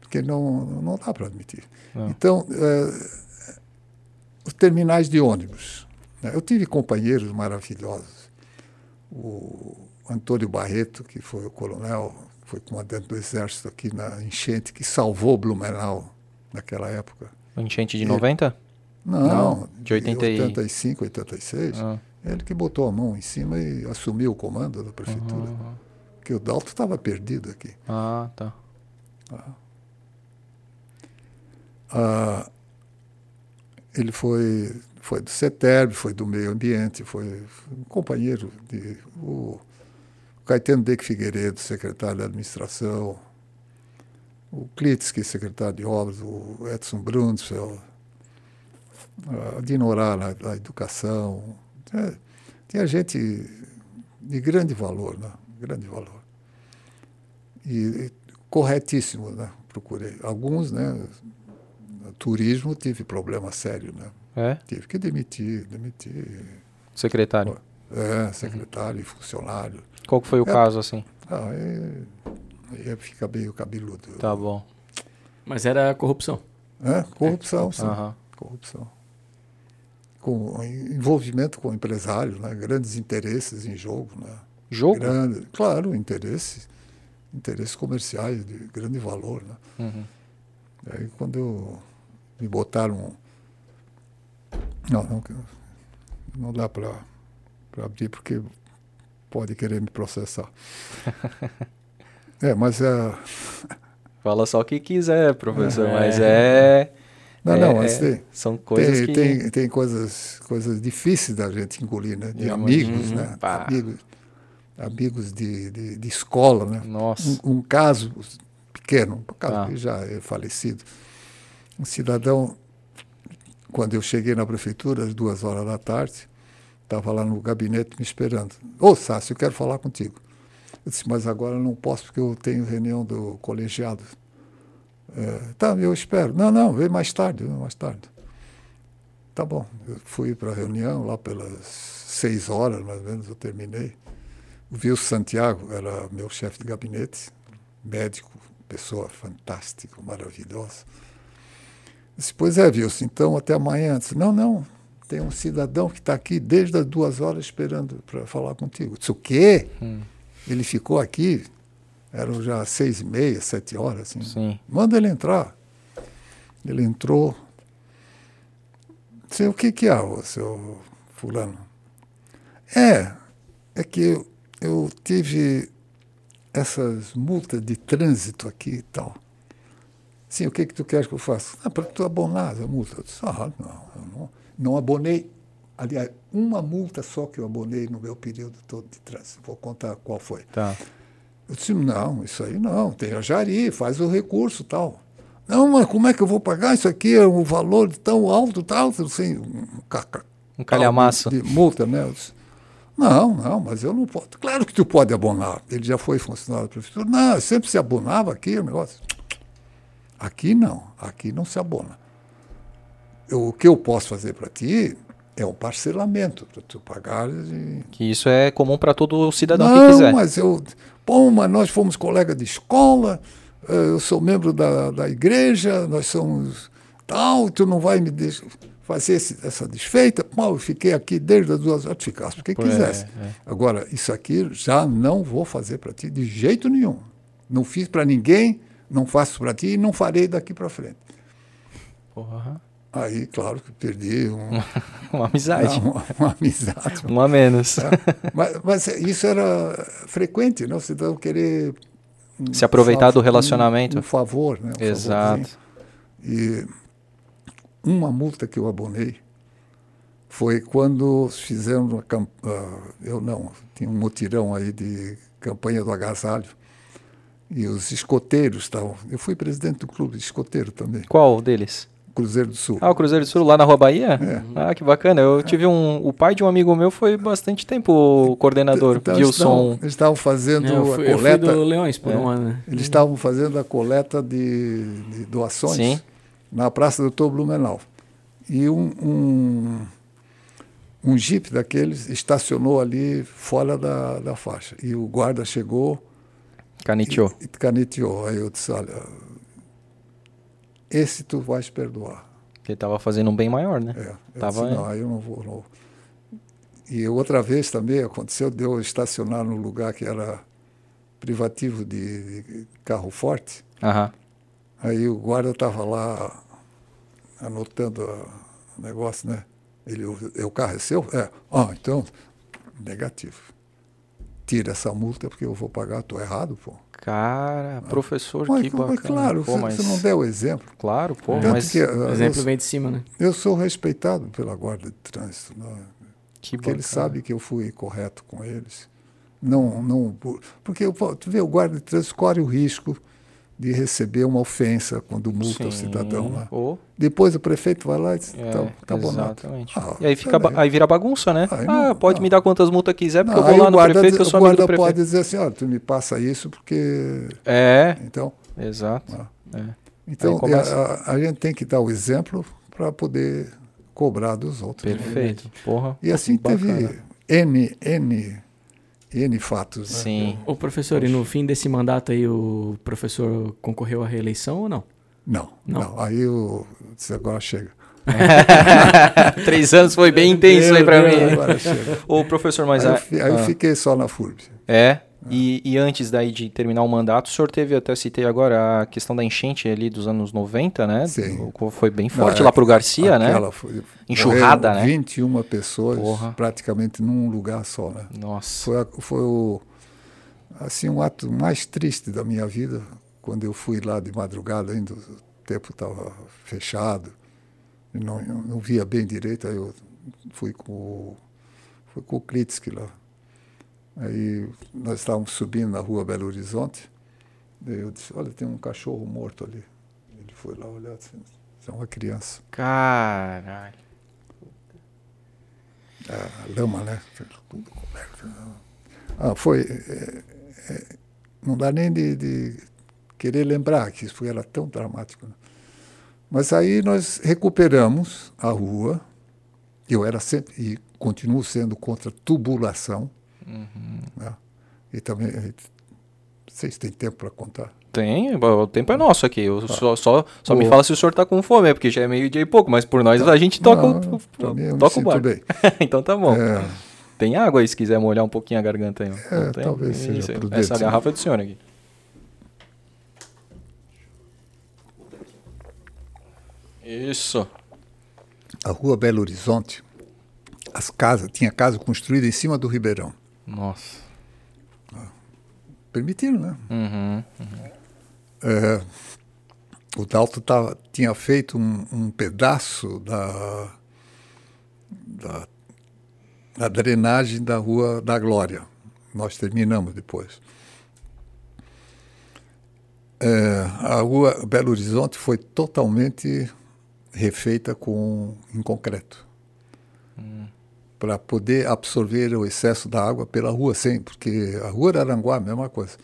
Porque não, não dá para admitir. Não. Então, é, os terminais de ônibus. Né? Eu tive companheiros maravilhosos. O Antônio Barreto, que foi o coronel, foi comandante do exército aqui na enchente, que salvou Blumenau naquela época. Enchente de 90? Não, não, de 80 85, 86. Ah. Ele que botou a mão em cima e assumiu o comando da prefeitura. Uhum. Porque o Dalto estava perdido aqui. Ah, tá. Ah. Ah, ele foi, foi do CETERB, foi do meio ambiente, foi um companheiro de. O Caetano Deck Figueiredo, secretário de administração, o Klitsky, secretário de obras, o Edson Brunsfeld, a Dinorá na, na educação, é, tinha gente de grande valor, né? grande valor. E, e corretíssimo, né? Procurei. Alguns, né? Turismo tive problema sério, né? É? Tive que demitir, demitir. Secretário? É, secretário e funcionário. Qual que foi o é, caso, assim? Ah, é, aí fica meio cabeludo. Tá bom. Mas era corrupção? É, corrupção, é. sim. Uhum. Corrupção com envolvimento com empresários, né? grandes interesses em jogo. Né? Jogo? Grande, claro, interesses, interesses comerciais de grande valor. Né? Uhum. Aí quando eu, me botaram. Não, não, não dá para abrir porque pode querer me processar. é, mas é. Fala só o que quiser, professor, é. mas é. Não, é, não, mas tem, são coisas tem, que... tem, tem coisas, coisas difíceis da gente engolir, né? De Eu amigos, imagino, né? Pá. Amigos, amigos de, de, de, escola, né? Nossa. Um, um caso pequeno, um caso tá. que já é falecido. Um cidadão, quando eu cheguei na prefeitura, às duas horas da tarde, estava lá no gabinete me esperando. Ô, Sácio, eu quero falar contigo. Eu disse, mas agora não posso porque eu tenho reunião do colegiado. É, tá, eu espero. Não, não, vem mais tarde, mais tarde. Tá bom. Eu fui para a reunião lá pelas seis horas, mais ou menos, eu terminei. O Wilson Santiago era meu chefe de gabinete, médico, pessoa fantástica, maravilhosa. Disse, pois é, Wilson, então até amanhã. Disse, não, não, tem um cidadão que está aqui desde as duas horas esperando para falar contigo. Disse, o quê? Hum. Ele ficou aqui eram já seis e meia, sete horas. Assim. Sim. Manda ele entrar. Ele entrou. Disse, o que, que é, o seu fulano? É, é que eu, eu tive essas multas de trânsito aqui e tal. Sim, o que, que tu queres que eu faça? Ah, para tu abonar a multa. Eu disse, ah, não, eu não, não abonei. Aliás, uma multa só que eu abonei no meu período todo de trânsito. Vou contar qual foi. Tá. Eu disse, não, isso aí não, tem a Jari, faz o recurso tal. Não, mas como é que eu vou pagar isso aqui? É um valor tão alto, tal, assim, um, caca, um calhamaço. De, multa, né? Disse, não, não, mas eu não posso. Claro que tu pode abonar. Ele já foi funcionário da prefeitura. Não, sempre se abonava aqui o negócio. Aqui não, aqui não se abona. Eu, o que eu posso fazer para ti é um parcelamento para tu pagar. E... Que isso é comum para todo cidadão não, que quiser. Não, mas eu. Bom, mas nós fomos colega de escola, eh, eu sou membro da, da igreja, nós somos tal, tu não vai me deixar fazer esse, essa desfeita. Bom, eu fiquei aqui desde as duas horas, ficasse porque Por quisesse. É, é. Agora, isso aqui já não vou fazer para ti de jeito nenhum. Não fiz para ninguém, não faço para ti e não farei daqui para frente. Porra. Aí, claro que perdi um, uma amizade. Não, uma, uma, amizade. Uma menos. É, mas, mas, isso era frequente, não? Você não querer. Um, Se aproveitar do relacionamento. Um, um favor, né? Exato. E uma multa que eu abonei foi quando fizeram uma campanha. Eu não, tinha um mutirão aí de campanha do agasalho. E os escoteiros estavam. Eu fui presidente do clube de escoteiro também. Qual deles? Cruzeiro do Sul. Ah, o Cruzeiro do Sul, lá na Rua Bahia? É. Ah, que bacana. Eu tive um. O pai de um amigo meu foi bastante tempo o coordenador, então, Gilson. Eles estavam fazendo é, fui, a coleta. do Leões por é. um ano. Né? Eles estavam fazendo a coleta de, de doações Sim. na Praça do Doutor Blumenau. E um, um, um jipe daqueles estacionou ali fora da, da faixa. E o guarda chegou. Caneteou. E, e caneteou. Aí eu disse: olha esse tu vais perdoar. Porque estava fazendo um bem maior, né? É, Tava, disse, não, aí eu não vou. Não. E outra vez também aconteceu de eu estacionar num lugar que era privativo de, de carro forte. Uhum. Aí o guarda estava lá anotando o negócio, né? Ele, o, o carro é seu? É. Ah, então, negativo. Tira essa multa porque eu vou pagar, estou errado, pô. Cara, professor, mas, que bacana. Mas claro, pô, mas... você não deu o exemplo. Claro, pô, Tanto mas... Que, o exemplo eu, vem de cima, né? Eu sou respeitado pela guarda de trânsito. Né? Que porque eles sabem que eu fui correto com eles. Não, não, porque tu vê, o guarda de trânsito corre o risco de receber uma ofensa quando multa Sim. o cidadão lá. Oh. Depois o prefeito vai lá e diz, é, tá, tá bom. Ah, e aí, fica, aí vira bagunça, né? Aí ah, não, pode não. me dar quantas multas quiser, porque não, eu vou lá no prefeito, eu sou amigo do prefeito. pode dizer assim, olha, tu me passa isso porque... É, então, exato. Ah. É. Então, a, a, gente tem que dar o exemplo para poder cobrar dos outros. Né? Perfeito, né? porra. E assim teve N, N N fatos. Né? Sim. O professor, e no fim desse mandato aí, o professor concorreu à reeleição ou não? Não, não. não. Aí o agora chega. Três anos foi bem intenso aí para mim. Agora chega. O professor, mas aí, eu, aí ah. eu fiquei só na FURB. É? E, e, antes daí de terminar o mandato, o senhor teve, até citei agora, a questão da enchente ali dos anos 90, né? Sim. Foi bem forte Não, lá pro Garcia, né? Foi, Enxurrada, né? 21 pessoas Porra. praticamente num lugar só, né? Nossa. Foi, foi o, assim, um ato mais triste da minha vida, quando eu fui lá de madrugada, ainda o tempo estava fechado, não, não via bem direito, aí eu fui com, fui com o Klitsky lá Aí nós estávamos subindo na rua Belo Horizonte. Daí eu disse, olha, tem um cachorro morto ali. Ele foi lá olhar, disse, é uma criança. Caralho. A lama, né? Tudo coberto. Ah, foi. É, é, não dá nem de, de, querer lembrar que isso era tão dramático. Né? Mas aí nós recuperamos a rua. Eu era sempre, e continuo sendo contra tubulação. Uhum. Né? E também, vocês têm tempo para contar? Tem, o tempo é nosso aqui. Eu ah. Só, só, só o... me fala se o senhor está com fome, porque já é meio dia e pouco, mas por nós a gente toca, Não, o, toca o barco. então tá bom. É... Tem água aí se quiser molhar um pouquinho a garganta aí. É, talvez seja Isso, prudente. Essa garrafa é do senhor aqui. Isso. A rua Belo Horizonte, as casas, tinha casa construída em cima do Ribeirão. Nossa. Permitiram, né? Uhum, uhum. É, o Dalto tava, tinha feito um, um pedaço da, da, da, drenagem da Rua da Glória. Nós terminamos depois. É, a Rua Belo Horizonte foi totalmente refeita com, em concreto para poder absorver o excesso da água pela rua sem, porque a rua Aranguá, a mesma coisa.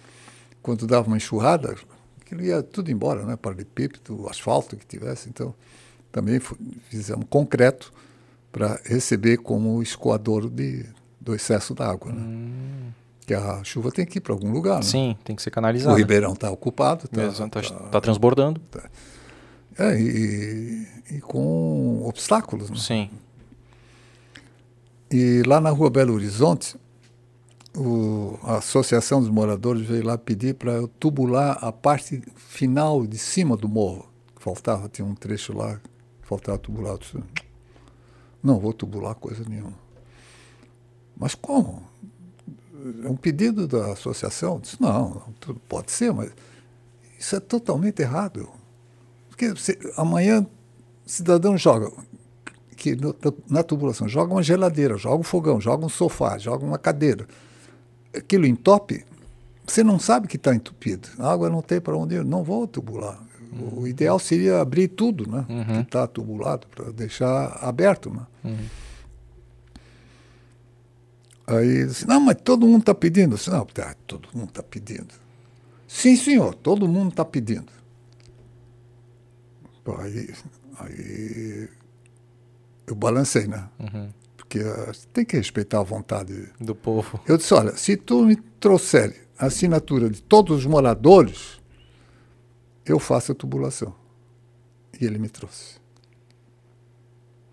Quando dava uma enxurrada, aquilo ia tudo embora, né? Paralelepípedo, asfalto que tivesse. Então, também fizemos concreto para receber como escoador de, do excesso da água. Né? Hum. Que a chuva tem que ir para algum lugar. Né? Sim, tem que ser canalizado. O Ribeirão está ocupado. Está tá, tá, tá transbordando. Tá. É, e, e, com obstáculos. Né? Sim. E lá na rua Belo Horizonte, o, a Associação dos Moradores veio lá pedir para eu tubular a parte final de cima do morro. Faltava, tinha um trecho lá faltava tubular. Eu disse, não vou tubular coisa nenhuma. Mas como? É um pedido da associação? Eu disse, não, pode ser, mas isso é totalmente errado. Porque se, amanhã o cidadão joga, que no, na tubulação, joga uma geladeira, joga um fogão, joga um sofá, joga uma cadeira. Aquilo entope, você não sabe que está entupido. A água não tem para onde ir, não vou tubular. Uhum. O ideal seria abrir tudo, né? Uhum. Que está tubulado, para deixar aberto, né? Uhum. Aí disse, não, mas todo mundo está pedindo. disse, não, tá, todo mundo está pedindo. Sim, senhor, todo mundo está pedindo. Aí, aí eu balancei, né? Uhum. Porque uh, tem que respeitar a vontade do povo. Eu disse, olha, se tu me trouxer a assinatura de todos os moradores, eu faço a tubulação. E ele me trouxe.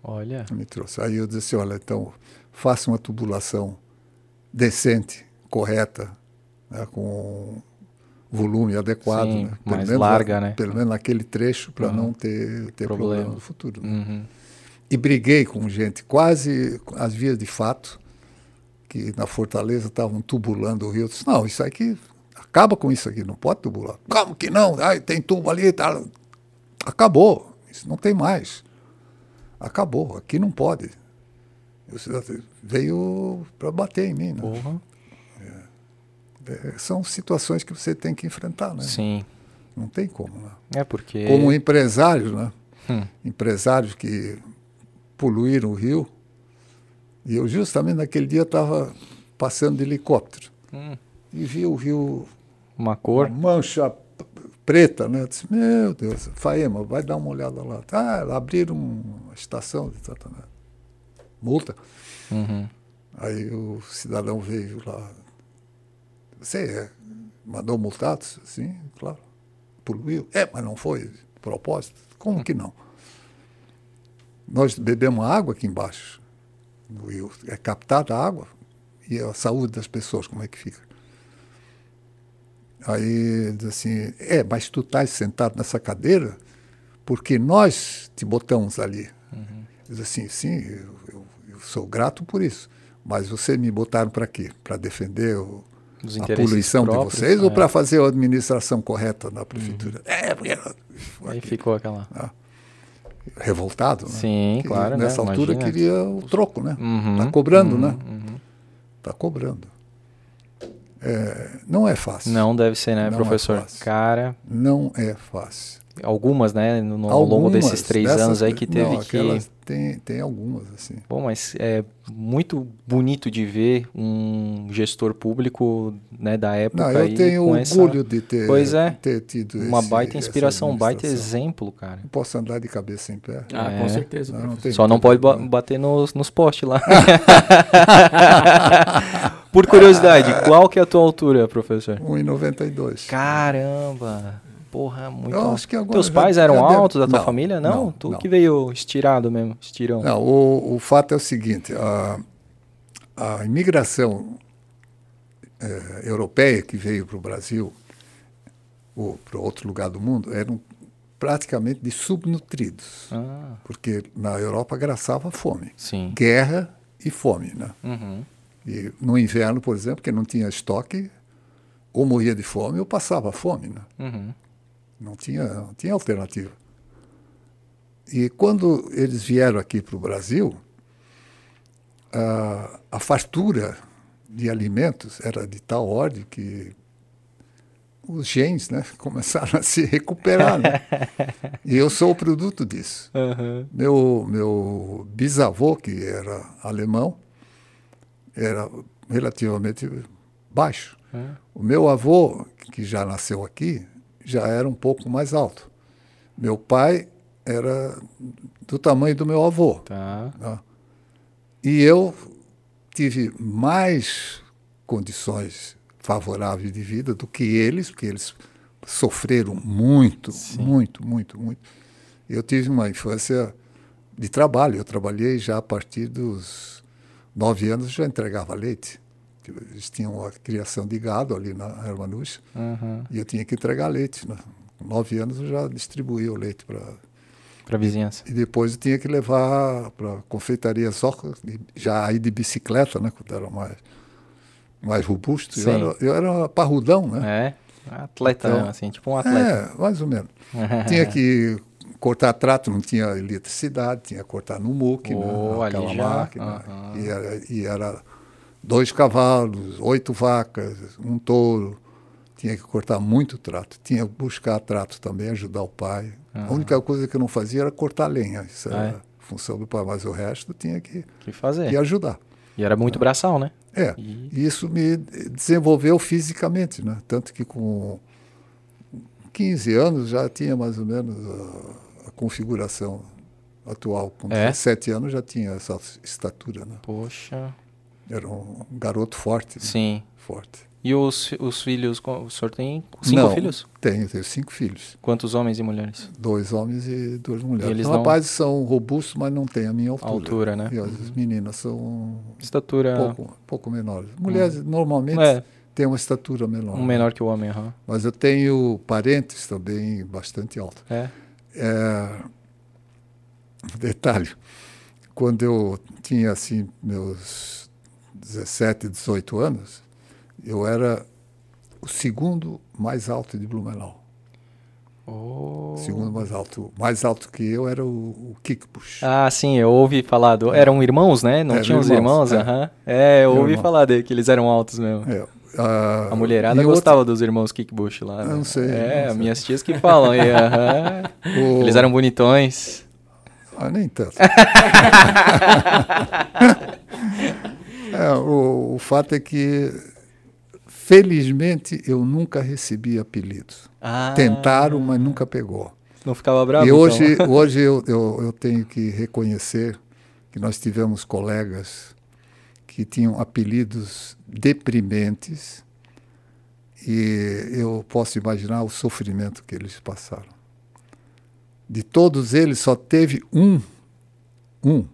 Olha. Me trouxe. Aí eu disse, olha, então faça uma tubulação decente, correta, né, com volume adequado, Sim, né? mais menos, larga, né? Pelo menos naquele trecho para uhum. não ter, ter problema. problema no futuro. Né? Uhum. E briguei com gente, quase as vias de fato, que na Fortaleza estavam tubulando o rio. Eu disse, não, isso aqui, acaba com isso aqui, não pode tubular. Como que não? Ai, tem tubo ali, tá. Acabou, isso não tem mais. Acabou, aqui não pode. veio para bater em mim. Né? Uhum. É, são situações que você tem que enfrentar, né? Sim. Não tem como, né? É porque... Como empresários, né? Hum. Empresários que poluíram o rio. E eu justamente naquele dia estava passando de helicóptero. Hum. E vi o rio... Uma cor? Uma mancha preta, né? Eu disse, meu Deus, Faema, vai dar uma olhada lá. Ah, abriram uma estação de tratamento. Multa. Uhum. Aí o cidadão veio lá, você é, mandou multados? Sim, claro. Poluiu? É, mas não foi propósito. Como que não? Nós bebemos água aqui embaixo. É captada a água. E a saúde das pessoas, como é que fica? Aí diz assim, é, mas tu estás sentado nessa cadeira porque nós te botamos ali. Uhum. Diz assim, sim, eu, eu, eu, sou grato por isso. Mas você me botaram para quê? Para defender o, a poluição próprios, de vocês é. ou para fazer a administração correta na prefeitura? Uhum. É, porque... Aí ficou aquela... Ah, revoltado, né? Sim, que, claro. Né? Nessa né? altura queria o troco, né? Uhum, tá cobrando, uhum, né? Uhum. Tá cobrando. É, não é fácil. Não deve ser, né, não é professor? É Cara. Não é fácil. Algumas, né, no, ao longo desses três dessas, anos aí que teve não, que. Tem, tem algumas, assim. Bom, mas é muito bonito de ver um gestor público né, da época. Não, eu aí tenho com orgulho essa... de ter, pois é, ter tido uma esse, baita inspiração, um baita exemplo, cara. Eu posso andar de cabeça em pé. Ah, é. com certeza. Não, não Só não pode bater nos, nos postes lá. Por curiosidade, qual que é a tua altura, professor? 1,92. Caramba! Porra, muito eu Teus pais eram altos, da tua não, família? Não? não tu não. que veio estirado mesmo, estirão. Não, o, o fato é o seguinte, a, a imigração é, europeia que veio para o Brasil, ou para outro lugar do mundo, eram praticamente de subnutridos. Ah. Porque na Europa graçava fome. Sim. Guerra e fome, né? Uhum. E no inverno, por exemplo, que não tinha estoque, ou morria de fome ou passava fome, né? Uhum. Não tinha, não tinha alternativa. E quando eles vieram aqui para o Brasil, a, a fartura de alimentos era de tal ordem que os genes né, começaram a se recuperar. Né? e eu sou o produto disso. Uhum. Meu, meu bisavô, que era alemão, era relativamente baixo. Uhum. O meu avô, que já nasceu aqui, já era um pouco mais alto. Meu pai era do tamanho do meu avô. Tá. Né? E eu tive mais condições favoráveis de vida do que eles, porque eles sofreram muito, Sim. muito, muito, muito. Eu tive uma infância de trabalho. Eu trabalhei já a partir dos nove anos, já entregava leite eles tinham a criação de gado ali na Hermanush, uhum. e eu tinha que entregar leite. Né? Com nove anos eu já distribuía o leite para Para a vizinhança. E depois eu tinha que levar para confeitaria só, já aí de bicicleta, né? Quando era mais, mais robusto. Eu era, eu era parrudão, né? É, atleta, então, assim, tipo um atleta. É, mais ou menos. tinha que cortar trato, não tinha eletricidade, tinha que cortar no muque, oh, né? aquela máquina. Uhum. E, era, e era dois cavalos, oito vacas, um touro. Tinha que cortar muito trato. Tinha que buscar trato também, ajudar o pai. A única coisa que eu não fazia era cortar lenha. Isso era é. função do pai, mas o resto tinha que, que fazer. E ajudar. E era muito braçal, né? É. E... isso me desenvolveu fisicamente, né? Tanto que com 15 anos já tinha mais ou menos a, a configuração atual. Com é? 17 anos já tinha essa estatura, né? Poxa. Era um garoto forte. Né? Sim. Forte. E os, os filhos, o senhor tem cinco não, filhos? Tenho, tenho cinco filhos. Quantos homens e mulheres? Dois homens e duas mulheres. Eles os rapazes são robustos, mas não têm a minha altura. Altura, né? E as uhum. meninas são estatura pouco, pouco menores. Mulheres uhum. normalmente é. têm uma estatura menor. Um menor que o homem, uhum. Mas eu tenho parentes também bastante altos. É. é. Detalhe, quando eu tinha assim meus 17, 18 anos, eu era o segundo mais alto de Blumenau. Oh. Segundo mais alto. Mais alto que eu era o, o Kickbush. Ah, sim, eu ouvi falar. Do, eram irmãos, né? Não tinham os irmãos? É, uhum. é eu ouvi irmão. falar de, que eles eram altos mesmo. É. Uh, a mulherada gostava dos irmãos Kickbush lá. Né? Não sei. É, não sei. minhas tias que falam. e, uh -huh. o... Eles eram bonitões. Ah, nem tanto. é, o, o fato é que Felizmente, eu nunca recebi apelidos. Ah. Tentaram, mas nunca pegou. Não ficava bravo? E hoje, então. hoje eu, eu, eu tenho que reconhecer que nós tivemos colegas que tinham apelidos deprimentes e eu posso imaginar o sofrimento que eles passaram. De todos eles, só teve um, um,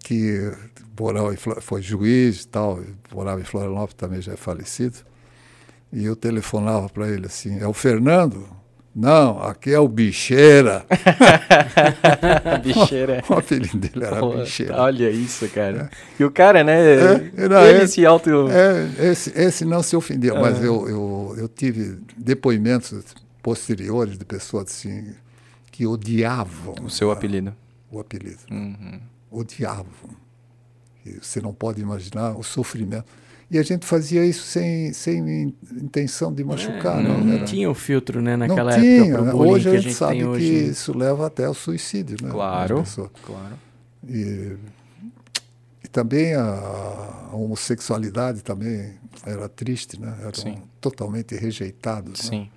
que Borão foi juiz e tal, morava em Florianópolis, também já é falecido. E eu telefonava para ele assim: é o Fernando? Não, aqui é o Bicheira. bicheira. O, o apelido dele era Pô, Bicheira. Olha isso, cara. É. E o cara, né? É, não, ele se auto. É, esse, esse não se ofendeu, mas eu, eu, eu tive depoimentos posteriores de pessoas assim que odiavam. O seu apelido. O apelido. Uhum. Odiavam você não pode imaginar o sofrimento. E a gente fazia isso sem, sem intenção de machucar. É, não, não, tinha o filtro né, naquela não época. Tinha, né? hoje a gente, a gente sabe que isso leva até ao suicídio. Né, claro, claro. E, e também a, a, homossexualidade também era triste, né? Sim. totalmente rejeitados. Né? Sim. Né?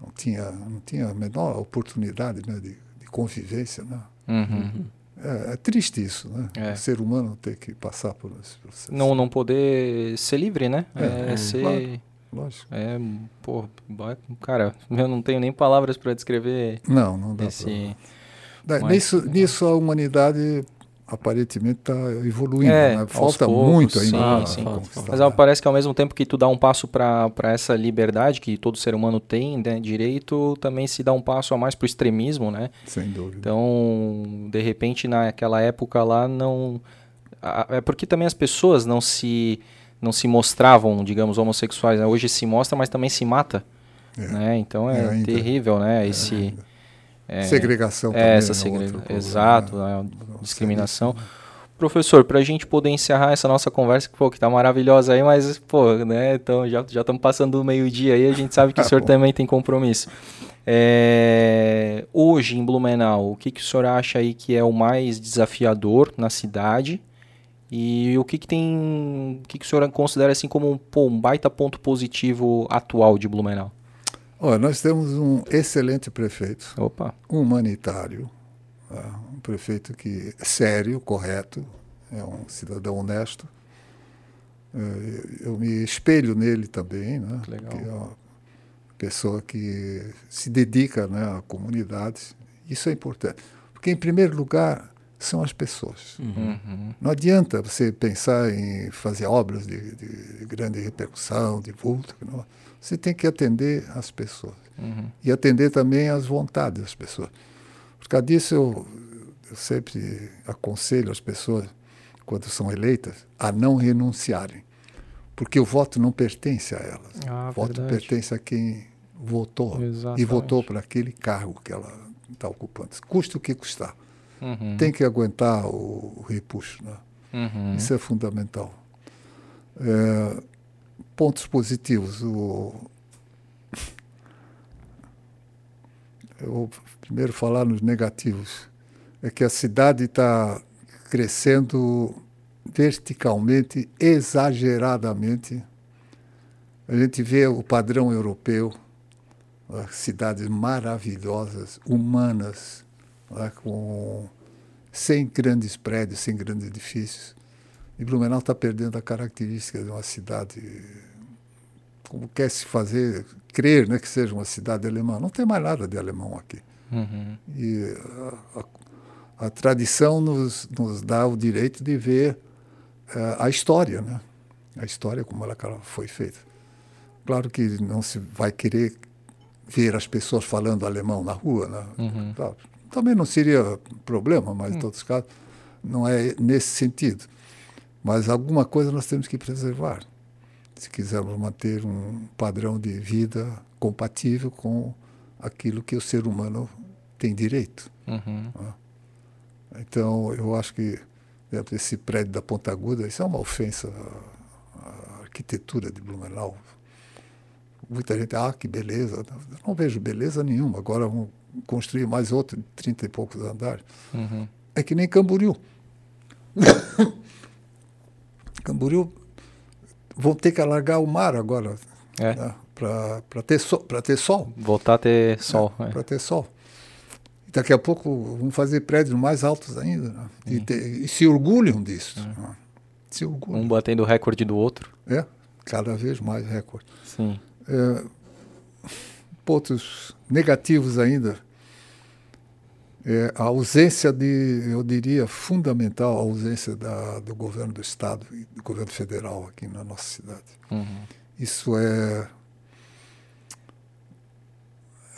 Não tinha, não tinha a menor oportunidade né, de, de convivência. Né? Uhum. É, é, triste isso, né? É. O ser humano ter que passar por esse processo. Não, não poder ser livre, né? É, é ser... Claro, lógico. É, pô, cara, eu não tenho nem palavras para descrever. Não, não dá esse... pra... Mas, nisso, nisso a humanidade aparentemente está evoluindo. É, né? Falta poucos, muito ainda. Sim, sim. Mas parece que ao mesmo tempo que tu dá um passo para essa liberdade que todo ser humano tem, né, direito, também se dá um passo a mais para o extremismo, né? Sem dúvida. Então, de repente, naquela época lá, não... É porque também as pessoas não se, não se mostravam, digamos, homossexuais. Né? Hoje se mostra, mas também se mata. É. Né? Então é, é terrível, né? Esse... Ainda é, segregação também. Essa segregação. Exato, né? discriminação. Professor, para a gente poder encerrar essa nossa conversa, que, pô, que tá maravilhosa aí, mas, pô, né, então já estamos passando do meio-dia aí, a gente sabe que o senhor também tem compromisso. É, hoje, em Blumenau, o que, que o senhor acha aí que é o mais desafiador na cidade? E o que, que tem. O que, que o senhor considera assim como pô, um baita ponto positivo atual de Blumenau? Olha, nós temos um excelente prefeito, Opa. humanitário, tá? um prefeito que é sério, correto, é um cidadão honesto. É, eu me espelho nele também, né? Legal. Que é uma pessoa que se dedica né, à comunidade. Isso é importante, porque em primeiro lugar são as pessoas. Uhum. Não adianta você pensar em fazer obras de, de grande repercussão, de vulto. Não. Você tem que atender as pessoas. Uhum. E atender também às vontades das pessoas. Por causa disso, eu, eu sempre aconselho as pessoas, quando são eleitas, a não renunciarem. Porque o voto não pertence a elas. Ah, o voto verdade. pertence a quem votou Exatamente. e votou para aquele cargo que ela está ocupando. Custa o que custar. Uhum. Tem que aguentar o, o repuxo. Né? Uhum. Isso é fundamental. É, pontos positivos. O, eu vou primeiro falar nos negativos. É que a cidade está crescendo verticalmente, exageradamente. A gente vê o padrão europeu, cidades maravilhosas, humanas, com sem grandes prédios, sem grandes edifícios. E Blumenau está perdendo a característica de uma cidade, como quer se fazer, crer né, que seja uma cidade alemã. Não tem mais nada de alemão aqui. Uhum. E a, a, a, tradição nos, nos dá o direito de ver uh, a história, né? a história como ela foi feita. Claro que não se vai querer ver as pessoas falando alemão na rua, né? Uhum. Também não seria problema, mas em hum. todos os casos não é nesse sentido. Mas alguma coisa nós temos que preservar, se quisermos manter um padrão de vida compatível com aquilo que o ser humano tem direito. Uhum. Né? Então, eu acho que esse prédio da Ponta Aguda, isso é uma ofensa à, à arquitetura de Blumenau. Muita gente, ah, que beleza. Eu não vejo beleza nenhuma. Agora vamos construir mais outro, de 30 e poucos andares. Uhum. É que nem Camboriú. Camboriú vão ter que alargar o mar agora. É. Né, para ter, so, ter sol. Voltar a ter sol. É, é. Para ter sol. E daqui a pouco vão fazer prédios mais altos ainda. Né? E, te, e, se orgulham disso. É. Né? Se orgulham. Um batendo o recorde do outro. É, cada vez mais recorde. Sim. É, pontos negativos ainda é, a ausência de, eu diria, fundamental, a ausência da, do governo do Estado e do governo federal aqui na nossa cidade. Uhum. Isso é,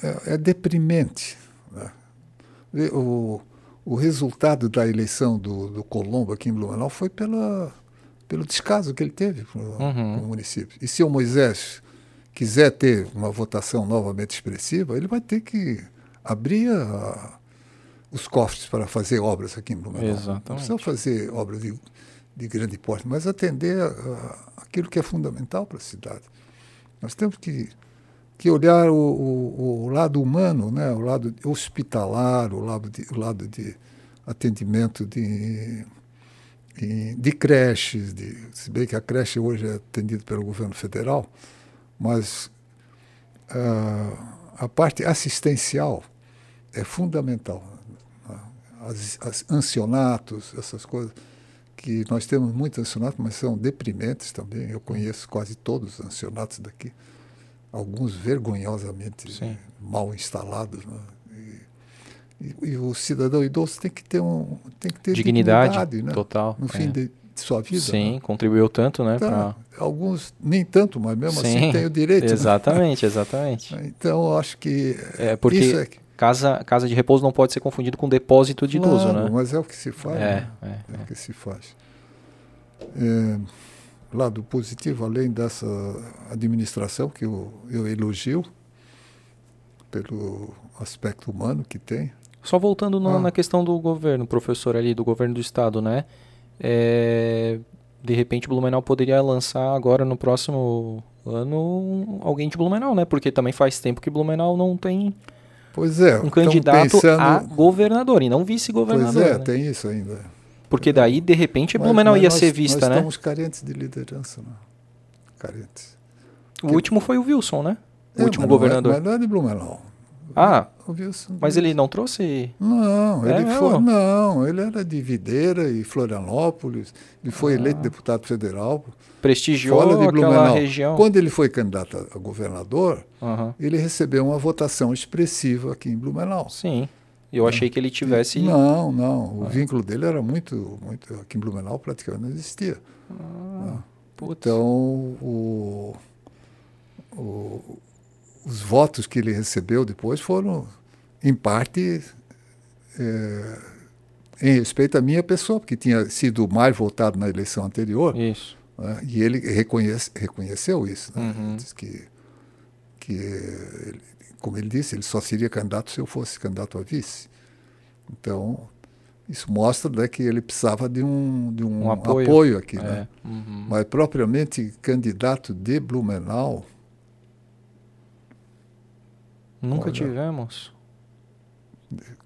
é, é deprimente. Né? O, o resultado da eleição do, do Colombo aqui em Blumenau foi pela, pelo descaso que ele teve com, uhum. com o município. E se o Moisés quiser ter uma votação novamente expressiva, ele vai ter que abrir a, os cofres para fazer obras aqui em Blumenau. Exatamente. Não precisa fazer obras de, de grande porte, mas atender a, a, aquilo que é fundamental para a cidade. Nós temos que, que olhar o, o, o, lado humano, né? o lado hospitalar, o lado de, o lado de atendimento de, de, de creches, de, se bem que a creche hoje é atendida pelo governo federal, mas uh, a parte assistencial é fundamental as, as ancionatos, essas coisas, que nós temos muitos ancionatos, mas são deprimentes também. Eu conheço quase todos os ancionatos daqui, alguns vergonhosamente Sim. mal instalados. Né? E, e, e, o cidadão idoso tem que ter, um, tem que ter dignidade, dignidade né? total. No fim é. de, de, sua vida. Sim, né? contribuiu tanto, né? Então, pra... Alguns nem tanto, mas mesmo assim Sim, assim tem o direito. Exatamente, né? exatamente. Então, eu acho que é porque... isso é Casa, casa de repouso não pode ser confundido com depósito de claro, idoso, né? mas é o que se faz. É, né? é, é, é, o que se faz. É, lado positivo, além dessa administração que eu, eu elogio, pelo aspecto humano que tem. Só voltando no, ah. na questão do governo, professor ali, do governo do estado, né? É, de repente Blumenau poderia lançar agora no próximo ano alguém de Blumenau, né? Porque também faz tempo que Blumenau não tem Pois é. Um candidato pensando... a governador e não vice-governador. Pois é, né? tem isso ainda. Porque daí, de repente, mas, Blumenau mas ia nós, ser vista, nós né? estamos carentes de liderança, né? Carentes. O que... último foi o Wilson, né? O é, último governador. Não é, mas não é de Blumenau. Ah, mas ele não trouxe? Não, é, ele foi, não, ele era de Videira e Florianópolis, ele foi ah. eleito deputado federal. Prestigiou fora de aquela região. Quando ele foi candidato a governador, uhum. ele recebeu uma votação expressiva aqui em Blumenau. Sim. Eu é. achei que ele tivesse. Não, não. O ah. vínculo dele era muito, muito. Aqui em Blumenau praticamente não existia. Ah, então, o, o, os votos que ele recebeu depois foram, em parte, é, em respeito à minha pessoa, porque tinha sido mais votado na eleição anterior. Isso. Né, e ele reconhece, reconheceu isso. Né? Uhum. Diz que, que ele, como ele disse, ele só seria candidato se eu fosse candidato a vice. Então, isso mostra né, que ele precisava de um, de um, um apoio. apoio. aqui. É. Né? Uhum. Mas, propriamente, candidato de Blumenau. Nunca olha, tivemos.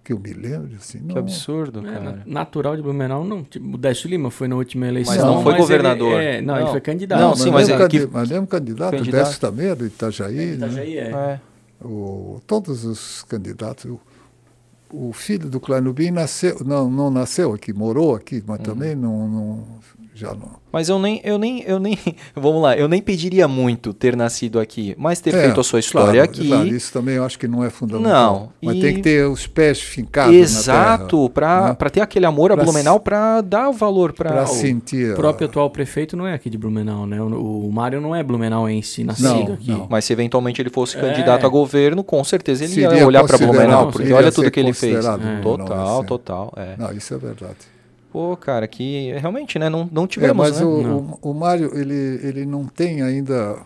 Que eu me lembro, assim. Que absurdo, é, cara. natural de Blumenau, não. Tipo, o Décio Lima foi na última eleição. Mas não foi mas governador. Ele, é, não, não, ele foi candidato. Não, sim, mas, mas, é, que... mas mesmo candidato, candidato. Décio também é do Itajaí. É, Itajaí, né? é. é. O, todos os candidatos. O, o filho do Clanubim nasceu, não, não nasceu aqui, morou aqui, mas uhum. também não, não, já não. Mas eu nem, eu nem, eu nem, vamos lá, eu nem pediria muito ter nascido aqui, mas ter é, feito a sua história claro, aqui. Claro, isso também eu acho que não é fundamental. Não, mas e... tem que ter os pés fincados Exato, para né? ter aquele amor a pra Blumenau, para dar valor para sentir. O próprio atual prefeito não é aqui de Blumenau, né? O, o Mário não é si nascido não, aqui. Não. Mas se eventualmente ele fosse é. candidato a governo, com certeza ele Seria ia olhar para Blumenau, porque olha tudo que ele fez. É. Total, total. É. Não, isso é verdade. Pô, cara, que realmente, né, não, não tivemos, é, mas né? o, não. o, o Mário, ele, ele não tem ainda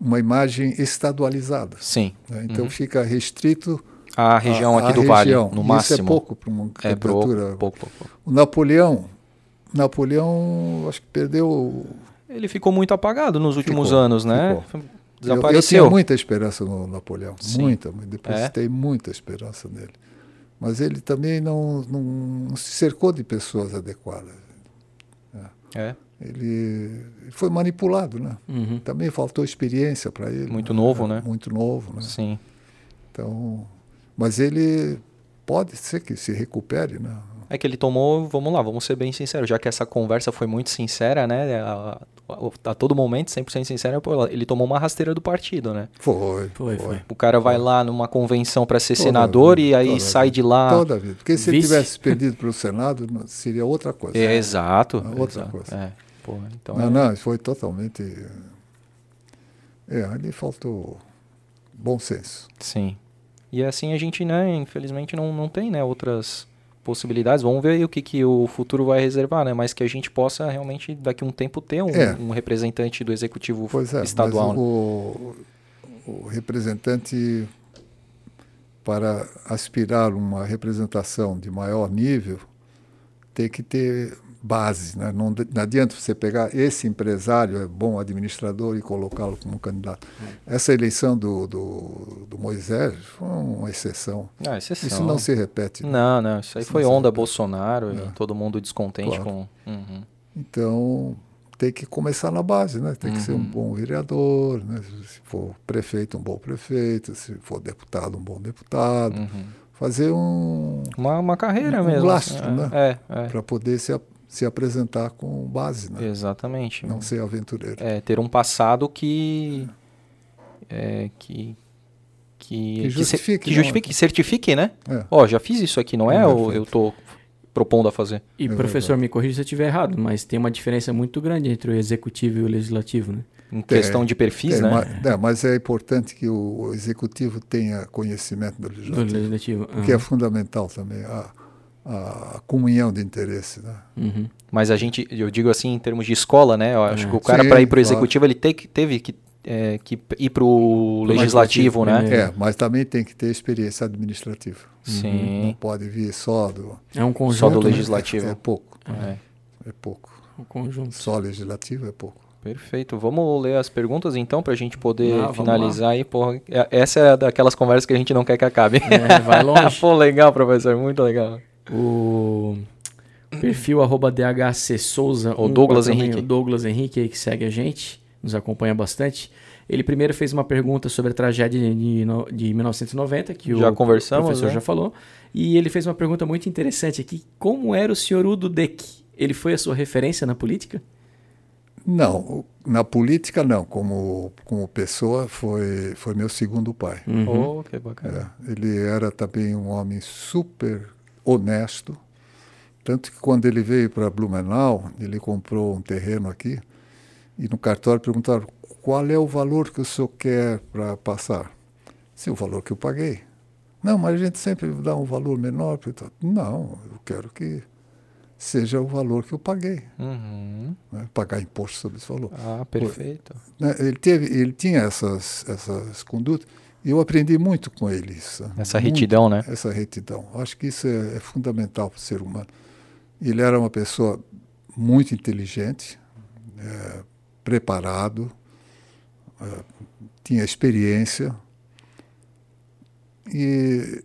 uma imagem estadualizada. Sim. Né? Então uhum. fica restrito a região aqui do região. Vale, no Isso máximo. Isso é pouco para uma é candidatura. Pouco, pouco, pouco. O Napoleão, Napoleão, acho que perdeu... Ele ficou muito apagado nos últimos ficou, anos, né? Ficou. Desapareceu. Eu, eu tinha muita esperança no Napoleão, Sim. muita, depositei é? muita esperança nele mas ele também não, não se cercou de pessoas adequadas. É. Ele foi manipulado, né? Uhum. Também faltou experiência para ele. Muito né? novo, né? Muito novo, né? Sim. Então, mas ele pode ser que se recupere, né? É que ele tomou, vamos lá, vamos ser bem sinceros, já que essa conversa foi muito sincera, né? A, a, a todo momento, 100% sincera, ele tomou uma rasteira do partido, né? Foi, foi. foi. O cara vai lá numa convenção para ser toda senador vida, e aí sai vida, de lá. Toda vida. Porque se ele tivesse perdido para o Senado, seria outra coisa. É, exato. É outra exato. coisa. É. Pô, então não, é... não, foi totalmente. É, ali faltou bom senso. Sim. E assim a gente, né, infelizmente não, não tem, né, outras possibilidades. Vamos ver o que, que o futuro vai reservar, né? Mas que a gente possa realmente, daqui a um tempo, ter um, é. um representante do executivo é, estadual. Mas o, né? o representante, para aspirar uma representação de maior nível, tem que ter base. Né? Não, não, adianta você pegar esse empresário, é bom administrador, e colocá-lo como candidato. Essa eleição do, do, do, Moisés foi uma exceção. Ah, exceção. Isso não se repete. Né? Não, não. Isso aí isso foi onda Bolsonaro é. e todo mundo descontente claro. com. Uhum. Então tem que começar na base, né? Tem que ser um uhum. bom vereador, né? se for prefeito, um bom prefeito, se for deputado, um bom deputado. Uhum. Fazer um. Uma, uma carreira um mesmo. Lastro, é, né? É, é. Para poder se se apresentar com base, né? Exatamente. Não ser aventureiro. É, ter um passado que... É, que... Que, que justifique, que, justifique, que certifique, né? É. Ó, oh, já fiz isso aqui, não é? é ou eu estou propondo a fazer? E, é professor, me corrija se eu estiver errado, mas tem uma diferença muito grande entre o executivo e o legislativo, né? Em questão de perfis, né? Mas, é, mas é importante que o executivo tenha conhecimento do legislativo. Do legislativo. Uhum. Que é fundamental também. A, a comunhão de interesse. Né? Uhum. Mas a gente, eu digo assim, em termos de escola, né? Eu acho é. que o cara, para ir para o executivo, claro. ele te, teve que, é, que ir para o legislativo, né? É, mas também tem que ter experiência administrativa. Sim. Não pode vir só do. É um conjunto. Só do né? legislativo. É, é pouco. É. é pouco. Um conjunto. Só legislativo é pouco. Perfeito. Vamos ler as perguntas então para a gente poder ah, finalizar aí. Porra, é, essa é daquelas conversas que a gente não quer que acabe. É, vai longe. Pô, legal, professor, muito legal. O perfil arroba DHC Souza. O Douglas Henrique. O Douglas Henrique aí que segue a gente, nos acompanha bastante. Ele primeiro fez uma pergunta sobre a tragédia de, de 1990, que já o professor né? já falou. E ele fez uma pergunta muito interessante aqui. Como era o senhor Udo Deck? Ele foi a sua referência na política? Não, na política não. Como, como pessoa, foi, foi meu segundo pai. Uhum. Oh, que bacana. É, ele era também um homem super honesto. Tanto que quando ele veio para Blumenau, ele comprou um terreno aqui e no cartório perguntaram qual é o valor que o senhor quer para passar. Sim, o valor que eu paguei. Não, mas a gente sempre dá um valor menor. Não, eu quero que seja o valor que eu paguei. Uhum. Né? Pagar imposto sobre esse valor. Ah, perfeito. Né? Ele, teve, ele tinha essas, essas condutas eu aprendi muito com ele isso. Essa retidão, muito, né? Essa retidão. Acho que isso é, é fundamental para o ser humano. Ele era uma pessoa muito inteligente, é, preparado, é, tinha experiência, e,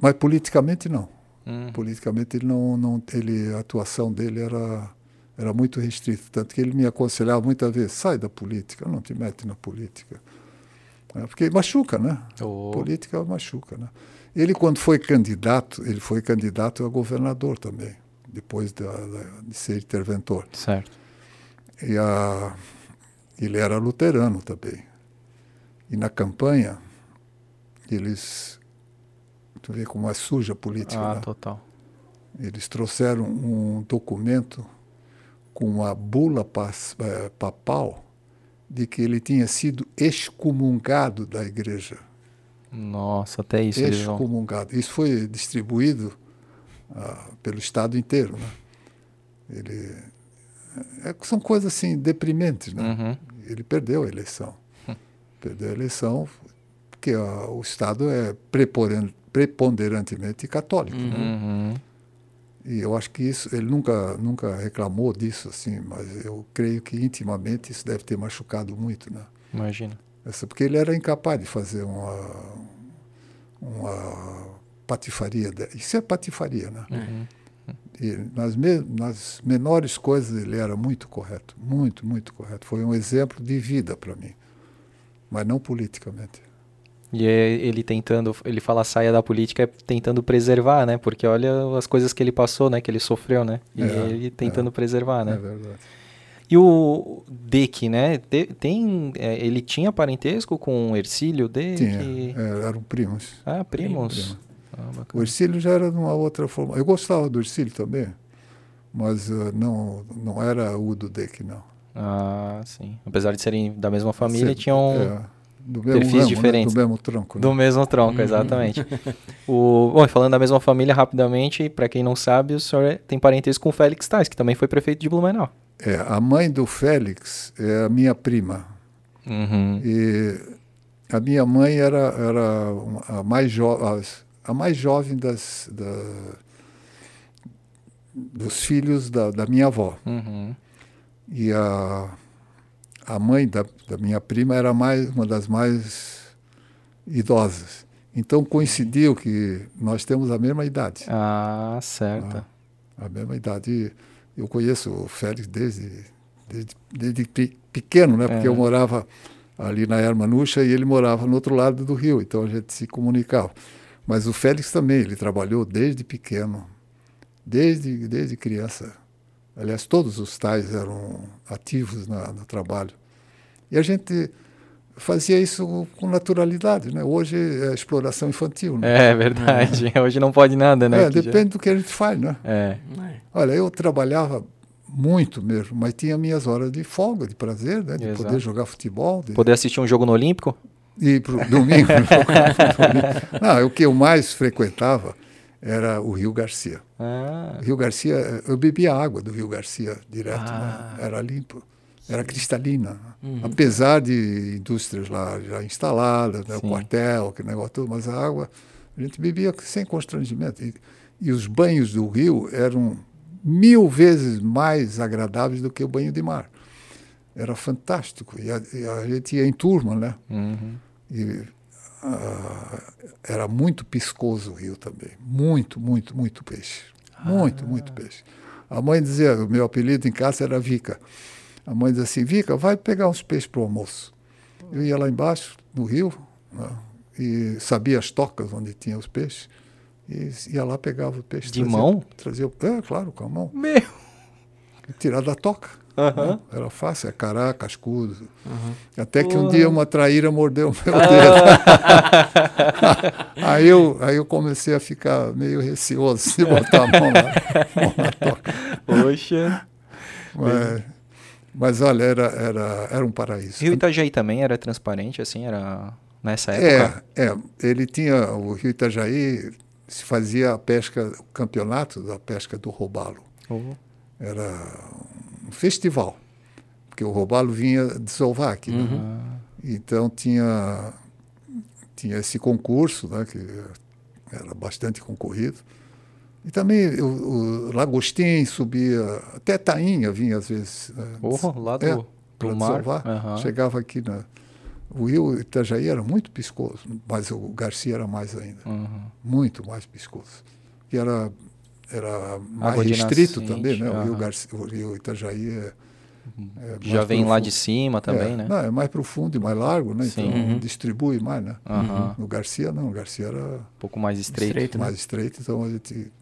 mas politicamente não. Hum. Politicamente ele não, não ele, a atuação dele era, era muito restrita, tanto que ele me aconselhava muitas vezes, sai da política, não te mete na política. É, porque machuca, né? Oh. Política machuca, né? Ele, quando foi candidato, ele foi candidato a governador também, depois de, de ser interventor. Certo. E a, ele era luterano também. E na campanha, eles Tu vê como é suja a política. Ah, né? total. Eles trouxeram um documento com uma bula eh, papal de que ele tinha sido excomungado da igreja. Nossa, até isso. Excomungado. Isso foi distribuído ah, pelo Estado inteiro. Né? Ele, é, são coisas assim deprimentes. Né? Uhum. Ele perdeu a eleição. perdeu a eleição porque ah, o Estado é preponderante preponderantemente católico. Né? Uhum. Né? E eu acho que isso, ele nunca, nunca reclamou disso, assim, mas eu creio que intimamente isso deve ter machucado muito, né? Imagina. Essa, porque ele era incapaz de fazer uma, uma patifaria. De, isso é patifaria, né? Uhum. E nas, me, nas menores coisas ele era muito correto, muito, muito correto. Foi um exemplo de vida para mim, mas não politicamente. E é ele tentando, ele fala saia da política, é tentando preservar, né? Porque olha as coisas que ele passou, né? Que ele sofreu, né? E é, ele tentando é, preservar, né? É verdade. E o Dick, né? tem, é, ele tinha parentesco com o Ercílio Dick? Tinha, é, eram primos. Ah, primos. Ah, o Ercílio já era de uma outra forma. Eu gostava do Ercílio também, mas uh, não, não era o do Dick, não. Ah, sim. Apesar de serem da mesma família, Sim, tinham é do mesmo perfis ramo, diferentes. Né? Do mesmo tronco. Né? Do mesmo tronco, uhum. exatamente. o, bom, falando da mesma família, rapidamente, para quem não sabe, o senhor tem parentesco com o Félix Tais, que também foi prefeito de Blumenau. É, a mãe do Félix é a minha prima. Uhum. E a minha mãe era, era a, mais a mais jovem das, da, dos filhos da, da minha avó. Uhum. E a a mãe da, da minha prima era mais uma das mais idosas. Então coincidiu que nós temos a mesma idade. Ah, certo. A, ah, a mesma idade. Eu conheço o Félix desde, desde, desde pequeno, né? Porque é. eu morava ali na Hermanucha e ele morava no outro lado do rio, então a gente se comunicava. Mas o Félix também, ele trabalhou desde pequeno, desde, desde criança. Aliás, todos os tais eram ativos na, no trabalho. E a gente fazia isso com naturalidade, né? Hoje é exploração infantil. Né? É verdade. É. Hoje não pode nada, né? É, depende já... do que a gente faz, né? É. Olha, eu trabalhava muito mesmo, mas tinha minhas horas de folga, de prazer, né? De Exato. poder jogar futebol. De... Poder assistir um jogo no Olímpico? E pro domingo. não, o que eu mais frequentava era o Rio Garcia. Ah. Rio Garcia, eu bebia água do Rio Garcia direto, ah. né? Era limpo era cristalina. Uhum. Apesar de indústrias lá já instaladas, né, o quartel, aquele negócio todo, mas a água a gente bebia sem constrangimento. E, e os banhos do rio eram mil vezes mais agradáveis do que o banho de mar. Era fantástico. E a, e a gente ia em turma, né? Uhum. E uh, era muito piscoso o rio também. Muito, muito, muito peixe. Muito, ah. muito peixe. A mãe dizia, o meu apelido em casa era Vica. A mãe dizia assim, Vica, vai pegar uns peixes para o almoço. Eu ia lá embaixo, no rio, né, e sabia as tocas onde tinha os peixes, e ia lá, pegava o peixe. De trazia, mão? Trazia, é, claro, com a mão. Meu! E tirar da toca. Uhum. Né? Era fácil, é cará, cascudo. Uhum. Até que um dia uma traíra mordeu o meu dedo. aí, eu, aí eu comecei a ficar meio receoso de botar a mão na, mão na toca. Poxa! Mas, mas olha, era, era, era um paraíso. Rio Itajaí também era transparente, assim, era nessa época? É, é, ele tinha, o Rio Itajaí se fazia a pesca, o campeonato da pesca do robalo. Uhum. Era um festival, porque o robalo vinha desovar aqui. Né? Uhum. Então tinha, tinha esse concurso, né, que era bastante concorrido. E também o, o Lagostim subia, até Tainha vinha às vezes. Oh, lá do, é, do mar. Uhum. Chegava aqui na. O rio Itajaí era muito piscoso, mas o Garcia era mais ainda. Uhum. Muito mais piscoso. E era, era mais restrito também, né? Uhum. O, rio Garcia, o rio Itajaí é. É Já vem profundo. lá de cima também, é, né? Não, é mais profundo e mais largo, né? Sim. Então uhum. distribui mais, né? Uhum. No Garcia não, o Garcia era um pouco mais estreito, estreito né? mais estreito, então a gente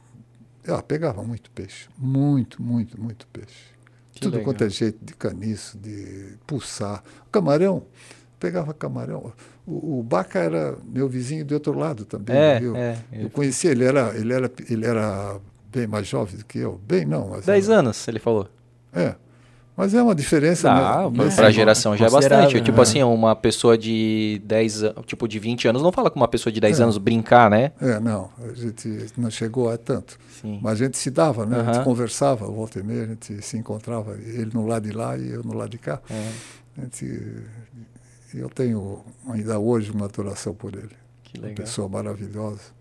ah, pegava muito peixe, muito, muito, muito peixe. Que Tudo legal. quanto é jeito de caniço, de pulsar. Camarão, pegava camarão. O, o Baca era meu vizinho do outro lado também. É, viu? é, eu conheci ele, era, ele, era, ele era bem mais jovem do que eu. Bem, não. Mas Dez era, anos, ele falou. É. Mas é uma diferença. Ah, né? para a geração já é bastante. Tipo né? assim, uma pessoa de 10 tipo de 20 anos não fala com uma pessoa de 10 é. anos brincar, né? É, não. A gente não chegou a tanto. Sim. Mas a gente se dava, né? A gente conversava, volta e meia, a gente se encontrava, ele no lado de lá e eu no lado de cá. É. A gente, eu tenho ainda hoje uma adoração por ele. Que legal. Uma pessoa maravilhosa.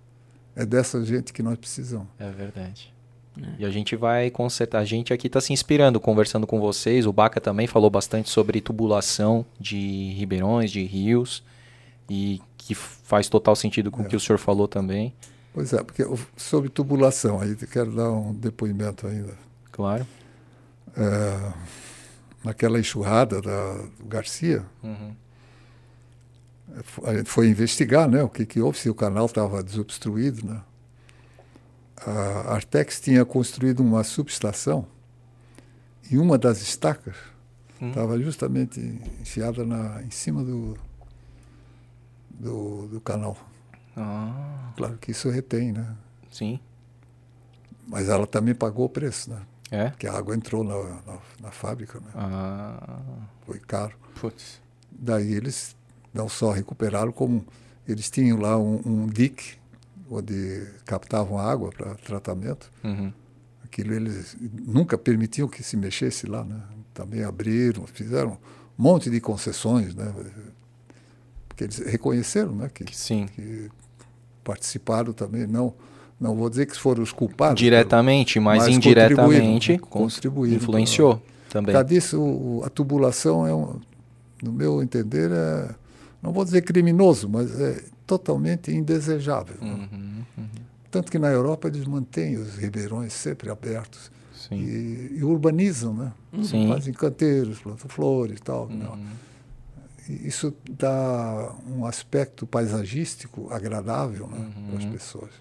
É dessa gente que nós precisamos. É verdade. É. E a gente vai consertar. A gente aqui está se inspirando, conversando com vocês. O Baca também falou bastante sobre tubulação de ribeirões, de rios, e que faz total sentido com o que o senhor falou também. Pois é, porque sobre tubulação, aí quero dar um depoimento ainda. Claro. É, naquela enxurrada da do Garcia, uhum. A gente foi investigar né, o que, que houve, se o canal estava desobstruído, né? a Artex tinha construído uma subestação e uma das estacas estava hum. justamente enfiada na, em cima do, do, do canal. Ah. Claro que isso retém, né? Sim. Mas ela também pagou o preço, né? É? Porque a água entrou na, na, na fábrica, né? Ah. Foi caro. Putz. Daí eles não só recuperaram, como eles tinham lá um, um dique onde captavam água para tratamento. Uhum. Aquilo eles nunca permitiam que se mexesse lá, né? Também abriram, fizeram um monte de concessões, né? Porque eles reconheceram, né? Que, Sim. que participaram também, não não vou dizer que foram os culpados. Diretamente, mas, mas indiretamente contribuíram, influenciou também. Por causa disso, a tubulação é, um, no meu entender, é, não vou dizer criminoso, mas é totalmente indesejável. Uhum, uhum. Tanto que na Europa eles mantêm os ribeirões sempre abertos e, e, urbanizam, né? Sim. Fazem canteiros, plantam flores e tal. Uhum. E isso dá um aspecto paisagístico agradável né, para as uhum. pessoas.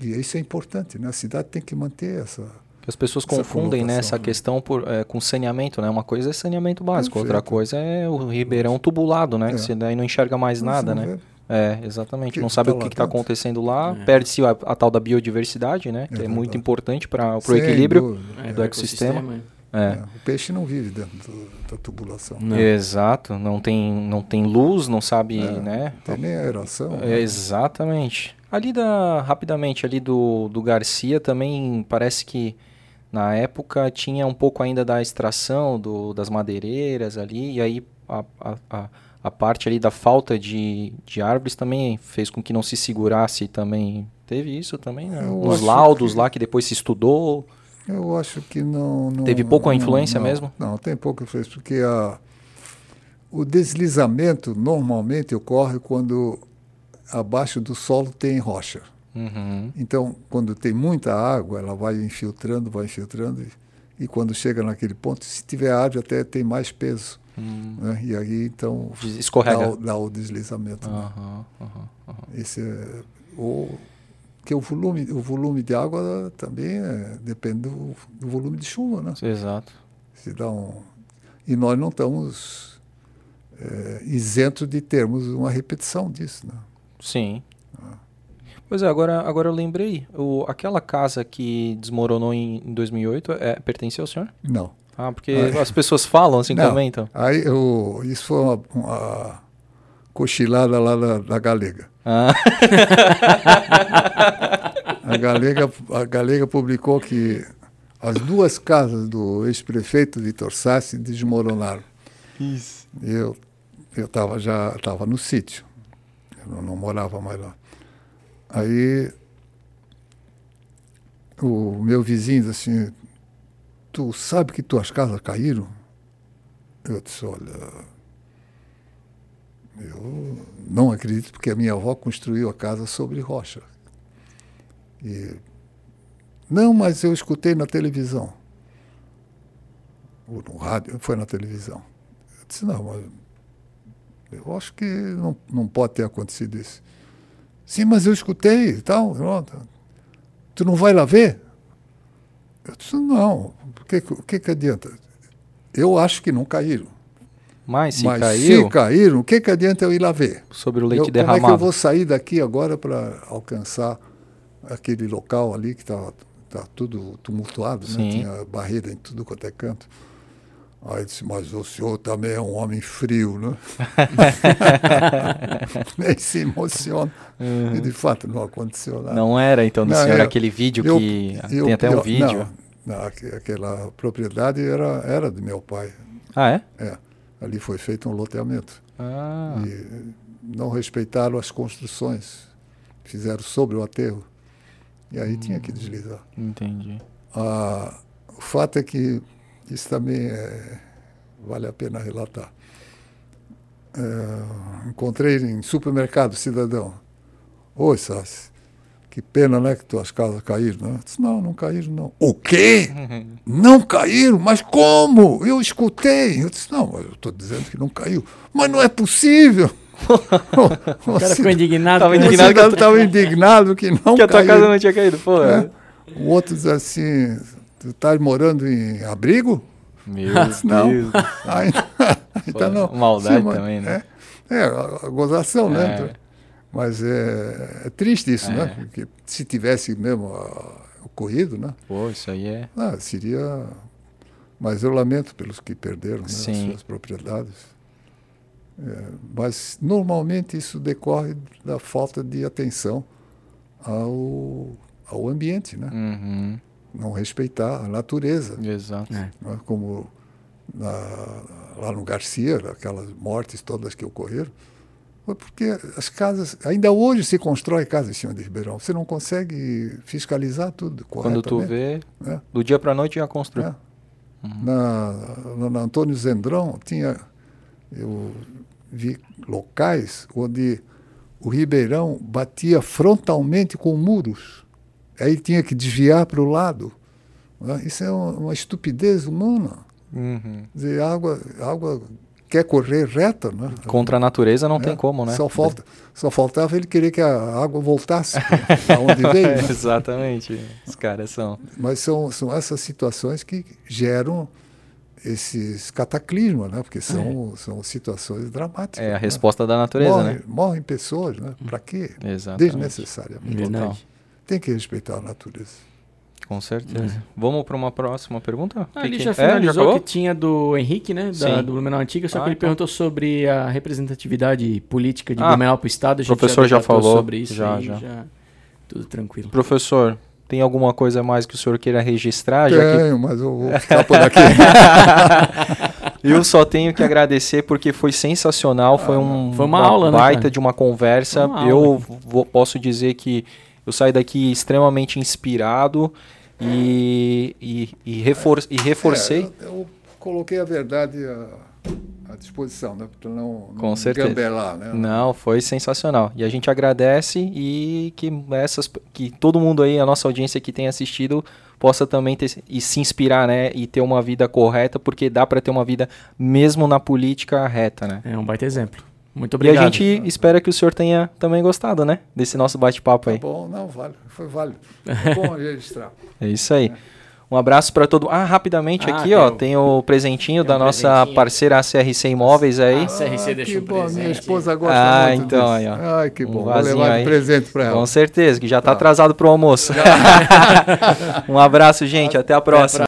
E isso é importante, né? A cidade tem que manter essa as pessoas confundem né, essa né? questão por, é, com saneamento, né? Uma coisa é saneamento básico, Perfeito. outra coisa é o ribeirão tubulado, né? É. Que você daí não enxerga mais nada, né? É, exatamente. Que não sabe tá o que está acontecendo lá. É. Perde-se a, a, tal da biodiversidade, né? Que é, é muito importante para o equilíbrio do, do ecossistema. É. é. O peixe não vive dentro do, da tubulação. Não. Exato, não tem, não tem luz, não sabe, é, né? Tem nem aeração. É, né? Exatamente. Ali da, rapidamente, ali do, do Garcia também parece que na época tinha um pouco ainda da extração do, das madeireiras ali, e aí a, a, a, parte ali da falta de, de árvores também fez com que não se segurasse também. Teve isso também, né? Nos laudos que... lá que depois se estudou. Eu acho que não. não Teve pouca influência não, mesmo? Não, tem pouca influência, porque a, o deslizamento normalmente ocorre quando abaixo do solo tem rocha. Uhum. Então, quando tem muita água, ela vai infiltrando, vai infiltrando, e, e quando chega naquele ponto, se tiver árvore, até tem mais peso. Uhum. Né? E aí, então, Escorrega. Dá, dá o deslizamento. Uhum, né? Esse é, ou, que o volume, o volume de água também é, depende do, do, volume de chuva. Né? Exato. Se dá um, e nós não estamos é, isentos de termos uma repetição disso. Né? Sim. Pois é, agora, agora eu lembrei. O, aquela casa que desmoronou em, em 2008 é, pertence ao senhor? Não. Ah, porque as pessoas falam assim, não, comentam. Aí eu, isso foi uma, uma cochilada lá na, na Galega. Ah. a, Galega, a Galega publicou que as duas casas do ex-prefeito Vitor Sassi desmoronaram. Isso. Eu eu estava já tava no sítio, eu não, não morava mais lá. Aí o meu vizinho disse assim, tu sabe que tuas casas caíram? Eu disse, olha, eu não acredito porque a minha avó construiu a casa sobre rocha. E, não, mas eu escutei na televisão. Ou no rádio, foi na televisão. Eu disse, não, mas eu acho que não, não pode ter acontecido isso. Sim, mas eu escutei e tal. Tu não vai lá ver? Eu disse, não. O que, que, que adianta? Eu acho que não caíram. Mas se Mas caiu... se caíram, o que, que adianta eu ir lá ver? Sobre o leite eu, derramado. Como é que eu vou sair daqui agora para alcançar aquele local ali que está tá tudo tumultuado, né? Tinha barreira em tudo quanto é canto. Aí disse, mas o senhor também é um homem frio, né? Nem se emociona. Uhum. E de fato não aconteceu nada. Não era então do não, senhor eu, aquele vídeo eu, que. Eu, tem até um vídeo. Não, não, aquela propriedade era, era do meu pai. Ah, é? É. Ali foi feito um loteamento. Ah. E não respeitaram as construções. Fizeram sobre o aterro. E aí hum, tinha que deslizar. Entendi. Ah, o fato é que isso também é, vale a pena relatar. É, encontrei em supermercado cidadão. Oi, Sassi, que pena, né, que tuas casas caíram, né? Eu disse, não, não caíram, não. O quê? Não caíram? Mas como? Eu escutei. Eu disse, não, eu estou dizendo que não caiu. Mas não é possível. o cara ficou indignado. Estava indignado, que, tô... indignado que não Que a tua casa não tinha caído, pô. É? O outro diz assim, Tu estás morando em abrigo? Meu não. Deus. Ainda, então não. Maldade Sim, também, né? É, é gozação, né? é. né? Mas é, é, triste isso, né? é. Porque se tivesse mesmo uh, ocorrido, né? Pô, isso aí é. Ah, seria. Mas eu lamento pelos que perderam né, as suas propriedades. É, mas normalmente isso decorre da falta de atenção ao, ao ambiente, né? Uhum não respeitar a natureza. Exato. É. Né? Como na, lá no Garcia, aquelas mortes todas que ocorreram, foi porque as casas, ainda hoje se constrói casa em cima de Ribeirão. Você não consegue fiscalizar tudo Quando tu vê, é. do dia para a noite já construiu. É. Uhum. Na, na Antônio Zendrão tinha, eu vi locais onde o Ribeirão batia frontalmente com muros aí tinha que desviar para o lado. Né? Isso é uma, estupidez humana. Uhum. Dizer, a água, a água quer correr reta, né? Contra a natureza não é. tem como, né? Só, falta, só faltava ele querer que a água voltasse para onde veio. Né? Exatamente, os caras são. Mas são, são essas situações que geram esses cataclismos, né? Porque são, é. são situações dramáticas. É a né? resposta da natureza, morrem, né? Morrem pessoas, né? Para quê? Exatamente. Desnecessariamente. Verdade tem que respeitar a natureza. Com certeza. É. Vamos para uma próxima pergunta? Ah, ele que já finalizou é, já que tinha do Henrique, né? Da, do Blumenau Antiga, só ah, que ele então. perguntou sobre a representatividade política de ah, Blumenau para o Estado. O professor já, já falou sobre isso. Já, já. já. Tudo tranquilo. Professor, tem alguma coisa mais que o senhor queira registrar? Tenho, que... mas eu vou ficar por aqui. eu só tenho que agradecer porque foi sensacional, foi, ah, um, foi uma, uma aula, né, baita né, de uma conversa. Uma eu vou, posso dizer que eu saio daqui extremamente inspirado e, e, e, refor e reforcei. É, eu, eu, coloquei a verdade à, à disposição, né? Para não, não Com certeza. gambelar, né? Não, foi sensacional. E a gente agradece e que essas que todo mundo aí, a nossa audiência que tem assistido, possa também ter, e se inspirar, né? E ter uma vida correta, porque dá para ter uma vida mesmo na política reta, né? É um baita exemplo. Muito obrigado. E a gente espera que o senhor tenha também gostado, né? Desse nosso bate-papo aí. Tá bom, não, vale. Foi válido. Foi bom registrar. É isso aí. É. Um abraço para todo Ah, rapidamente ah, aqui, tem ó, o... tem o presentinho tem da um nossa presentinho. parceira CRC Imóveis aí. Ah, CRC deixou que bom, minha esposa gosta ah, muito então, disso. Aí, ó. Ai, que bom. Um Vou levar de presente para ela. Com certeza, que já tá, tá. atrasado pro almoço. um abraço, gente. Até a próxima.